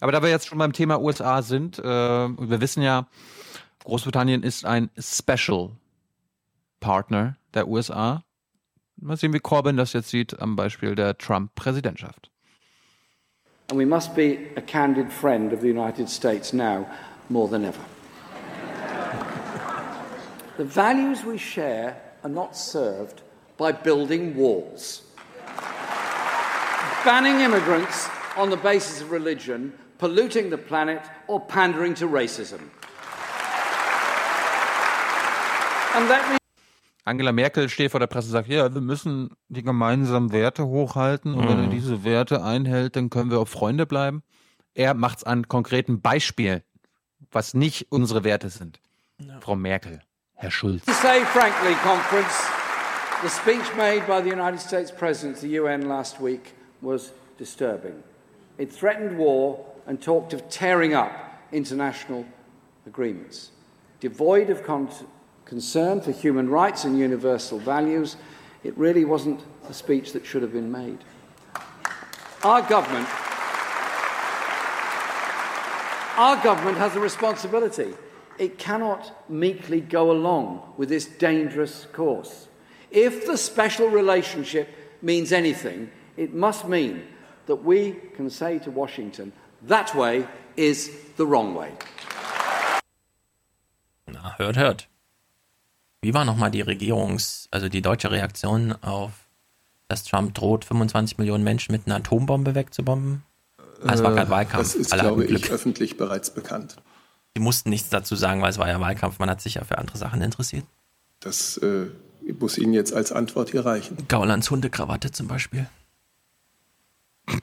Aber da wir jetzt schon beim Thema USA sind, äh, wir wissen ja, Großbritannien ist ein Special Partner der USA. Mal sehen, wie Corbyn das jetzt sieht am Beispiel der Trump-Präsidentschaft. And we must be a candid friend of the United States now more than ever. the values we share are not served by building walls, banning immigrants on the basis of religion, polluting the planet, or pandering to racism. And let me Angela Merkel steht vor der Presse und sagt, ja, wir müssen die gemeinsamen Werte hochhalten und wenn er Mhm. diese Werte einhält, dann können wir auch Freunde bleiben. Er macht es an konkreten Beispielen, was nicht unsere Werte sind. Frau Merkel, Herr Schulz. To say frankly, conference, the speech made by the United States President to the UN last week was disturbing. It threatened war and talked of tearing up international agreements. Devoid of con- concern for human rights and universal values, it really wasn't a speech that should have been made. Our government our government has a responsibility. It cannot meekly go along with this dangerous course. If the special relationship means anything, it must mean that we can say to Washington, that way is the wrong way. Na, hört, hört. Wie war nochmal die Regierungs-, also die deutsche Reaktion auf, dass Trump droht, 25 Millionen Menschen mit einer Atombombe wegzubomben? Ah, es war Äh, kein Wahlkampf. Das ist, Alle hatten glaube ich, öffentlich bereits bekannt. Die mussten nichts dazu sagen, weil es war ja Wahlkampf. Man hat sich ja für andere Sachen interessiert. Das äh, muss Ihnen jetzt als Antwort hier reichen. Gaulands Hundekrawatte zum Beispiel.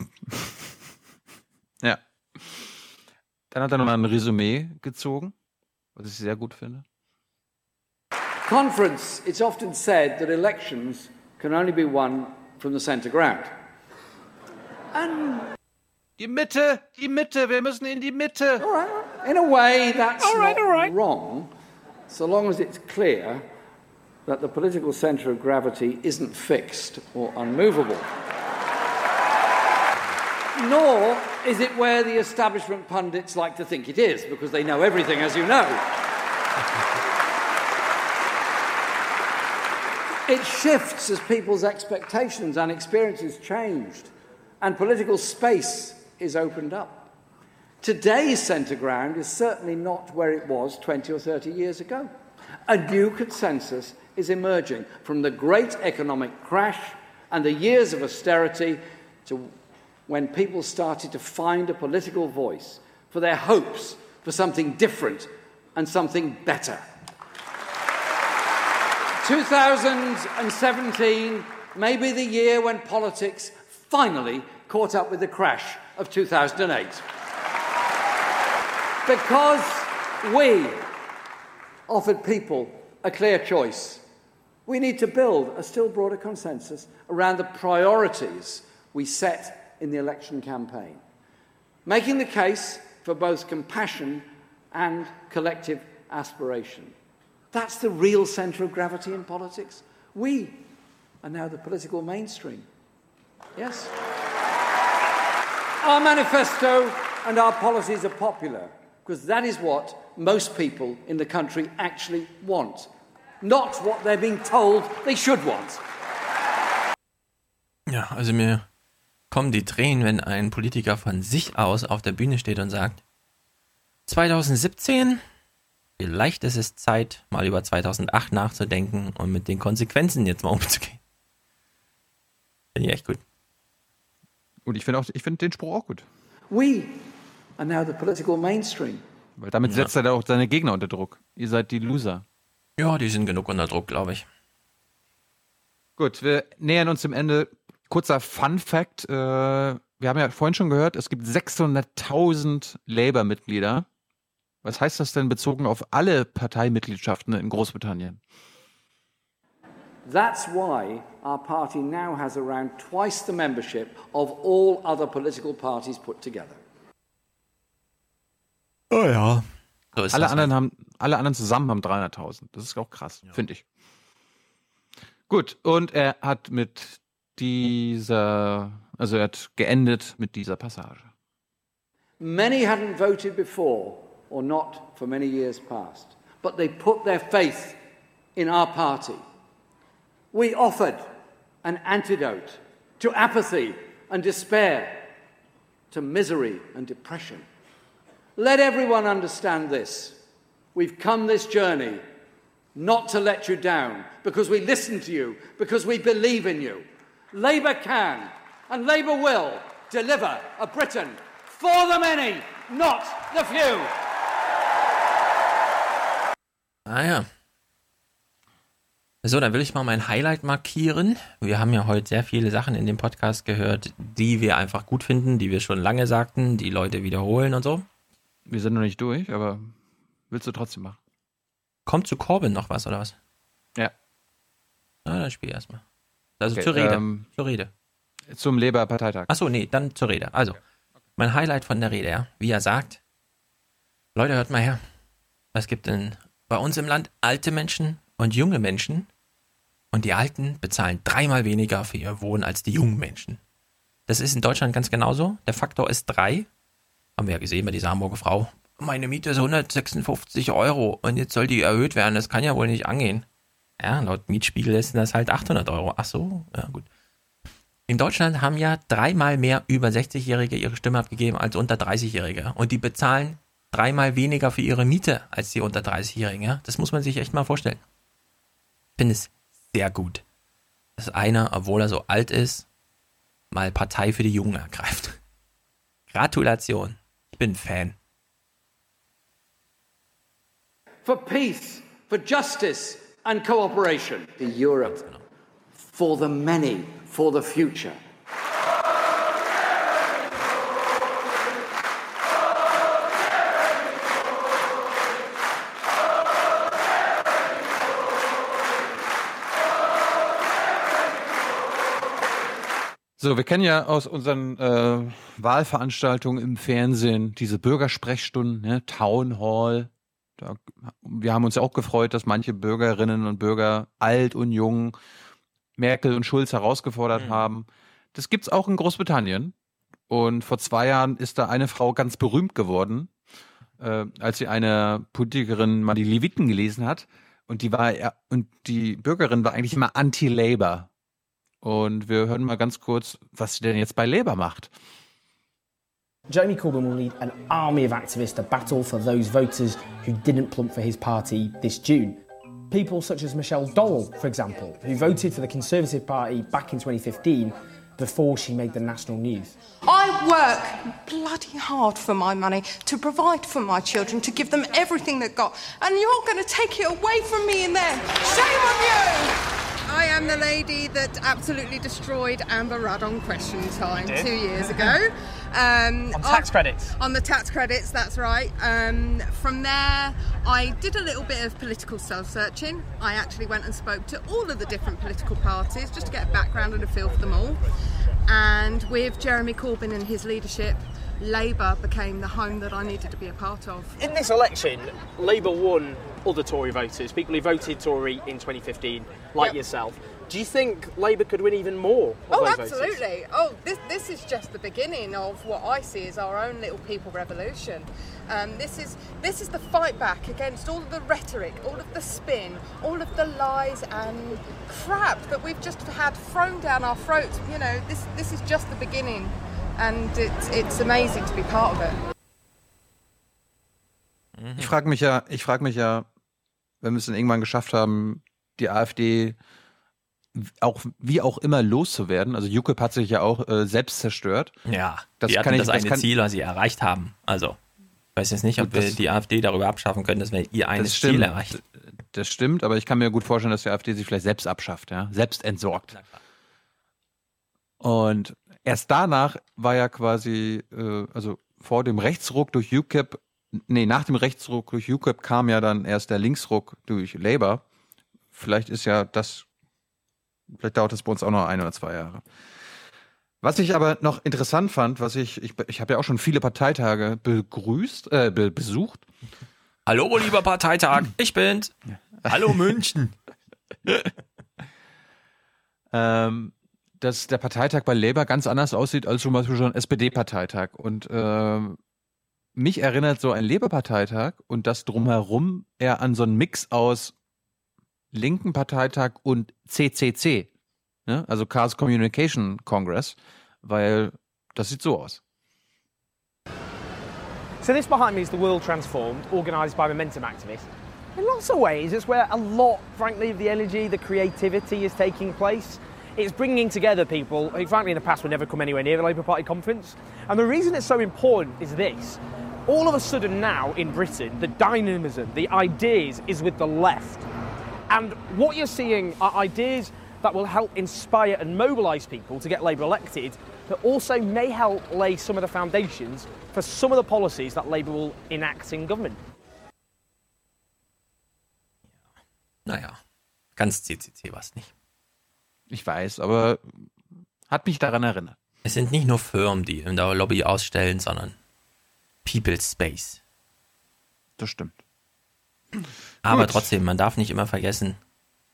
Ja. Dann hat er nochmal ein Resümee gezogen, was ich sehr gut finde. Conference, it's often said that elections can only be won from the centre ground. And Die Mitte, die Mitte, wir müssen in die Mitte. In a way, that's not wrong, so long as it's clear that the political centre of gravity isn't fixed or unmovable. Nor is it where the establishment pundits like to think it is, because they know everything, as you know. It shifts as people's expectations and experiences changed, and political space is opened up. Today's centre ground is certainly not where it was 20 or 30 years ago. A new consensus is emerging from the great economic crash and the years of austerity to when people started to find a political voice for their hopes for something different and something better. 2017 may be the year when politics finally caught up with the crash of 2008. Because we offered people a clear choice. We need to build a still broader consensus around the priorities we set in the election campaign, making the case for both compassion and collective aspiration. That's the real centre of gravity in politics. We are now the political mainstream. Yes? Our manifesto and our policies are popular because that is what most people in the country actually want, not what they're being told they should want. Ja, also mir kommen die Tränen, wenn ein Politiker von sich aus auf der Bühne steht und sagt, 2017, vielleicht ist es Zeit, mal über 2008 nachzudenken und mit den Konsequenzen jetzt mal umzugehen. Finde ich echt gut. Und ich finde auch, ich finde den Spruch auch gut. We are now the political mainstream. Weil damit Ja. setzt er da auch seine Gegner unter Druck. Ihr seid die Loser. Ja, die sind genug unter Druck, glaube ich. Gut, wir nähern uns dem Ende. Kurzer Fun Fact. Äh, wir haben ja vorhin schon gehört, es gibt 600.000 Labour-Mitglieder. Was heißt das denn bezogen auf alle Parteimitgliedschaften in Großbritannien? That's why our party now has around twice the membership of all other political parties put together. Oh ja. So alle anderen haben, alle anderen zusammen haben 300.000. Das ist auch krass, finde ich. Gut, und er hat mit dieser, also er hat geendet mit dieser Passage. Many hadn't voted before or not for many years past, but they put their faith in our party. We offered an antidote to apathy and despair, to misery and depression. Let everyone understand this. We've come this journey not to let you down, because we listen to you, because we believe in you. Labour can and Labour will deliver a Britain for the many, not the few. Ah ja. So, dann will ich mal mein Highlight markieren. Wir haben ja heute sehr viele Sachen in dem Podcast gehört, die wir einfach gut finden, die wir schon lange sagten, die Leute wiederholen und so. Wir sind noch nicht durch, aber willst du trotzdem machen? Kommt zu Corbyn noch was, oder was? Ja. Na, dann spiel erstmal. Also Okay, zur Rede. ähm, zur Rede. Zum Labour-Parteitag. Achso, nee, dann zur Rede. Also, mein Highlight von der Rede, ja, wie er sagt, Leute, hört mal her. Es gibt in, bei uns im Land alte Menschen und junge Menschen und die Alten bezahlen dreimal weniger für ihr Wohnen als die jungen Menschen. Das ist in Deutschland ganz genauso. Der Faktor ist drei. Haben wir ja gesehen bei dieser Hamburger Frau. Meine Miete ist 156 Euro und jetzt soll die erhöht werden. Das kann ja wohl nicht angehen. Ja, laut Mietspiegel ist das halt 800 Euro. Ach so, ja gut. In Deutschland haben ja dreimal mehr über 60-Jährige ihre Stimme abgegeben als unter 30-Jährige. Und die bezahlen dreimal weniger für ihre Miete als die unter 30-Jährigen. Ja? Das muss man sich echt mal vorstellen. Ich finde es sehr gut, dass einer, obwohl er so alt ist, mal Partei für die Jungen ergreift. Gratulation. Ich bin Fan. For peace, for justice and cooperation. The Europe for the many, for the future. So, wir kennen ja aus unseren äh, Wahlveranstaltungen im Fernsehen diese Bürgersprechstunden, ne? Town Hall. Da, wir haben uns ja auch gefreut, dass manche Bürgerinnen und Bürger, alt und jung, Merkel und Schulz herausgefordert haben. Das gibt's auch in Großbritannien. Und vor zwei Jahren ist da eine Frau ganz berühmt geworden, äh, als sie eine Politikerin mal die Leviten gelesen hat. Und die war ja, und die Bürgerin war eigentlich immer anti-Labour. Und wir hören mal ganz kurz, was sie denn jetzt bei Labour macht. Jeremy Corbyn will need an army of activists to battle for those voters who didn't plump for his party this June. People such as Michelle Dole, for example, who voted for the Conservative Party back in 2015 before she made the national news. I work bloody hard for my money to provide for my children, to give them everything they've got, and you're going to take it away from me and them. Shame on you! I am the lady that absolutely destroyed Amber Rudd on Question Time two years ago. Um, On tax af- credits? On the tax credits, that's right. Um, from there, I did a little bit of political self searching. I actually went and spoke to all of the different political parties just to get a background and a feel for them all. And with Jeremy Corbyn and his leadership, Labour became the home that I needed to be a part of. In this election, Labour won other Tory voters, people who voted Tory in 2015, like Yep. yourself. Do you think Labour could win even more? Of Oh, those voters? absolutely. Oh, this, this is just the beginning of what I see as our own little people revolution. Um, this is this is the fight back against all of the rhetoric, all of the spin, all of the lies and crap that we've just had thrown down our throats. You know, this this is just the beginning, and it's it's amazing to be part of it. Ich frage mich ja, ich frage mich ja, wenn wir es dann irgendwann geschafft haben, die AfD auch wie auch immer loszuwerden. Also UKIP hat sich ja auch äh, selbst zerstört. Ja, das die kann ich, das eine kann, Ziel, was sie erreicht haben. Also, ich weiß jetzt nicht, ob das- wir die AfD darüber abschaffen können, dass wir ihr eines das Ziel erreicht. Das stimmt, aber ich kann mir gut vorstellen, dass die AfD sich vielleicht selbst abschafft, ja, selbst entsorgt. Und erst danach war ja quasi, äh, also vor dem Rechtsruck durch UKIP, nee, nach dem Rechtsruck durch UKIP kam ja dann erst der Linksruck durch Labour. Vielleicht ist ja das, vielleicht dauert das bei uns auch noch ein oder zwei Jahre. Was ich aber noch interessant fand, was ich, ich, ich habe ja auch schon viele Parteitage begrüßt, äh, be, besucht. Hallo, lieber Parteitag, ich bin's. Hallo München. ähm, dass der Parteitag bei Labour ganz anders aussieht als zum Beispiel schon ein SPD-Parteitag. Und ähm, mich erinnert so ein Labour-Parteitag und das drumherum eher an so einen Mix aus linken Parteitag und CCC, ne? also Chaos Communication Congress, weil das sieht so aus. So this behind me is the World Transformed, organised by Momentum activists. In lots of ways, it's where a lot, frankly, of the energy, the creativity is taking place. It's bringing together people who, frankly, in the past would never come anywhere near the Labour Party conference. And the reason it's so important is this. All of a sudden now in Britain, the dynamism, the ideas is with the left. And what you're seeing are ideas that will help inspire and mobilise people to get Labour elected, that also may help lay some of the foundations for some of the policies that Labour will enact in government. Naja, ganz CCC war es nicht. Ich weiß, aber hat mich daran erinnert. Es sind nicht nur Firmen, die in der Lobby ausstellen, sondern People's Space. Das stimmt. Aber Gut. trotzdem, man darf nicht immer vergessen,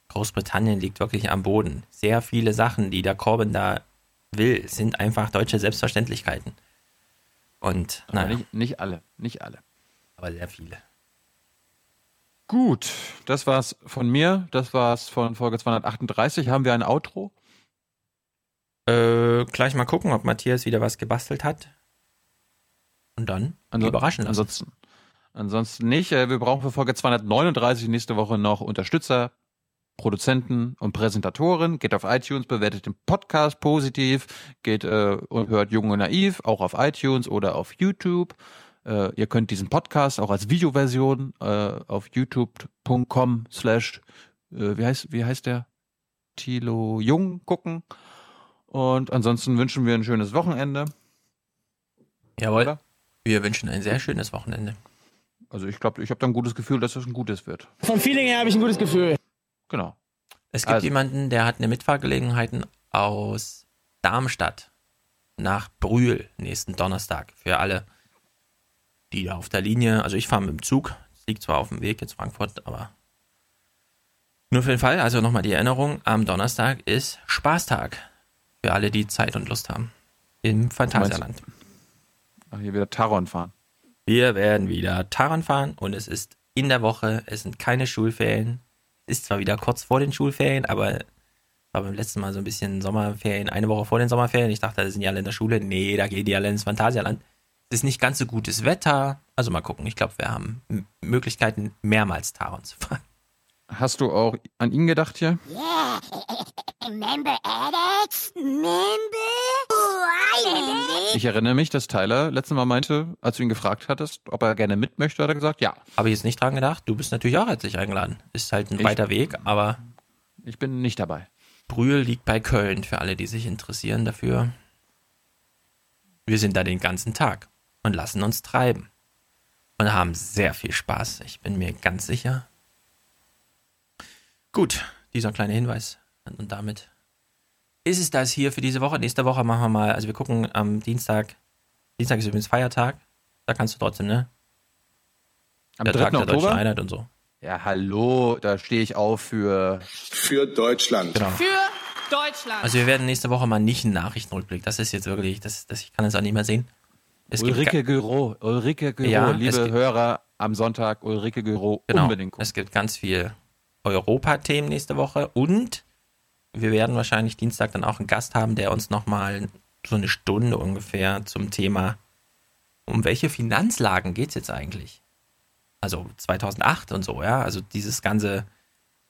Großbritannien liegt wirklich am Boden. Sehr viele Sachen, die der Corbyn da will, sind einfach deutsche Selbstverständlichkeiten. Und Aber naja, nicht, nicht alle, nicht alle. aber sehr viele. Gut, das war's von mir. Das war's von Folge 238. Haben wir ein Outro? Äh, gleich mal gucken, ob Matthias wieder was gebastelt hat. Und dann Anso- überraschen lassen. Ansonsten, ansonsten nicht. Äh, Wir brauchen für Folge 239 nächste Woche noch Unterstützer, Produzenten und Präsentatoren. Geht auf iTunes, bewertet den Podcast positiv, geht äh, und hört Jung und Naiv, auch auf iTunes oder auf YouTube. Äh, ihr könnt diesen Podcast auch als Videoversion äh, auf youtube.com slash, äh, wie heißt, wie heißt der? Tilo Jung gucken. Und ansonsten wünschen wir ein schönes Wochenende. Jawohl. Wir wünschen ein sehr schönes Wochenende. Also ich glaube, ich habe da ein gutes Gefühl, dass das ein gutes wird. Vom Feeling her habe ich ein gutes Gefühl. Genau. Es gibt Also- jemanden, der hat eine Mitfahrgelegenheiten aus Darmstadt nach Brühl nächsten Donnerstag. Für alle, die da auf der Linie, also ich fahre mit dem Zug, es liegt zwar auf dem Weg jetzt Frankfurt, aber nur für den Fall, also nochmal die Erinnerung, am Donnerstag ist Spaßtag. Für alle, die Zeit und Lust haben. Im Phantasialand. Ach, hier wieder Taron fahren. Wir werden wieder Taran fahren und es ist in der Woche, es sind keine Schulferien. Ist zwar wieder kurz vor den Schulferien, aber war beim letzten Mal so ein bisschen Sommerferien, eine Woche vor den Sommerferien. Ich dachte, da sind die alle in der Schule. Nee, da gehen die alle ins Phantasialand. Es ist nicht ganz so gutes Wetter. Also mal gucken. Ich glaube, wir haben Möglichkeiten, mehrmals Taron zu fahren. Hast du auch an ihn gedacht hier? Yeah. Remember Alex? Remember? Ich erinnere mich, dass Tyler letztes Mal meinte, als du ihn gefragt hattest, ob er gerne mit möchte, hat er gesagt, ja. Habe ich jetzt nicht dran gedacht. Du bist natürlich auch herzlich eingeladen. Ist halt ein Ich- weiter Weg, aber Ich bin nicht dabei. Brühl liegt bei Köln, für alle, die sich interessieren dafür. Wir sind da den ganzen Tag und lassen uns treiben. Und haben sehr viel Spaß, ich bin mir ganz sicher. Gut, dieser kleine Hinweis. Und damit ist es das hier für diese Woche. Nächste Woche machen wir mal, also wir gucken am Dienstag. Dienstag ist übrigens Feiertag. Da kannst du trotzdem, ne? Am der 3. Tag der deutschen Oktober? Einheit und so. Ja, hallo, da stehe ich auf für. Für Deutschland. Genau. Für Deutschland. Also wir werden nächste Woche mal nicht einen Nachrichtenrückblick. Das ist jetzt wirklich, das, das ich kann es auch nicht mehr sehen. Es gibt Ulrike Güro, Ulrike Güro, Ja, liebe Hörer, am Sonntag Ulrike Güro Genau. unbedingt gucken. Es gibt ganz viel Europa-Themen nächste Woche und wir werden wahrscheinlich Dienstag dann auch einen Gast haben, der uns nochmal so eine Stunde ungefähr zum Thema, um welche Finanzlagen geht es jetzt eigentlich? Also 2008 und so, ja. Also dieses ganze,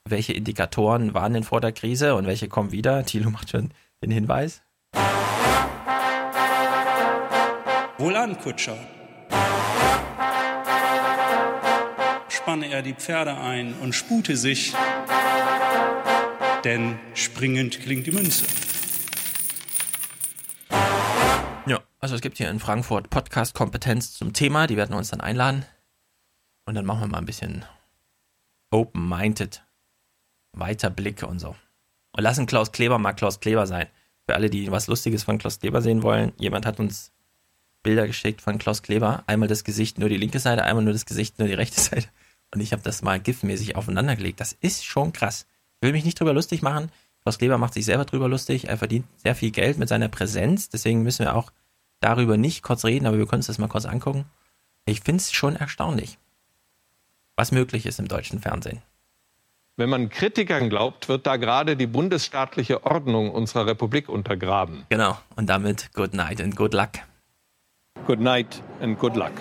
welche Indikatoren waren denn vor der Krise und welche kommen wieder? Thilo macht schon den Hinweis. Wohlan, Kutscher. Spanne er die Pferde ein und spute sich, denn springend klingt die Münze. Ja, also es gibt hier in Frankfurt Podcast-Kompetenz zum Thema, die werden uns dann einladen. Und dann machen wir mal ein bisschen open-minded, weiter Blick und so. Und lassen Klaus Kleber mal Klaus Kleber sein. Für alle, die was Lustiges von Klaus Kleber sehen wollen, jemand hat uns Bilder geschickt von Klaus Kleber. Einmal das Gesicht nur die linke Seite, einmal nur das Gesicht nur die rechte Seite. Und ich habe das mal gifmäßig aufeinander gelegt. Das ist schon krass. Ich will mich nicht drüber lustig machen. Klaus Kleber macht sich selber drüber lustig. Er verdient sehr viel Geld mit seiner Präsenz. Deswegen müssen wir auch darüber nicht kurz reden, aber wir können uns das mal kurz angucken. Ich finde es schon erstaunlich, was möglich ist im deutschen Fernsehen. Wenn man Kritikern glaubt, wird da gerade die bundesstaatliche Ordnung unserer Republik untergraben. Genau. Und damit good night and good luck. Good night and good luck.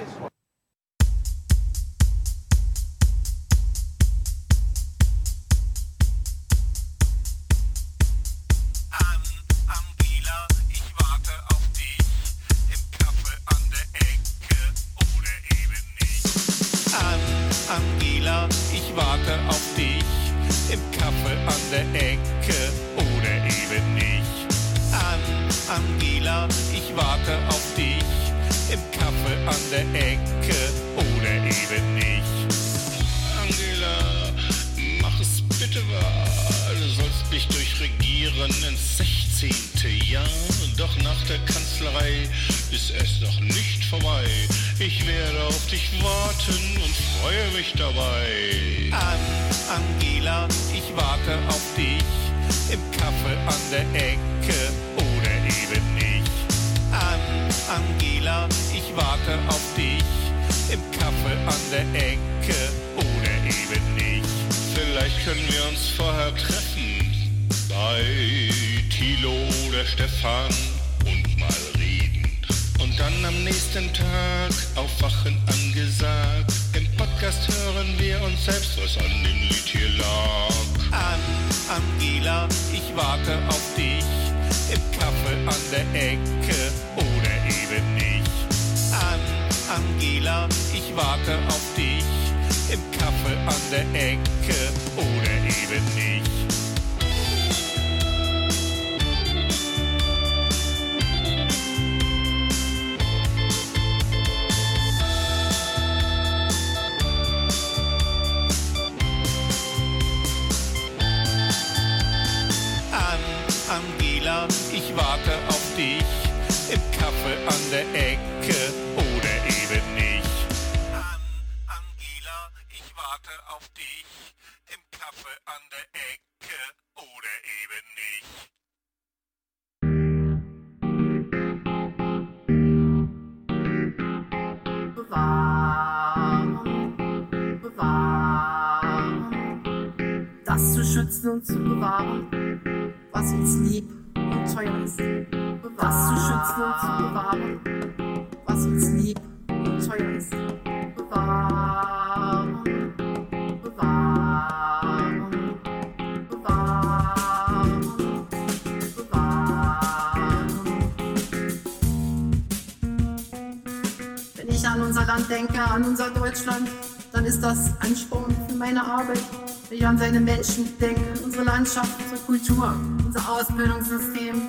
Ist das ein Sporn für meine Arbeit. Wenn ich an seine Menschen denke, unsere Landschaft, unsere Kultur, unser Ausbildungssystem.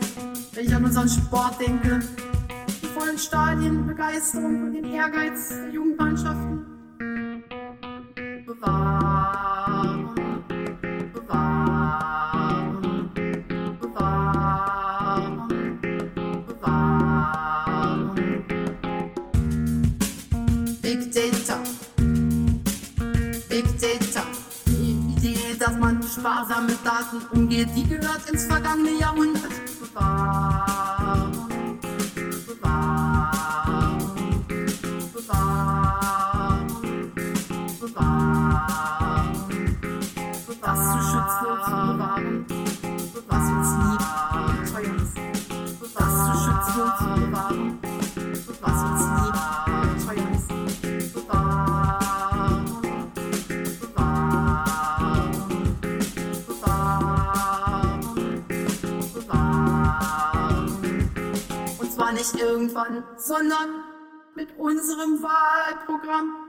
Wenn ich an unseren Sport denke, die vollen Stadien, Begeisterung und den Ehrgeiz der Jugendmannschaften. sparsam mit Daten umgeht, die gehört ins vergangene Jahrhundert bewahrt. irgendwann, sondern mit unserem Wahlprogramm.